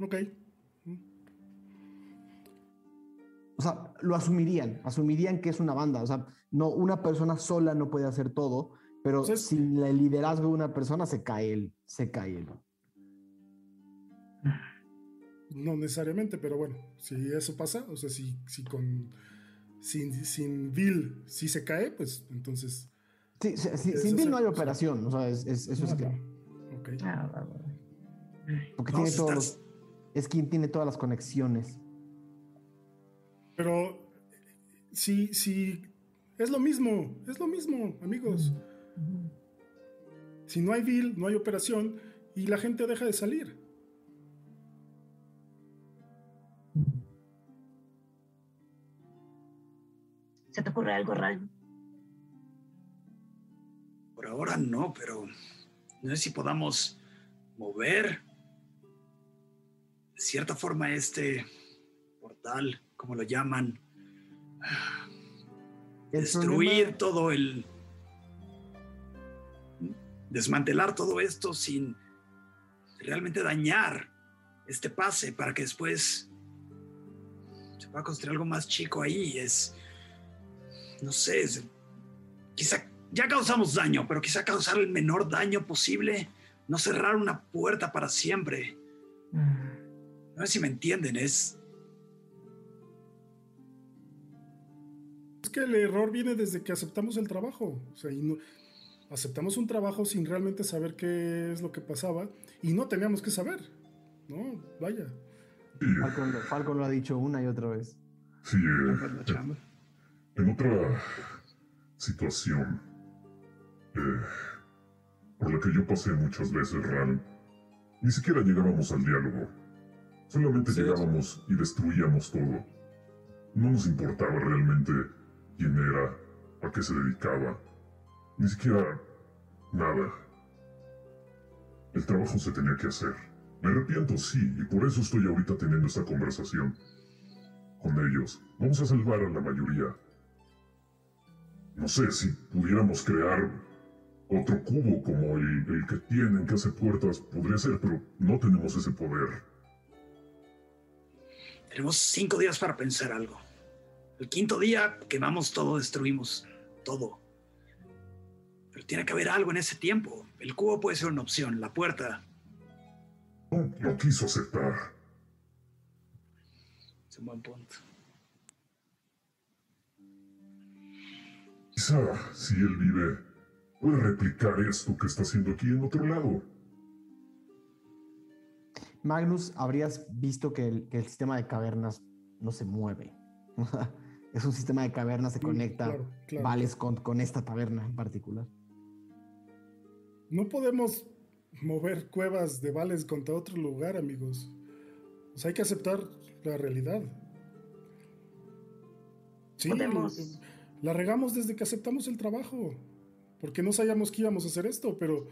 [SPEAKER 6] Ok.
[SPEAKER 1] o sea, lo asumirían, asumirían que es una banda. O sea, no, una persona sola no puede hacer todo, pero
[SPEAKER 6] Entonces-
[SPEAKER 1] sin el liderazgo de una persona se cae él, se cae él.
[SPEAKER 6] No necesariamente, pero bueno, si eso pasa, o sea, si, si con. Sin, sin Bill sí se cae, pues entonces.
[SPEAKER 1] Sí, sí, sí,
[SPEAKER 6] Eso
[SPEAKER 1] sin Bill no hay operación, o sea, es- es- eso es
[SPEAKER 6] Ah,
[SPEAKER 1] claro.
[SPEAKER 6] Ok.
[SPEAKER 3] Ah.
[SPEAKER 1] Porque tiene
[SPEAKER 10] a
[SPEAKER 1] todos los- es quien tiene todas las conexiones.
[SPEAKER 6] Pero. Si, si. Es lo mismo, es lo mismo, amigos. Si no hay Bill, no hay operación y la gente deja de salir.
[SPEAKER 3] ¿Se te ocurre algo, Ral?
[SPEAKER 10] Por ahora no, pero no sé si podamos mover cierta forma este portal, como lo llaman,
[SPEAKER 1] El
[SPEAKER 10] destruir
[SPEAKER 1] problema-
[SPEAKER 10] todo el... desmantelar todo esto sin realmente dañar este pase para que después se pueda construir algo más chico ahí. Es, no sé, es- quizá ya causamos daño, pero quizá causar el menor daño posible, no cerrar una puerta para siempre. No sé si me entienden, es...
[SPEAKER 6] Es que el error viene desde que aceptamos el trabajo. O sea, y no- aceptamos un trabajo sin realmente saber qué es lo que pasaba y no teníamos que saber. No, vaya.
[SPEAKER 1] Falcon, lo- Falcon lo ha dicho una y otra vez.
[SPEAKER 9] Sí, eh, en otra situación eh, por la que yo pasé muchas veces, Ral, ni siquiera llegábamos al diálogo. Solamente
[SPEAKER 7] Sí.
[SPEAKER 9] llegábamos y destruíamos todo. No nos importaba realmente quién era, a qué se dedicaba, ni siquiera nada. El trabajo se tenía que hacer. Me arrepiento, sí, y por eso estoy ahorita teniendo esta conversación con ellos. Vamos a salvar a la mayoría. No sé si pudiéramos crear otro cubo como el, el que tienen que hace puertas, podría ser, pero no tenemos ese poder.
[SPEAKER 10] Tenemos cinco días para pensar algo. El quinto día quemamos todo, destruimos todo. Pero tiene que haber algo en ese tiempo. El cubo puede ser una opción, la puerta
[SPEAKER 9] No quiso aceptar.
[SPEAKER 10] es un buen punto.
[SPEAKER 9] Quizá, si él vive, puede replicar esto que está haciendo aquí en otro lado.
[SPEAKER 1] Magnus, habrías visto que el, que el sistema de cavernas no se mueve. es un sistema de cavernas, se conecta
[SPEAKER 6] claro, claro.
[SPEAKER 1] Vales con, con esta taberna en particular.
[SPEAKER 6] No podemos mover cuevas de vales contra otro lugar, amigos. O sea, hay que aceptar la realidad. Sí,
[SPEAKER 3] Podemos.
[SPEAKER 6] la regamos desde que aceptamos el trabajo. Porque no sabíamos que íbamos a hacer esto, pero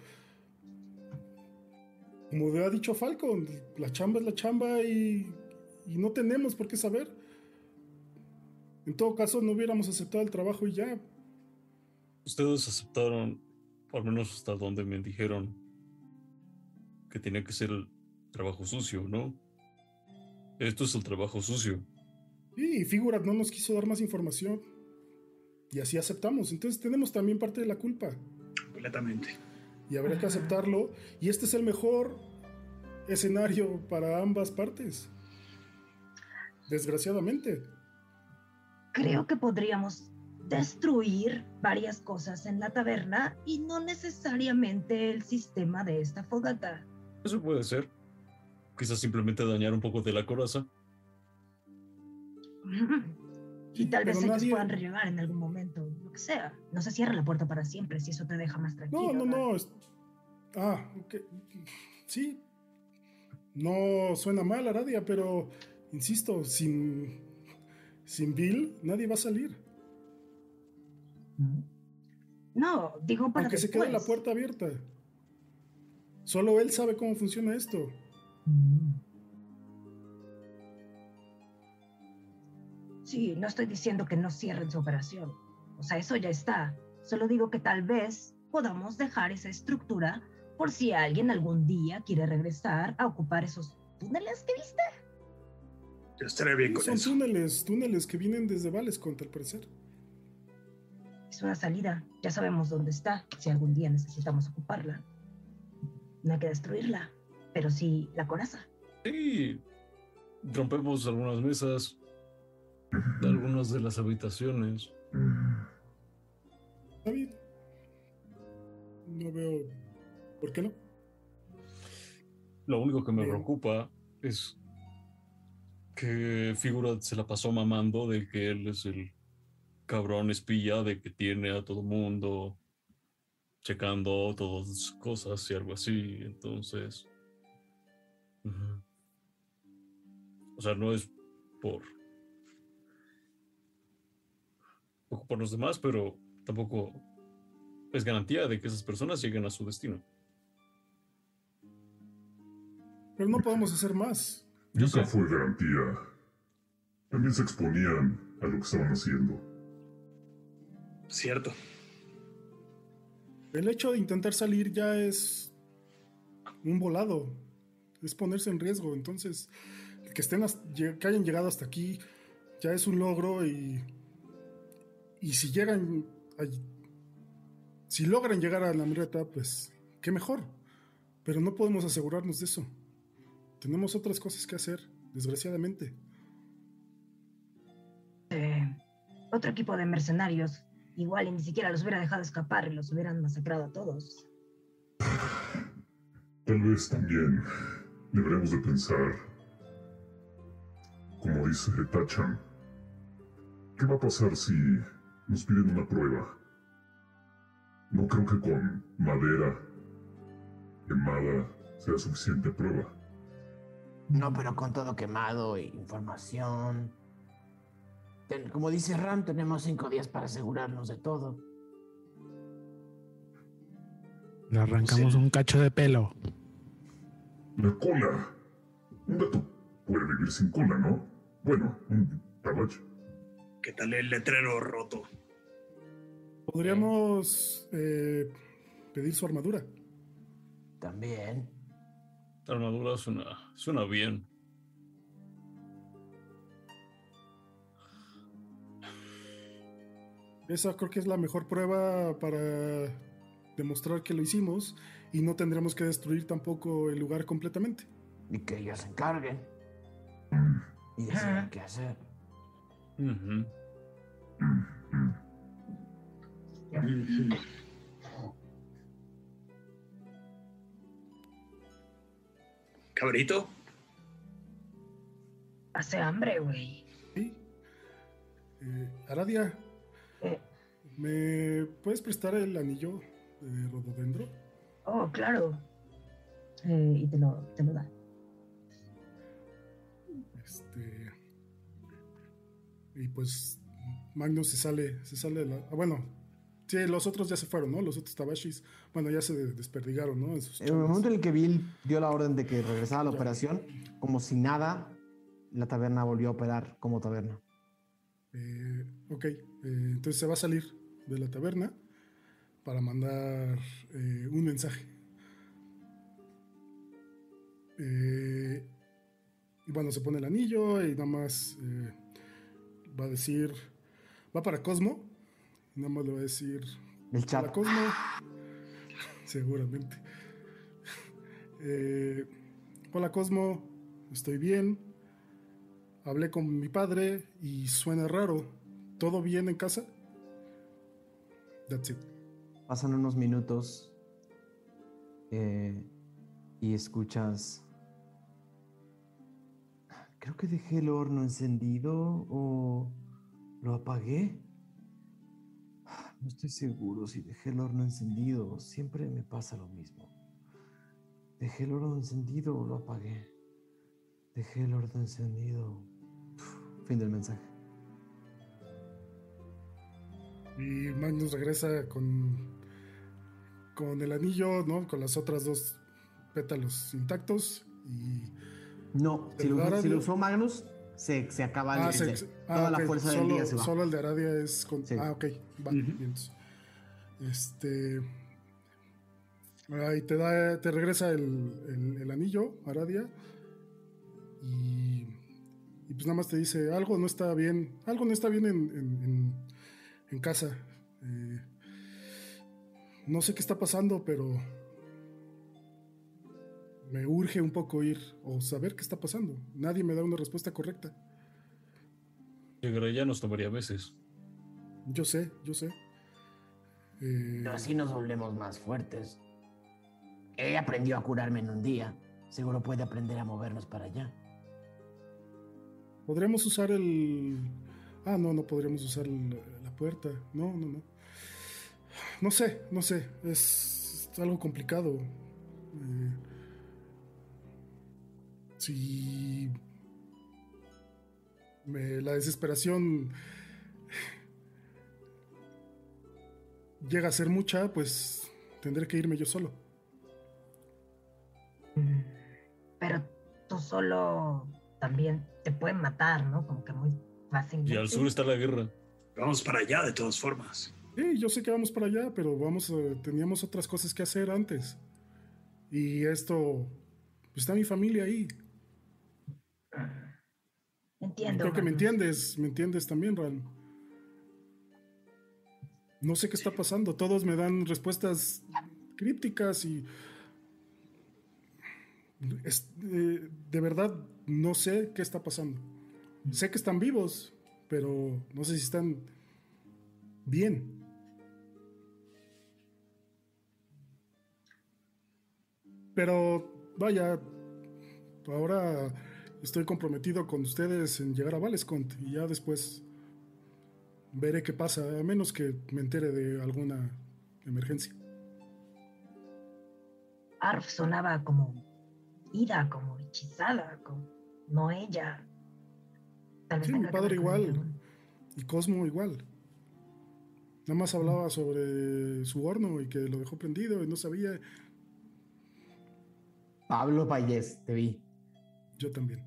[SPEAKER 6] como ha dicho Falcon, la chamba es la chamba y, y no tenemos por qué saber. En todo caso, no hubiéramos aceptado el trabajo y ya.
[SPEAKER 7] Ustedes aceptaron, al menos hasta donde me dijeron, que tenía que ser el trabajo sucio, ¿no? Esto es el trabajo sucio.
[SPEAKER 6] Y Figurat no nos quiso dar más información. Y así aceptamos. Entonces tenemos también parte de la culpa.
[SPEAKER 10] Completamente.
[SPEAKER 6] Y habrá que aceptarlo. Y este es el mejor escenario para ambas partes. Desgraciadamente.
[SPEAKER 3] Creo que podríamos destruir varias cosas en la taberna y no necesariamente el sistema de esta fogata.
[SPEAKER 7] Eso puede ser. Quizás simplemente dañar un poco de la coraza.
[SPEAKER 3] Y tal vez ellos
[SPEAKER 6] nadie-
[SPEAKER 3] puedan rellevar en algún momento, lo que sea. No se cierra la puerta para siempre, si eso te deja más tranquilo.
[SPEAKER 6] No, no, no. es- Ah, ok. Sí. No suena mal, Aradia, pero insisto, sin, sin Bill nadie va a salir.
[SPEAKER 3] No, digo para
[SPEAKER 6] Aunque se quede la puerta abierta. Solo él sabe cómo funciona esto.
[SPEAKER 3] Sí, no estoy diciendo que no cierren su operación. O sea, eso ya está. Solo digo que tal vez podamos dejar esa estructura por si alguien algún día quiere regresar a ocupar esos túneles que viste.
[SPEAKER 10] Yo estaré bien con
[SPEAKER 6] Son
[SPEAKER 10] eso.
[SPEAKER 6] túneles, túneles que vienen desde al parecer.
[SPEAKER 3] Es una salida. Ya sabemos dónde está, si algún día necesitamos ocuparla. No hay que destruirla, pero sí la coraza.
[SPEAKER 7] Sí. Rompemos algunas mesas. De algunas de las habitaciones.
[SPEAKER 6] Está bien. No veo. ¿Por qué no?
[SPEAKER 7] Lo único que me
[SPEAKER 6] Bien.
[SPEAKER 7] preocupa es que Figura se la pasó mamando de que él es el cabrón espía, de que tiene a todo mundo checando todas las cosas y algo así. Entonces. O sea, no es por ocupar los demás, pero tampoco es garantía de que esas personas lleguen a su destino.
[SPEAKER 6] Pero no podemos hacer más.
[SPEAKER 9] Nunca fue garantía. También se exponían a lo que estaban haciendo.
[SPEAKER 10] Cierto.
[SPEAKER 6] El hecho de intentar salir ya es un volado. Es ponerse en riesgo. Entonces, que estén que hayan llegado hasta aquí ya es un logro y y si llegan a- si logran llegar a la meta, pues qué mejor. Pero no podemos asegurarnos de eso. Tenemos otras cosas que hacer, desgraciadamente.
[SPEAKER 3] Eh, otro equipo de mercenarios, igual y ni siquiera los hubiera dejado escapar y los hubieran masacrado a todos.
[SPEAKER 9] Tal vez también deberemos de pensar, como dice Tachan, ¿qué va a pasar si nos piden una prueba? No creo que con madera quemada sea suficiente prueba.
[SPEAKER 11] No, pero con todo quemado e información. Ten- como dice Ram, tenemos cinco días para asegurarnos de todo.
[SPEAKER 2] Le arrancamos un cacho de pelo.
[SPEAKER 9] La cola. Un gato puede vivir sin cola, ¿no? Bueno, un caballo.
[SPEAKER 10] ¿Qué tal el letrero roto?
[SPEAKER 6] Podríamos eh, pedir su armadura.
[SPEAKER 11] También.
[SPEAKER 7] La armadura suena, suena bien.
[SPEAKER 6] Esa creo que es la mejor prueba para demostrar que lo hicimos y no tendremos que destruir tampoco el lugar completamente.
[SPEAKER 11] Y que ellos se encarguen. Y decidan qué hacer.
[SPEAKER 7] Ujú.
[SPEAKER 10] ¿Cabrito?
[SPEAKER 3] Hace hambre, güey.
[SPEAKER 6] Sí. Eh, Aradia,
[SPEAKER 3] Eh,
[SPEAKER 6] ¿me puedes prestar el anillo de rododendro?
[SPEAKER 3] oh, claro. Eh, y te lo, te lo da.
[SPEAKER 6] Este. Y pues Magnus se sale, se sale de la. ah, bueno, sí, los otros ya se fueron, ¿no? Los otros Tabashis, bueno, ya se de- desperdigaron, ¿no? En
[SPEAKER 1] el momento en el que Bill dio la orden de que regresara a la
[SPEAKER 6] Ya.
[SPEAKER 1] operación, como si nada, la taberna volvió a operar como taberna.
[SPEAKER 6] Eh, ok, eh, entonces se va a salir de la taberna para mandar eh, un mensaje. Eh, y bueno, se pone el anillo y nada más va a decir, va para Cosmo, y nada más le va a decir,
[SPEAKER 1] El chat.
[SPEAKER 6] Hola Cosmo, seguramente. Eh, Hola Cosmo, estoy bien. Hablé con mi padre y suena raro. ¿Todo bien en casa? That's it.
[SPEAKER 1] Pasan unos minutos eh, y escuchas. Creo que dejé el horno encendido o lo apagué. No estoy seguro si dejé el horno encendido. Siempre me pasa lo mismo. Dejé el horno encendido o lo apagué. Dejé el horno encendido. Uf, fin del mensaje.
[SPEAKER 6] Y Magnus regresa con, con el anillo, ¿no? Con las otras dos pétalos intactos. Y
[SPEAKER 1] No, si lo, usó- si lo usó Magnus, se, se acaba
[SPEAKER 6] Ah,
[SPEAKER 1] el-
[SPEAKER 6] se- se-
[SPEAKER 1] toda
[SPEAKER 6] ah,
[SPEAKER 1] la fuerza
[SPEAKER 6] solo,
[SPEAKER 1] del día se va.
[SPEAKER 6] Solo el de Aradia es con.
[SPEAKER 1] Sí.
[SPEAKER 6] Ah, ok. Va, bien. Este. Ahí te da, te regresa el, el- el anillo, Aradia. Y, y pues nada más te dice, algo no está bien, algo no está bien en, en- en- en casa. Eh, no sé qué está pasando, pero me urge un poco ir o saber qué está pasando. Nadie me da una respuesta correcta.
[SPEAKER 7] Llegar allá nos tomaría meses.
[SPEAKER 6] Yo sé, yo sé. Eh,
[SPEAKER 11] Pero así nos volvemos más fuertes. Ella aprendió a curarme en un día. Seguro puede aprender a movernos para allá.
[SPEAKER 6] Podríamos usar el. Ah, no, no podríamos usar el- la puerta. No, no, no. No sé, no sé. Es, es algo complicado. Eh, si. me- la desesperación llega a ser mucha, pues tendré que irme yo solo.
[SPEAKER 3] Pero tú solo también te pueden matar, ¿no? Como que muy fácilmente.
[SPEAKER 7] Y al sur está la guerra.
[SPEAKER 10] Vamos para allá de todas formas.
[SPEAKER 6] Sí, yo sé que vamos para allá, pero vamos, eh, teníamos otras cosas que hacer antes. Y esto, pues, está mi familia ahí.
[SPEAKER 3] Entiendo.
[SPEAKER 6] Creo que me entiendes, me entiendes también, Ran. No sé qué está pasando, todos me dan respuestas crípticas y... es- eh, de verdad, no sé qué está pasando. Sé que están vivos, pero no sé si están bien. Pero vaya, ahora estoy comprometido con ustedes en llegar a Valescont y ya después veré qué pasa, a menos que me entere de alguna emergencia.
[SPEAKER 3] Arf sonaba como ida, como hechizada, como no ella. Tal vez
[SPEAKER 6] Sí, mi padre igual. Y Cosmo igual. Nada más hablaba sobre su horno y que lo dejó prendido y no sabía.
[SPEAKER 1] Pablo Payés, te vi.
[SPEAKER 6] Yo también.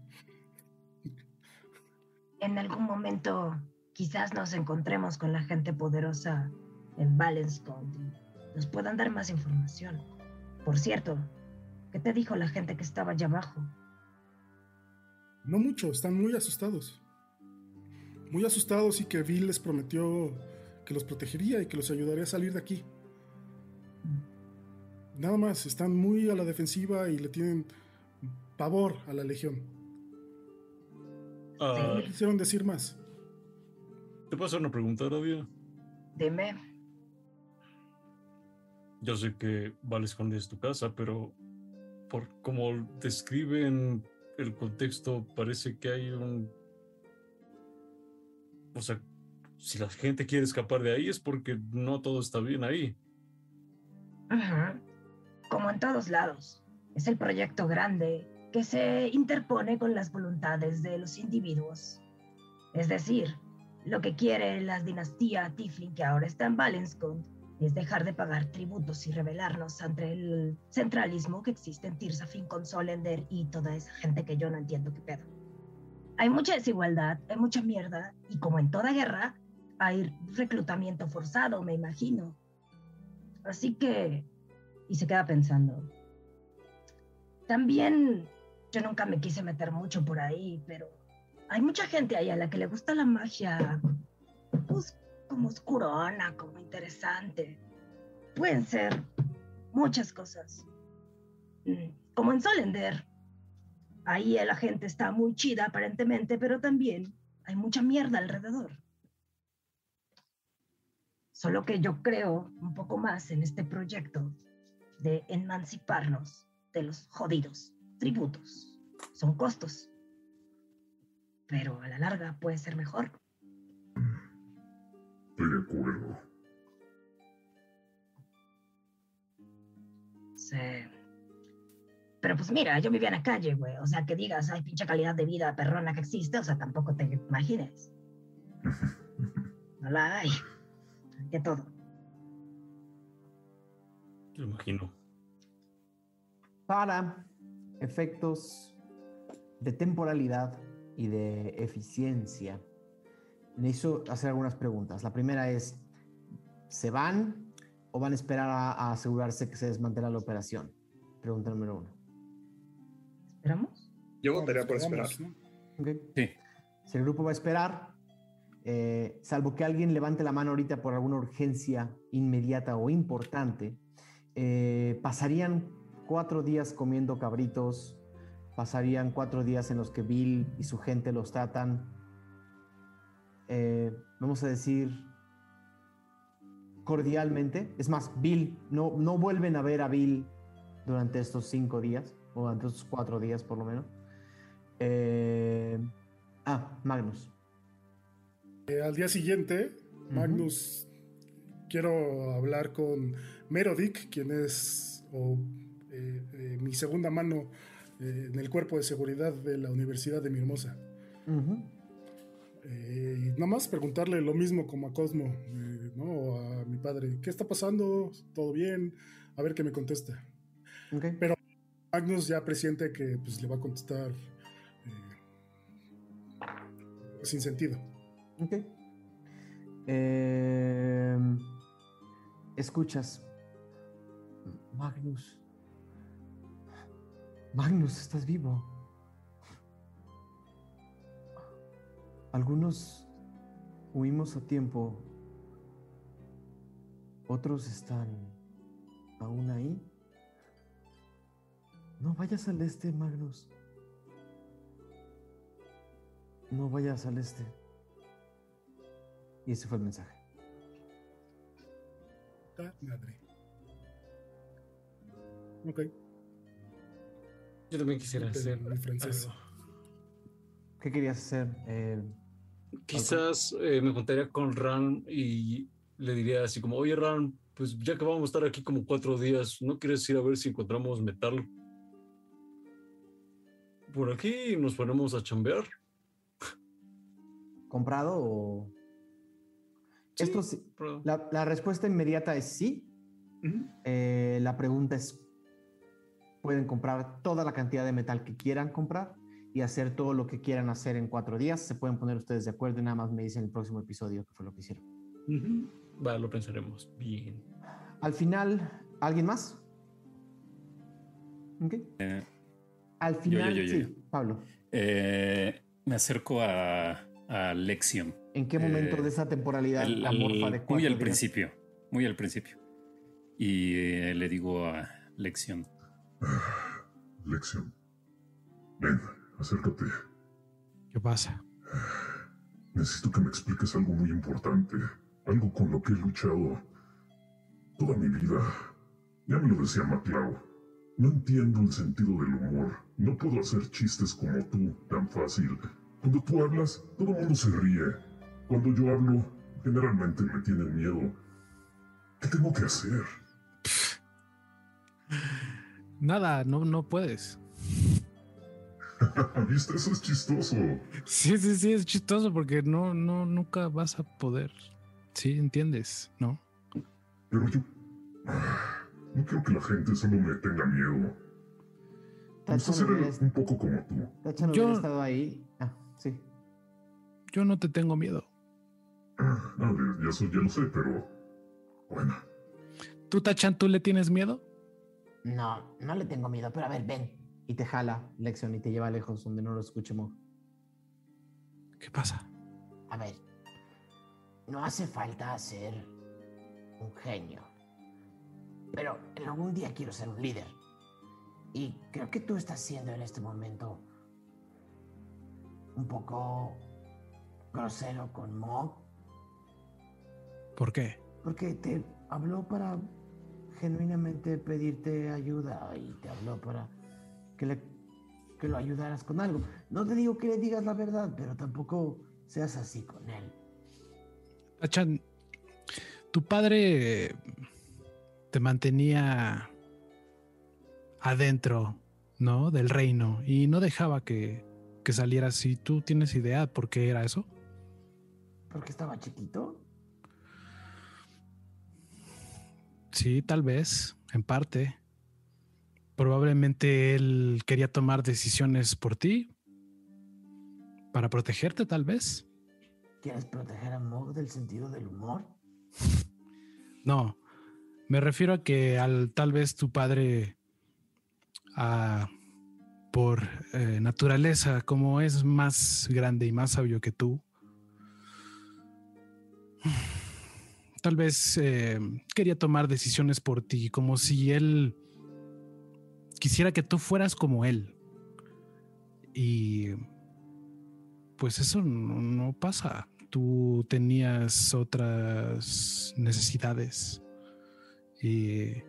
[SPEAKER 3] En algún momento quizás nos encontremos con la gente poderosa en Valenscont y nos puedan dar más información. Por cierto, ¿qué te dijo la gente que estaba allá abajo?
[SPEAKER 6] No mucho, están muy asustados. Muy asustados y que Bill les prometió que los protegería y que los ayudaría a salir de aquí. Nada más, están muy a la defensiva y le tienen pavor a la Legión.
[SPEAKER 7] Ah,
[SPEAKER 6] No quisieron decir más.
[SPEAKER 7] ¿Te puedo hacer una pregunta, Aradia?
[SPEAKER 3] Dime,
[SPEAKER 7] Yo sé que Valesconde es tu casa, pero por como describen el contexto, parece que hay un... O sea, si la gente quiere escapar de ahí es porque no todo está bien ahí.
[SPEAKER 3] Como en todos lados, es el proyecto grande que se interpone con las voluntades de los individuos. Es decir, lo que quiere la dinastía Tiflin, que ahora está en Valenscont, es dejar de pagar tributos y rebelarnos ante el centralismo que existe en Tirsafin con Solender y toda esa gente que yo no entiendo qué pedo. Hay mucha desigualdad, hay mucha mierda, y como en toda guerra, hay reclutamiento forzado, me imagino. Así que y se queda pensando. También yo nunca me quise meter mucho por ahí, pero hay mucha gente ahí a la que le gusta la magia, pues como oscurona, como interesante. Pueden ser muchas cosas. Mm, Como en Solender. Ahí la gente está muy chida aparentemente, pero también hay mucha mierda alrededor. Solo que yo creo un poco más en este proyecto de emanciparnos de los jodidos tributos. Son costos. Pero a la larga puede ser mejor.
[SPEAKER 9] Estoy de acuerdo.
[SPEAKER 3] Sí. Pero pues mira, yo vivía en la calle, güey. O sea, que digas, hay pinche calidad de vida perrona que existe, o sea, tampoco te imagines. No la hay. De todo.
[SPEAKER 7] Lo imagino.
[SPEAKER 1] Para efectos de temporalidad y de eficiencia, necesito hacer algunas preguntas. La primera es, ¿se van o van a esperar a, a asegurarse que se desmantela la operación? Pregunta número uno.
[SPEAKER 3] ¿Esperamos?
[SPEAKER 5] Yo votaría por esperar.
[SPEAKER 6] Esperamos, ¿no?
[SPEAKER 1] Ok.
[SPEAKER 4] Sí.
[SPEAKER 1] Si el grupo va a esperar, eh, salvo que alguien levante la mano ahorita por alguna urgencia inmediata o importante, eh, pasarían cuatro días comiendo cabritos, pasarían cuatro días en los que Bill y su gente los tratan, eh, vamos a decir, cordialmente. Es más, Bill, no, no vuelven a ver a Bill durante estos cinco días, o durante estos cuatro días por lo menos. Eh, ah, Magnus.
[SPEAKER 6] Eh, al día siguiente, Magnus, quiero hablar con Merodic, quien es o, eh, eh, mi segunda mano eh, en el cuerpo de seguridad de la Universidad de Mirmosa.
[SPEAKER 1] Ujú.
[SPEAKER 6] Eh, y nada más preguntarle lo mismo como a Cosmo, ¿no? O a mi padre, ¿qué está pasando? ¿Todo bien? A ver qué me contesta. Pero Magnus ya presiente que pues, le va a contestar sin sentido.
[SPEAKER 1] Ok. Em, escuchas. Magnus. Magnus, estás vivo. Algunos huimos a tiempo. Otros están aún ahí. No vayas al este, Magnus. No vayas al este. Y ese fue el mensaje.
[SPEAKER 6] Madre. Ok.
[SPEAKER 7] Yo también quisiera hacer
[SPEAKER 6] en francés.
[SPEAKER 7] algo.
[SPEAKER 1] ¿Qué querías hacer? Eh,
[SPEAKER 7] Quizás eh, me juntaría con Ran y le diría así como, oye Ran, pues ya que vamos a estar aquí como cuatro días, ¿no quieres ir a ver si encontramos metal? Por aquí y nos ponemos a chambear.
[SPEAKER 1] ¿Comprado o...?
[SPEAKER 7] Sí,
[SPEAKER 1] Esto la, la respuesta inmediata es sí. Eh, la pregunta es, pueden comprar toda la cantidad de metal que quieran comprar y hacer todo lo que quieran hacer en cuatro días. Se pueden poner ustedes de acuerdo y nada más me dicen el próximo episodio que fue lo que hicieron.
[SPEAKER 7] Va, lo pensaremos. Bien.
[SPEAKER 1] Al final, ¿alguien más? Ok.
[SPEAKER 4] Eh,
[SPEAKER 1] Al final,
[SPEAKER 4] yo, yo,
[SPEAKER 1] sí,
[SPEAKER 4] yo.
[SPEAKER 1] Pablo.
[SPEAKER 4] eh, me acerco a, a Lexion.
[SPEAKER 1] ¿En qué momento
[SPEAKER 4] Eh,
[SPEAKER 1] de esa temporalidad
[SPEAKER 4] Al-
[SPEAKER 1] amorfa de
[SPEAKER 4] muy
[SPEAKER 1] cuatro
[SPEAKER 4] al
[SPEAKER 1] días?
[SPEAKER 4] principio, muy al principio. Y eh, le digo a Lexion,
[SPEAKER 9] Lección. Ven, acércate.
[SPEAKER 2] ¿Qué pasa?
[SPEAKER 9] Necesito que me expliques algo muy importante. Algo con lo que he luchado toda mi vida. Ya me lo decía MacLeod. No entiendo el sentido del humor. No puedo hacer chistes como tú, tan fácil. Cuando tú hablas, todo el mundo se ríe. Cuando yo hablo, generalmente me tienen miedo. ¿Qué tengo que hacer?
[SPEAKER 2] Nada, no, no puedes.
[SPEAKER 9] ¿Viste? Eso es chistoso.
[SPEAKER 2] Sí, sí, sí, es chistoso porque no, no, nunca vas a poder. Sí, entiendes, ¿no?
[SPEAKER 9] Pero yo... No quiero que la gente solo me tenga miedo. Ser
[SPEAKER 1] no
[SPEAKER 9] un poco como tú.
[SPEAKER 1] Tacha no
[SPEAKER 2] Yo-
[SPEAKER 1] hubiera estado ahí. Ah, sí.
[SPEAKER 2] Yo no te tengo miedo.
[SPEAKER 9] Ah, ya, eso ya lo sé, pero... Bueno,
[SPEAKER 2] ¿Tú, Tachan, tú le tienes miedo?
[SPEAKER 11] No, no le tengo miedo, pero a ver, ven.
[SPEAKER 1] Y te jala, Lexion, y te lleva lejos donde no lo escuche Mo.
[SPEAKER 2] ¿Qué pasa?
[SPEAKER 11] A ver, no hace falta ser un genio. Pero en algún día quiero ser un líder. Y creo que tú estás siendo en este momento un poco grosero con Mo.
[SPEAKER 2] ¿Por qué?
[SPEAKER 11] Porque te habló para genuinamente pedirte ayuda y te habló para que, le, que lo ayudaras con algo. No te digo que le digas la verdad, pero tampoco seas así con él.
[SPEAKER 2] Tachan, tu padre te mantenía adentro, ¿no? Del reino y no dejaba que, que salieras. Si tú tienes idea por qué era eso.
[SPEAKER 11] Porque estaba chiquito.
[SPEAKER 2] Sí, tal vez, en parte. Probablemente él quería tomar decisiones por ti. Para protegerte, tal vez.
[SPEAKER 11] ¿Quieres proteger a Mog del sentido del humor?
[SPEAKER 2] No, me refiero a que al tal vez tu padre, ah, por eh, naturaleza, como es más grande y más sabio que tú, tal vez eh, quería tomar decisiones por ti, como si él quisiera que tú fueras como él. Y pues eso no, no pasa. Tú tenías otras necesidades y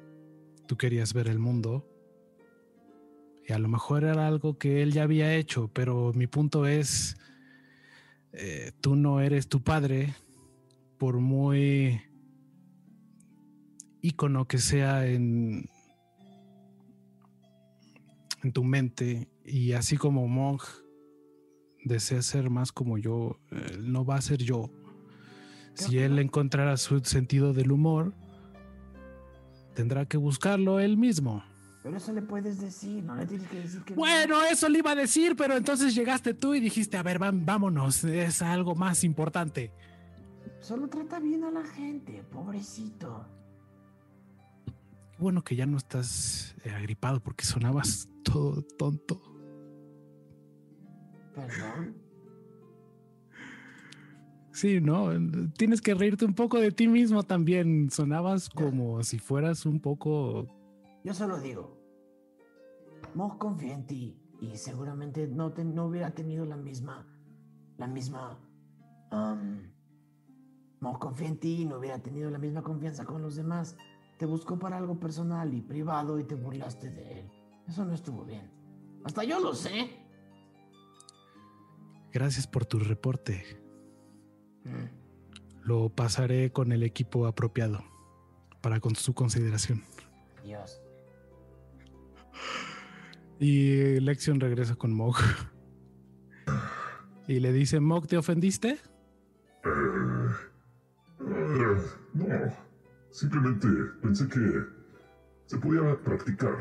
[SPEAKER 2] tú querías ver el mundo. Y a lo mejor era algo que él ya había hecho, pero mi punto es, eh, tú no eres tu padre, por muy ícono que sea en, en tu mente, y así como Monk desea ser más como yo, él no va a ser yo. Si él encontrara su sentido del humor, tendrá que buscarlo él mismo.
[SPEAKER 11] Pero eso le puedes decir, no le tienes que decir que... no.
[SPEAKER 2] Bueno, eso le iba a decir, pero entonces llegaste tú y dijiste, a ver, vámonos, es algo más importante.
[SPEAKER 11] Solo trata bien a la gente, pobrecito.
[SPEAKER 2] Bueno que ya no estás eh, agripado porque sonabas todo tonto.
[SPEAKER 11] Perdón.
[SPEAKER 2] Sí, ¿no? Tienes que reírte un poco de ti mismo también. Sonabas como si fueras un poco...
[SPEAKER 11] Yo solo digo, Mog confía en ti y seguramente no, te- no hubiera tenido la misma, la misma, um, Mog confía en ti y no hubiera tenido la misma confianza con los demás. Te buscó para algo personal y privado y te burlaste de él. Eso no estuvo bien. Hasta yo lo sé.
[SPEAKER 2] Gracias por tu reporte.
[SPEAKER 11] Mm,
[SPEAKER 2] Lo pasaré con el equipo apropiado para con su consideración.
[SPEAKER 11] Dios.
[SPEAKER 2] Y Lexion regresa con Mog. Y le dice, Mog, ¿te ofendiste?
[SPEAKER 9] No, simplemente pensé que se podía practicar.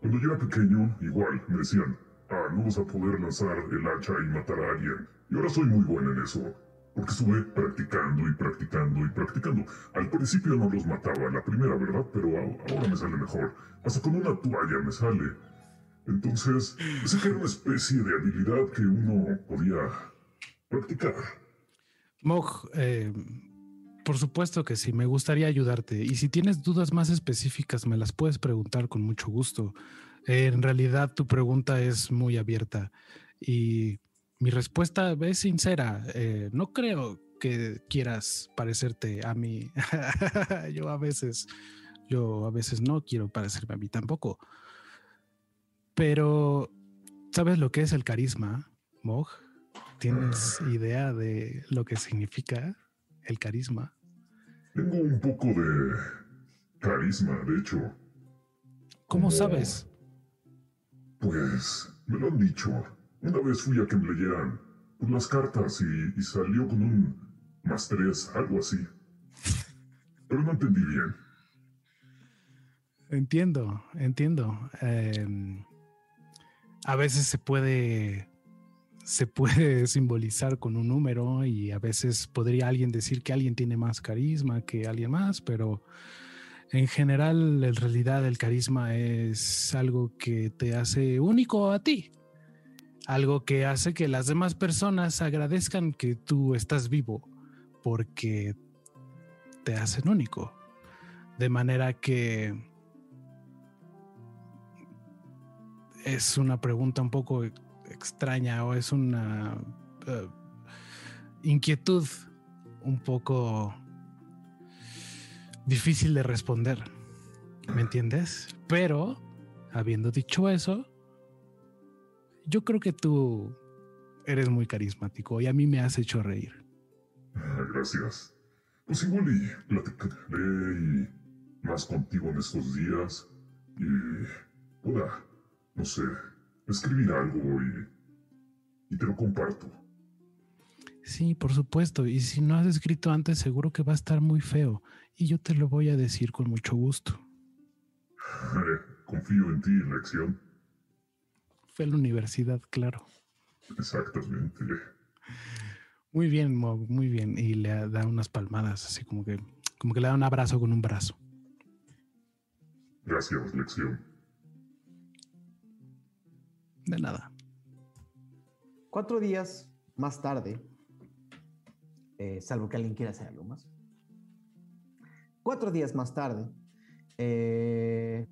[SPEAKER 9] Cuando yo era pequeño, igual me decían, ah, no vas a poder lanzar el hacha y matar a alguien. Y ahora soy muy bueno en eso. Porque estuve practicando y practicando y practicando. Al principio no los mataba, la primera, ¿verdad? Pero ahora me sale mejor. Hasta con una toalla me sale. Entonces, pensé que era una especie de habilidad que uno podía practicar.
[SPEAKER 2] Mog, eh, por supuesto que sí, me gustaría ayudarte. Y si tienes dudas más específicas, me las puedes preguntar con mucho gusto. Eh, en realidad, tu pregunta es muy abierta y mi respuesta es sincera. Eh, no creo que quieras parecerte a mí. yo a veces, yo a veces no quiero parecerme a mí tampoco. Pero, ¿sabes lo que es el carisma, Mog? ¿Tienes idea de lo que significa el carisma?
[SPEAKER 9] Tengo un poco de carisma, de hecho.
[SPEAKER 2] ¿Cómo sabes?
[SPEAKER 9] Pues me lo han dicho. Una vez fui a que me leyeran pues, las cartas y, y salió con un más tres, algo así. Pero no entendí bien.
[SPEAKER 2] Entiendo, entiendo. Em, a veces se puede, se puede simbolizar con un número y a veces podría alguien decir que alguien tiene más carisma que alguien más, pero en general, en realidad, el carisma es algo que te hace único a ti. Algo que hace que las demás personas agradezcan que tú estás vivo porque te hacen único. De manera que es una pregunta un poco extraña o es una eh, inquietud un poco difícil de responder. ¿Me entiendes? Pero, habiendo dicho eso, yo creo que tú eres muy carismático y a mí me has hecho reír.
[SPEAKER 9] Gracias. Pues igual y platicaré y más contigo en estos días y pueda, no sé, escribir algo y, y te lo comparto.
[SPEAKER 2] Sí, por supuesto. Y si no has escrito antes, seguro que va a estar muy feo. Y yo te lo voy a decir con mucho gusto.
[SPEAKER 9] Confío en ti, lección.
[SPEAKER 2] Fue a la universidad, claro.
[SPEAKER 9] Exactamente.
[SPEAKER 2] Muy bien, muy bien. Y le da unas palmadas, así como que, como que le da un abrazo con un brazo.
[SPEAKER 9] Gracias, lección.
[SPEAKER 2] De nada.
[SPEAKER 1] Cuatro días más tarde, eh, salvo que alguien quiera hacer algo más. Cuatro días más tarde, eh,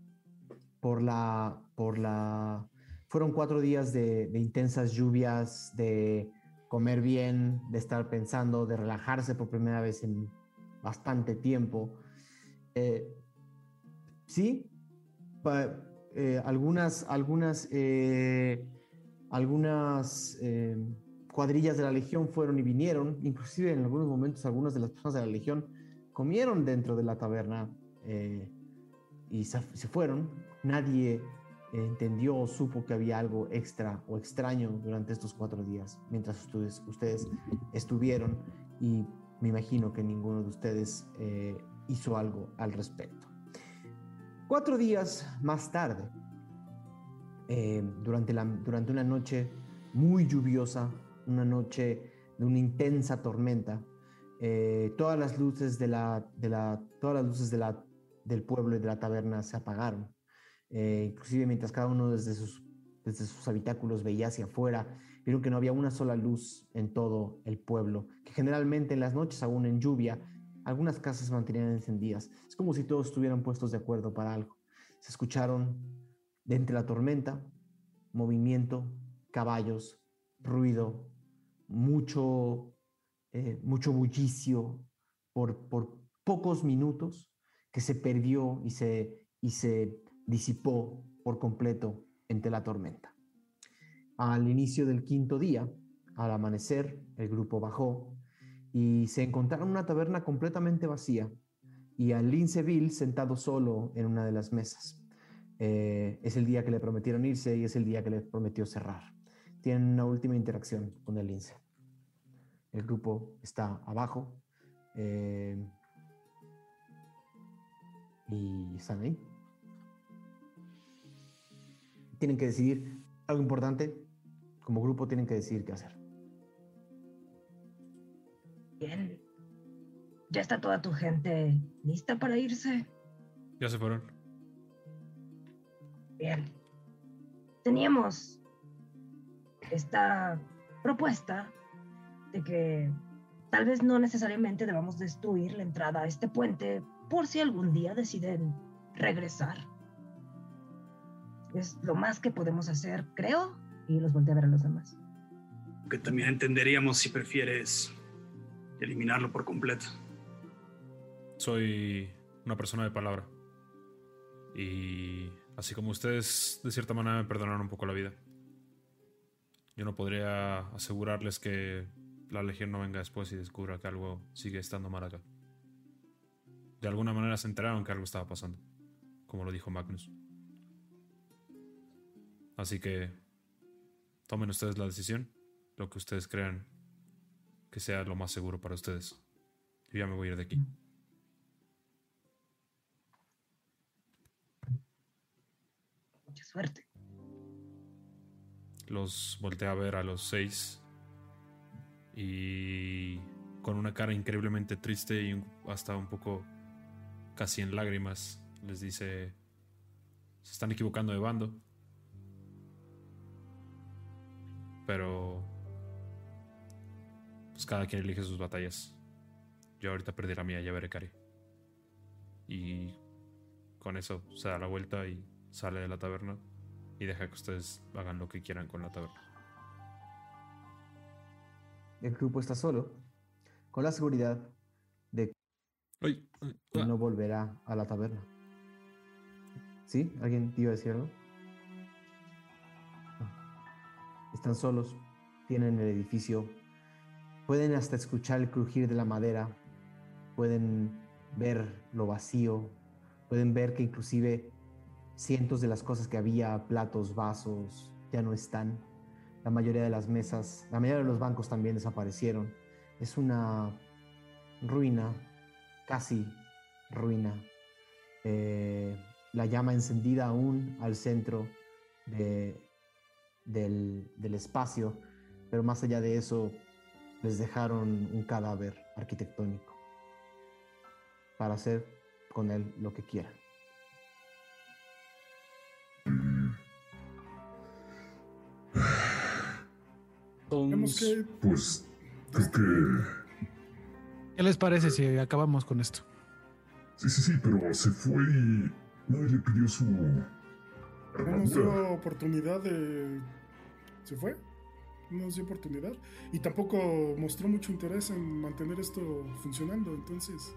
[SPEAKER 1] por la, por la, fueron cuatro días de, intensas lluvias, de comer bien, de estar pensando, de relajarse por primera vez en bastante tiempo. Eh, sí, pa- eh, algunas, algunas, eh, algunas eh, cuadrillas de la Legión fueron y vinieron, inclusive en algunos momentos algunas de las personas de la Legión comieron dentro de la taberna y se, se fueron. Nadie entendió o supo que había algo extra o extraño durante estos cuatro días mientras ustedes, ustedes estuvieron y me imagino que ninguno de ustedes hizo algo al respecto. Cuatro días más tarde, eh, durante, una noche muy lluviosa, una noche de una intensa tormenta, eh, todas las luces de la, de todas las luces del pueblo y de la taberna se apagaron. Eh, inclusive mientras cada uno desde sus, desde sus habitáculos veía hacia afuera, vieron que no había una sola luz en todo el pueblo, que generalmente en las noches, aún en lluvia, algunas casas se mantenían encendidas. Es como si todos estuvieran puestos de acuerdo para algo. Se escucharon de entre la tormenta, movimiento, caballos, ruido, mucho, eh, mucho bullicio por, por pocos minutos que se perdió y se, y se disipó por completo entre la tormenta. Al inicio del quinto día, al amanecer, el grupo bajó y se encontraron en una taberna completamente vacía y a Linceville sentado solo en una de las mesas. Eh, es el día que le prometieron irse y es el día que le prometió cerrar. Tienen una última interacción con el Lince. El grupo está abajo eh, y están ahí. Tienen que decidir algo importante. Como grupo tienen que decidir qué hacer.
[SPEAKER 3] Bien. ¿Ya está toda tu gente lista para irse?
[SPEAKER 8] Ya se fueron.
[SPEAKER 3] Bien. Teníamos esta propuesta de que tal vez no necesariamente debamos destruir la entrada a este puente por si algún día deciden regresar. Es lo más que podemos hacer, creo, y los volteé a ver a los demás.
[SPEAKER 10] Que también entenderíamos si prefieres eliminarlo por completo.
[SPEAKER 8] Soy una persona de palabra. Y así como ustedes de cierta manera me perdonaron un poco la vida. Yo no podría asegurarles que la legión no venga después y descubra que algo sigue estando mal acá. De alguna manera se enteraron que algo estaba pasando, como lo dijo Magnus. Así que tomen ustedes la decisión, lo que ustedes crean que sea lo más seguro para ustedes. Yo ya me voy a ir de aquí.
[SPEAKER 3] Mucha suerte.
[SPEAKER 8] Los volteé a ver a los seis y con una cara increíblemente triste y hasta un poco casi en lágrimas les dice, se están equivocando de bando, pero pues cada quien elige sus batallas. Yo ahorita perdí la mía, ya veré Cari. Y con eso se da la vuelta y sale de la taberna y deja que ustedes hagan lo que quieran con la taberna.
[SPEAKER 1] El grupo está solo, con la seguridad de
[SPEAKER 8] Ay, ay,
[SPEAKER 1] y
[SPEAKER 8] ah,
[SPEAKER 1] no volverá a la taberna. ¿Sí? ¿Alguien te iba a decir algo? No. Están solos, tienen el edificio, pueden hasta escuchar el crujir de la madera, pueden ver lo vacío, pueden ver que inclusive cientos de las cosas que había, platos, vasos, ya no están. La mayoría de las mesas, la mayoría de los bancos también desaparecieron. Es una ruina, casi ruina. Eh, la llama encendida aún al centro de- del, del espacio, pero más allá de eso les dejaron un cadáver arquitectónico para hacer con él lo que quieran.
[SPEAKER 6] Tenemos que.
[SPEAKER 9] Pues creo que...
[SPEAKER 2] ¿Qué les parece si acabamos con esto?
[SPEAKER 9] Sí, sí, sí, pero se fue y nadie le pidió su
[SPEAKER 6] dio
[SPEAKER 9] armadura.
[SPEAKER 6] oportunidad de. ¿Se fue? No nos dio oportunidad. Y tampoco mostró mucho interés en mantener esto funcionando. Entonces.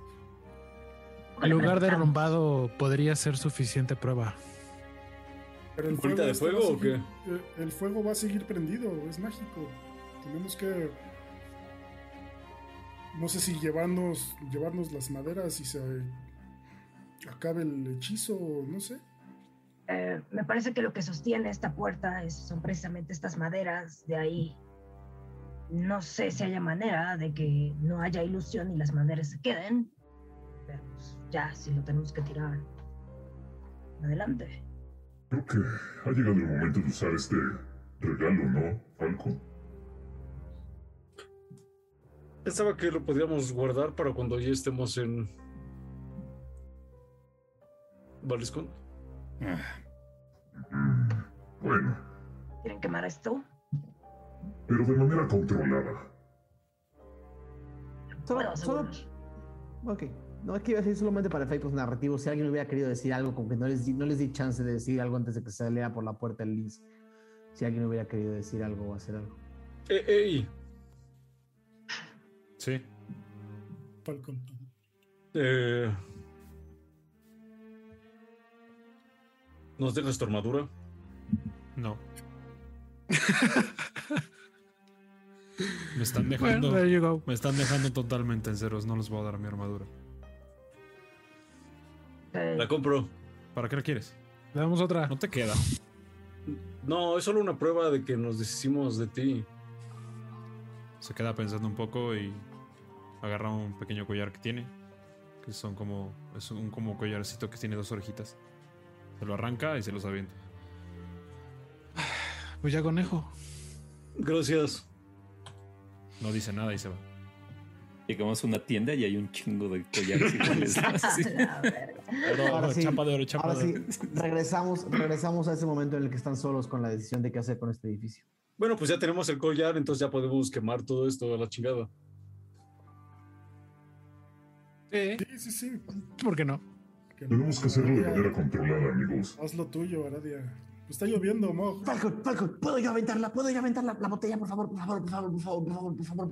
[SPEAKER 2] El lugar derrumbado podría ser suficiente prueba.
[SPEAKER 6] Pero el
[SPEAKER 7] ¿Bolita de
[SPEAKER 6] este
[SPEAKER 7] fuego o
[SPEAKER 6] seguir- eh, El fuego va a seguir prendido. Es mágico. Tenemos que. No sé si llevarnos, llevarnos las maderas y se acabe el hechizo o no sé.
[SPEAKER 3] Eh, me parece que lo que sostiene esta puerta es- son precisamente estas maderas de ahí. No sé si haya manera de que no haya ilusión y las maderas se queden. Pero pues, ya, si lo tenemos que tirar. Adelante.
[SPEAKER 9] Creo que ha llegado el momento de usar este regalo, ¿no, Falco?
[SPEAKER 7] Pensaba que lo podríamos guardar para cuando ya estemos en. Valiscon.
[SPEAKER 9] Mm, Bueno,
[SPEAKER 3] ¿Quieren quemar esto?
[SPEAKER 9] pero de manera controlada.
[SPEAKER 1] Solo,
[SPEAKER 3] Puedo
[SPEAKER 1] solo- ok. No es que iba a decir solamente para efectos narrativos. Si alguien hubiera querido decir algo, como que no les, di, no les di chance de decir algo antes de que se saliera por la puerta el Liz. Si alguien hubiera querido decir algo o hacer algo.
[SPEAKER 7] ¡Ey! ey,
[SPEAKER 8] Sí.
[SPEAKER 6] Falcon.
[SPEAKER 7] eh, ¿Nos dejas tu armadura?
[SPEAKER 8] No. Me están dejando.
[SPEAKER 2] Bueno, there you go.
[SPEAKER 8] Me están dejando totalmente en ceros. No les voy a dar mi armadura.
[SPEAKER 7] La compro.
[SPEAKER 8] ¿Para qué la quieres?
[SPEAKER 2] Le damos otra.
[SPEAKER 8] No te queda.
[SPEAKER 7] No, es solo una prueba de que nos deshicimos de ti.
[SPEAKER 8] Se queda pensando un poco y agarra un pequeño collar que tiene. Que son como. Es un como collarcito que tiene dos orejitas. Se lo arranca y se los avienta.
[SPEAKER 2] Pues ya conejo.
[SPEAKER 7] Gracias.
[SPEAKER 8] No dice nada y se va.
[SPEAKER 4] Llegamos a una tienda y hay un chingo de collares iguales.
[SPEAKER 1] Ahora sí,
[SPEAKER 8] chapa de oro, chapa
[SPEAKER 1] Ahora
[SPEAKER 8] de
[SPEAKER 1] sí,
[SPEAKER 8] oro.
[SPEAKER 1] regresamos, regresamos a ese momento en el que están solos con la decisión de qué hacer con este edificio.
[SPEAKER 7] Bueno, pues ya tenemos el collar, entonces ya podemos quemar todo esto a la chingada.
[SPEAKER 2] Sí.
[SPEAKER 6] Sí, sí, sí.
[SPEAKER 2] ¿Por qué no?
[SPEAKER 6] Que
[SPEAKER 9] Tenemos que hacerlo de manera controlada, amigos.
[SPEAKER 6] Haz lo tuyo, Aradia. Está lloviendo, Mog.
[SPEAKER 1] Falcon, Falcon, ¿puedo yo aventarla? ¿Puedo yo aventar la, la botella, por favor? Por favor, por favor, por favor, por favor, por favor,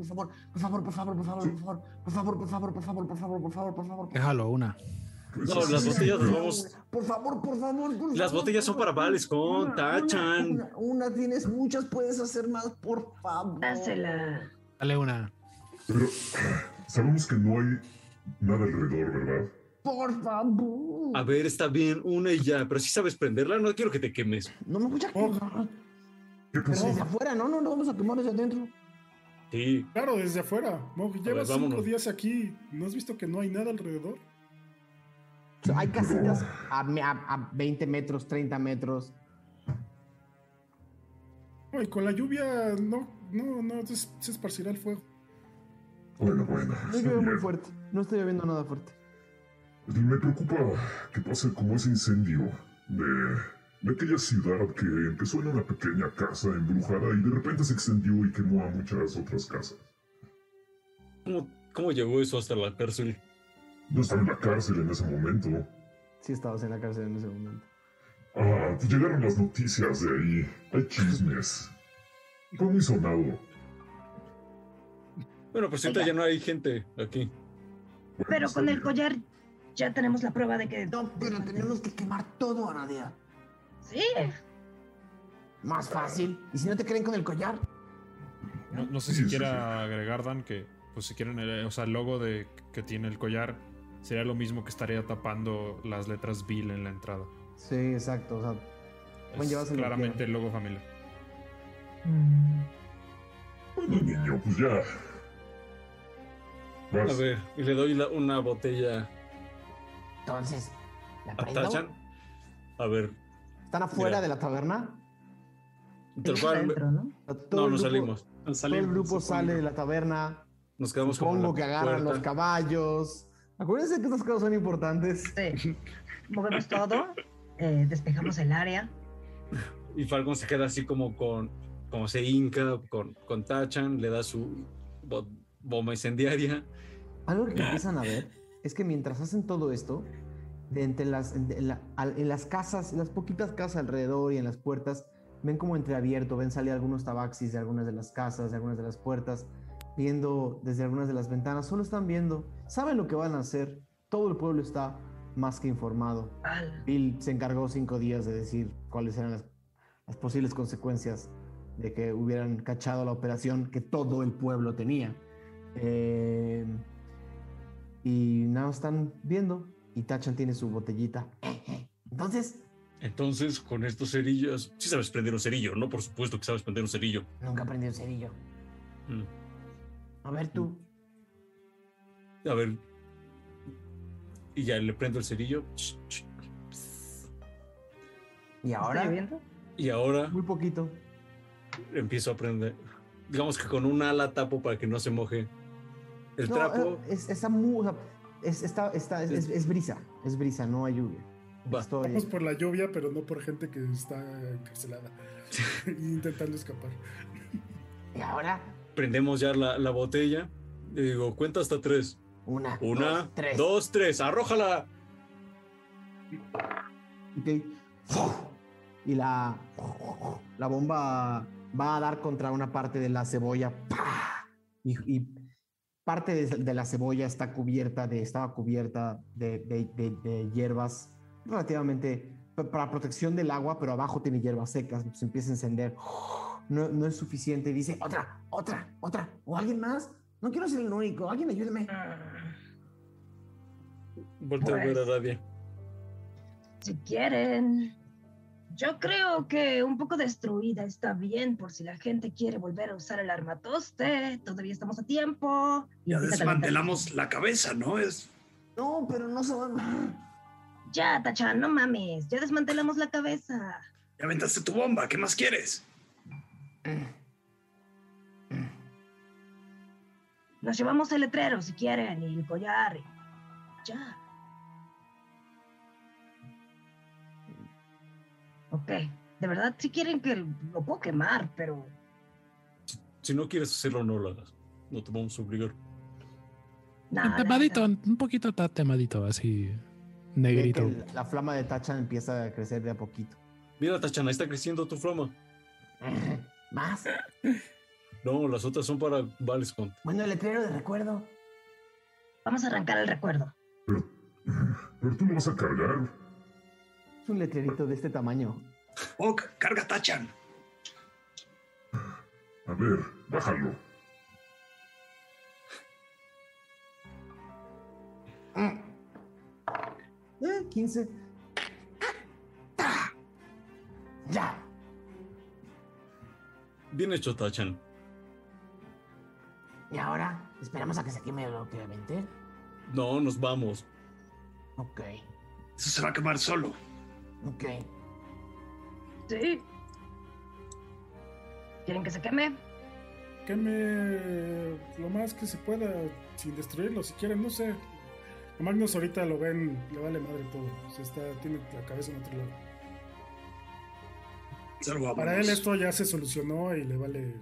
[SPEAKER 1] por favor, por favor, por favor, por favor, por favor, por favor, por favor, por favor, por favor, por favor, por favor.
[SPEAKER 2] Déjalo, una.
[SPEAKER 9] Pues
[SPEAKER 7] No,
[SPEAKER 9] sí,
[SPEAKER 7] las botellas vamos.
[SPEAKER 1] Por favor, por favor, por
[SPEAKER 7] Las
[SPEAKER 1] favor,
[SPEAKER 7] botellas son para. Valiscon,
[SPEAKER 1] Una,
[SPEAKER 7] tachan.
[SPEAKER 1] Una, una, una tienes muchas, puedes hacer más, por favor.
[SPEAKER 3] Dásela.
[SPEAKER 2] Dale una.
[SPEAKER 9] Pero sabemos que no hay nada alrededor, ¿verdad?
[SPEAKER 1] Por favor.
[SPEAKER 7] A ver, está bien, una y ya, pero si sabes prenderla, no quiero que te quemes.
[SPEAKER 1] No me escucha.
[SPEAKER 6] Oh.
[SPEAKER 1] Pero
[SPEAKER 9] ¿Qué pasó?
[SPEAKER 1] desde afuera, no, no, no vamos a quemar desde adentro.
[SPEAKER 7] Sí,
[SPEAKER 6] Claro, desde afuera. Mog, llevas cinco días aquí. ¿No has visto que no hay nada alrededor?
[SPEAKER 1] O sea, hay casitas a, a- a 20 metros, 30 metros.
[SPEAKER 6] No, y con la lluvia no, no, no se, se esparcirá el fuego.
[SPEAKER 9] Bueno, bueno.
[SPEAKER 1] No llueve muy fuerte. No estoy lloviendo nada fuerte.
[SPEAKER 9] Me preocupa que pase como ese incendio de, de aquella ciudad que empezó en una pequeña casa embrujada y de repente se extendió y quemó a muchas otras casas.
[SPEAKER 7] ¿cómo, cómo llegó eso hasta la cárcel?
[SPEAKER 9] No estaba en la cárcel en ese momento.
[SPEAKER 1] Sí, estabas en la cárcel en ese momento.
[SPEAKER 9] Ah, pues llegaron las noticias de ahí. Hay chismes. Fue muy sonado.
[SPEAKER 7] Bueno, pues ahorita ya no hay gente aquí.
[SPEAKER 3] Pero con el collar ya tenemos la prueba de que.
[SPEAKER 11] No, pero tenemos que quemar todo, Anadia.
[SPEAKER 3] Sí.
[SPEAKER 11] Más fácil. ¿Y si no te creen con el collar?
[SPEAKER 8] No, no sé si quiera agregar, Dan, que pues si quieren, el, o sea, el logo de, que tiene el collar sería lo mismo que estaría tapando las letras Bill en la entrada.
[SPEAKER 1] Sí, exacto. O sea,
[SPEAKER 8] Es claramente el logo familiar.
[SPEAKER 9] Bueno, niño, pues ya.
[SPEAKER 7] A ver, y le doy la- una botella
[SPEAKER 11] Entonces, ¿la
[SPEAKER 7] a
[SPEAKER 11] prendo?
[SPEAKER 7] Tachan. A ver,
[SPEAKER 1] ¿Están afuera
[SPEAKER 7] Mira.
[SPEAKER 1] de la taberna?
[SPEAKER 7] tal cual.
[SPEAKER 3] Adentro, ¿no?
[SPEAKER 7] No, nos
[SPEAKER 1] grupo-
[SPEAKER 7] salimos.
[SPEAKER 1] Todo el grupo sale de la taberna.
[SPEAKER 7] Nos quedamos
[SPEAKER 1] Supongo
[SPEAKER 7] la
[SPEAKER 1] que agarran los caballos. Acuérdense que estas cosas son importantes.
[SPEAKER 3] Sí. Movemos todo, eh, despejamos el área.
[SPEAKER 7] Y Falcon se queda así como con, como se hinca con, con Tachan, le da su bo- bomba incendiaria.
[SPEAKER 1] Algo que empiezan a ver es que mientras hacen todo esto, de entre las, en, en la- al- en las casas, en las poquitas casas alrededor y en las puertas, ven como entreabierto, ven salir algunos tabaxis de algunas de las casas, de algunas de las puertas, viendo desde algunas de las ventanas, solo están viendo, saben lo que van a hacer, todo el pueblo está más que informado. Bill se encargó cinco días de decir cuáles eran las, las posibles consecuencias de que hubieran cachado la operación que todo el pueblo tenía. Eh, y nada, están viendo. Y Tachan tiene su botellita.
[SPEAKER 11] Entonces,
[SPEAKER 7] Entonces, con estos cerillos. Sí sabes prender un cerillo, ¿no? Por supuesto que sabes prender un cerillo.
[SPEAKER 11] nunca aprendí un cerillo.
[SPEAKER 7] Mm.
[SPEAKER 11] A ver tú.
[SPEAKER 7] A ver. Y ya le prendo el cerillo.
[SPEAKER 1] Y
[SPEAKER 3] ¿Está
[SPEAKER 1] ahora,
[SPEAKER 3] lloviendo?
[SPEAKER 7] Y ahora
[SPEAKER 1] muy poquito.
[SPEAKER 7] empiezo a prender. Digamos que con una ala tapo para que no se moje el
[SPEAKER 1] No,
[SPEAKER 7] trapo.
[SPEAKER 1] eh, es, está muy- o sea, es, está, está- es- es- es brisa. Es brisa, no hay lluvia.
[SPEAKER 7] Va.
[SPEAKER 1] Estoy-
[SPEAKER 6] Vamos por la lluvia, pero no por gente que está encarcelada y intentando escapar.
[SPEAKER 11] Y ahora,
[SPEAKER 7] Prendemos ya la, la botella. Y digo, cuenta hasta tres.
[SPEAKER 11] una,
[SPEAKER 7] Una,
[SPEAKER 11] dos, tres.
[SPEAKER 7] dos, tres. ¡Arrójala!
[SPEAKER 1] Ok. Y la, la bomba va a dar contra una parte de la cebolla. ¡Pah! Y, y parte de, de la cebolla está cubierta de, estaba cubierta de, de- de- de hierbas relativamente pa- para protección del agua, pero abajo tiene hierbas secas. Se empieza a encender. No, no es suficiente. Dice,
[SPEAKER 11] Otra, otra, otra. ¿O alguien más? No quiero ser el único. Alguien ayúdeme.
[SPEAKER 7] Volteo a ver a
[SPEAKER 3] Pues.
[SPEAKER 7] Radia.
[SPEAKER 3] Si quieren. Yo creo que un poco destruida está bien por si la gente quiere volver a usar el armatoste. Todavía estamos a tiempo.
[SPEAKER 10] Ya desmantelamos la cabeza, ¿no? Es
[SPEAKER 11] No, pero no se van.
[SPEAKER 3] Ya, Tachan, no mames. Ya desmantelamos la cabeza.
[SPEAKER 10] ya aventaste tu bomba, ¿qué más quieres?
[SPEAKER 3] Nos llevamos el letrero si quieren y el collar. y Ya. Ok. De verdad, si quieren que lo puedo quemar, pero
[SPEAKER 7] Si no quieres hacerlo, no lo hagas. No te vamos a obligar.
[SPEAKER 3] nada.
[SPEAKER 2] temadito, un poquito está temadito, así negrito.
[SPEAKER 1] la flama de Tachan empieza a crecer de a poquito.
[SPEAKER 7] Mira, Tachana, está creciendo tu flama.
[SPEAKER 11] Más.
[SPEAKER 7] No, las otras son para Valescont.
[SPEAKER 11] Bueno, el letrero de recuerdo.
[SPEAKER 3] Vamos a arrancar el recuerdo.
[SPEAKER 9] Pero, pero tú lo vas a cargar.
[SPEAKER 1] Es un letrerito de este tamaño.
[SPEAKER 10] Ok, carga Tachan.
[SPEAKER 9] A ver, bájalo.
[SPEAKER 1] Eh, 15.
[SPEAKER 11] Ya.
[SPEAKER 7] Bien hecho, Tachan.
[SPEAKER 11] Y ahora, esperamos a que se queme lo que aventé.
[SPEAKER 7] No, nos vamos.
[SPEAKER 11] Ok,
[SPEAKER 10] Eso se va a quemar solo.
[SPEAKER 11] Ok.
[SPEAKER 3] Sí. ¿Quieren que se queme?
[SPEAKER 6] Queme lo más que se pueda sin destruirlo, si quieren, no sé. A Magnus ahorita lo ven, le vale madre todo. O sea, está, tiene la cabeza en otro lado.
[SPEAKER 10] Salvo
[SPEAKER 6] Para él esto ya se solucionó y le vale.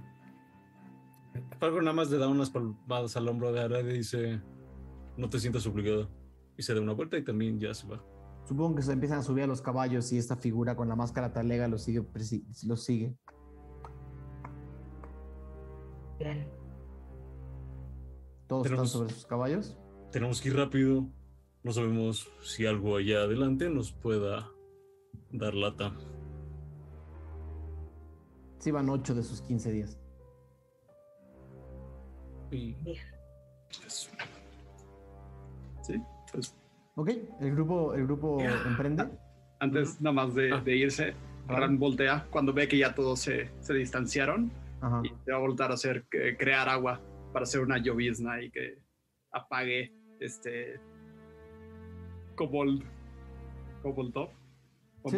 [SPEAKER 7] Falco nada más le da unas palmadas al hombro de Arad y dice: No te sientas obligado. Y se da una vuelta y también ya se va.
[SPEAKER 1] Supongo que se empiezan a subir a los caballos y esta figura con la máscara talega los sigue. Los sigue.
[SPEAKER 3] Bien.
[SPEAKER 1] Todos
[SPEAKER 7] Tenemos-
[SPEAKER 1] están sobre sus caballos.
[SPEAKER 7] tenemos que ir rápido. No sabemos si algo allá adelante nos pueda dar lata.
[SPEAKER 1] Sí, van 8 de sus 15 días.
[SPEAKER 7] Y
[SPEAKER 5] Sí,
[SPEAKER 1] Ok, el grupo, el grupo emprende.
[SPEAKER 5] antes nada más de, de irse, Ran voltea cuando ve que ya todos se, se distanciaron
[SPEAKER 1] Ajá.
[SPEAKER 5] y se va a voltar a hacer, crear agua para hacer una llovizna y que apague este Kobold Top o
[SPEAKER 1] Sí.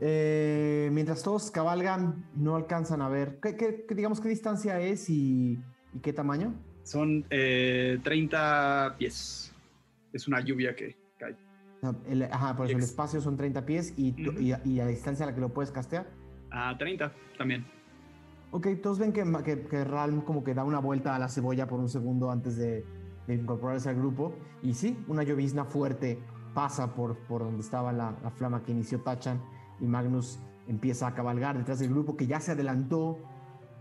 [SPEAKER 1] Eh, mientras todos cabalgan, no alcanzan a ver. ¿Qué, qué- qué- digamos qué distancia es y, y qué tamaño?
[SPEAKER 5] Son eh, 30 pies. Es una lluvia que cae.
[SPEAKER 1] El- ajá, por eso el
[SPEAKER 5] Ex-
[SPEAKER 1] espacio son 30 pies y, tú-
[SPEAKER 5] Ujú.
[SPEAKER 1] y, a- y a la distancia a la que lo puedes castear.
[SPEAKER 5] A 30 también.
[SPEAKER 1] Ok, todos ven que, que, que Ralm como que da una vuelta a la cebolla por un segundo antes de, de incorporarse al grupo. Y sí, una llovizna fuerte pasa por, por donde estaba la, la flama que inició Tachan y Magnus empieza a cabalgar detrás del grupo que ya se adelantó.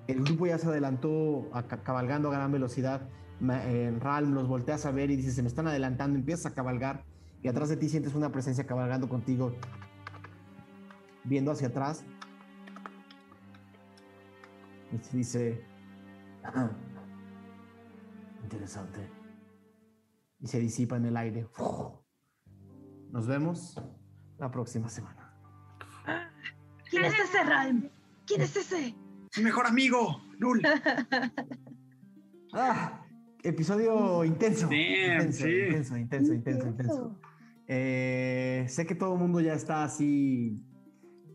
[SPEAKER 1] El grupo ya se adelantó a ca- cabalgando a gran velocidad. Eh, Ralm los volteas a ver y dices, se me están adelantando, empiezas a cabalgar y atrás de ti sientes una presencia cabalgando contigo, viendo hacia atrás. Y te dice, "Ah, interesante. Y se disipa en el aire. Nos vemos la próxima semana.
[SPEAKER 3] ¿Quién es ese Ralm? ¿Quién es ese?
[SPEAKER 5] ¡Mi mejor amigo! ¡Null!
[SPEAKER 1] Ah, episodio intenso.
[SPEAKER 5] Damn,
[SPEAKER 1] intenso,
[SPEAKER 5] sí.
[SPEAKER 1] intenso, intenso, intenso, intenso. Eh, sé que todo el mundo ya está así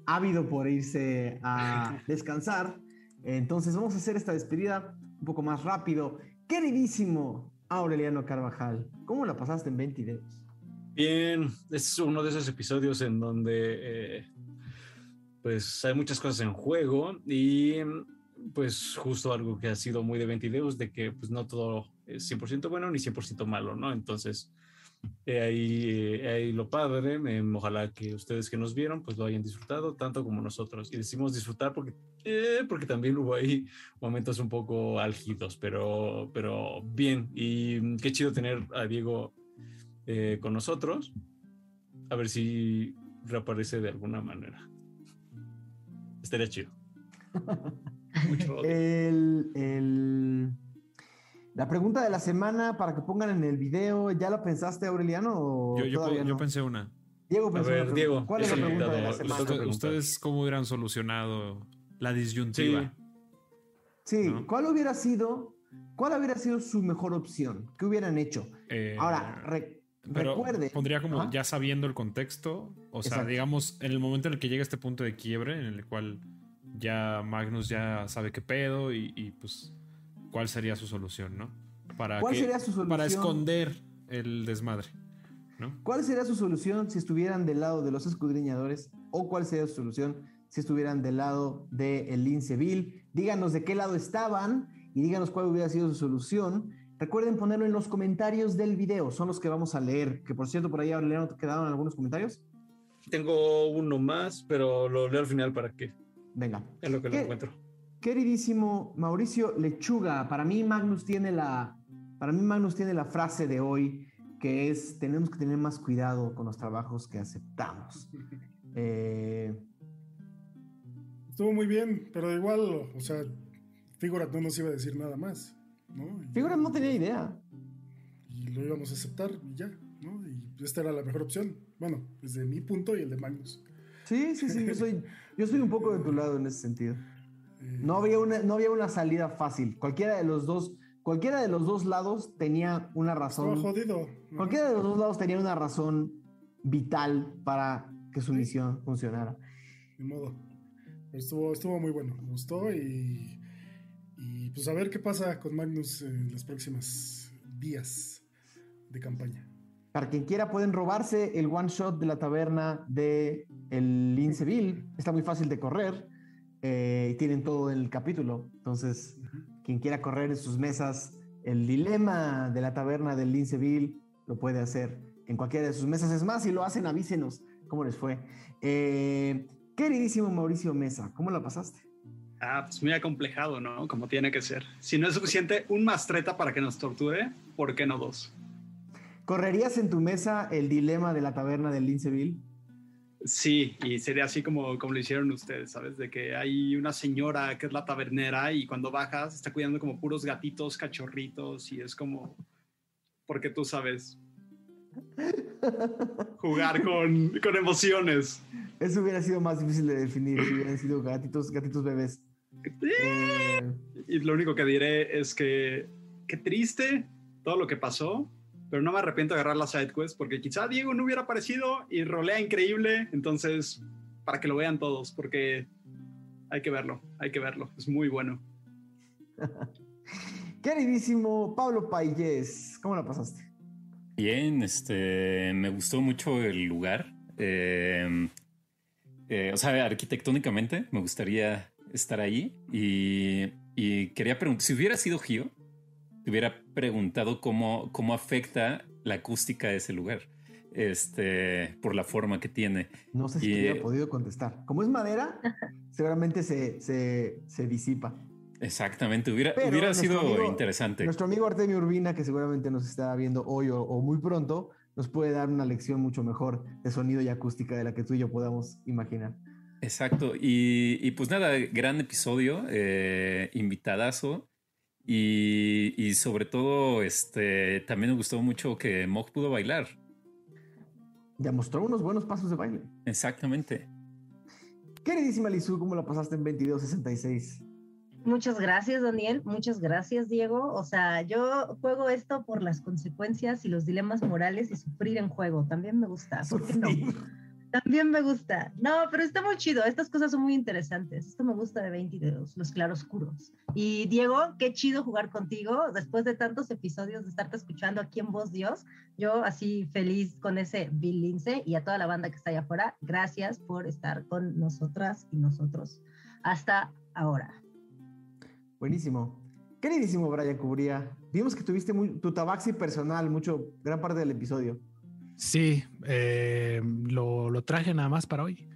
[SPEAKER 1] ávido por irse a descansar. Entonces vamos a hacer esta despedida un poco más rápido. Queridísimo Aureliano Carvajal, ¿cómo la pasaste en 20 Deus?
[SPEAKER 7] Bien, es uno de esos episodios en donde eh, pues hay muchas cosas en juego y pues justo algo que ha sido muy de Ventideus, de que pues no todo 100% bueno ni 100% malo, ¿no? Entonces, eh, ahí, eh, ahí lo padre, eh, ojalá que ustedes que nos vieron pues lo hayan disfrutado tanto como nosotros. Y decimos disfrutar porque, eh, porque también hubo ahí momentos un poco álgidos, pero, pero bien. Y qué chido tener a Diego eh, con nosotros. A ver si reaparece de alguna manera. Estaría chido.
[SPEAKER 5] Mucho.
[SPEAKER 1] El, el- la pregunta de la semana para que pongan en el video, ¿ya la pensaste, Aureliano? O
[SPEAKER 8] Yo, yo,
[SPEAKER 1] todavía
[SPEAKER 8] yo pensé una.
[SPEAKER 1] Diego
[SPEAKER 7] A
[SPEAKER 1] pensó
[SPEAKER 7] ver,
[SPEAKER 1] una pregunta.
[SPEAKER 7] Diego,
[SPEAKER 1] ¿Cuál es la pregunta de la semana?
[SPEAKER 7] Usted-.
[SPEAKER 8] ¿Ustedes cómo hubieran solucionado la disyuntiva?
[SPEAKER 1] Sí,
[SPEAKER 8] ¿no?
[SPEAKER 1] ¿cuál hubiera sido, cuál hubiera sido su mejor opción? ¿Qué hubieran hecho?
[SPEAKER 8] Eh,
[SPEAKER 1] Ahora, re-
[SPEAKER 8] pero
[SPEAKER 1] recuerde.
[SPEAKER 8] pondría como
[SPEAKER 1] Ajá.
[SPEAKER 8] ya sabiendo el contexto, o sea,
[SPEAKER 1] Exacto.
[SPEAKER 8] digamos, en el momento en el que llega este punto de quiebre, en el cual ya Magnus ya sabe qué pedo y, y, pues cuál sería su solución, ¿no? Para
[SPEAKER 1] ¿Cuál
[SPEAKER 8] que-
[SPEAKER 1] sería su solución?
[SPEAKER 8] Para esconder el desmadre, ¿no?
[SPEAKER 1] ¿Cuál sería su solución si estuvieran del lado de los escudriñadores? ¿O cuál sería su solución si estuvieran del lado del lince vil? Díganos de qué lado estaban y díganos cuál hubiera sido su solución. Recuerden ponerlo en los comentarios del video, son los que vamos a leer. Que por cierto, por ahí, ¿te quedaron algunos comentarios?
[SPEAKER 7] Tengo uno más, pero lo leo al final para que
[SPEAKER 1] Venga.
[SPEAKER 7] es lo que lo
[SPEAKER 1] ¿Qué?
[SPEAKER 7] encuentro.
[SPEAKER 1] Queridísimo Mauricio Lechuga, para mí Magnus tiene la, para mí Magnus tiene la frase de hoy que es tenemos que tener más cuidado con los trabajos que aceptamos. Eh,
[SPEAKER 6] Estuvo muy bien, pero igual, o sea, Figurat no nos iba a decir nada más, ¿no? Y-
[SPEAKER 1] Figurat no tenía idea.
[SPEAKER 6] Y lo íbamos a aceptar y ya, ¿no? Y esta era la mejor opción. Bueno, desde mi punto y el de Magnus.
[SPEAKER 1] Sí, sí, sí, yo soy, yo soy un poco de tu lado en ese sentido. No había una, no había una salida fácil. Cualquiera de los dos, cualquiera de los dos lados tenía una
[SPEAKER 6] Estaba
[SPEAKER 1] razón.
[SPEAKER 6] jodido. ¿no?
[SPEAKER 1] Cualquiera de los dos lados tenía una razón vital para que su misión funcionara.
[SPEAKER 6] Ni modo. Pero estuvo, estuvo muy bueno, me gustó y, y pues a ver qué pasa con Magnus en los próximos días de campaña.
[SPEAKER 1] Para quien quiera pueden robarse el one shot de la taberna de el Lince Vil. Está muy fácil de correr. Eh, y tienen todo el capítulo. Entonces, quien quiera correr en sus mesas el dilema de la taberna del Lince Vil lo puede hacer en cualquiera de sus mesas. Es más, si lo hacen, avísenos cómo les fue. Eh, queridísimo Mauricio Mesa, ¿cómo la pasaste?
[SPEAKER 5] Ah, pues muy acomplejado, ¿no? Como tiene que ser. Si no es suficiente un mastreta para que nos torture, ¿por qué no dos?
[SPEAKER 1] ¿Correrías en tu mesa el dilema de la taberna del Linceville?
[SPEAKER 5] Sí, y sería así como, como lo hicieron ustedes, ¿sabes? De que hay una señora que es la tabernera y cuando bajas está cuidando como puros gatitos, cachorritos y es como, porque tú sabes, jugar con, con emociones.
[SPEAKER 1] Eso hubiera sido más difícil de definir si hubieran sido gatitos, gatitos bebés. Eh,
[SPEAKER 5] Y lo único que diré es que qué triste todo lo que pasó, pero no me arrepiento de agarrar la side quest porque quizá Diego no hubiera aparecido y rolea increíble, entonces para que lo vean todos, porque hay que verlo, hay que verlo, es muy bueno.
[SPEAKER 1] Queridísimo Pablo Payés, ¿cómo la pasaste?
[SPEAKER 4] Bien, este, me gustó mucho el lugar. Eh, eh, o sea, arquitectónicamente me gustaría estar ahí y, y quería preguntar, si hubiera sido Gio, te hubiera preguntado cómo, cómo afecta la acústica de ese lugar, este, por la forma que tiene.
[SPEAKER 1] No sé si
[SPEAKER 4] Y,
[SPEAKER 1] te hubiera podido contestar. Como es madera, seguramente se, se, se disipa.
[SPEAKER 4] Exactamente, hubiera,
[SPEAKER 1] Pero
[SPEAKER 4] hubiera sido
[SPEAKER 1] amigo-
[SPEAKER 4] interesante.
[SPEAKER 1] Nuestro amigo Artemio Urbina, que seguramente nos está viendo hoy o, o muy pronto, nos puede dar una lección mucho mejor de sonido y acústica de la que tú y yo podamos imaginar.
[SPEAKER 4] Exacto. Y, y pues nada, gran episodio, eh, invitadazo. Y, y sobre todo, este, también me gustó mucho que Mog pudo bailar.
[SPEAKER 1] Ya mostró unos buenos pasos de baile.
[SPEAKER 4] Exactamente.
[SPEAKER 1] Queridísima Lizu, ¿cómo la pasaste en 2266?
[SPEAKER 3] Muchas gracias, Daniel. Muchas gracias, Diego. O sea, yo juego esto por las consecuencias y los dilemas morales y sufrir en juego. También me gusta. ¿Por qué no? También me gusta. No, pero está muy chido. Estas cosas son muy interesantes. Esto me gusta de 22, los claroscuros. Y Diego, qué chido jugar contigo. Después de tantos episodios de estarte escuchando aquí en Voz Dios, yo así feliz con ese Bill Lince y a toda la banda que está allá afuera. Gracias por estar con nosotras y nosotros hasta ahora.
[SPEAKER 1] Buenísimo. Queridísimo Brian Cubría, vimos que tuviste muy- tu tabaxi personal mucho, gran parte del episodio.
[SPEAKER 2] Sí, eh, lo, lo traje nada más para hoy.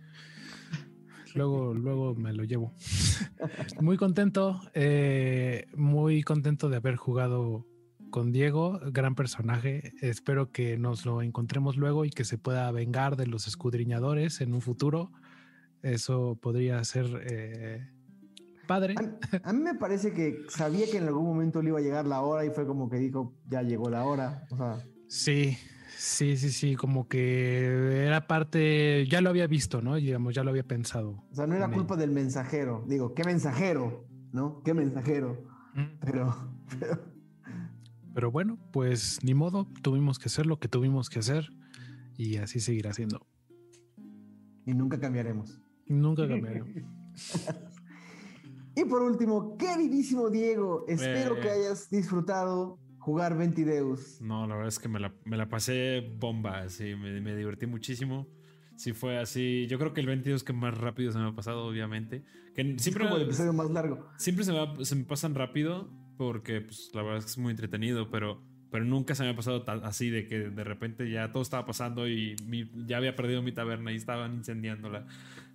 [SPEAKER 2] Luego, luego me lo llevo. muy contento, eh, muy contento de haber jugado con Diego, gran personaje. Espero que nos lo encontremos luego y que se pueda vengar de los escudriñadores en un futuro. Eso podría ser eh, padre.
[SPEAKER 1] A mí me parece que sabía que en algún momento le iba a llegar la hora y fue como que dijo, ya llegó la hora. O sea,
[SPEAKER 2] Sí, sí, sí, sí, como que era parte, ya lo había visto, ¿no? Digamos, ya lo había pensado.
[SPEAKER 1] o sea, no era culpa del mensajero. Digo, ¿qué mensajero? ¿No? ¿Qué mensajero? Pero, pero
[SPEAKER 2] Pero bueno, pues ni modo, tuvimos que hacer lo que tuvimos que hacer y así seguirá siendo.
[SPEAKER 1] y nunca cambiaremos.
[SPEAKER 2] Nunca cambiaremos.
[SPEAKER 1] Y por último, queridísimo Diego, espero
[SPEAKER 8] Eh.
[SPEAKER 1] que hayas disfrutado jugar Ventideus.
[SPEAKER 8] No, la verdad es que me la, me la pasé bomba, sí, me, me divertí muchísimo. Sí fue así, yo creo que el 22 que más rápido se me ha pasado, obviamente. Que siempre,
[SPEAKER 1] como el episodio más largo.
[SPEAKER 8] Siempre se me, va- se me pasan rápido porque pues, la verdad es que es muy entretenido, pero, pero nunca se me ha pasado así de que de repente ya todo estaba pasando y mi- ya había perdido mi taberna y estaban incendiándola.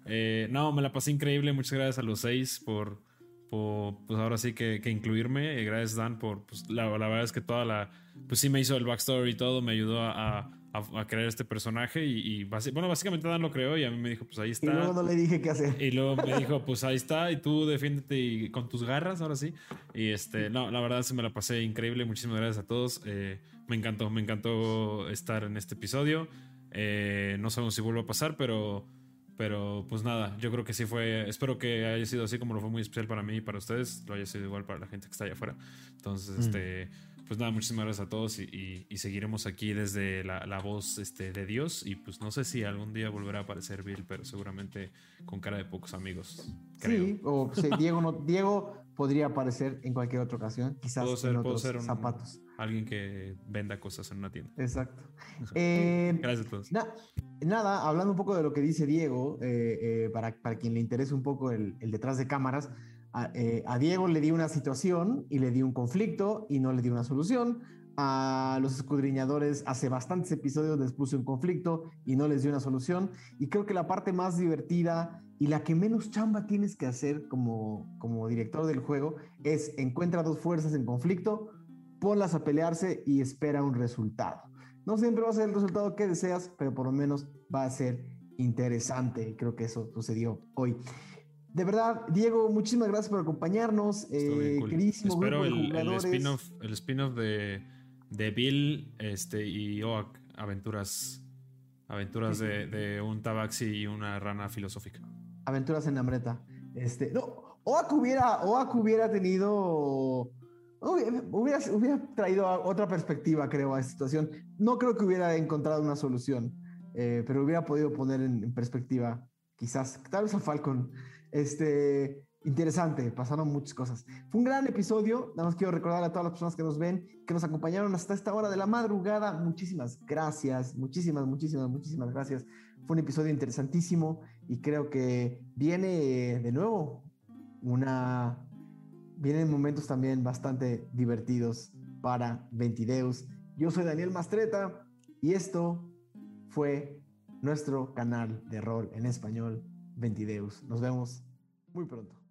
[SPEAKER 8] Eh, no, me la pasé increíble. Muchas gracias a los seis por, por pues ahora sí que, que incluirme. Eh, gracias Dan por, pues la, la verdad es que toda la, pues sí me hizo el backstory y todo, me ayudó a, a, a crear este personaje y, y basi- bueno, básicamente Dan lo creó y a mí me dijo, pues ahí
[SPEAKER 1] Y
[SPEAKER 8] está.
[SPEAKER 1] luego no le dije qué hacer.
[SPEAKER 8] Y luego me dijo, pues ahí está, y tú defiéndete y- con tus garras, ahora sí. Y este, no, la verdad se me la pasé increíble. Muchísimas gracias a todos. Eh, me encantó, me encantó estar en este episodio. Eh, no sabemos si vuelve a pasar, pero, pero pues nada, yo creo que sí fue. Espero que haya sido así como lo fue muy especial para mí y para ustedes, lo haya sido igual para la gente que está allá afuera. Entonces,
[SPEAKER 2] Mm.
[SPEAKER 8] este. Pues nada, muchísimas gracias a todos y, y- y seguiremos aquí desde la, la voz este, de Dios. Y pues no sé si algún día volverá a aparecer Bill, pero seguramente con cara de pocos amigos. creo.
[SPEAKER 1] Sí, o sí, Diego, no, Diego podría aparecer en cualquier otra ocasión, quizás
[SPEAKER 8] ser,
[SPEAKER 1] en otros
[SPEAKER 8] ser un-
[SPEAKER 1] zapatos.
[SPEAKER 8] Alguien que venda cosas en una tienda.
[SPEAKER 1] Exacto. Eh,
[SPEAKER 8] Gracias a todos.
[SPEAKER 1] na- nada, hablando un poco de lo que dice Diego, eh, eh, para, para quien le interese un poco el, el detrás de cámaras, a, a Diego le di una situación y le di un conflicto y no le di una solución. a los escudriñadores hace bastantes episodios les puse un conflicto y no les dio una solución. Y creo que la parte más divertida y la que menos chamba tienes que hacer como, como director del juego es encuentra dos fuerzas en conflicto, ponlas a pelearse y espera un resultado. No siempre va a ser el resultado que deseas, pero por lo menos va a ser interesante. Creo que eso sucedió hoy. De verdad, Diego, muchísimas gracias por acompañarnos. Eh, queridísimo
[SPEAKER 8] Espero
[SPEAKER 1] grupo de
[SPEAKER 8] el, spin-off el spin-off de, de Bill este, y Oak, aventuras, aventuras de, de un tabaxi y una rana filosófica.
[SPEAKER 1] Aventuras en Namreta. Este, no, Oak hubiera, Oak hubiera tenido. Hubiera, hubiera, traído otra perspectiva, creo, a esta situación. No creo que hubiera encontrado una solución, eh, pero hubiera podido poner en, en perspectiva, quizás, tal vez a Falcon. Este, interesante, pasaron muchas cosas. Fue un gran episodio. Nada más quiero recordar a todas las personas que nos ven, que nos acompañaron hasta esta hora de la madrugada. Muchísimas gracias, muchísimas, muchísimas, muchísimas gracias. Fue un episodio interesantísimo y creo que viene eh, de nuevo una. Vienen momentos también bastante divertidos para Ventideus. Yo soy Daniel Mastreta y esto fue nuestro canal de rol en español, Ventideus. Nos vemos muy pronto.